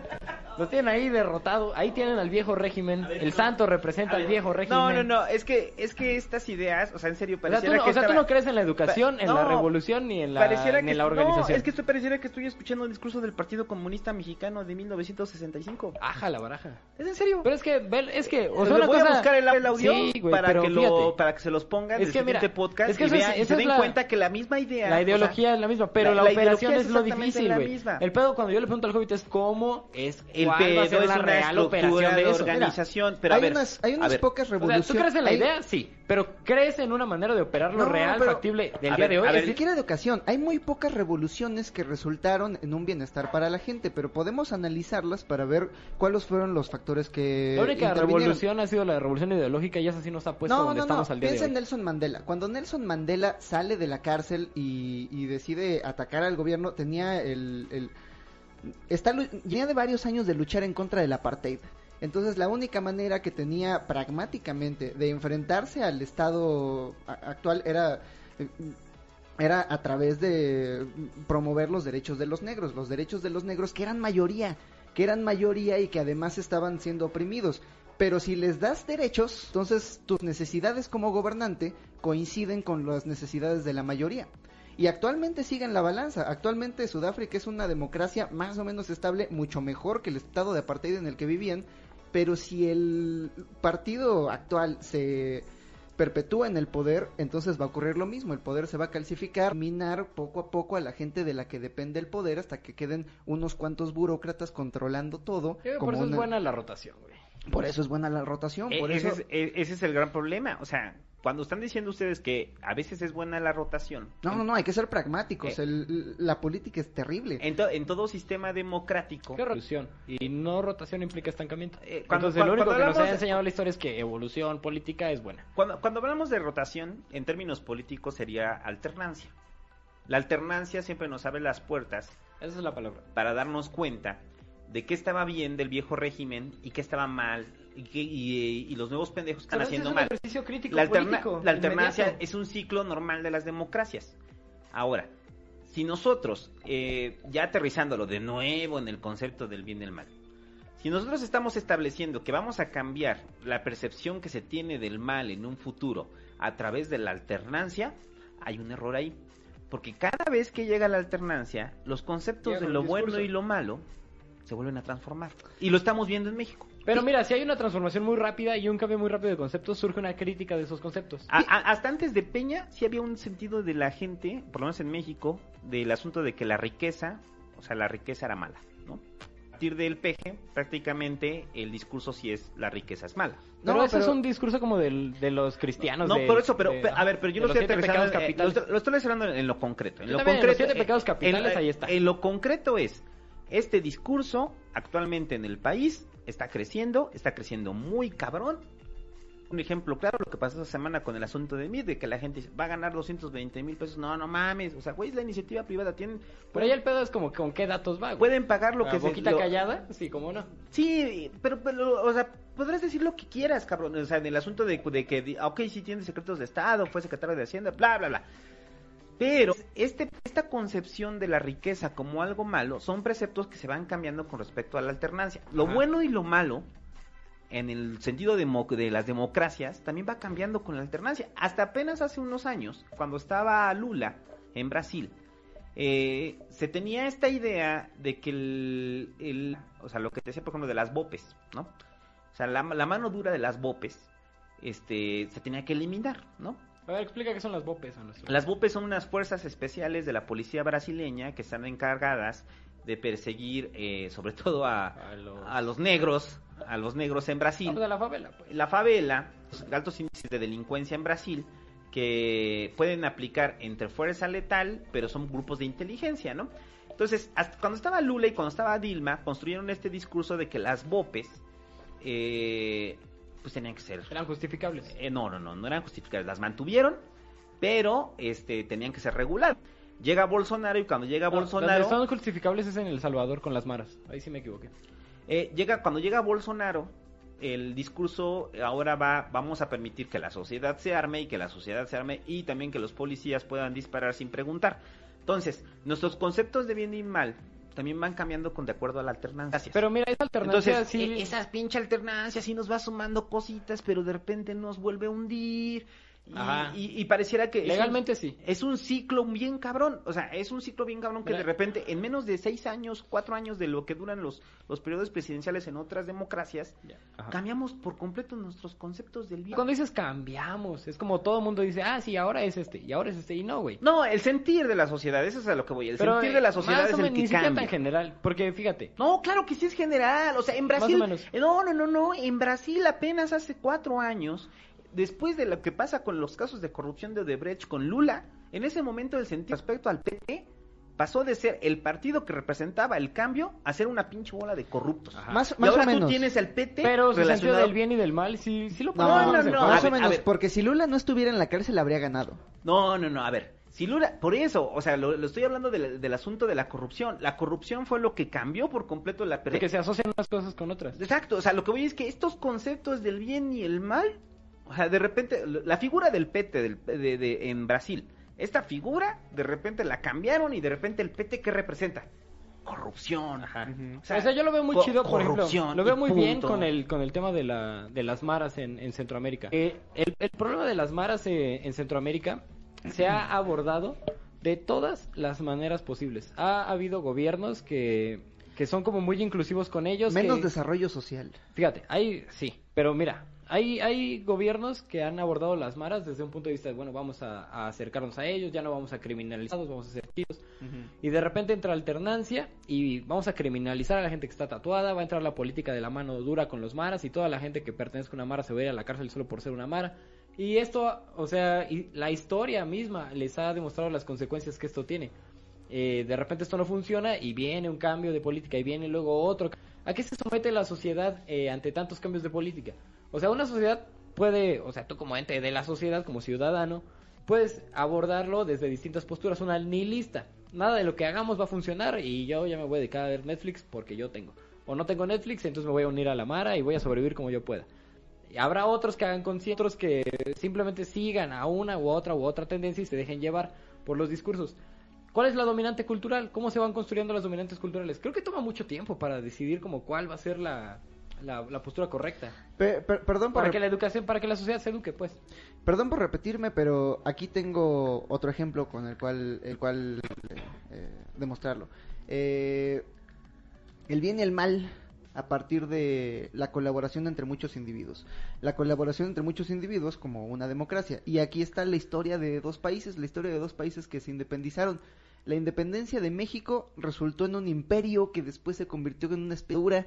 Los tienen ahí derrotado. Ahí tienen al viejo régimen. El santo representa al viejo régimen. No, no, no, es que, es que estas ideas, o sea, en serio, O sea, tú, pareciera no- que o sea, tú estaba- no crees en la educación, Pa- en la no, revolución ni en la, pareciera ni que en la organización. No, es que esto pareciera que estoy escuchando el discurso del Partido Comunista Mexicano de 1965. Aja la baraja. ¿Es en serio? Pero es que, es que, o sea, una voy cosa... a buscar el, el audio Sí, güey, para, que lo, para que se los pongan Es que mira, siguiente podcast es que y, eso es- vean- y se den la- cuenta que la misma idea... La o ideología sea, es la misma, pero la- la, la operación es lo difícil, güey. El pedo cuando yo le pregunto al Hobbit es cómo es El pedo es la una real operación de eso. organización, pero a hay ver, unas, hay unas pocas revoluciones. ¿tú crees en la idea? Sí. Pero ¿crees en una manera de operar lo No, real, pero- factible del día ver, de hoy? Ni siquiera de ocasión. Hay muy pocas revoluciones que resultaron en un bienestar para la gente, pero podemos analizarlas para ver cuáles fueron los factores que la única revolución ha sido la revolución ideológica y esa sí nos ha puesto no, donde no, estamos no. al día de Piensa hoy. en Nelson Mandela. Cuando Nelson Mandela sale de la cárcel y, y decide atacar al gobierno, tenía el... el está, lu- venía de varios años de luchar en contra del apartheid. Entonces la única manera que tenía pragmáticamente de enfrentarse al Estado actual era... eh, era a través de promover los derechos de los negros, los derechos de los negros que eran mayoría, que eran mayoría y que además estaban siendo oprimidos. Pero si les das derechos, entonces tus necesidades como gobernante coinciden con las necesidades de la mayoría. Y actualmente siguen la balanza. Actualmente Sudáfrica es una democracia más o menos estable, mucho mejor que el estado de apartheid en el que vivían. Pero si el partido actual se perpetúa en el poder, entonces va a ocurrir lo mismo. El poder se va a calcificar, minar poco a poco a la gente de la que depende el poder hasta que queden unos cuantos burócratas controlando todo. Yo como por eso es buena la rotación, güey. Por eso es buena la rotación. Por ese, eso... es, eh, ese es el gran problema. O sea, cuando están diciendo ustedes que a veces es buena la rotación. No, no, no, hay que ser pragmáticos. Eh. El- la política es terrible. En, to- en todo sistema democrático. ¿Qué revolución? Y no rotación implica estancamiento. Eh, cuando- Entonces, lo cuando- único cuando que nos ha hablamos de- enseñado la historia es que evolución política es buena. Cuando, cuando hablamos de rotación, en términos políticos sería alternancia. La alternancia siempre nos abre las puertas Esa es la palabra. para darnos cuenta de qué estaba bien del viejo régimen y qué estaba mal y, qué- y, y los nuevos pendejos están haciendo es un mal. ejercicio crítico La, alterna- político, la alternancia inmediato. es un ciclo normal de las democracias. Ahora, si nosotros, eh, ya aterrizándolo de nuevo en el concepto del bien y del mal, si nosotros estamos estableciendo que vamos a cambiar la percepción que se tiene del mal en un futuro a través de la alternancia, hay un error ahí. Porque cada vez que llega la alternancia, los conceptos Llega de el lo bueno y lo malo se vuelven a transformar. Y lo estamos viendo en México. Pero mira, si hay una transformación muy rápida y un cambio muy rápido de conceptos, surge una crítica de esos conceptos. A- a- hasta antes de Peña sí había un sentido de la gente, por lo menos en México, del asunto de que la riqueza, o sea, la riqueza era mala, ¿no? A partir del peje, prácticamente el discurso sí es la riqueza es mala. Pero No, eso es pero- un discurso como del- de los cristianos. No, de- por eso, pero de- a ver, pero yo lo estoy siete aterrizando, pecados eh, lo, lo estoy aterrizando en lo concreto. En Yo lo también, en concreto, los siete pecados capitales, en- ahí está. En lo concreto es, este discurso actualmente en el país está creciendo, está creciendo muy cabrón. Un ejemplo claro, lo que pasó esta semana con el asunto de MIR, de que la gente va a ganar 220 mil pesos. No, no mames. O sea, güey, es la iniciativa privada. Tienen, Por ahí el pedo es como con qué datos va. güey. pueden pagar lo ¿A que se... boquita lo- callada? Sí, cómo no. Sí, pero, pero, o sea, podrás decir lo que quieras, cabrón. O sea, en el asunto de, de que, ok, sí tiene secretos de Estado, fue secretario de Hacienda, bla, bla, bla. Pero este, esta concepción de la riqueza como algo malo son preceptos que se van cambiando con respecto a la alternancia. Lo Ajá. bueno y lo malo, en el sentido demo- de las democracias, también va cambiando con la alternancia. Hasta apenas hace unos años, cuando estaba Lula en Brasil, eh, se tenía esta idea de que el, el- o sea, lo que te decía, por ejemplo, de las bopes, ¿no? O sea, la, la mano dura de las bopes, este, se tenía que eliminar, ¿no? A ver, explica qué son las bopes a nuestro. Las BOPES son unas fuerzas especiales de la policía brasileña que están encargadas de perseguir, eh, sobre todo a, A los- a los negros, a los negros en Brasil. Ah, pues de la favela, pues. La favela, los altos índices de delincuencia en Brasil, que pueden aplicar entre fuerza letal, pero son grupos de inteligencia, ¿no? Entonces, hasta cuando estaba Lula y cuando estaba Dilma, construyeron este discurso de que las BOPES, eh, pues tenían que ser Eran justificables. eh, no, no, no, no eran justificadas, las mantuvieron, pero este tenían que ser regular. Llega Bolsonaro y cuando llega No, Bolsonaro, Donde son justificables es en El Salvador con las maras. Ahí sí me equivoqué. eh, llega cuando llega Bolsonaro, el discurso ahora va, vamos a permitir que la sociedad se arme y que la sociedad se arme y también que los policías puedan disparar sin preguntar. Entonces, nuestros conceptos de bien y mal también van cambiando con de acuerdo a la alternancia. Pero mira, esa alternancia Entonces, sí... e- esa pinche alternancia sí nos va sumando cositas, pero de repente nos vuelve a hundir. Y, Ajá. y- y pareciera que... es un- Legalmente sí. Es un ciclo bien cabrón, o sea, es un ciclo bien cabrón que de repente en menos de seis años, cuatro años de lo que duran los, los periodos presidenciales en otras democracias, cambiamos por completo nuestros conceptos del bien. Cuando dices cambiamos, es como todo el mundo dice, ah, sí, ahora es este, y ahora es este, y no, güey. No, el sentir de la sociedad, eso es a lo que voy, el Pero, sentir de la sociedad más es o el menos, que ni cambia. tan general, porque fíjate, No, claro que sí es general. O sea, en Brasil. o menos. No, no, no, no. En Brasil apenas hace cuatro años, después de lo que pasa con los casos de corrupción de Odebrecht con Lula, en ese momento el sentido respecto al PP pasó de ser el partido que representaba el cambio a ser una pinche bola de corruptos. Ajá. Más, Y más ahora o menos. tú tienes al PT pero relacionado- del bien y del mal, sí, sí lo No, podemos no, hacer. no, más a o ver, a menos, porque si Lula no estuviera en la cárcel habría ganado. No, no, no, a ver. Si Lula, por eso, o sea, lo, lo estoy hablando del, del asunto de la corrupción. La corrupción fue lo que cambió por completo la Porque se asocian unas cosas con otras. Exacto, o sea, lo que voy es que estos conceptos del bien y el mal, o sea, de repente, la figura del PT del, de, de- en Brasil, esta figura, de repente la cambiaron y de repente el PT, ¿qué representa? Corrupción. O sea, yo lo veo muy co- chido, por ejemplo, lo veo muy bien con el con el tema de la de las maras en, en Centroamérica. Eh, el, el problema de las maras eh, en Centroamérica se ha abordado de todas las maneras posibles. Ha habido gobiernos que que son como muy inclusivos con ellos. Menos que- desarrollo social. Fíjate, hay, sí, pero mira, hay, hay gobiernos que han abordado las maras desde un punto de vista de, bueno, vamos a, a acercarnos a ellos, ya no vamos a criminalizarlos, vamos a ser chidos. Y de repente entra alternancia y vamos a criminalizar a la gente que está tatuada, va a entrar la política de la mano dura con los maras y toda la gente que pertenezca a una mara se va a ir a la cárcel solo por ser una mara. Y esto, o sea, y la historia misma les ha demostrado las consecuencias que esto tiene. Eh, de repente esto no funciona y viene un cambio de política y viene luego otro. ¿A qué se somete la sociedad eh, ante tantos cambios de política? O sea, una sociedad puede, o sea, tú como ente de la sociedad, como ciudadano, puedes abordarlo desde distintas posturas, una nihilista. Nada de lo que hagamos va a funcionar y yo ya me voy a dedicar a ver Netflix porque yo tengo. O no tengo Netflix, entonces me voy a unir a la Mara y voy a sobrevivir como yo pueda. Y habrá otros que hagan conciencia, otros que simplemente sigan a una u otra u otra tendencia y se dejen llevar por los discursos. ¿Cuál es la dominante cultural? ¿Cómo se van construyendo las dominantes culturales? Creo que toma mucho tiempo para decidir como cuál va a ser la, la, la postura correcta. Pe- per- perdón por Para que la educación, para que la sociedad se eduque, pues. Perdón por repetirme, pero aquí tengo otro ejemplo con el cual, el cual eh, demostrarlo. Eh, el bien y el mal a partir de la colaboración entre muchos individuos. La colaboración entre muchos individuos como una democracia. Y aquí está la historia de dos países, la historia de dos países que se independizaron. La independencia de México resultó en un imperio que después se convirtió en una espedura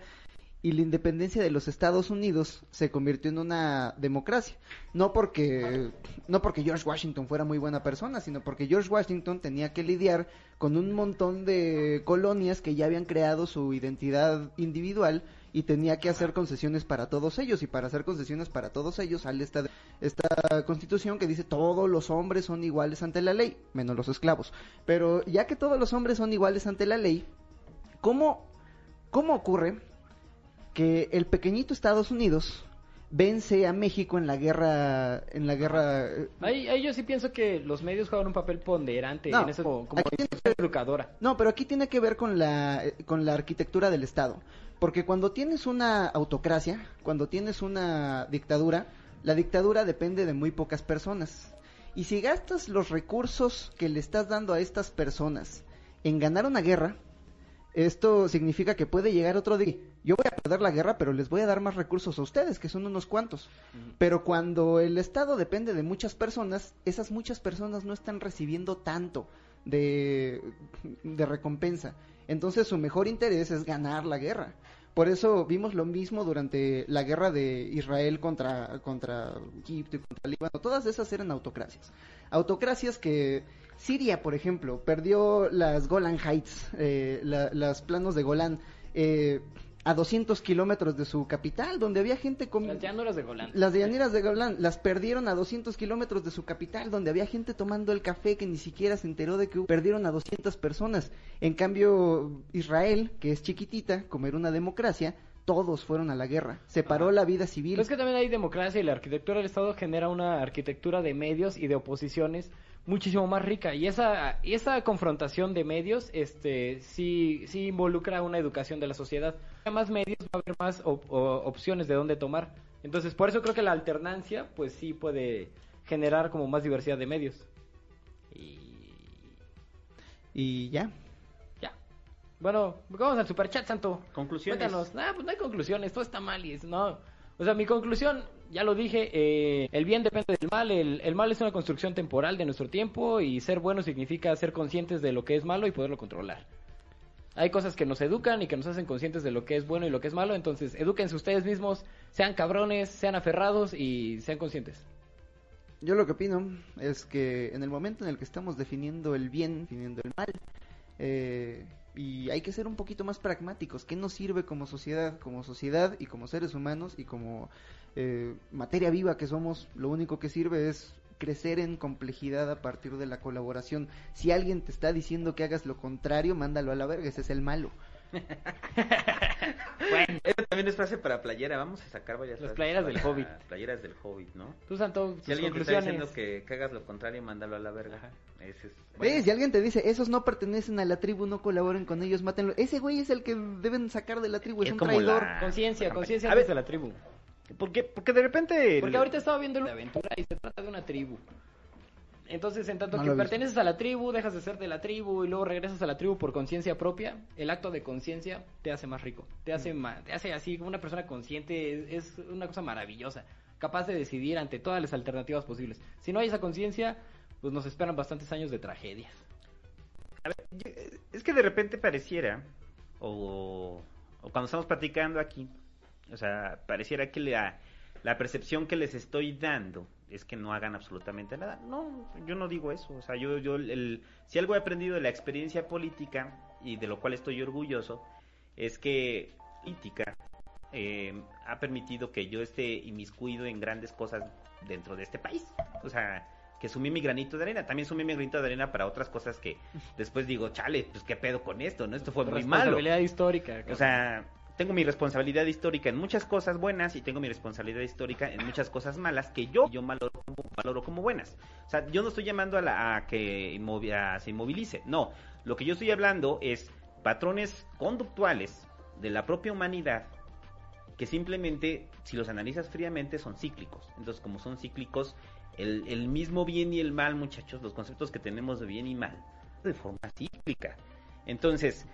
y la independencia de los Estados Unidos se convirtió en una democracia. No porque, no porque George Washington fuera muy buena persona, sino porque George Washington tenía que lidiar con un montón de colonias que ya habían creado su identidad individual y tenía que hacer concesiones para todos ellos. Y para hacer concesiones para todos ellos sale esta, esta constitución que dice todos los hombres son iguales ante la ley, menos los esclavos. Pero ya que todos los hombres son iguales ante la ley, ¿cómo, cómo ocurre que el pequeñito Estados Unidos vence a México en la guerra en la guerra eh, Ahí, ahí yo sí pienso que los medios juegan un papel ponderante No, en eso como, educadora. no pero aquí tiene que ver con la eh, con la arquitectura del Estado porque cuando tienes una autocracia cuando tienes una dictadura la dictadura depende de muy pocas personas y si gastas los recursos que le estás dando a estas personas en ganar una guerra esto significa que puede llegar otro día. Yo voy a perder la guerra, pero les voy a dar más recursos a ustedes, que son unos cuantos. Pero cuando el Estado depende de muchas personas, esas muchas personas no están recibiendo tanto de, de recompensa. Entonces su mejor interés es ganar la guerra. Por eso vimos lo mismo durante la guerra de Israel contra, contra Egipto y contra Líbano. Todas esas eran autocracias. Autocracias que Siria, por ejemplo, perdió las Golan Heights, eh, la- las planos de Golán, eh, a 200 kilómetros de su capital, donde había gente con... Las llanuras de Golán. Las de llaneras de Golán las perdieron a 200 kilómetros de su capital, donde había gente tomando el café que ni siquiera se enteró de que perdieron a 200 personas. En cambio, Israel, que es chiquitita, como era una democracia, todos fueron a la guerra. Se paró Ajá. la vida civil. Pero es que también hay democracia y la arquitectura del Estado genera una arquitectura de medios y de oposiciones muchísimo más rica y esa y esa confrontación de medios este sí sí involucra una educación de la sociedad hay más medios va a haber más op- o- opciones de dónde tomar entonces por eso creo que la alternancia pues sí puede generar como más diversidad de medios y ya bueno vamos al superchat santo Conclusiones. Cuéntanos. Nah, pues no hay conclusiones, todo está mal y es, no. O sea, mi conclusión, ya lo dije, eh, el bien depende del mal, el, el mal es una construcción temporal de nuestro tiempo y ser bueno significa ser conscientes de lo que es malo y poderlo controlar. Hay cosas que nos educan y que nos hacen conscientes de lo que es bueno y lo que es malo, entonces edúquense ustedes mismos, sean cabrones, sean aferrados y sean conscientes. Yo lo que opino es que en el momento en el que estamos definiendo el bien, definiendo el mal, eh, y hay que ser un poquito más pragmáticos. ¿Qué nos sirve como sociedad, como sociedad y como seres humanos y como eh, materia viva que somos? Lo único que sirve es crecer en complejidad a partir de la colaboración. Si alguien te está diciendo que hagas lo contrario, mándalo a la verga, ese es el malo. Bueno, eso también es frase para playera. Vamos a sacar varias Las playeras del Hobbit. Playeras del Hobbit, ¿no? Tú, Santo, Si tus alguien te está diciendo que, que hagas lo contrario, mándalo a la verga. Ese es. ¿Ves? Si alguien te dice, esos no pertenecen a la tribu, no colaboren con ellos, mátenlo. Ese güey es el que deben sacar de la tribu, es, Es un como traidor. la- Conciencia, conciencia de la tribu. Porque, porque de repente. Porque ahorita estaba viendo la aventura y se trata de una tribu. Entonces, en tanto No que perteneces a la tribu, dejas de ser de la tribu y luego regresas a la tribu por conciencia propia, el acto de conciencia te hace más rico. Te hace, ma- te hace así como una persona consciente, es, es una cosa maravillosa. Capaz de decidir ante todas las alternativas posibles. Si no hay esa conciencia, pues nos esperan bastantes años de tragedias. A ver, yo- es que de repente pareciera, o, o cuando estamos platicando aquí, o sea, pareciera que la, la percepción que les estoy dando es que no hagan absolutamente nada. No, yo no digo eso. O sea, yo, yo el, si algo he aprendido de la experiencia política y de lo cual estoy orgulloso, es que política eh, ha permitido que yo esté inmiscuido en grandes cosas dentro de este país. O sea, que sumí mi granito de arena. También sumí mi granito de arena para otras cosas que después digo, chale, pues qué pedo con esto, ¿no? Esto fue muy malo. Responsabilidad histórica. O sea, tengo mi responsabilidad histórica en muchas cosas buenas y tengo mi responsabilidad histórica en muchas cosas malas que yo, yo valoro, como, buenas. O sea, yo no estoy llamando a, la, a que se inmovilice. No, lo que yo estoy hablando es patrones conductuales de la propia humanidad que simplemente, si los analizas fríamente, son cíclicos. Entonces, como son cíclicos, el, el mismo bien y el mal, muchachos, los conceptos que tenemos de bien y mal, de forma cíclica. Entonces,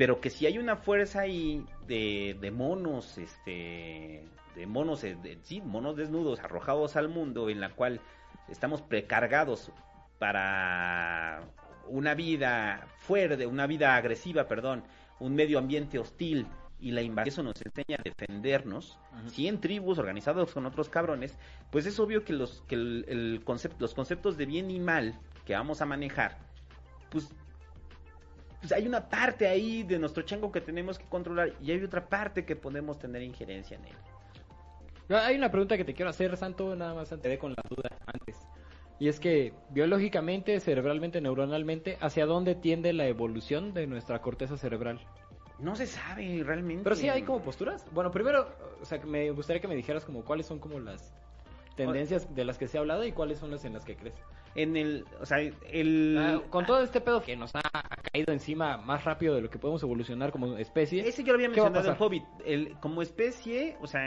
pero que si hay una fuerza ahí de, de monos, este, de monos, eh, de- sí, monos desnudos arrojados al mundo, en la cual estamos precargados para una vida fuerte, una vida agresiva, perdón, un medio ambiente hostil y la invasión, eso nos enseña a defendernos, Ujú. 100 tribus organizados con otros cabrones, pues es obvio que los que el, el concepto, los conceptos de bien y mal que vamos a manejar, pues pues hay una parte ahí de nuestro chango que tenemos que controlar y hay otra parte que podemos tener injerencia en él. Hay una pregunta que te quiero hacer, Santo, nada más te quedé con la duda antes. Y es que biológicamente, cerebralmente, neuronalmente, ¿hacia dónde tiende la evolución de nuestra corteza cerebral? No se sabe realmente. Pero sí hay como posturas. Bueno, primero, o sea, me gustaría que me dijeras como cuáles son como las tendencias de las que se ha hablado y cuáles son las en las que crees. En el, o sea, el... Ah, con todo este pedo que nos ha caído encima más rápido de lo que podemos evolucionar como especie. Ese yo lo había ¿Qué va a mencionado en? Hobbit. El, como especie, o sea,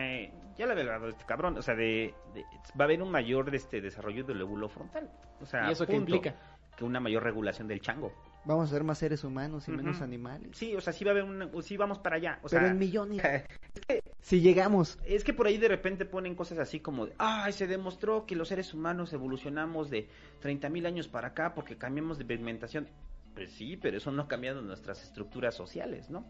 ya lo había hablado este cabrón, o sea, de, de- va a haber un mayor este, desarrollo del lóbulo frontal. O sea, ¿Y eso qué implica? Que una mayor regulación del chango. Vamos a ser más seres humanos y menos animales. Sí, o sea, sí va a haber una, sí vamos para allá. O Pero sea, en millones. Si llegamos. Es que por ahí de repente ponen cosas así como de, ay, se demostró que los seres humanos evolucionamos de 30.000 años para acá porque cambiamos de pigmentación. Pues sí, pero eso no ha cambiado nuestras estructuras sociales, ¿no?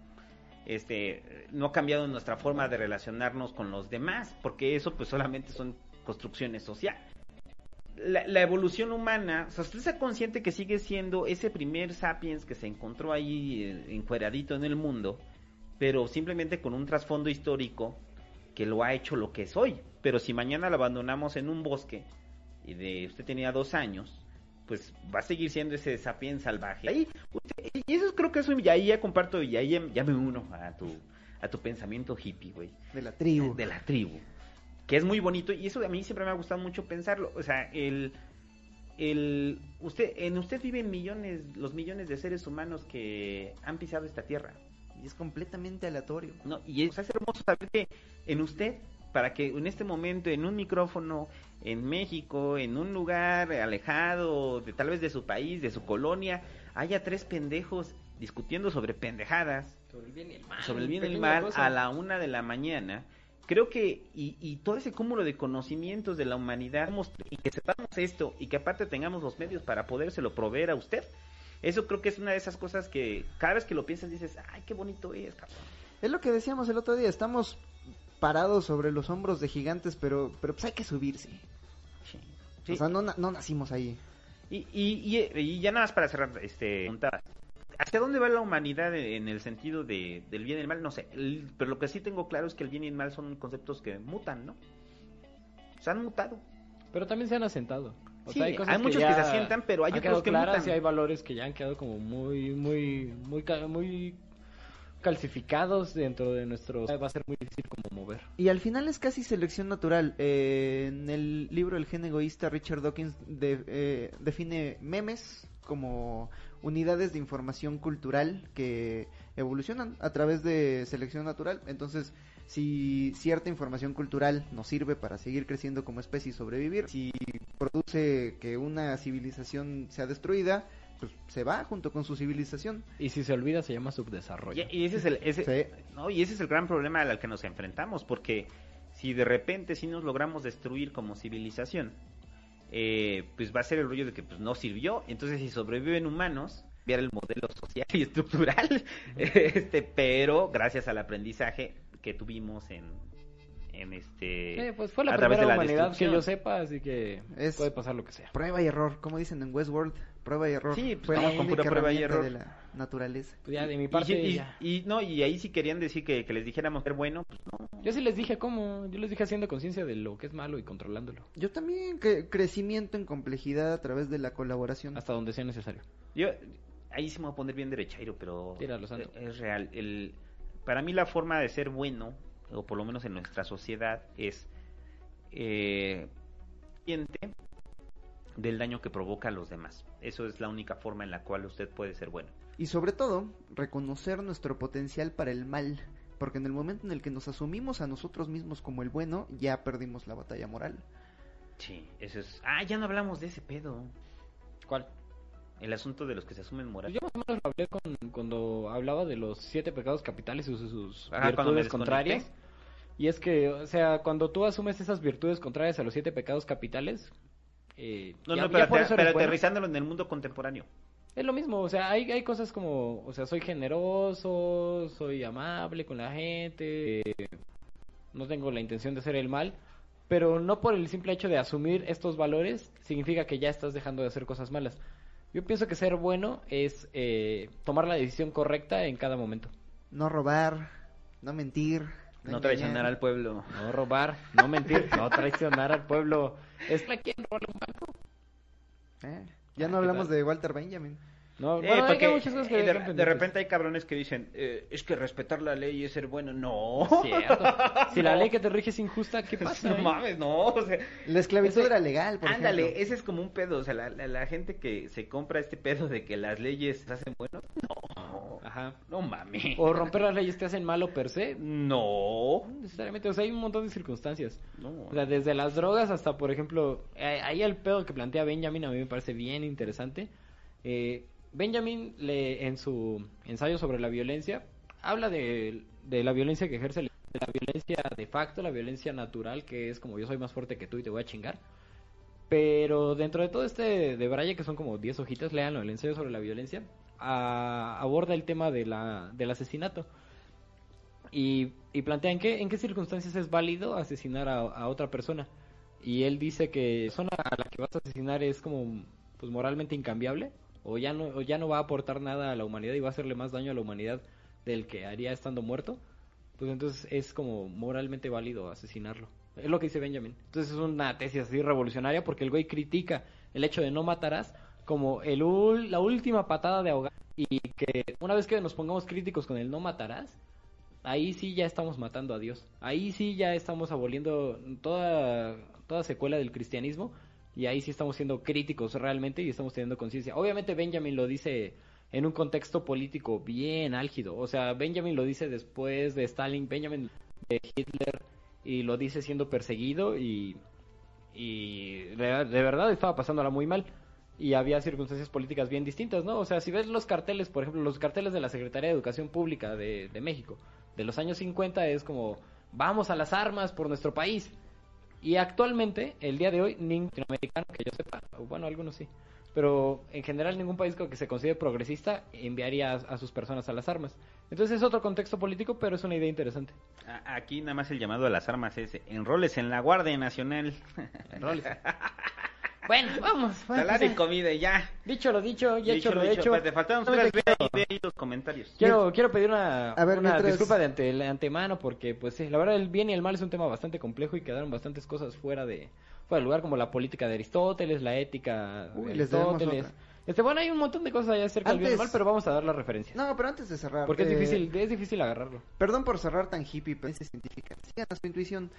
Este, no ha cambiado nuestra forma de relacionarnos con los demás, porque eso pues solamente son construcciones sociales. La, la evolución humana, o sea, usted está consciente que sigue siendo ese primer sapiens que se encontró ahí eh, encueradito en el mundo, pero simplemente con un trasfondo histórico que lo ha hecho lo que es hoy. Pero si mañana lo abandonamos en un bosque y de usted tenía dos años, pues va a seguir siendo ese sapiens salvaje. Ahí, usted- y eso creo que eso, y ahí ya comparto, y ahí ya, ya me uno a tu, a tu pensamiento hippie, güey. De la tribu. De la tribu. Que es muy bonito, y eso a mí siempre me ha gustado mucho pensarlo. O sea, el el usted en usted viven millones los millones de seres humanos que han pisado esta tierra. Y es completamente aleatorio. No, y es, es hermoso saber que en usted para que en este momento en un micrófono en México, en un lugar alejado de tal vez de su país, de su colonia, haya tres pendejos discutiendo sobre pendejadas, Sobre el bien y el mal. sobre el bien y el pequeña mal cosa. a la una de la mañana. Creo que, y, y todo ese cúmulo de conocimientos de la humanidad, y que sepamos esto, y que aparte tengamos los medios para podérselo proveer a usted, eso creo que es una de esas cosas que cada vez que lo piensas dices, ay, qué bonito es, cabrón. Es lo que decíamos el otro día, estamos parados sobre los hombros de gigantes, pero, pero pues hay que subirse. Sí. Sí. O sea, no, no nacimos ahí. Y, y, y, y ya nada más para cerrar, este, ¿hacia dónde va la humanidad en el sentido de, del bien y el mal? No sé, el- pero lo que sí tengo claro es que el bien y el mal son conceptos que mutan, ¿no? Se han mutado. Pero también se han asentado. O Sí, sea, hay cosas muchos ya que se asientan, pero hay otros que claras mutan. y hay valores que ya han quedado como muy, muy, muy, muy calcificados dentro de nuestro... Va a ser muy difícil como mover. Y al final es casi selección natural. Eh, en el libro El gen egoísta, Richard Dawkins de- eh, define memes como unidades de información cultural que evolucionan a través de selección natural. Entonces, si cierta información cultural nos sirve para seguir creciendo como especie y sobrevivir, si produce que una civilización sea destruida, pues se va junto con su civilización. Y si se olvida se llama subdesarrollo. Y, y ese es el ese, Sí. no, y ese es el gran problema al que nos enfrentamos, porque si de repente sí nos logramos destruir como civilización, eh, pues va a ser el rollo de que pues no sirvió, entonces si sobreviven humanos, ver el modelo social y estructural, este, pero gracias al aprendizaje que tuvimos en, en este Eh, pues fue la a través de primera la humanidad que yo sepa, así que Es- puede pasar lo que sea. Prueba y error, como dicen en Westworld, prueba y error. Sí, pues, Fue con pura prueba y error. de la naturaleza. Pues ya de mi Y- parte y, no y ahí sí querían decir que, que les dijéramos ser bueno, pues no. Yo sí les dije cómo, yo les dije haciendo conciencia de lo que es malo y controlándolo, Yo también, que crecimiento en complejidad a través de la colaboración. hasta donde sea necesario. Yo ahí sí me voy a poner bien derechairo, pero Tíralo, santo. es real. El, para mí la forma de ser bueno, o por lo menos en nuestra sociedad, es eh, consciente del daño que provoca a los demás. Eso es la única forma en la cual usted puede ser bueno. Y sobre todo, reconocer nuestro potencial para el mal. Porque en el momento en el que nos asumimos a nosotros mismos como el bueno, ya perdimos la batalla moral. Sí, eso es. Ah, ya no hablamos de ese pedo. ¿Cuál? El asunto de los que se asumen moral. yo más o menos lo hablé con, cuando hablaba de los siete pecados capitales y sus, sus Ajá, cuando me virtudes contrarias. Y es que, o sea, cuando tú asumes esas virtudes contrarias a los siete pecados capitales, eh, No, ya- no, pero, aterrizándolo en el mundo contemporáneo. Es lo mismo, o sea, hay, hay cosas como, o sea, soy generoso, soy amable con la gente, eh, no tengo la intención de hacer el mal, pero no por el simple hecho de asumir estos valores significa que ya estás dejando de hacer cosas malas. Yo pienso que ser bueno es eh, tomar la decisión correcta en cada momento. No robar, no mentir. No traicionar al pueblo. No robar, no mentir, no traicionar al pueblo. ¿Es para quién robarle un banco? Eh, Ya Ah, no ¿qué hablamos de Walter Benjamin. No, Eh, bueno, hay muchas cosas que eh, de, de repente hay cabrones que dicen, eh, es que respetar la ley es ser bueno. No. Cierto. Si la ley que te rige es injusta, ¿qué pasa? No mames, no. O sea, La esclavitud Ese- era legal, por ándale, ejemplo. ese es como un pedo. O sea, la, la- la gente que se compra este pedo de que las leyes se hacen buenos. No. Ajá. No mames. O romper las leyes te hacen malo per se. No. No necesariamente, o sea, hay un montón de circunstancias. No. O sea, desde las drogas hasta, por ejemplo, eh, ahí el pedo que plantea Benjamin a mí me parece bien interesante. Eh, Benjamin, le, en su ensayo sobre la violencia, habla de, de la violencia que ejerce, de la violencia de facto, la violencia natural, que es como yo soy más fuerte que tú y te voy a chingar. Pero dentro de todo este de Braille, que son como 10 hojitas, léanlo, el ensayo sobre la violencia, aborda el tema de la, del asesinato. Y, y plantea en qué, en qué circunstancias es válido asesinar a, a otra persona. Y él dice que la persona a la que vas a asesinar es como pues moralmente incambiable o ya no o ya no va a aportar nada a la humanidad y va a hacerle más daño a la humanidad del que haría estando muerto. Pues entonces es como moralmente válido asesinarlo. Es lo que dice Benjamin. Entonces es una tesis así revolucionaria porque el güey critica el hecho de no matarás como el ul- la última patada de ahogar y que una vez que nos pongamos críticos con el no matarás, ahí sí ya estamos matando a Dios. Ahí sí ya estamos aboliendo toda, toda secuela del cristianismo Y ahí sí estamos siendo críticos realmente y estamos teniendo conciencia. Obviamente Benjamin lo dice en un contexto político bien álgido. O sea, Benjamin lo dice después de Stalin, Benjamin de Hitler, y lo dice siendo perseguido y, y de, verdad estaba pasándola muy mal. Y había circunstancias políticas bien distintas, ¿no? O sea, si ves los carteles, por ejemplo, los carteles de la Secretaría de Educación Pública de, de México, de los años 50 es como, vamos a las armas por nuestro país. Y actualmente, el día de hoy, ningún latinoamericano que yo sepa, bueno, algunos sí, pero en general ningún país que se considere progresista enviaría a, a, sus personas a las armas. Entonces es otro contexto político, pero es una idea interesante. Aquí nada más el llamado a las armas es enroles en la Guardia Nacional. Enroles. bueno, vamos. Salario y comida y ya. Dicho lo dicho, ya dicho hecho lo dicho. hecho. Pues te faltaron ahí, los comentarios. Quiero, quiero pedir una, A ver, una mientras- disculpa de, ante, de antemano porque, pues sí, la verdad el bien y el mal es un tema bastante complejo y quedaron bastantes cosas fuera de fuera de lugar como la política de Aristóteles, la ética Uy, de Aristóteles. Este, bueno, hay un montón de cosas allá acerca del bien y el mal, pero vamos a dar la referencia. No, pero antes de cerrar. porque es eh, difícil, es difícil agarrarlo. Perdón por cerrar tan hippie, pero es científica. Sigan a su intuición,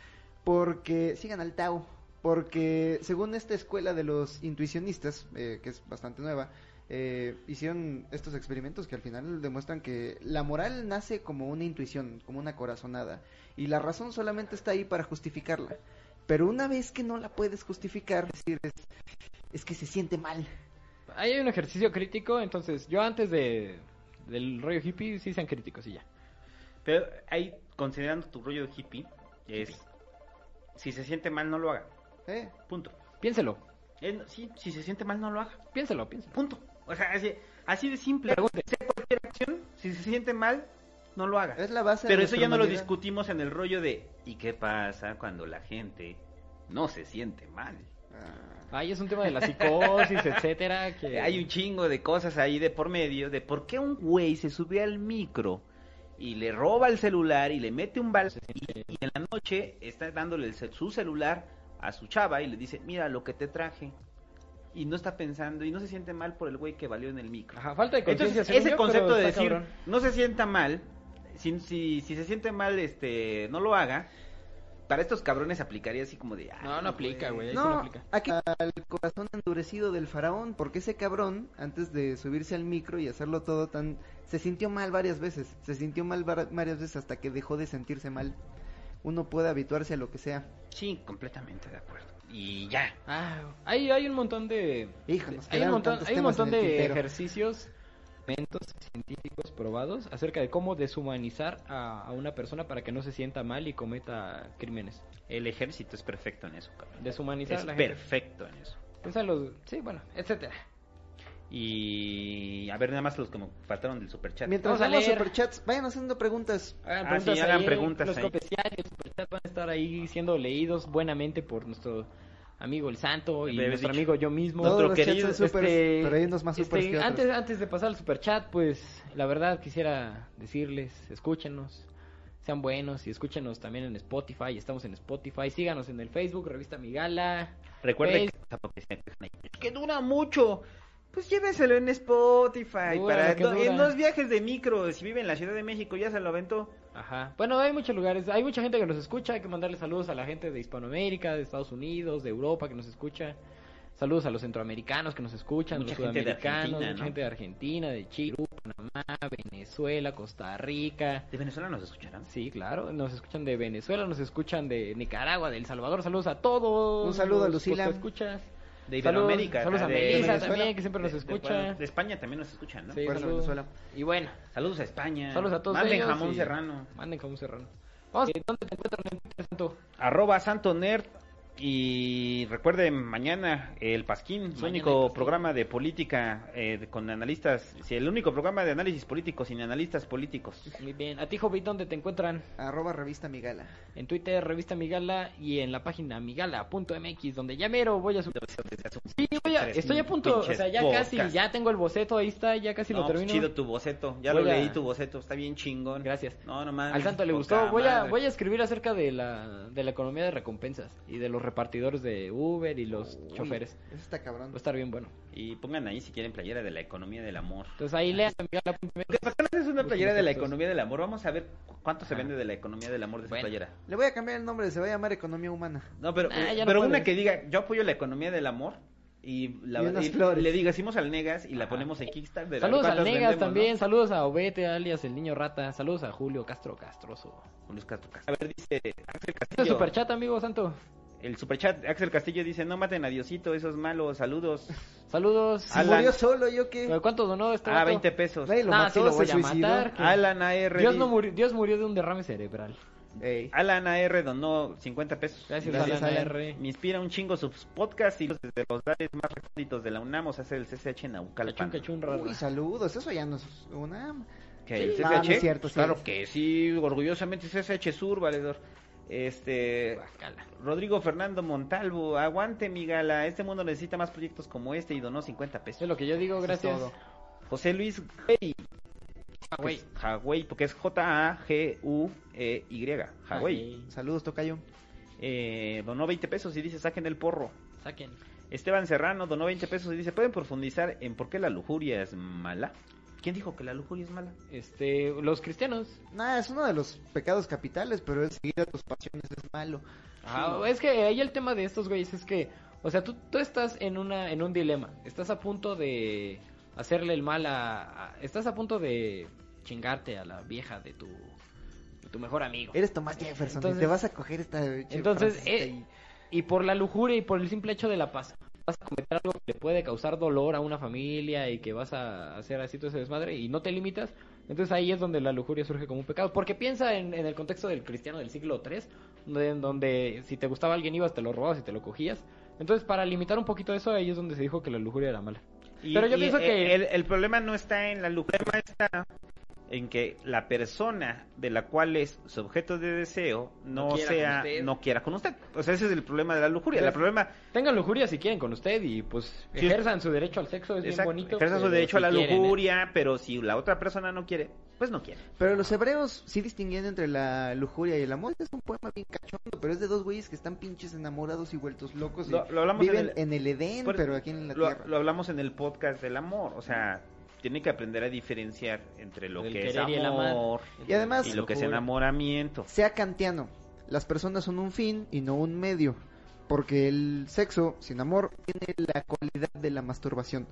porque sigan al Tao, porque según esta escuela de los intuicionistas, eh, que es bastante nueva, eh, hicieron estos experimentos que al final demuestran que la moral nace como una intuición, como una corazonada, y la razón solamente está ahí para justificarla. Pero una vez que no la puedes justificar, es decir, es, es que se siente mal. Ahí hay un ejercicio crítico, entonces yo antes de del rollo hippie sí sean críticos y ya. Pero ahí, considerando tu rollo hippie, es... Si se siente mal, no lo haga. ¿Eh? Punto. Piénselo, Eh, no, sí, si se siente mal, no lo haga. piénselo, piénselo. Punto. O sea, así, así de simple. Cualquier acción, si se siente mal, no lo haga. Es la base Pero de eso ya no lo discutimos en el rollo de ¿y qué pasa cuando la gente no se siente mal? Ah. Ahí es un tema de la psicosis, etcétera, que Hay un chingo de cosas ahí de por medio de por qué un güey se sube al micro y le roba el celular y le mete un bal y, y en la noche está dándole el su celular a su chava y le dice, mira lo que te traje. Y no está pensando y no se siente mal por el güey que valió en el micro. Ajá, falta de conciencia. Entonces, ese yo, concepto de decir, cabrón. no se sienta mal, si, si, si se siente mal, este, no lo haga, para estos cabrones aplicaría así como de... No, "Ay, no aplica, güey. No, no aplica. aquí al corazón endurecido del faraón, porque ese cabrón, antes de subirse al micro y hacerlo todo tan... Se sintió mal varias veces, se sintió mal var- varias veces hasta que dejó de sentirse mal. Uno puede habituarse a lo que sea. Sí, completamente de acuerdo. Y ya. Ah, hay, hay un montón de... Hijo, nos hay un montón, hay un montón de tintero. ejercicios, eventos científicos probados acerca de cómo deshumanizar a, a una persona para que no se sienta mal y cometa crímenes. El ejército es perfecto en eso, cabrón. Deshumanizar Es a la gente. perfecto en eso. Piensa en los... Sí, bueno, etcétera. Y a ver, nada más los que me faltaron del superchat. Mientras Vamos leer. superchats, vayan haciendo preguntas. Hagan Ah, preguntas sí, hagan ahí, preguntas Los ahí. comerciales, los superchats van a estar ahí siendo leídos buenamente por nuestro amigo el Santo y nuestro dicho. amigo yo mismo. Todos Otro los querido, supers, Este, pero hay unos más este, que otros. antes, antes de pasar al superchat, pues la verdad quisiera decirles, escúchenos, sean buenos y escúchenos también en Spotify, estamos en Spotify, síganos en el Facebook, Revista Migala. Recuerden Face- que, tampoco se quejan ahí, "Es que dura mucho. Pues lléveselo en Spotify. Dura para do-. En los viajes de micro, si vive en la Ciudad de México, ya se lo aventó. Ajá. Bueno, hay muchos lugares, hay mucha gente que nos escucha, hay que mandarle saludos a la gente de Hispanoamérica, de Estados Unidos, de Europa que nos escucha. Saludos a los centroamericanos que nos escuchan, Mucha los gente sudamericanos, mucha ¿no? gente de Argentina, de Chile, Panamá, Venezuela, Costa Rica. ¿De Venezuela nos escucharán? Sí, claro, nos escuchan de Venezuela, nos escuchan de Nicaragua, de El Salvador. Saludos a todos. Un saludo a Lucila. escuchas. De Iberoamérica. Saludos a de- Melissa también, que siempre nos escucha. De, de España también nos escuchan, ¿no? Sí, saludos. Venezuela. Y bueno, Saludos a España. saludos a todos Manden ellos jamón serrano. Manden jamón serrano. Vamos, ¿dónde te encuentran en Twitter, Santo? Arroba Santo Nerd. Y recuerden, mañana el Pasquín, su único Pasquín. programa de política eh, con analistas, sí, el único programa de análisis político sin analistas políticos. Muy bien. A ti, Jovi, ¿dónde te encuentran? Arroba revista Migala. En Twitter, Revista Migala y en la página migala.mx, donde ya mero voy a subir. Sí, voy estoy a, estoy a punto, o sea, ya casi, ya tengo el boceto, ahí está, ya casi No, lo pues, termino. chido tu boceto. Ya Voy lo a- leí tu boceto. Está bien chingón. Gracias. No, no mames. Al santo le gustó. Voy a, voy a escribir acerca de la, de la economía de recompensas y de los repartidores de Uber y los Uy, choferes. Eso está cabrón. Va a estar bien bueno. Y pongan ahí si quieren playera de la economía del amor. Entonces ahí lean también la punta media. ¿Por qué no haces una playera de la economía del amor? Vamos a ver cu- cuánto se vende de la economía del amor de esa Bueno. playera. Le voy a cambiar el nombre, se va a llamar Economía Humana. No, pero, Nah, ya no pero una que diga, yo apoyo la economía del amor. Y, la, Y unas y flores. le diga, hicimos al Negas y la ponemos en Kickstarter. Saludos al Negas vendemos, también, ¿no? saludos a Obete, alias el niño rata, saludos a Julio Castro Castroso. Los Castro Castro. A ver, dice Axel Este Castillo. superchat, amigo santo. El superchat, Axel Castillo dice, no maten a Diosito, eso es malo, saludos. Saludos. Si Alan. murió solo, ¿yo qué? ¿Pero ¿Cuánto donó este Ah, vato? 20 pesos. Nadie lo Nah, mató, sí lo se voy a suicidó. matar. Alan AR. Dios, di- no murió, Dios murió de un derrame cerebral. Ey. Alan AR donó 50 pesos. Gracias, Gracias, Alan Alan. R. Me inspira un chingo sus podcasts y los desde los lares más recónditos de la UNAM, o sea, hacer el CCH en Cachún, Naucalpan. cachún, rara. Uy, saludos, eso ya no es una... ¿Que el Sí. No, CCH? no es cierto, sí claro es. que sí, orgullosamente CCH Sur, valedor. Este. Rodrigo Fernando Montalvo, aguante mi gala, este mundo necesita más proyectos como este y donó 50 Es pesos. lo que yo digo, es gracias. José Luis Güey. Hawái, porque es J-A-G-U-E-Y, Hawái. Saludos, Tocayo. Eh, donó 20 pesos y dice, saquen el porro. Saquen. Esteban Serrano donó 20 pesos y dice, ¿pueden profundizar en por qué la lujuria es mala? ¿Quién dijo que la lujuria es mala? Este, los cristianos. Nah, es uno de los pecados capitales, pero el seguir a tus pasiones es malo. Ah, es que ahí el tema de estos güeyes es que, o sea, tú, tú estás en una en un dilema. Estás a punto de hacerle el mal a, a- estás a punto de chingarte a la vieja de tu de tu mejor amigo. Eres Tomás Jefferson Entonces- y te vas a coger esta... Entonces, eh, y- y por la lujuria y por el simple hecho de la paz, vas a cometer algo que le puede causar dolor a una familia y que vas a hacer así todo ese desmadre y no te limitas, entonces ahí es donde la lujuria surge como un pecado. Porque piensa en, en el contexto del cristiano del siglo III, donde, en donde si te gustaba alguien ibas, te lo robabas y te lo cogías. Entonces, para limitar un poquito eso, ahí es donde se dijo que la lujuria era mala. Y- Pero yo y, pienso eh, que- El, el problema no está en la lujuria, el problema está en que la persona de la cual es su objeto de deseo no, No quiera con sea, usted. no quiera con usted. O sea, ese es el problema de la lujuria. El problema Tengan lujuria si quieren con usted y pues Sí. ejerzan su derecho al sexo, es bien bonito. ejerza su derecho a la quieren, ¿eh? lujuria, pero si la otra persona no quiere, pues no quiere. Pero los hebreos sí distinguían entre la lujuria y el amor. Este es un poema bien cachondo, pero es de dos güeyes que están pinches enamorados y vueltos locos. y Lo- lo hablamos viven en en el, Edén, Por- pero aquí en la lo, tierra. lo hablamos en el podcast del amor, o sea, tiene que aprender a diferenciar entre lo que es querer y el amar. amor Y además- y lo que es enamoramiento. Sea kantiano, las personas son un fin y no un medio. Porque el sexo sin amor tiene la cualidad de la masturbación.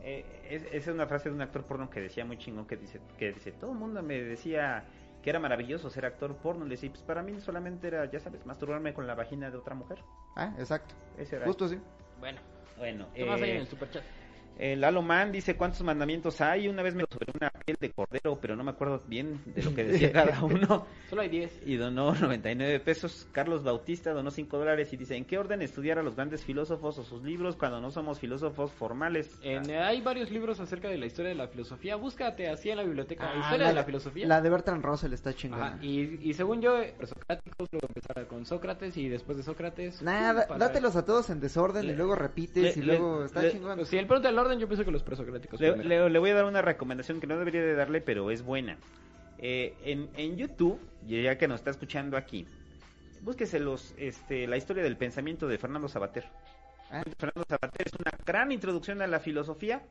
Eh, es, esa es una frase de un actor porno que decía muy chingón que dice que dice todo el mundo me decía que era maravilloso ser actor porno le decía pues para mí solamente era ya sabes masturbarme con la vagina de otra mujer Ah, exacto. ese era Justo así. Bueno, bueno ¿qué más hay en eh, el superchat? El Lalo Man dice cuántos mandamientos hay una vez me lo sobre una piel de cordero pero no me acuerdo bien de lo que decía cada uno Solo hay 10. y donó 99 pesos. Carlos Bautista donó 5 dólares y dice, ¿en qué orden estudiar a los grandes filósofos o sus libros cuando no somos filósofos formales? En, eh, hay varios libros acerca de la historia de la filosofía. Búscate así en la biblioteca. Ah, historia de la filosofía. La de Bertrand Russell está chingona. Ajá, y, y según yo, eh, presocráticos, luego empezar con Sócrates y después de Sócrates. Nada, dátelos a todos en desorden y luego repites le- y luego le- está le- chingón. Pues, si el pregunta del orden, yo pienso que los presocráticos. Le, primero. le- le voy a dar una recomendación que no debería de darle, pero es buena. Eh, en, en YouTube, ya que nos está escuchando aquí, búsquese los, este, la historia del pensamiento de Fernando Sabater. Ah. Fernando Sabater es una gran introducción a la filosofía,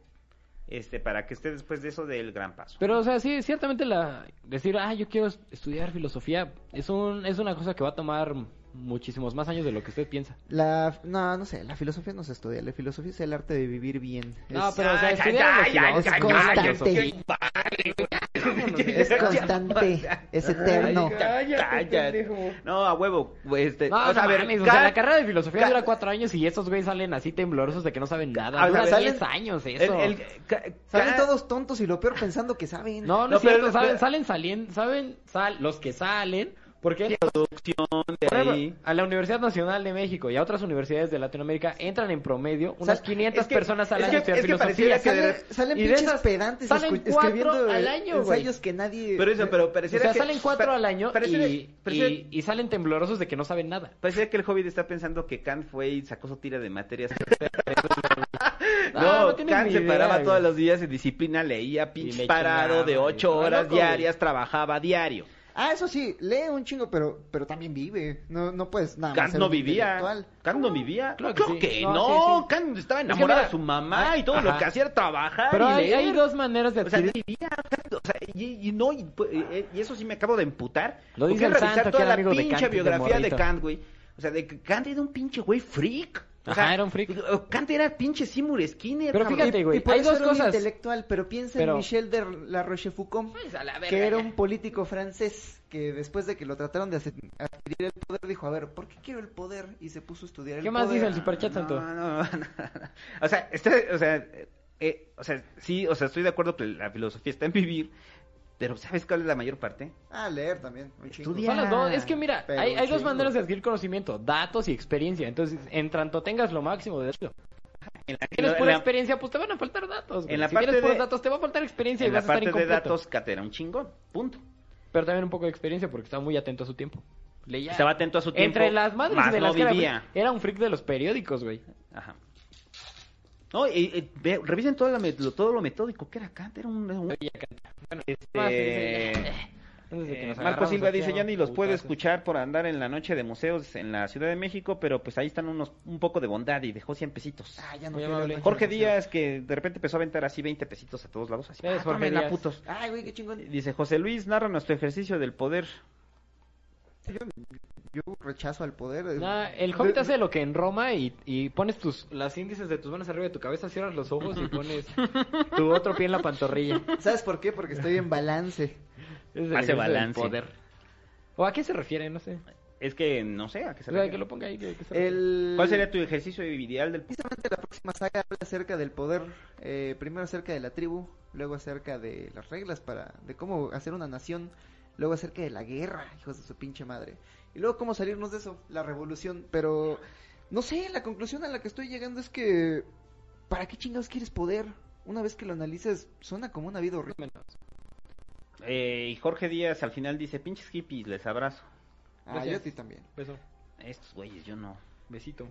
este, para que esté después de eso del gran paso. Pero, o sea, sí, ciertamente la decir, ah, yo quiero estudiar filosofía, es, un, es una cosa que va a tomar muchísimos más años de lo que usted piensa. La, no, no sé, la filosofía no se estudia, la filosofía es el arte de vivir bien. No, Es- pero, o sea, estudiar ay, filosofía. es constante, es eterno. Cállate. No, a huevo. Este, No, o sea, a ver, mames, o sea, la carrera de filosofía dura cuatro años y estos güeyes salen así temblorosos de que no saben nada. O Dura sea, diez salen- años eso. el- Salen todos tontos y lo peor pensando que saben. No, no, No, es cierto, pero- saben, pero- salen saliendo, saben, sal, los que salen Porque Producción de ejemplo, ahí. a la Universidad Nacional de México y a otras universidades de Latinoamérica entran en promedio unas Sal- 500 es que- personas al es año que- a estudiar es que pareciera filosofía. que de- Sale- salen y de pinches esas pedantes salen escu- cuatro escribiendo al eh, año, güey. ensayos que nadie... Pero eso, pero O pareciera sea, que... salen cuatro pa- al año pareciera- y, pareciera- y, y salen temblorosos de que no saben nada. Pareciera que el Hobbit está pensando que Kant fue y sacó su tira de materias. No, no tienes Kant ni se idea, paraba güey. todos los días en disciplina, leía pinche parado de ocho horas diarias, trabajaba diario. Ah, eso sí, lee un chingo, pero, pero también vive. No, no puedes nada más Kant no vivía. Kant no vivía. Claro Claro que que, sí. no. Sí, sí. Kant estaba que enamorado mira, de su mamá y todo lo ajá. que hacía era trabajar. Pero y hay, leer. hay dos maneras de O sea, adquirir. vivía, Kant, o sea, y, y no, y, eh, y eso sí me acabo de emputar. Lo dice Porque el revisar santo, que toda era la amigo de pinche Kant, de biografía de morrito. Kant, güey. O sea, de que Kant era un pinche güey freak. O Ajá, era un freak. digo, Kant era pinche Seymour Skinner. Pero cabrón. fíjate, güey, y por hay eso dos era un cosas. intelectual, pero piensa Pero- en Michel de la Rochefoucauld, Pues, a la verga, que era un político francés que después de que lo trataron de hacer- adquirir el poder dijo, a ver, ¿por qué quiero el poder? Y se puso a estudiar el ¿Qué más poder. dice el superchat, No, santo? no, no, no. O sea, está, o sea, eh, o sea, sí, o sea, estoy de acuerdo que la filosofía está en vivir, pero ¿sabes cuál es la mayor parte? Ah, leer también. un. Estudia. Son las dos. Es que mira, Pero hay, hay dos maneras de adquirir conocimiento, datos y experiencia. Entonces, en tanto tengas lo máximo de eso. En la, tienes en pura la- experiencia, pues te van a faltar datos. En la si parte tienes puros de- datos, te va a faltar experiencia y la vas a estar parte de datos, Kat era un chingón, punto. Pero también un poco de experiencia porque estaba muy atento a su tiempo. Leía. Estaba atento a su tiempo. Entre las madres más de las no que era vivía. freak, era un freak de los periódicos, güey. Ajá. No, y, y ve- revisen todo lo- todo lo metódico que era Kant, era un... un-. Bueno, Este, eh, Marco Silva dice, a ya ni los puede putazos". escuchar por andar en la noche de museos en la Ciudad de México, pero pues ahí están unos un poco de bondad y dejó 100 pesitos. Ah, ya no amable. Jorge Díaz, que de repente empezó a aventar así 20 pesitos a todos lados. Así, Es ah, Jorge putos. Ay, güey, qué chingón. Dice José Luis, narra nuestro ejercicio del poder. Yo rechazo al poder. Nah, el Hobbit hace lo que en Roma y, y pones tus las índices de tus manos arriba de tu cabeza, cierras los ojos y pones tu otro pie en la pantorrilla. ¿Sabes por qué? Porque estoy en balance. Es el Hace balance. poder. ¿O a qué se refiere? No sé. Es que no sé a qué se O sea, refiere. que lo ponga ahí. que- que se refiere. El... ¿Cuál sería tu ejercicio ideal del poder? Precisamente la próxima saga habla acerca del poder, eh, primero acerca de la tribu, luego acerca de las reglas para, de cómo hacer una nación, luego acerca de la guerra, hijos de su pinche madre, y luego cómo salirnos de eso, la revolución, pero no sé, la conclusión a la que estoy llegando es que, ¿para qué chingados quieres poder? Una vez que lo analices, suena como una vida horrible. Eh, y Jorge Díaz al final dice, pinches hippies, les abrazo. Ah, Gracias. yo a ti también. Beso. Estos güeyes, yo no. Besito.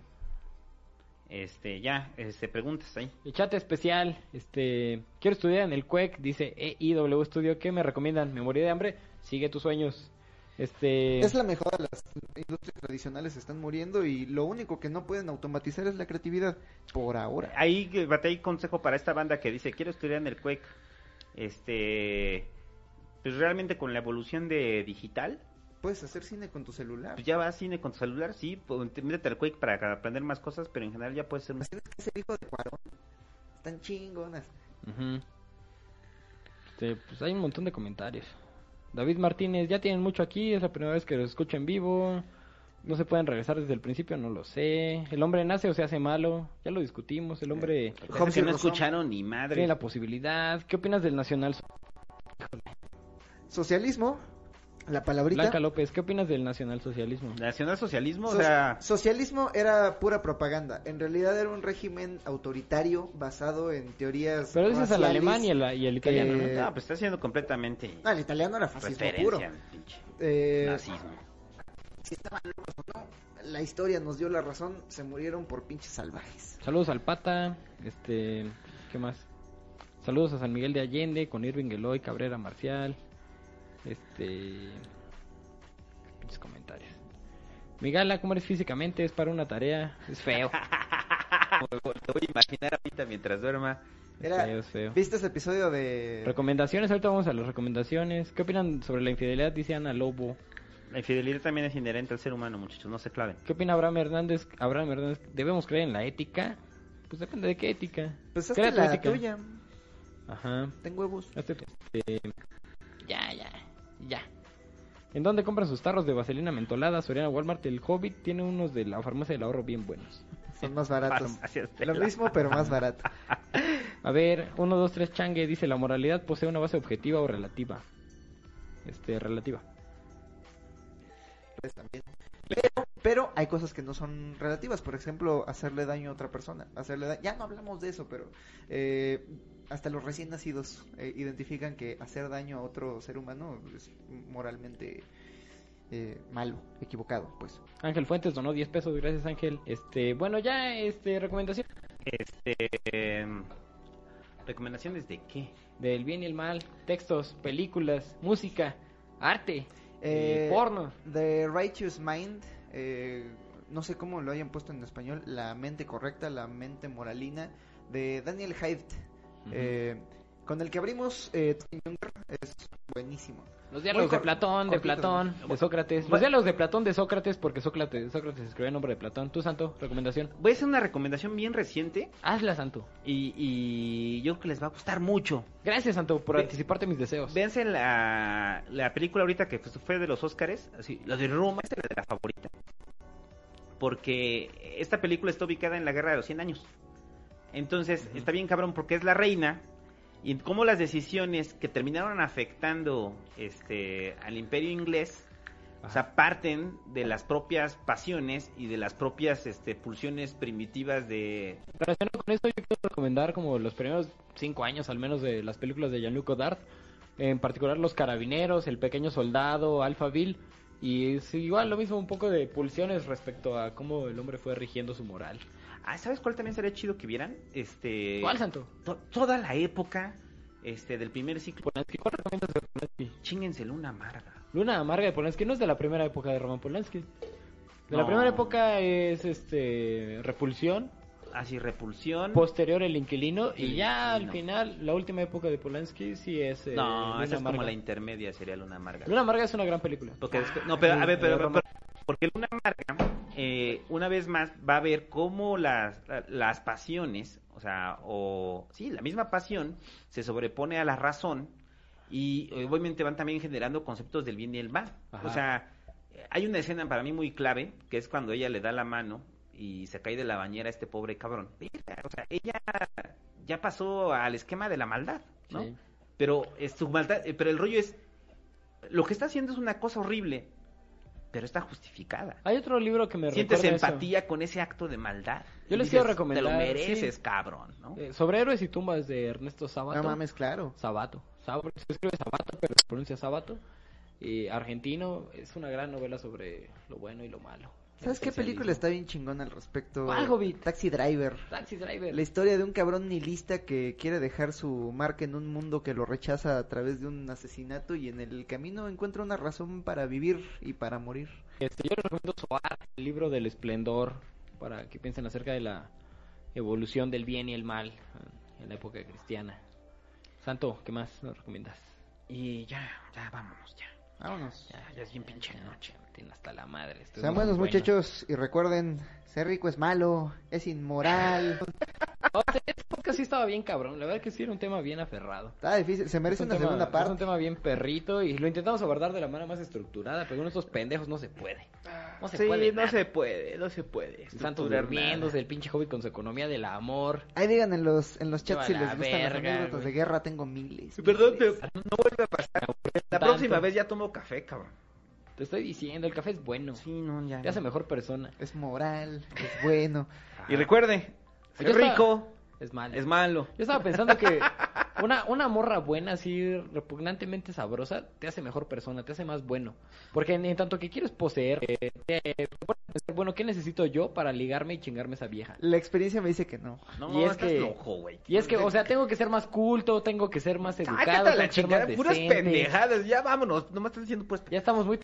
Este, ya, este, preguntas ahí. Y chat especial, este, quiero estudiar en el CUEC, dice EIW Studio, ¿qué me recomiendan? ¿Me morí de hambre? Sigue tus sueños. Este, Es la mejor, las industrias tradicionales están muriendo y lo único que no pueden automatizar es la creatividad, por ahora. Ahí, bate ahí consejo para esta banda que dice, quiero estudiar en el CUEC. Este, pues realmente con la evolución de digital, Puedes hacer cine con tu celular. pues ya va a cine con tu celular, sí, pues, te- métete al CUEC para aprender más cosas, pero en general ya puedes ser un... Las tienes que ser hijo de Cuarón. Están chingonas. Este, pues hay un montón de comentarios. David Martínez, ya tienen mucho aquí, es la primera vez que los escucho en vivo. No se pueden regresar desde el principio, no lo sé. El hombre nace o se hace malo, ya lo discutimos. El hombre Cosas que no escucharon ni madre. tiene la posibilidad. ¿Qué opinas del nacional? Socialismo, la palabrita. Blanca López, ¿qué opinas del nacionalsocialismo? Nacionalsocialismo, o So- sea, Socialismo era pura propaganda. En realidad era un régimen autoritario basado en teorías. Pero dices al alemán y el, y el italiano, ¿no? Eh, no, pues está siendo completamente No, el italiano era fascismo puro. referencia al pinche Eh, nazismo. si estaban locos o no, la historia nos dio la razón. Se murieron por pinches salvajes. Saludos al Pata, este, ¿qué más? Saludos a San Miguel de Allende, con Irving Eloy, Cabrera Marcial, este, pinches comentarios. Migala, ¿cómo eres físicamente? Es para una tarea, es feo, Te voy a imaginar ahorita mientras duerma. Era, feo, es feo. ¿Viste ese episodio de. Recomendaciones, ahorita vamos a las recomendaciones. ¿Qué opinan sobre la infidelidad? Dice Ana Lobo. La infidelidad también es inherente al ser humano, muchachos, no se claven. ¿Qué opina Abraham Hernández? Abraham Hernández, ¿debemos creer en la ética? Pues depende de qué ética. Pues hazte la ética. tuya. Ajá. Ten huevos. Hazte tu- este, Ya, ya, ya. ¿En dónde compran sus tarros de vaselina mentolada? Soriana Walmart. El Hobbit tiene unos de la farmacia del ahorro bien buenos. Son más baratos. Lo la- mismo, pero más barato. A ver, 1, 2, 3, Changue dice: La moralidad posee una base objetiva o relativa. Este, relativa. relativas también. Pero, pero hay cosas que no son relativas. Por ejemplo, hacerle daño a otra persona. Hacerle da- Ya no hablamos de eso, pero eh, hasta los recién nacidos eh, identifican que hacer daño a otro ser humano es moralmente eh, malo, equivocado, pues. Ángel Fuentes donó 10 pesos, gracias Ángel. Este, bueno, ya, este, recomendación Este. em, ¿Recomendaciones de qué? del bien y el mal, textos, películas, música, arte, Eh, eh, porno. The Righteous Mind, eh, no sé cómo lo hayan puesto en español, la mente correcta, la mente moralina, de Daniel Haidt, eh, con el que abrimos eh, es buenísimo. Los diálogos de Platón, de Platón, ¿no? de Sócrates. Los diálogos de Platón, de Sócrates, porque Sócrates, Sócrates escribió el nombre de Platón. Tú, Santo, recomendación. Voy a hacer una recomendación bien reciente Hazla, Santo. y, y yo creo que les va a gustar mucho. Gracias, Santo, por Ve- anticiparte mis deseos. Véanse la, la película ahorita que fue de los Óscares, así, la de Roma, es la de la favorita. Porque esta película está ubicada en la Guerra de los 100 años. Entonces, está bien cabrón porque es la reina y cómo las decisiones que terminaron afectando este al imperio inglés o sea, parten de las propias pasiones y de las propias este, pulsiones primitivas de, Relacionado con esto, yo quiero recomendar como los primeros cinco años al menos de las películas de Jean-Luc Godard, en particular Los Carabineros, El Pequeño Soldado, Alphaville, y es igual lo mismo un poco de pulsiones respecto a cómo el hombre fue rigiendo su moral. Ah, ¿sabes cuál también sería chido que vieran? Este ¿Cuál, Santo? to- toda la época este del primer ciclo. Polanski. ¿Cuál recomiendas de Polanski? Chíngenselo una amarga. Luna Amarga de Polanski no es de la primera época de Roman Polanski. De la primera época es este Repulsión, Así repulsión. posterior El Inquilino y ya al final la última época de Polanski sí es eh, no, Luna esa es como la intermedia, sería Luna Amarga. Luna Amarga es una gran película. Porque no, pero a ver, pero, pero- porque Luna Amarga, eh, una vez más, va a ver cómo las, la- las pasiones, o sea, o sí, la misma pasión se sobrepone a la razón y obviamente van también generando conceptos del bien y el mal. Ajá. O sea, hay una escena para mí muy clave, que es cuando ella le da la mano y se cae de la bañera a este pobre cabrón. O sea, ella ya pasó al esquema de la maldad, ¿no? Sí. Pero es su maldad, eh, pero el rollo es lo que está haciendo es una cosa horrible, pero está justificada. Hay otro libro que me Sientes eso. empatía con ese acto de maldad. Yo les quiero recomendar, Te lo mereces, sí. cabrón, ¿no? Eh, sobre héroes y tumbas de Ernesto Sábato. No mames, claro. Sabato. Sab- Se escribe Sabato, pero se pronuncia Sabato. Y argentino es una gran novela sobre lo bueno y lo malo. ¿Sabes qué película está bien chingona al respecto? ¿Cuál, Hobbit? Taxi Driver. Taxi Driver. La historia de un cabrón nihilista que quiere dejar su marca en un mundo que lo rechaza a través de un asesinato y en el camino encuentra una razón para vivir y para morir. Este, yo les recomiendo Soar, el libro del esplendor, para que piensen acerca de la evolución del bien y el mal en la época cristiana. Santo, ¿qué más nos recomiendas? Y ya, ya, vámonos, ya. Vámonos. Ya, ya es bien pinche noche. Tiene hasta la madre. esto Sean buenos bueno. muchachos y recuerden, ser rico es malo, es inmoral. No, este, este podcast sí estaba bien cabrón. La verdad que sí era un tema bien aferrado. Está difícil, se merece un una tema- segunda Es un parte. tema bien perrito y lo intentamos abordar de la manera más estructurada, pero con estos pendejos no se puede. No se sí, puede. no nada. se puede, no se puede. Santos estructurar durmiéndose, el pinche hobbit con su economía del amor. Ahí digan en los, en los chats si les gustan las verga, anécdotas de guerra, tengo miles. Perdón, no vuelve a pasar. La Tanto. próxima vez ya tomo café, cabrón. Te estoy diciendo, el café es bueno. Sí, no, ya. Te hace mejor persona. Es moral, es bueno. Y recuerde, estaba- rico Es malo. es malo. Yo estaba pensando que una, una morra buena, así repugnantemente sabrosa, te hace mejor persona, te hace más bueno. Porque en, en tanto que quieres poseer, eh, te- te pones a pensar, bueno, ¿qué necesito yo para ligarme y chingarme esa vieja? La experiencia me dice que no. No, Y es estás que- loco, güey. Y es que, o sea, tengo que ser más culto, tengo que ser más educado, a la chingada, puras pendejadas. Ya vámonos, nomás estás diciendo pues. Ya estamos muy